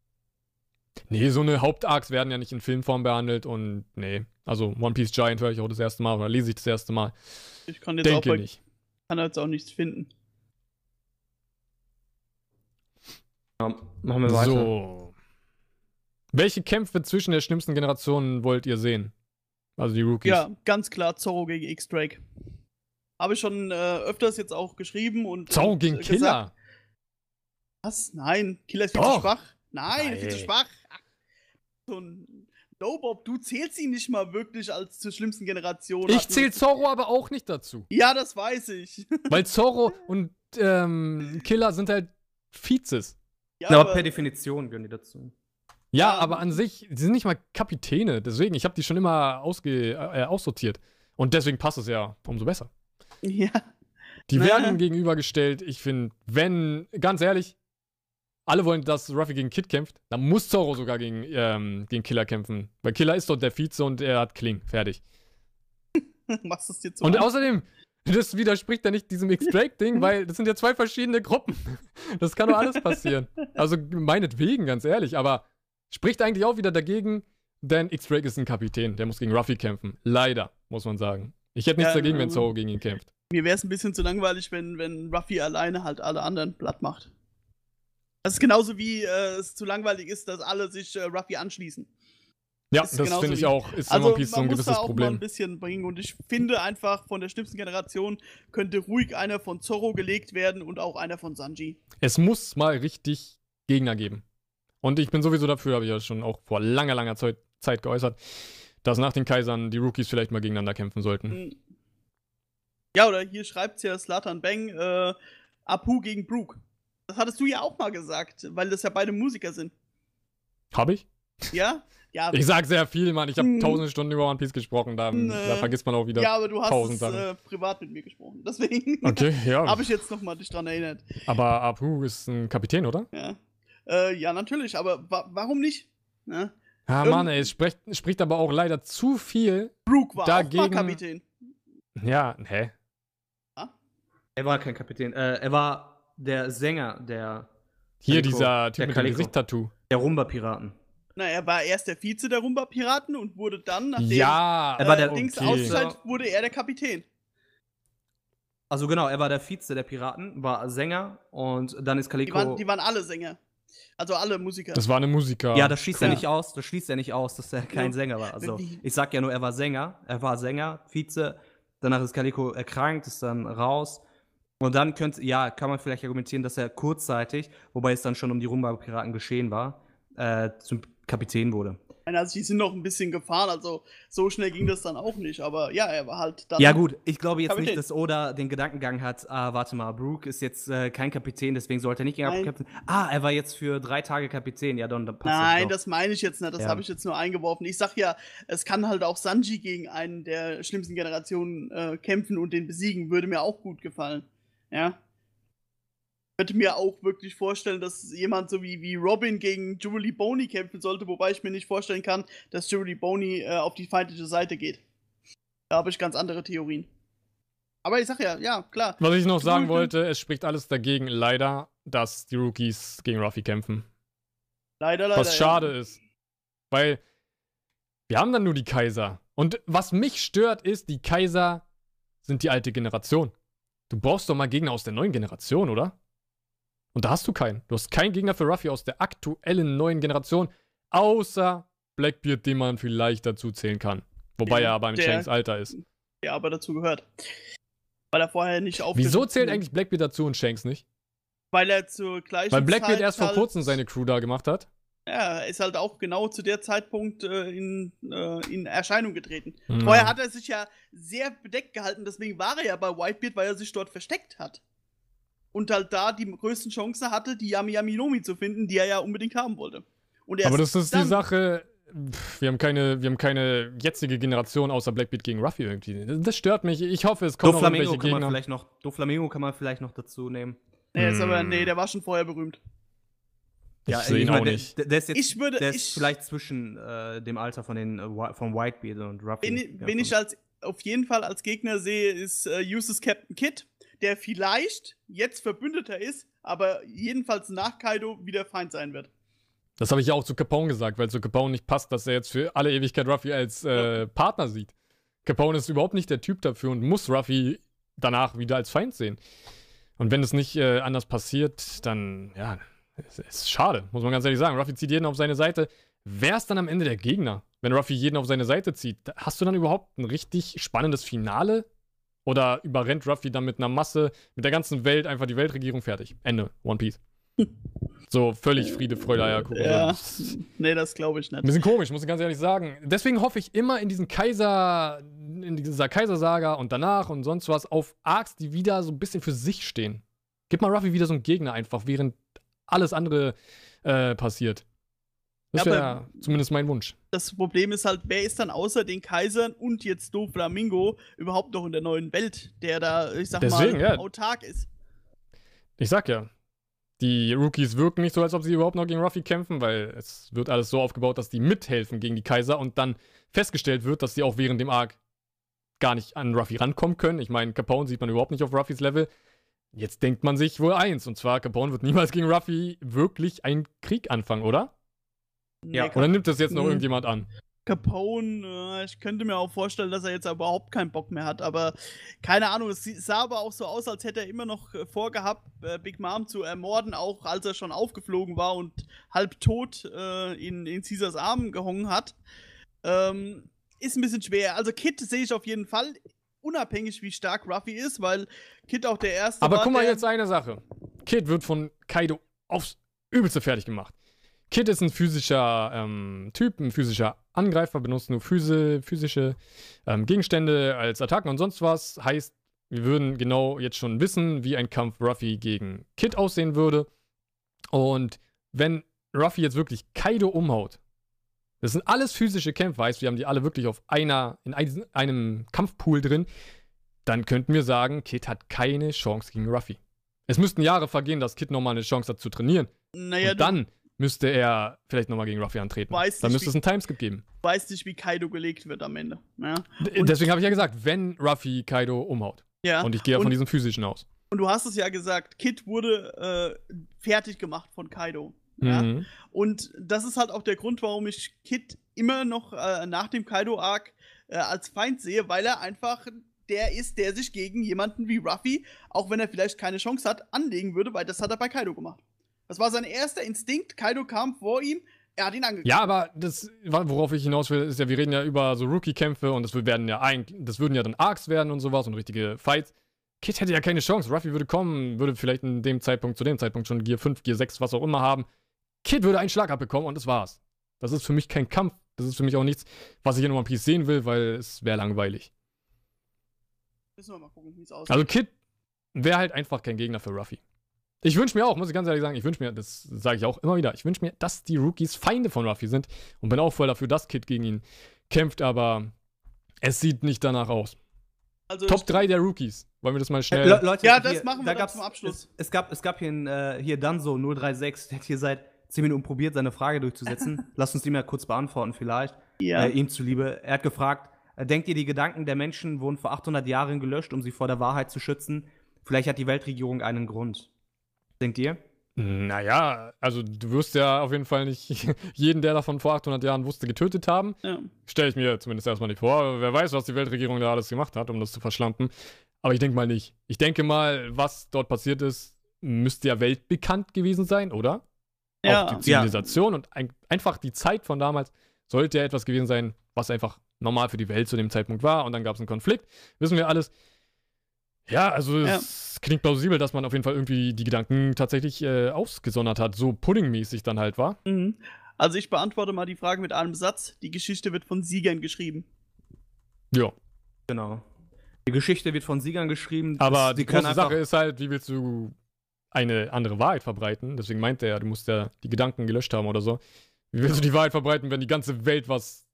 Nee, so eine Hauptarcs werden ja nicht in Filmform behandelt und nee. Also One Piece Giant höre ich auch das erste Mal oder lese ich das erste Mal. Ich kann jetzt Denke auch bei, nicht. kann jetzt auch nichts finden. Ja, machen wir weiter. So. Welche Kämpfe zwischen der schlimmsten Generation wollt ihr sehen? Also die Rookies. Ja, ganz klar Zorro gegen X-Drake. Habe ich schon äh, öfters jetzt auch geschrieben und. Zorro und, gegen äh, Killer? Gesagt, was? Nein, Killer ist viel Doch. zu schwach. Nein, Nein, viel zu schwach. Ach, so ein No-Bob, du zählst ihn nicht mal wirklich als zur schlimmsten Generation. Ich zähl Zorro aber auch nicht dazu. Ja, das weiß ich. [LAUGHS] Weil Zorro und ähm, Killer sind halt Vizes. Ja, aber, aber per Definition gehören die dazu. Ja, ja, aber an sich, die sind nicht mal Kapitäne. Deswegen, ich habe die schon immer ausge, äh, aussortiert. Und deswegen passt es ja umso besser. [LAUGHS] Ja. Die naja. werden gegenübergestellt. Ich finde, wenn, ganz ehrlich, alle wollen, dass Ruffy gegen Kid kämpft, dann muss Zoro sogar gegen, ähm, gegen Killer kämpfen. Weil Killer ist dort der Vize und er hat Kling. Fertig. [LAUGHS] Machst es dir zu Und außerdem, das widerspricht ja nicht diesem X-Drake-Ding, weil das sind ja zwei verschiedene Gruppen. [LAUGHS] Das kann doch alles passieren. Also meinetwegen, ganz ehrlich, aber Spricht eigentlich auch wieder dagegen, denn X-Drake ist ein Kapitän, der muss gegen Ruffy kämpfen. Leider, muss man sagen. Ich hätte nichts ja, dagegen, wenn Zoro gegen ihn kämpft. Mir wäre es ein bisschen zu langweilig, wenn, wenn Ruffy alleine halt alle anderen platt macht. Das ist genauso wie äh, es zu langweilig ist, dass alle sich äh, Ruffy anschließen. Ja, das, das finde ich auch. Ist also, One Piece so ein gewisses auch Problem. Mal ein bisschen bringen und ich finde einfach, von der schlimmsten Generation könnte ruhig einer von Zorro gelegt werden und auch einer von Sanji. Es muss mal richtig Gegner geben. Und ich bin sowieso dafür, habe ich ja schon auch vor langer, langer Zeit, Zeit geäußert, dass nach den Kaisern die Rookies vielleicht mal gegeneinander kämpfen sollten. Ja, oder hier schreibt ja Slatan Bang, äh, Apu gegen Brook. Das hattest du ja auch mal gesagt, weil das ja beide Musiker sind. Hab ich? Ja? Ja. [LAUGHS] Ich sag sehr viel, Mann. Ich habe hm. tausende Stunden über One Piece gesprochen. Da, da, vergisst man auch wieder. Ja, aber du hast es, äh, privat mit mir gesprochen. Deswegen [LAUGHS] okay, ja. habe ich jetzt nochmal dich dran erinnert. Aber Apu ist ein Kapitän, oder? Ja. Äh, ja, natürlich, aber wa warum nicht? Ne? Ja, Irgend Mann, ey, es spricht, spricht aber auch leider zu viel Brook war dagegen. auch Kapitän. Ja, hä? Er war kein Kapitän. Äh, er war der Sänger der. Hier Calico, dieser Typ mit dem Gesicht-Tattoo. Der Rumba-Piraten. Na, er war erst der Vize der Rumba-Piraten und wurde dann, nachdem ja, er war der Dings okay. ausschaltet, wurde er der Kapitän. Also genau, er war der Vize der Piraten, war Sänger und dann ist Die Calico. waren, die waren alle Sänger. Also alle Musiker. Das war eine Musiker. ja, das schließt er Ja. nicht aus. Das schließt er nicht aus, dass er kein Ja. Sänger war. Also die- ich sag ja nur, er war Sänger. Er war Sänger, Vize. Danach ist Calico erkrankt, ist dann raus. Und dann könnte, ja, kann man vielleicht argumentieren, dass er kurzzeitig, wobei es dann schon um die Rumba-Piraten geschehen war, äh, zum Kapitän wurde. Nein, Also die sind noch ein bisschen gefahren, also so schnell ging das dann auch nicht. Aber ja, er war halt dann. Ja, gut, ich glaube jetzt Kapitän. nicht, dass Oda den Gedankengang hat, ah, warte mal, Brooke ist jetzt äh, kein Kapitän, deswegen sollte er nicht gegen. Kapitän. Ah, er war jetzt für drei Tage Kapitän, ja, dann, dann passt Nein, das. das meine ich jetzt nicht. Das Ja. habe ich jetzt nur eingeworfen. Ich sag ja, es kann halt auch Sanji gegen einen der schlimmsten Generationen äh, kämpfen und den besiegen. Würde mir auch gut gefallen. Ja. Ich könnte mir auch wirklich vorstellen, dass jemand so wie, wie Robin gegen Jubilee Boney kämpfen sollte, wobei ich mir nicht vorstellen kann, dass Jubilee Boney äh, auf die feindliche Seite geht. Da habe ich ganz andere Theorien. Aber ich sag ja, ja, klar. Was ich noch sagen wollte, es spricht alles dagegen, leider, dass die Rookies gegen Ruffy kämpfen. Leider, leider. Was schade ist. Weil wir haben dann nur die Kaiser. Und was mich stört, ist, die Kaiser sind die alte Generation. Du brauchst doch mal Gegner aus der neuen Generation, oder? Und da hast du keinen. Du hast keinen Gegner für Ruffy aus der aktuellen neuen Generation, außer Blackbeard, den man vielleicht dazu zählen kann. Wobei Ja, er aber im Shanks Alter ist. Ja, aber dazu gehört. Weil er vorher nicht auf. Wieso zählt eigentlich Blackbeard dazu und Shanks nicht? Weil er zur gleichen Weil Blackbeard Zeit erst vor halt, kurzem seine Crew da gemacht hat. Ja, er ist halt auch genau zu der Zeitpunkt äh, in, äh, in Erscheinung getreten. Ja. Vorher hat er sich ja sehr bedeckt gehalten, deswegen war er ja bei Whitebeard, weil er sich dort versteckt hat. Und halt da die größten Chancen hatte, die Yami Yami Nomi zu finden, die er ja unbedingt haben wollte. Aber das ist die Sache. pff, Wir haben, keine, wir haben keine jetzige Generation außer Blackbeard gegen Ruffy irgendwie. Das stört mich. Ich hoffe, es kommen noch irgendwelche kann man Gegner. vielleicht noch, Doflamingo kann man vielleicht noch dazu nehmen. Nee, ist aber, Hm. nee, der war schon vorher berühmt. Ich sehe ihn auch der- nicht. Der, der ist jetzt, Ich würde- der ist ich- vielleicht zwischen äh, dem Alter von den äh, von Whitebeard und Ruffy. Wen, Ja, wen ich als auf jeden Fall als Gegner sehe, ist äh, Uses Captain Kid, der vielleicht jetzt Verbündeter ist, aber jedenfalls nach Kaido wieder Feind sein wird. Das habe ich ja auch zu Capone gesagt, weil zu Capone nicht passt, dass er jetzt für alle Ewigkeit Ruffy als äh, Partner sieht. Capone ist überhaupt nicht der Typ dafür und muss Ruffy danach wieder als Feind sehen. Und wenn es nicht äh, anders passiert, dann, ja, es ist schade, muss man ganz ehrlich sagen. Ruffy zieht jeden auf seine Seite. Wer ist dann am Ende der Gegner, wenn Ruffy jeden auf seine Seite zieht? Hast du dann überhaupt ein richtig spannendes Finale? Oder überrennt Ruffy dann mit einer Masse, mit der ganzen Welt einfach die Weltregierung fertig? Ende. One Piece. [LAUGHS] So völlig Friede, Freude, Eierkuchen. Ja, [LAUGHS] nee, das glaube ich Ein nicht. bisschen komisch, muss ich ganz ehrlich sagen. Deswegen hoffe ich immer in diesen Kaiser, in dieser Kaisersaga und danach und sonst was auf Arcs, die wieder so ein bisschen für sich stehen. Gib mal Ruffy wieder so einen Gegner einfach, während alles andere äh, passiert. Das Ja, wäre aber- zumindest mein Wunsch. Das Problem ist halt, wer ist dann außer den Kaisern und jetzt Doflamingo überhaupt noch in der neuen Welt, der da, ich sag Deswegen, mal, ja. autark ist? Ich sag ja, die Rookies wirken nicht so, als ob sie überhaupt noch gegen Ruffy kämpfen, weil es wird alles so aufgebaut, dass die mithelfen gegen die Kaiser und dann festgestellt wird, dass die auch während dem Arc gar nicht an Ruffy rankommen können. Ich meine, Capone sieht man überhaupt nicht auf Ruffys Level. Jetzt denkt man sich wohl eins, und zwar, Capone wird niemals gegen Ruffy wirklich einen Krieg anfangen, oder? Ja, Oder nimmt das jetzt noch Hm. irgendjemand an? Capone, äh, ich könnte mir auch vorstellen, dass er jetzt überhaupt keinen Bock mehr hat, aber keine Ahnung, es sie- sah aber auch so aus, als hätte er immer noch äh, vorgehabt, äh, Big Mom zu ermorden, auch als er schon aufgeflogen war und halb tot in, in Caesars Armen gehongen hat. Ähm, ist ein bisschen schwer. Also Kid sehe ich auf jeden Fall, unabhängig wie stark Ruffy ist, weil Kid auch der erste Aber war, guck mal jetzt eine Sache. Kid wird von Kaido aufs Übelste fertig gemacht. Kid ist ein physischer ähm, Typ, ein physischer Angreifer, benutzt nur physi physische ähm, Gegenstände als Attacken und sonst was. Heißt, wir würden genau jetzt schon wissen, wie ein Kampf Ruffy gegen Kid aussehen würde. Und wenn Ruffy jetzt wirklich Kaido umhaut, das sind alles physische Kämpfe, heißt, wir haben die alle wirklich auf einer, in ein, einem Kampfpool drin, dann könnten wir sagen, Kid hat keine Chance gegen Ruffy. Es müssten Jahre vergehen, dass Kid nochmal eine Chance hat zu trainieren. naja, und dann müsste er vielleicht nochmal gegen Ruffy antreten. Weiß dann müsste es einen Timeskip geben. du weißt nicht, wie Kaido gelegt wird am Ende. Ja. Deswegen habe ich ja gesagt, wenn Ruffy Kaido umhaut. ja. Und ich gehe ja von diesem physischen aus. Und du hast es ja gesagt, Kid wurde äh, fertig gemacht von Kaido. Ja? Mhm. Und das ist halt auch der Grund, warum ich Kid immer noch äh, nach dem Kaido-Arc äh, als Feind sehe, weil er einfach der ist, der sich gegen jemanden wie Ruffy, auch wenn er vielleicht keine Chance hat, anlegen würde, weil das hat er bei Kaido gemacht. Das war sein erster Instinkt. Kaido kam vor ihm, er hat ihn angegriffen. Ja, aber das, worauf ich hinaus will, ist ja, wir reden ja über so Rookie-Kämpfe und das werden ja eigentlich, das würden ja dann Arcs werden und sowas und richtige Fights. Kid hätte ja keine Chance. Ruffy würde kommen, würde vielleicht in dem Zeitpunkt, zu dem Zeitpunkt schon Gear 5, Gear 6, was auch immer haben. Kid würde einen Schlag abbekommen und das war's. Das ist für mich kein Kampf. Das ist für mich auch nichts, was ich in One Piece sehen will, weil es wäre langweilig. Müssen wir mal gucken, wie es aussieht. Also Kid wäre halt einfach kein Gegner für Ruffy. Ich wünsche mir auch, muss ich ganz ehrlich sagen, ich wünsche mir, das sage ich auch immer wieder, ich wünsche mir, dass die Rookies Feinde von Ruffy sind und bin auch voll dafür, dass Kid gegen ihn kämpft, aber es sieht nicht danach aus. Also Top 3 der Rookies. Wollen wir das mal schnell. Le Leute, ja, das hier, machen wir da zum Abschluss. Es, es, gab, es gab hier, einen, äh, hier Danzo 036, der hat hier seit 10 Minuten probiert, seine Frage durchzusetzen. [LAUGHS] Lass uns die mal kurz beantworten, vielleicht. Ja. Äh, ihm zuliebe. Er hat gefragt: äh, Denkt ihr, die Gedanken der Menschen wurden vor 800 Jahren gelöscht, um sie vor der Wahrheit zu schützen? Vielleicht hat die Weltregierung einen Grund. Denkt ihr? Naja, also du wirst ja auf jeden Fall nicht [LAUGHS] jeden, der davon vor 800 Jahren wusste, getötet haben. Ja. Stelle ich mir zumindest erstmal nicht vor. Wer weiß, was die Weltregierung da alles gemacht hat, um das zu verschlampen. Aber ich denke mal nicht. Ich denke mal, was dort passiert ist, müsste ja weltbekannt gewesen sein, oder? Ja. Auch die Zivilisation ja. und ein, einfach die Zeit von damals sollte ja etwas gewesen sein, was einfach normal für die Welt zu dem Zeitpunkt war. Und dann gab es einen Konflikt. Wissen wir alles. Ja, also ja. es klingt plausibel, dass man auf jeden Fall irgendwie die Gedanken tatsächlich äh, ausgesondert hat, so puddingmäßig dann halt war. Mhm. Also ich beantworte mal die Frage mit einem Satz. Die Geschichte wird von Siegern geschrieben. Ja. Genau. Die Geschichte wird von Siegern geschrieben. Aber die große Sache ist halt, wie willst du eine andere Wahrheit verbreiten? Deswegen meint er ja, du musst ja die Gedanken gelöscht haben oder so. Wie willst du die Wahrheit verbreiten, wenn die ganze Welt was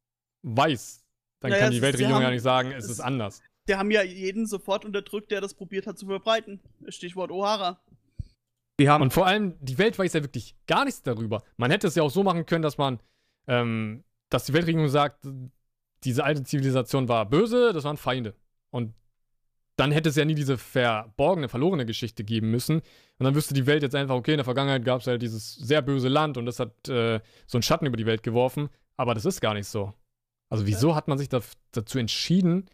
weiß? Dann naja, kann die Weltregierung ja nicht sagen, es ist anders. Die haben ja jeden sofort unterdrückt, der das probiert hat zu verbreiten. Stichwort O'Hara. Und vor allem, die Welt weiß ja wirklich gar nichts darüber. Man hätte es ja auch so machen können, dass man, ähm, dass die Weltregierung sagt, diese alte Zivilisation war böse, das waren Feinde. Und dann hätte es ja nie diese verborgene, verlorene Geschichte geben müssen. Und dann wüsste die Welt jetzt einfach, okay, in der Vergangenheit gab es halt dieses sehr böse Land und das hat äh, so einen Schatten über die Welt geworfen. Aber das ist gar nicht so. Also wieso hat man sich da, dazu entschieden,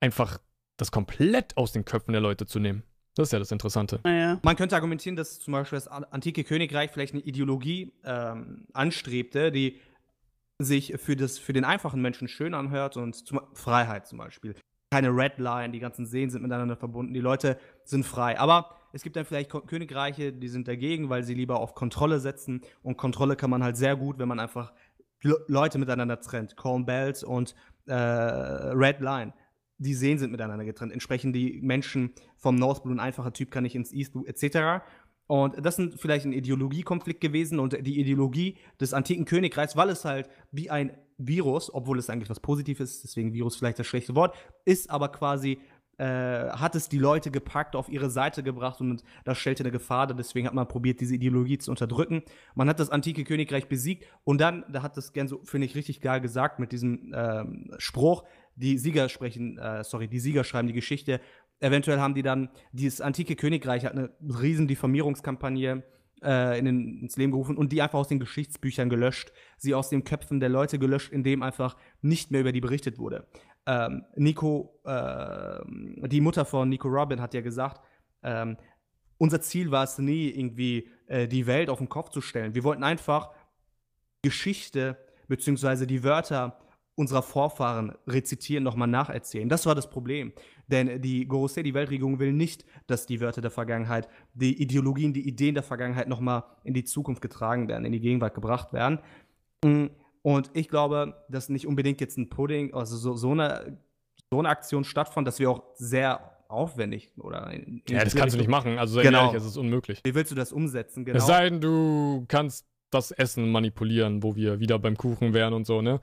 einfach das komplett aus den Köpfen der Leute zu nehmen. Das ist ja das Interessante. Ja. Man könnte argumentieren, dass zum Beispiel das antike Königreich vielleicht eine Ideologie ähm, anstrebte, die sich für, das, für den einfachen Menschen schön anhört und zum, Freiheit zum Beispiel. Keine Red Line, die ganzen Seen sind miteinander verbunden, die Leute sind frei. Aber es gibt dann vielleicht Königreiche, die sind dagegen, weil sie lieber auf Kontrolle setzen. Und Kontrolle kann man halt sehr gut, wenn man einfach Leute miteinander trennt. Corn Bells und äh, Red Line die Seen sind miteinander getrennt. Entsprechend die Menschen vom North Blue, ein einfacher Typ kann nicht ins East Blue, etc. Und das ist vielleicht ein Ideologiekonflikt gewesen und die Ideologie des antiken Königreichs, weil es halt wie ein Virus, obwohl es eigentlich was Positives ist, deswegen Virus vielleicht das schlechte Wort, ist aber quasi, äh, hat es die Leute gepackt, auf ihre Seite gebracht und das stellte eine Gefahr dar. Deswegen hat man probiert, diese Ideologie zu unterdrücken. Man hat das antike Königreich besiegt und dann, da hat das gern so, finde ich, richtig geil gesagt mit diesem ähm, Spruch, die Sieger sprechen, äh, sorry, die Sieger schreiben die Geschichte. Eventuell haben die dann, dieses antike Königreich hat eine riesen Diffamierungskampagne äh, in den, ins Leben gerufen und die einfach aus den Geschichtsbüchern gelöscht, sie aus den Köpfen der Leute gelöscht, indem einfach nicht mehr über die berichtet wurde. Ähm, Nico, äh, die Mutter von Nico Robin hat ja gesagt, ähm, unser Ziel war es nie, irgendwie äh, die Welt auf den Kopf zu stellen. Wir wollten einfach Geschichte beziehungsweise die Wörter unserer Vorfahren rezitieren, nochmal nacherzählen. Das war das Problem. Denn die Gorosei, die Weltregierung, will nicht, dass die Wörter der Vergangenheit, die Ideologien, die Ideen der Vergangenheit nochmal in die Zukunft getragen werden, in die Gegenwart gebracht werden. Und ich glaube, dass nicht unbedingt jetzt ein Pudding, also so, so, eine, so eine Aktion stattfand, dass wir auch sehr aufwendig oder in, in ja das kannst du nicht machen also genau. ehrlich, es ist unmöglich wie willst du das umsetzen genau es sei denn du kannst das Essen manipulieren wo wir wieder beim Kuchen wären und so ne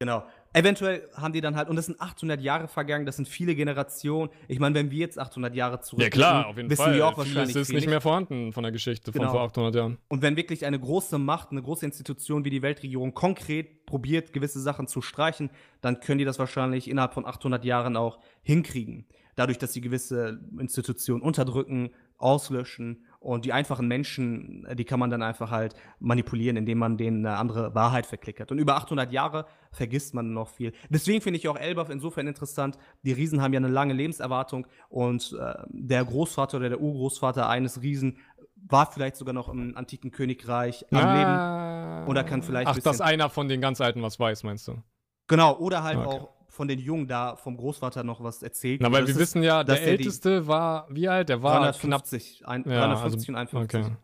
Genau. Eventuell haben die dann halt, und das sind 800 Jahre vergangen, das sind viele Generationen. Ich meine, wenn wir jetzt 800 Jahre zurück Ja klar, auf jeden wissen Fall. wir auch wahrscheinlich Es ist nicht mehr vorhanden von der Geschichte genau. von vor 800 Jahren. Und wenn wirklich eine große Macht, eine große Institution wie die Weltregierung konkret probiert, gewisse Sachen zu streichen, dann können die das wahrscheinlich innerhalb von 800 Jahren auch hinkriegen. Dadurch, dass sie gewisse Institutionen unterdrücken, auslöschen. Und die einfachen Menschen, äh, die kann man dann einfach halt manipulieren, indem man denen eine andere Wahrheit verklickert. Und über 800 Jahre vergisst man noch viel. Deswegen finde ich auch Elbaf insofern interessant. Die Riesen haben ja eine lange Lebenserwartung und äh, der Großvater oder der Urgroßvater eines Riesen war vielleicht sogar noch im antiken Königreich am Ah. Leben. Oder kann vielleicht Ach, dass einer von den ganz Alten was weiß, meinst du? Genau, oder halt Okay. auch von den Jungen da vom Großvater noch was erzählt. Na, weil Das wir ist wissen ja, der Älteste war, wie alt? Der war knapp. 350, ein, Ja, 350 also, und 51. okay.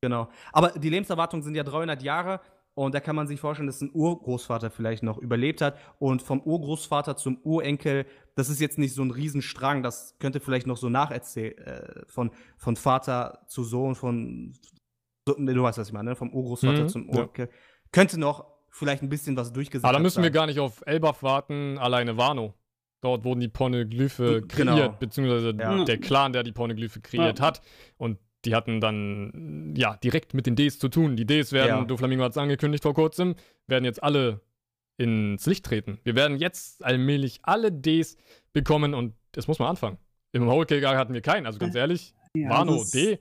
Genau. Aber die Lebenserwartungen sind ja 300 Jahre und da kann man sich vorstellen, dass ein Urgroßvater vielleicht noch überlebt hat und vom Urgroßvater zum Urenkel, das ist jetzt nicht so ein Riesenstrang, das könnte vielleicht noch so nacherzählt, äh, von, von Vater zu Sohn, von, so, du weißt, was ich meine, ne? vom Urgroßvater Mhm, zum ja. Urenkel. Könnte noch vielleicht ein bisschen was durchgesetzt Aber da müssen wir gar nicht auf Elbaf warten, alleine Wano. Dort wurden die Poneglyphe Genau. kreiert, beziehungsweise Ja. der Clan, der die Poneglyphe kreiert Ja. hat. Und die hatten dann, ja, direkt mit den Ds zu tun. Die Ds werden, Ja. Doflamingo hat es angekündigt vor kurzem, werden jetzt alle ins Licht treten. Wir werden jetzt allmählich alle Ds bekommen und es muss mal anfangen. Im Whole Cake hatten wir keinen, also ganz ehrlich, Wano das- D.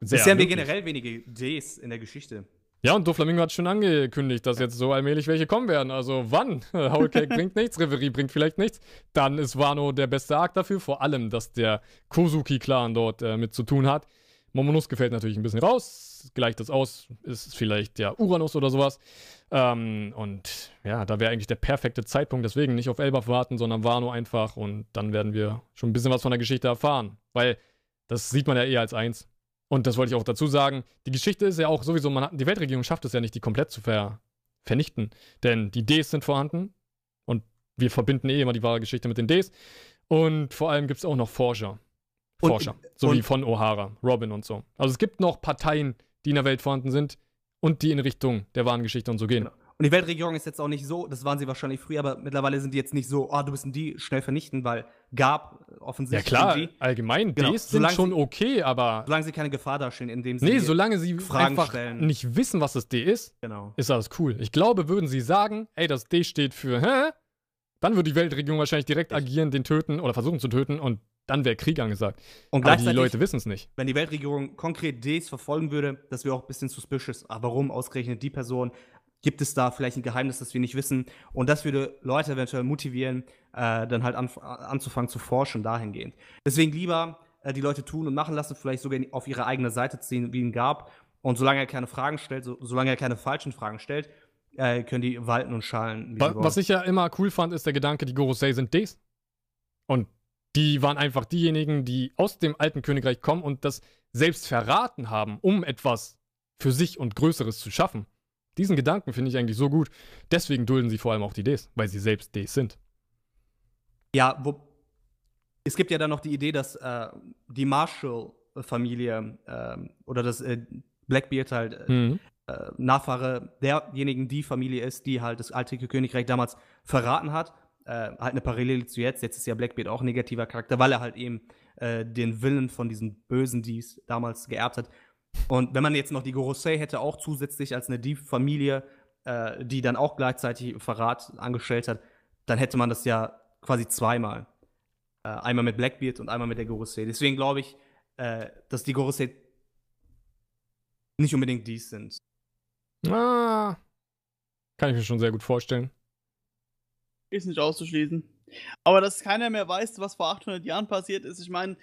Sehr Bisher haben wir generell wenige Ds in der Geschichte. Ja, und Doflamingo hat schon angekündigt, dass jetzt so allmählich welche kommen werden. Also wann? [LAUGHS] Whole Cake bringt nichts, Reverie bringt vielleicht nichts. Dann ist Wano der beste Arc dafür, vor allem, dass der Kozuki-Clan dort äh, mit zu tun hat. Momonosuke fällt natürlich ein bisschen raus, gleicht das aus, ist vielleicht ja Uranus oder sowas. Ähm, und ja, da wäre eigentlich der perfekte Zeitpunkt, deswegen nicht auf Elbaf warten, sondern Wano einfach und dann werden wir schon ein bisschen was von der Geschichte erfahren. Weil das sieht man ja eher als eins. Und das wollte ich auch dazu sagen. Die Geschichte ist ja auch sowieso, man hat, die Weltregierung schafft es ja nicht, die komplett zu ver, vernichten. Denn die Ds sind vorhanden. Und wir verbinden eh immer die wahre Geschichte mit den Ds. Und vor allem gibt es auch noch Forscher. Und- Forscher. so wie von O'Hara, Robin und so. Also es gibt noch Parteien, die in der Welt vorhanden sind und die in Richtung der wahren Geschichte und so gehen. Genau. Und die Weltregierung ist jetzt auch nicht so, das waren sie wahrscheinlich früher, aber mittlerweile sind die jetzt nicht so, ah, du bist ein die, schnell vernichten, weil gab Ja offensichtlich klar, die, allgemein, Genau, Ds sind schon sie- okay, aber solange sie keine Gefahr darstellen, indem sie nee, solange sie Fragen einfach stellen. nicht wissen, was das D ist, genau. ist alles cool. Ich glaube, würden sie sagen, ey, das D steht für, hä? Dann würde die Weltregierung wahrscheinlich direkt Richtig. agieren, den töten oder versuchen zu töten und dann wäre Krieg angesagt. Und Aber die Leute wissen es nicht. wenn die Weltregierung konkret Ds verfolgen würde, das wäre auch ein bisschen suspicious. Aber warum ausgerechnet die Person? Gibt es da vielleicht ein Geheimnis, das wir nicht wissen? Und das würde Leute eventuell motivieren, äh, dann halt anf anzufangen zu forschen dahingehend. Deswegen lieber äh, die Leute tun und machen lassen, vielleicht sogar auf ihre eigene Seite ziehen, wie ihn gab. Und solange er keine Fragen stellt, so, solange er keine falschen Fragen stellt, äh, können die walten und schalen. Wie Wa sie wollen. was ich ja immer cool fand, ist der Gedanke, die Gorosei sind Ds. Und die waren einfach diejenigen, die aus dem alten Königreich kommen und das selbst verraten haben, um etwas für sich und Größeres zu schaffen. Diesen Gedanken finde ich eigentlich so gut. Deswegen dulden sie vor allem auch die Ds, weil sie selbst Ds sind. Ja, wo, es gibt ja dann noch die Idee, dass äh, die Marshall-Familie ähm, oder das äh, Blackbeard halt äh, Mhm. äh, Nachfahre derjenigen, die Familie ist, die halt das alte Königreich damals verraten hat. Äh, halt eine Parallele zu jetzt. Jetzt ist ja Blackbeard auch ein negativer Charakter, weil er halt eben äh, den Willen von diesen Bösen, die es damals geerbt hat. Und wenn man jetzt noch die Gorosei hätte, auch zusätzlich als eine Dieb-Familie, äh, die dann auch gleichzeitig Verrat angestellt hat, dann hätte man das ja quasi zweimal. Äh, einmal mit Blackbeard und einmal mit der Gorosei. Deswegen glaube ich, äh, dass die Gorosei nicht unbedingt dies sind. Ah, kann ich mir schon sehr gut vorstellen. Ist nicht auszuschließen. Aber dass keiner mehr weiß, was vor 800 Jahren passiert ist, ich meine,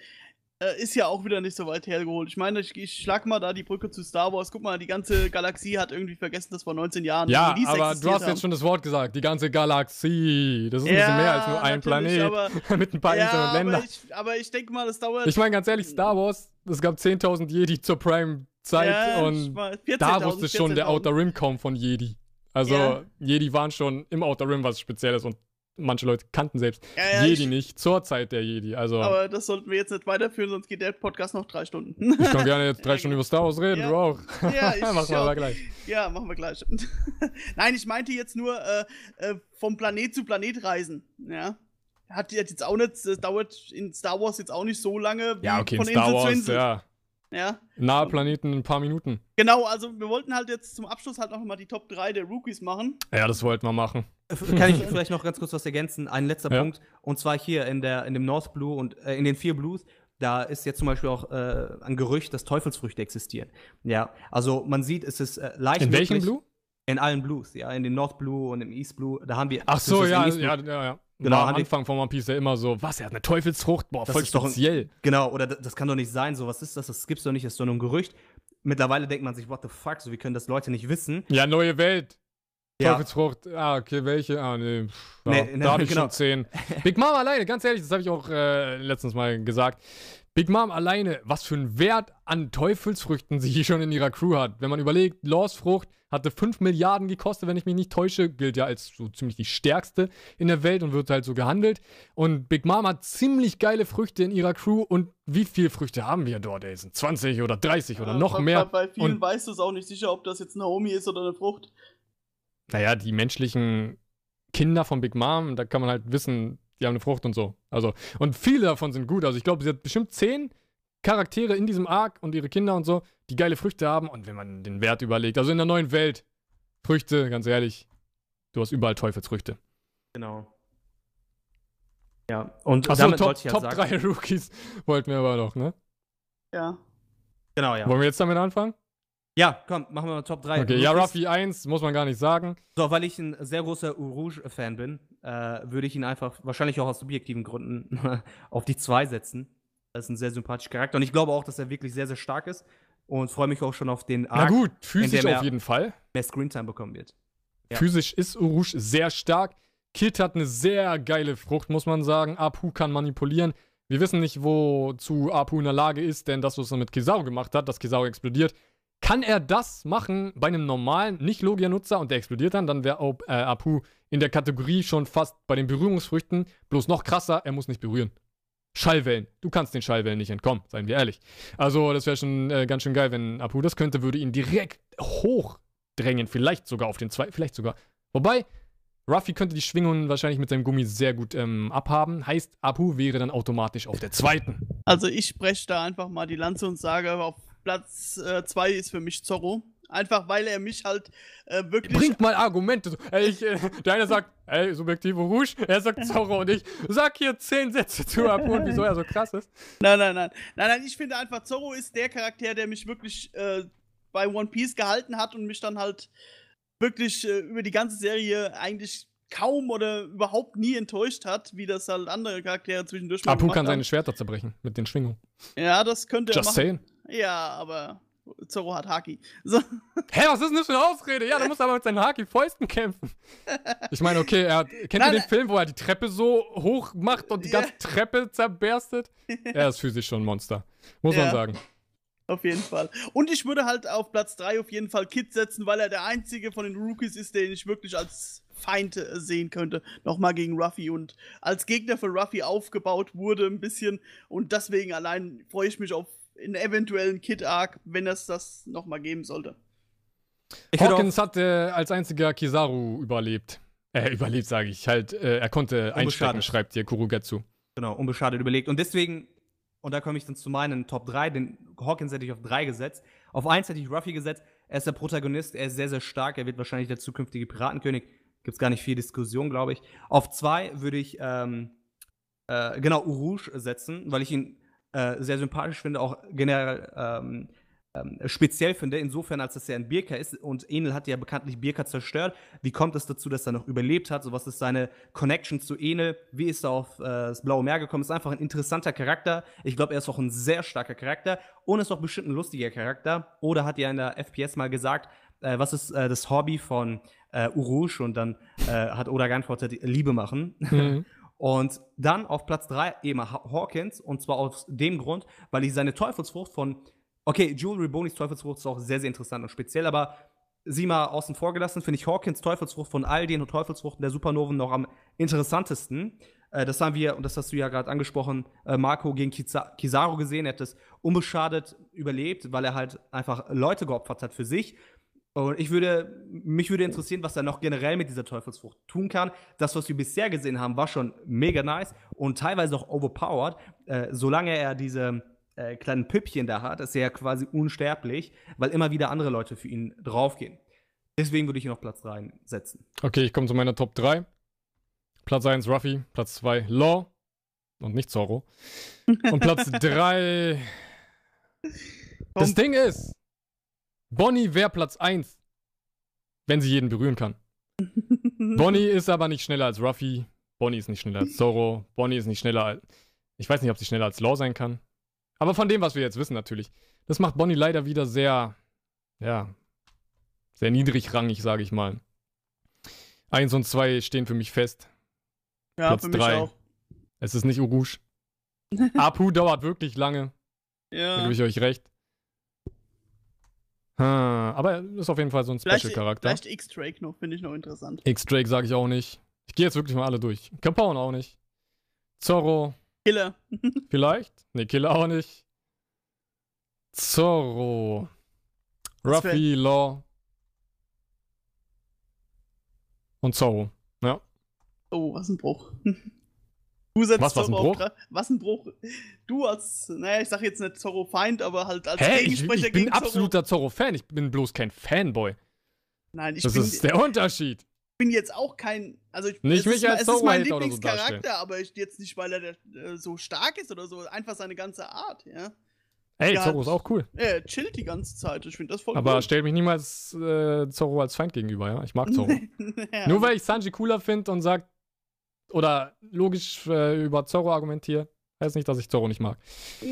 äh, ist ja auch wieder nicht so weit hergeholt. Ich meine, ich, ich schlag mal da die Brücke zu Star Wars. Guck mal, die ganze Galaxie hat irgendwie vergessen, dass vor 19 Jahren Ja, aber du hast haben. jetzt schon das Wort gesagt, die ganze Galaxie. Das ist ein Ja, bisschen mehr als nur ein Planet aber- [LAUGHS] mit ein paar ja, Inseln und Ländern. aber ich, aber ich denke mal, das dauert. Ich meine ganz ehrlich, Star Wars, es gab 10.000 Jedi zur Prime-Zeit ja, ich und da 14.000, wusste schon der 14.000. Outer Rim kaum von Jedi. Also Ja. Jedi waren schon im Outer Rim was Spezielles und manche Leute kannten selbst Ja, ja, Jedi ich- nicht zur Zeit der Jedi. Also Aber das sollten wir jetzt nicht weiterführen, sonst geht der Podcast noch drei Stunden. ich kann gerne jetzt [LAUGHS] drei Stunden über Star Wars reden, Ja. du auch. Ja, ich [LAUGHS] Machen wir mal gleich. Ja, machen wir gleich. [LAUGHS] Nein, ich meinte jetzt nur äh, äh, vom Planet zu Planet reisen. Ja. Hat jetzt auch nicht, das dauert in Star Wars jetzt auch nicht so lange wie Ja, okay, in von Star Insel zu Wars, Insel. ja. Ja. Nahe Planeten in ein paar Minuten. Genau, also wir wollten halt jetzt zum Abschluss halt noch mal die Top 3 der Rookies machen. Ja, das wollten wir machen. Kann ich [LAUGHS] vielleicht noch ganz kurz was ergänzen? Ein letzter Ja. Punkt. Und zwar hier in, der, in dem North Blue und äh, in den vier Blues, da ist jetzt zum Beispiel auch äh, ein Gerücht, dass Teufelsfrüchte existieren. Ja, also man sieht, es ist äh, leicht. In welchem Blue? In allen Blues, ja, in den North Blue und im East Blue. Da haben wir. Ach so, ja, ja, ja, ja. Genau, War am Anfang von One Piece ja immer so, was, er hat eine Teufelsfrucht? Boah, Das voll ist doch ein- speziell. Genau, oder das, das kann doch nicht sein, so was ist das? Das gibt's doch nicht, das ist doch nur ein Gerücht. Mittlerweile denkt man sich, what the fuck, so wie können das Leute nicht wissen? Ja, neue Welt. Ja. Teufelsfrucht, ah, okay, welche? Ah, nee. pff, Nee, nee, da habe ich genau. schon zehn. Big Mom alleine, ganz ehrlich, das habe ich auch äh, letztens mal gesagt. Big Mom alleine, was für einen Wert an Teufelsfrüchten sie hier schon in ihrer Crew hat. Wenn man überlegt, Laws Frucht hatte 5 Milliarden gekostet, wenn ich mich nicht täusche, gilt ja als so ziemlich die stärkste in der Welt und wird halt so gehandelt. Und Big Mom hat ziemlich geile Früchte in ihrer Crew. Und wie viele Früchte haben wir dort? Ey, sind 20 oder 30 oder Äh, noch bei, mehr? Bei, bei vielen Und- weißt du es auch nicht sicher, ob das jetzt eine Homie ist oder eine Frucht. naja, die menschlichen Kinder von Big Mom, da kann man halt wissen, die haben eine Frucht und so. Also, und viele davon sind gut. Also, ich glaube, sie hat bestimmt zehn Charaktere in diesem Arc und ihre Kinder und so, die geile Früchte haben. Und wenn man den Wert überlegt, also in der neuen Welt, Früchte, ganz ehrlich, du hast überall Teufelsfrüchte. Genau. Ja, und Achso, damit Top, wollte ich halt Top sagen. 3 Rookies wollten wir aber noch, ne? Ja. Genau, ja. Wollen wir jetzt damit anfangen? Ja, komm, machen wir mal Top 3. Okay, ja, Ruffy 1, muss man gar nicht sagen. So, weil ich ein sehr großer Rouge-Fan bin, äh, würde ich ihn einfach, wahrscheinlich auch aus subjektiven Gründen, [LAUGHS] auf die 2 setzen. Das ist ein sehr sympathischer Charakter. Und ich glaube auch, dass er wirklich sehr, sehr stark ist. Und freue mich auch schon auf den Na Arc, gut, physisch er- auf jeden Fall. mehr Screentime bekommen wird. Ja. Physisch ist Urush sehr stark. Kid hat eine sehr geile Frucht, muss man sagen. Apu kann manipulieren. Wir wissen nicht, wozu Apu in der Lage ist, denn das, was er mit Kizaru gemacht hat, dass Kizaru explodiert, kann er das machen bei einem normalen Nicht-Logia-Nutzer und der explodiert dann, dann wäre äh, Apu in der Kategorie schon fast bei den Berührungsfrüchten, bloß noch krasser, er muss nicht berühren. Schallwellen. Du kannst den Schallwellen nicht entkommen, seien wir ehrlich. Also, das wäre schon äh, ganz schön geil, wenn Apu das könnte, würde ihn direkt hochdrängen. Vielleicht sogar auf den zwei, vielleicht sogar. Wobei, Ruffy könnte die Schwingungen wahrscheinlich mit seinem Gummi sehr gut ähm, abhaben. Heißt, Apu wäre dann automatisch auf der zweiten. Also ich spreche da einfach mal die Lanze und sage, auf Platz 2 ist für mich Zorro. Einfach weil er mich halt äh, wirklich. Bringt mal Argumente. So, Ey, ich, äh, der eine sagt, ey, subjektive Rouge. Er sagt [LAUGHS] Zorro und ich sag hier zehn Sätze zu Apu und wieso er so krass ist. Nein, nein, nein. Nein, nein, ich finde einfach, Zorro ist der Charakter, der mich wirklich äh, bei One Piece gehalten hat und mich dann halt wirklich äh, über die ganze Serie eigentlich kaum oder überhaupt nie enttäuscht hat, wie das halt andere Charaktere zwischendurch mal Apu kann seine. Schwerter zerbrechen mit den Schwingungen. Ja, das könnte er Just machen. saying. Ja, aber Zorro hat Haki. [LAUGHS] So. Hä, was ist denn das für eine Ausrede? Ja, der [LAUGHS] muss aber mit seinen Haki-Fäusten kämpfen. Ich meine, okay, er hat, kennt Nein, ihr den. Film, wo er die Treppe so hoch macht und die Ja. ganze Treppe zerberstet? [LAUGHS] Er ist physisch schon ein Monster. Muss Ja. man sagen. Auf jeden Fall. Und ich würde halt auf Platz 3 auf jeden Fall Kid setzen, weil er der einzige von den Rookies ist, den ich wirklich als Feind äh, sehen könnte. Nochmal gegen Ruffy und als Gegner für Ruffy aufgebaut wurde ein bisschen. Und deswegen allein freue ich mich auf einen eventuellen Kid-Arc, wenn es das nochmal geben sollte. Ich Hawkins hat äh, als einziger Kizaru überlebt. Äh, überlebt, sage ich. Halt, äh, er konnte einstecken, Unbeschadet. schreibt hier Kurugetsu. genau, unbeschadet überlegt. Und deswegen, und da komme ich dann zu meinen Top 3, den Hawkins hätte ich auf 3 gesetzt. Auf 1 hätte ich Ruffy gesetzt. Er ist der Protagonist, er ist sehr, sehr stark. Er wird wahrscheinlich der zukünftige Piratenkönig. Gibt es gar nicht viel Diskussion, glaube ich. Auf 2 würde ich, ähm, äh, genau, Urush setzen, weil ich ihn äh, sehr sympathisch finde, auch generell ähm, ähm, speziell finde, insofern, als dass er ein Birka ist und Enel hat ja bekanntlich Birka zerstört. Wie kommt es dazu, dass er noch überlebt hat? So, was ist seine Connection zu Enel? Wie ist er auf äh, das Blaue Meer gekommen? Ist einfach ein interessanter Charakter. Ich glaube, er ist auch ein sehr starker Charakter und ist auch bestimmt ein lustiger Charakter. Oder hat ja in der FPS mal gesagt, äh, was ist äh, das Hobby von äh, Urush? Und dann äh, hat Oda geantwortet, Liebe machen. Mhm. [LAUGHS] Und dann auf Platz 3 eben Ha- Hawkins. Und zwar aus dem Grund, weil ich seine Teufelsfrucht von. Okay, Jewelry Bonis Teufelsfrucht ist auch sehr, sehr interessant und speziell, aber sie mal außen vor gelassen, finde ich Hawkins Teufelsfrucht von all den Teufelsfruchten der Supernoven noch am interessantesten. Äh, das haben wir, und das hast du ja gerade angesprochen, äh, Marco gegen Kiza Kizaru gesehen. Er hat das unbeschadet überlebt, weil er halt einfach Leute geopfert hat für sich. Und ich würde, mich würde interessieren, was er noch generell mit dieser Teufelsfrucht tun kann. Das, was wir bisher gesehen haben, war schon mega nice und teilweise auch overpowered. Äh, solange er diese äh, kleinen Püppchen da hat, ist er ja quasi unsterblich, weil immer wieder andere Leute für ihn draufgehen. Deswegen würde ich ihn auf Platz 3 setzen. Okay, ich komme zu meiner Top 3. Platz 1 Ruffy, Platz 2 Law. und nicht Zorro. Und Platz [LAUGHS] 3. Das. Ding ist, Bonnie wäre Platz 1, wenn sie jeden berühren kann. [LAUGHS] Bonnie ist aber nicht schneller als Ruffy. Bonnie ist nicht schneller als Zorro. Bonnie ist nicht schneller als. Ich weiß nicht, ob sie schneller als Law sein kann. Aber von dem, was wir jetzt wissen, natürlich. Das macht Bonnie leider wieder sehr. Ja. Sehr niedrigrangig, sage ich mal. Eins und zwei stehen für mich fest. Ja, Platz für mich drei. auch. Es ist nicht Urush. [LAUGHS] Apu dauert wirklich lange. Da Ja. gebe ich euch recht. Ha, aber er ist auf jeden Fall so ein Vielleicht, Special-Charakter. vielleicht X-Drake noch, finde ich noch interessant. X-Drake sage ich auch nicht. Ich gehe jetzt wirklich mal alle durch. Capone auch nicht. Zorro Killer. [LAUGHS] vielleicht. Ne, Killer auch nicht. Zorro. Ruffy, Law. Und Zorro. Ja. Oh, was ein Bruch. [LAUGHS] Du setzt Was, was ein Zorro auf Bruch? Was ein Bruch. Du als, naja, ich sag jetzt nicht Zorro-Feind, aber halt als Hä? Ich, Gegensprecher ich bin gegen Zorro. absoluter Zorro-Fan. Ich bin bloß kein Fanboy. Nein, ich Das bin, ist der Unterschied. bin jetzt auch kein. Also ich, Nicht es mich ist, als es ist mein so Lieblingscharakter, darstellen. aber ich, jetzt nicht, weil er äh, so stark ist oder so, einfach seine ganze Art, ja. Ey, Zorro ist auch cool. Er chillt die ganze Zeit. Ich finde das voll Aber cool. stell mich niemals äh, Zorro als Feind gegenüber, ja? Ich mag [LAUGHS] Zorro. ja. Nur weil ich Sanji cooler finde und sag, oder logisch äh, über Zorro argumentiere, heißt nicht, dass ich Zorro nicht mag.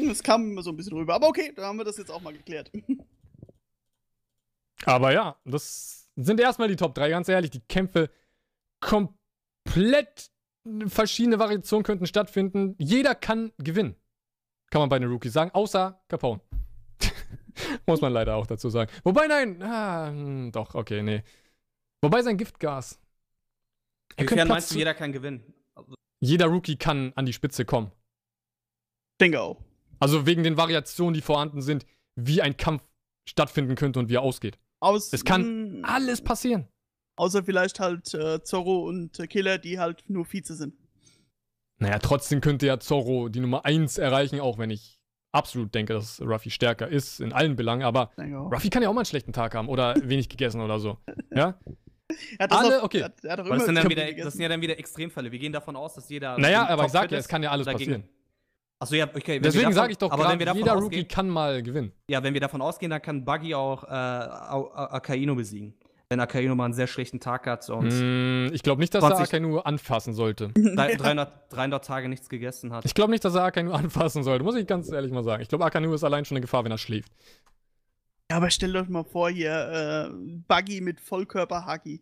Das kam immer so ein bisschen rüber. Aber okay, da haben wir das jetzt auch mal geklärt. [LAUGHS] Aber ja, das sind erstmal die Top 3, ganz ehrlich. Die Kämpfe komplett verschiedene Variationen könnten stattfinden. Jeder kann gewinnen. Kann man bei den Rookies sagen, außer Capone. [LAUGHS] Muss man leider auch dazu sagen. Wobei, nein, ah, hm, doch, okay, nee. Wobei sein Giftgas. Er Inwiefern meinst du, jeder kann gewinnen? jeder Rookie kann an die Spitze kommen. Denke auch. Also wegen den Variationen, die vorhanden sind, wie ein Kampf stattfinden könnte und wie er ausgeht. Aus, Es kann mh, Alles passieren. Außer vielleicht halt äh, Zorro und äh, Killer, die halt nur Vize sind. Naja, trotzdem könnte ja Zorro die Nummer 1 erreichen, auch wenn ich absolut denke, dass Ruffy stärker ist in allen Belangen. Aber. Ruffy kann ja auch mal einen schlechten Tag haben oder wenig gegessen oder so. [LAUGHS] Ja? [LAUGHS] Er alle- okay. Er hat, er hat das sind, wieder, das sind ja dann wieder Extremfälle. Wir gehen davon aus, dass jeder. Naja, aber ich sag ja, es kann ja alles und passieren. Achso, ja, okay. wenn wir Deswegen davon- sage ich doch aber wenn wir gerade, davon jeder ausgehen, Rookie kann mal gewinnen. Ja, wenn wir davon ausgehen, dann kann Buggy auch äh, Akaino besiegen. Wenn Akaino mal einen sehr schlechten Tag hat und Mm, ich glaube nicht, dass er 20 Akainu anfassen sollte. [LAUGHS] drei- 300, 300 Tage nichts gegessen hat. Ich glaube nicht, dass er Akainu [LAUGHS] anfassen sollte, muss ich ganz ehrlich mal sagen. Ich glaube, Akainu ist allein schon eine Gefahr, wenn er schläft. Ja, aber stellt euch mal vor, hier äh, Buggy mit Vollkörper-Haki.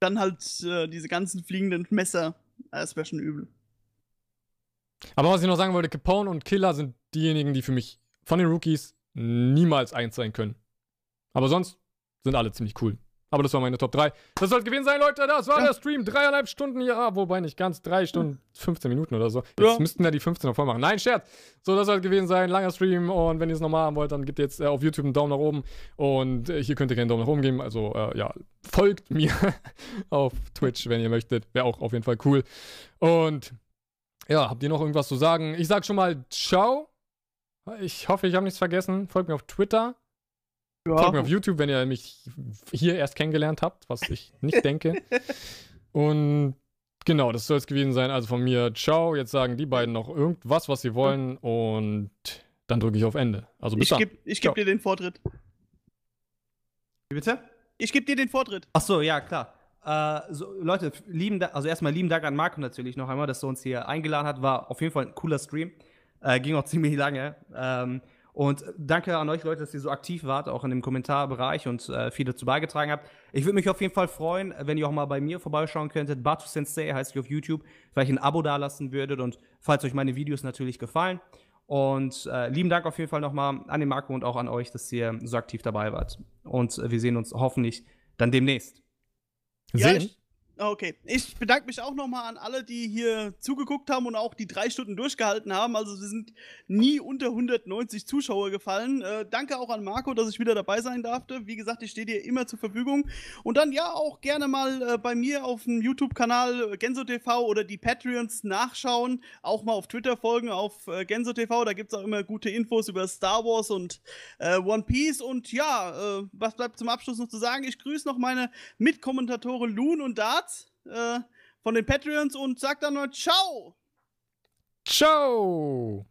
Dann halt äh, diese ganzen fliegenden Messer. Ah, Das wäre schon übel. Aber was ich noch sagen wollte, Capone und Killer sind diejenigen, die für mich von den Rookies niemals eins sein können. Aber sonst sind alle ziemlich cool. Aber das war meine Top 3. Das soll es gewesen sein, Leute. Das war Ja. der Stream. Dreieinhalb Stunden, ja, wobei nicht ganz. Drei Stunden, 15 Minuten oder so. Jetzt Ja. müssten wir die 15 noch voll machen. Nein, Scherz. So, das soll es gewesen sein. Langer Stream. Und wenn ihr es nochmal haben wollt, dann gebt jetzt äh, auf YouTube einen Daumen nach oben. Und äh, hier könnt ihr gerne einen Daumen nach oben geben. Also, äh, ja, folgt mir [LAUGHS] auf Twitch, wenn ihr möchtet. Wäre auch auf jeden Fall cool. Und ja, habt ihr noch irgendwas zu sagen? Ich sag schon mal Ciao. Ich hoffe, ich habe nichts vergessen. Folgt mir auf Twitter. Folgt mir auf YouTube, wenn ihr mich hier erst kennengelernt habt, was ich nicht [LAUGHS] denke. Und genau, das soll es gewesen sein. Also von mir, ciao. Jetzt sagen die beiden noch irgendwas, was sie wollen. Und dann drücke ich auf Ende. Also bis Ich dann. gebe ich Ciao. geb dir den Vortritt. Wie bitte? Ich gebe dir den Vortritt. Ach so, ja, klar. Äh, so, Leute, lieben Da- also erstmal lieben Dank an Marco natürlich noch einmal, dass er uns hier eingeladen hat. War auf jeden Fall ein cooler Stream. Äh, ging auch [LAUGHS] ziemlich lange. Ähm, und danke an euch Leute, dass ihr so aktiv wart, auch in dem Kommentarbereich und äh, viel dazu beigetragen habt. Ich würde mich auf jeden Fall freuen, wenn ihr auch mal bei mir vorbeischauen könntet. Batu Sensei heißt ich auf YouTube, vielleicht ein Abo dalassen würdet und falls euch meine Videos natürlich gefallen. Und äh, lieben Dank auf jeden Fall nochmal an den Marco und auch an euch, dass ihr so aktiv dabei wart. Und äh, wir sehen uns hoffentlich dann demnächst. Ja, Sehen? ich, okay. Ich bedanke mich auch nochmal an alle, die hier zugeguckt haben und auch die drei Stunden durchgehalten haben. Also wir sind nie unter 190 Zuschauer gefallen. Äh, danke auch an Marco, dass ich wieder dabei sein durfte. Wie gesagt, ich stehe dir immer zur Verfügung. Und dann ja auch gerne mal äh, bei mir auf dem YouTube-Kanal äh, Genso TV oder die Patreons nachschauen. Auch mal auf Twitter folgen auf äh, Genso. Da gibt es auch immer gute Infos über Star Wars und äh, One Piece. Und ja, äh, was bleibt zum Abschluss noch zu sagen? Ich grüße noch meine Mitkommentatoren Loon und Darts äh, von den Patreons und sag dann mal Ciao! Ciao!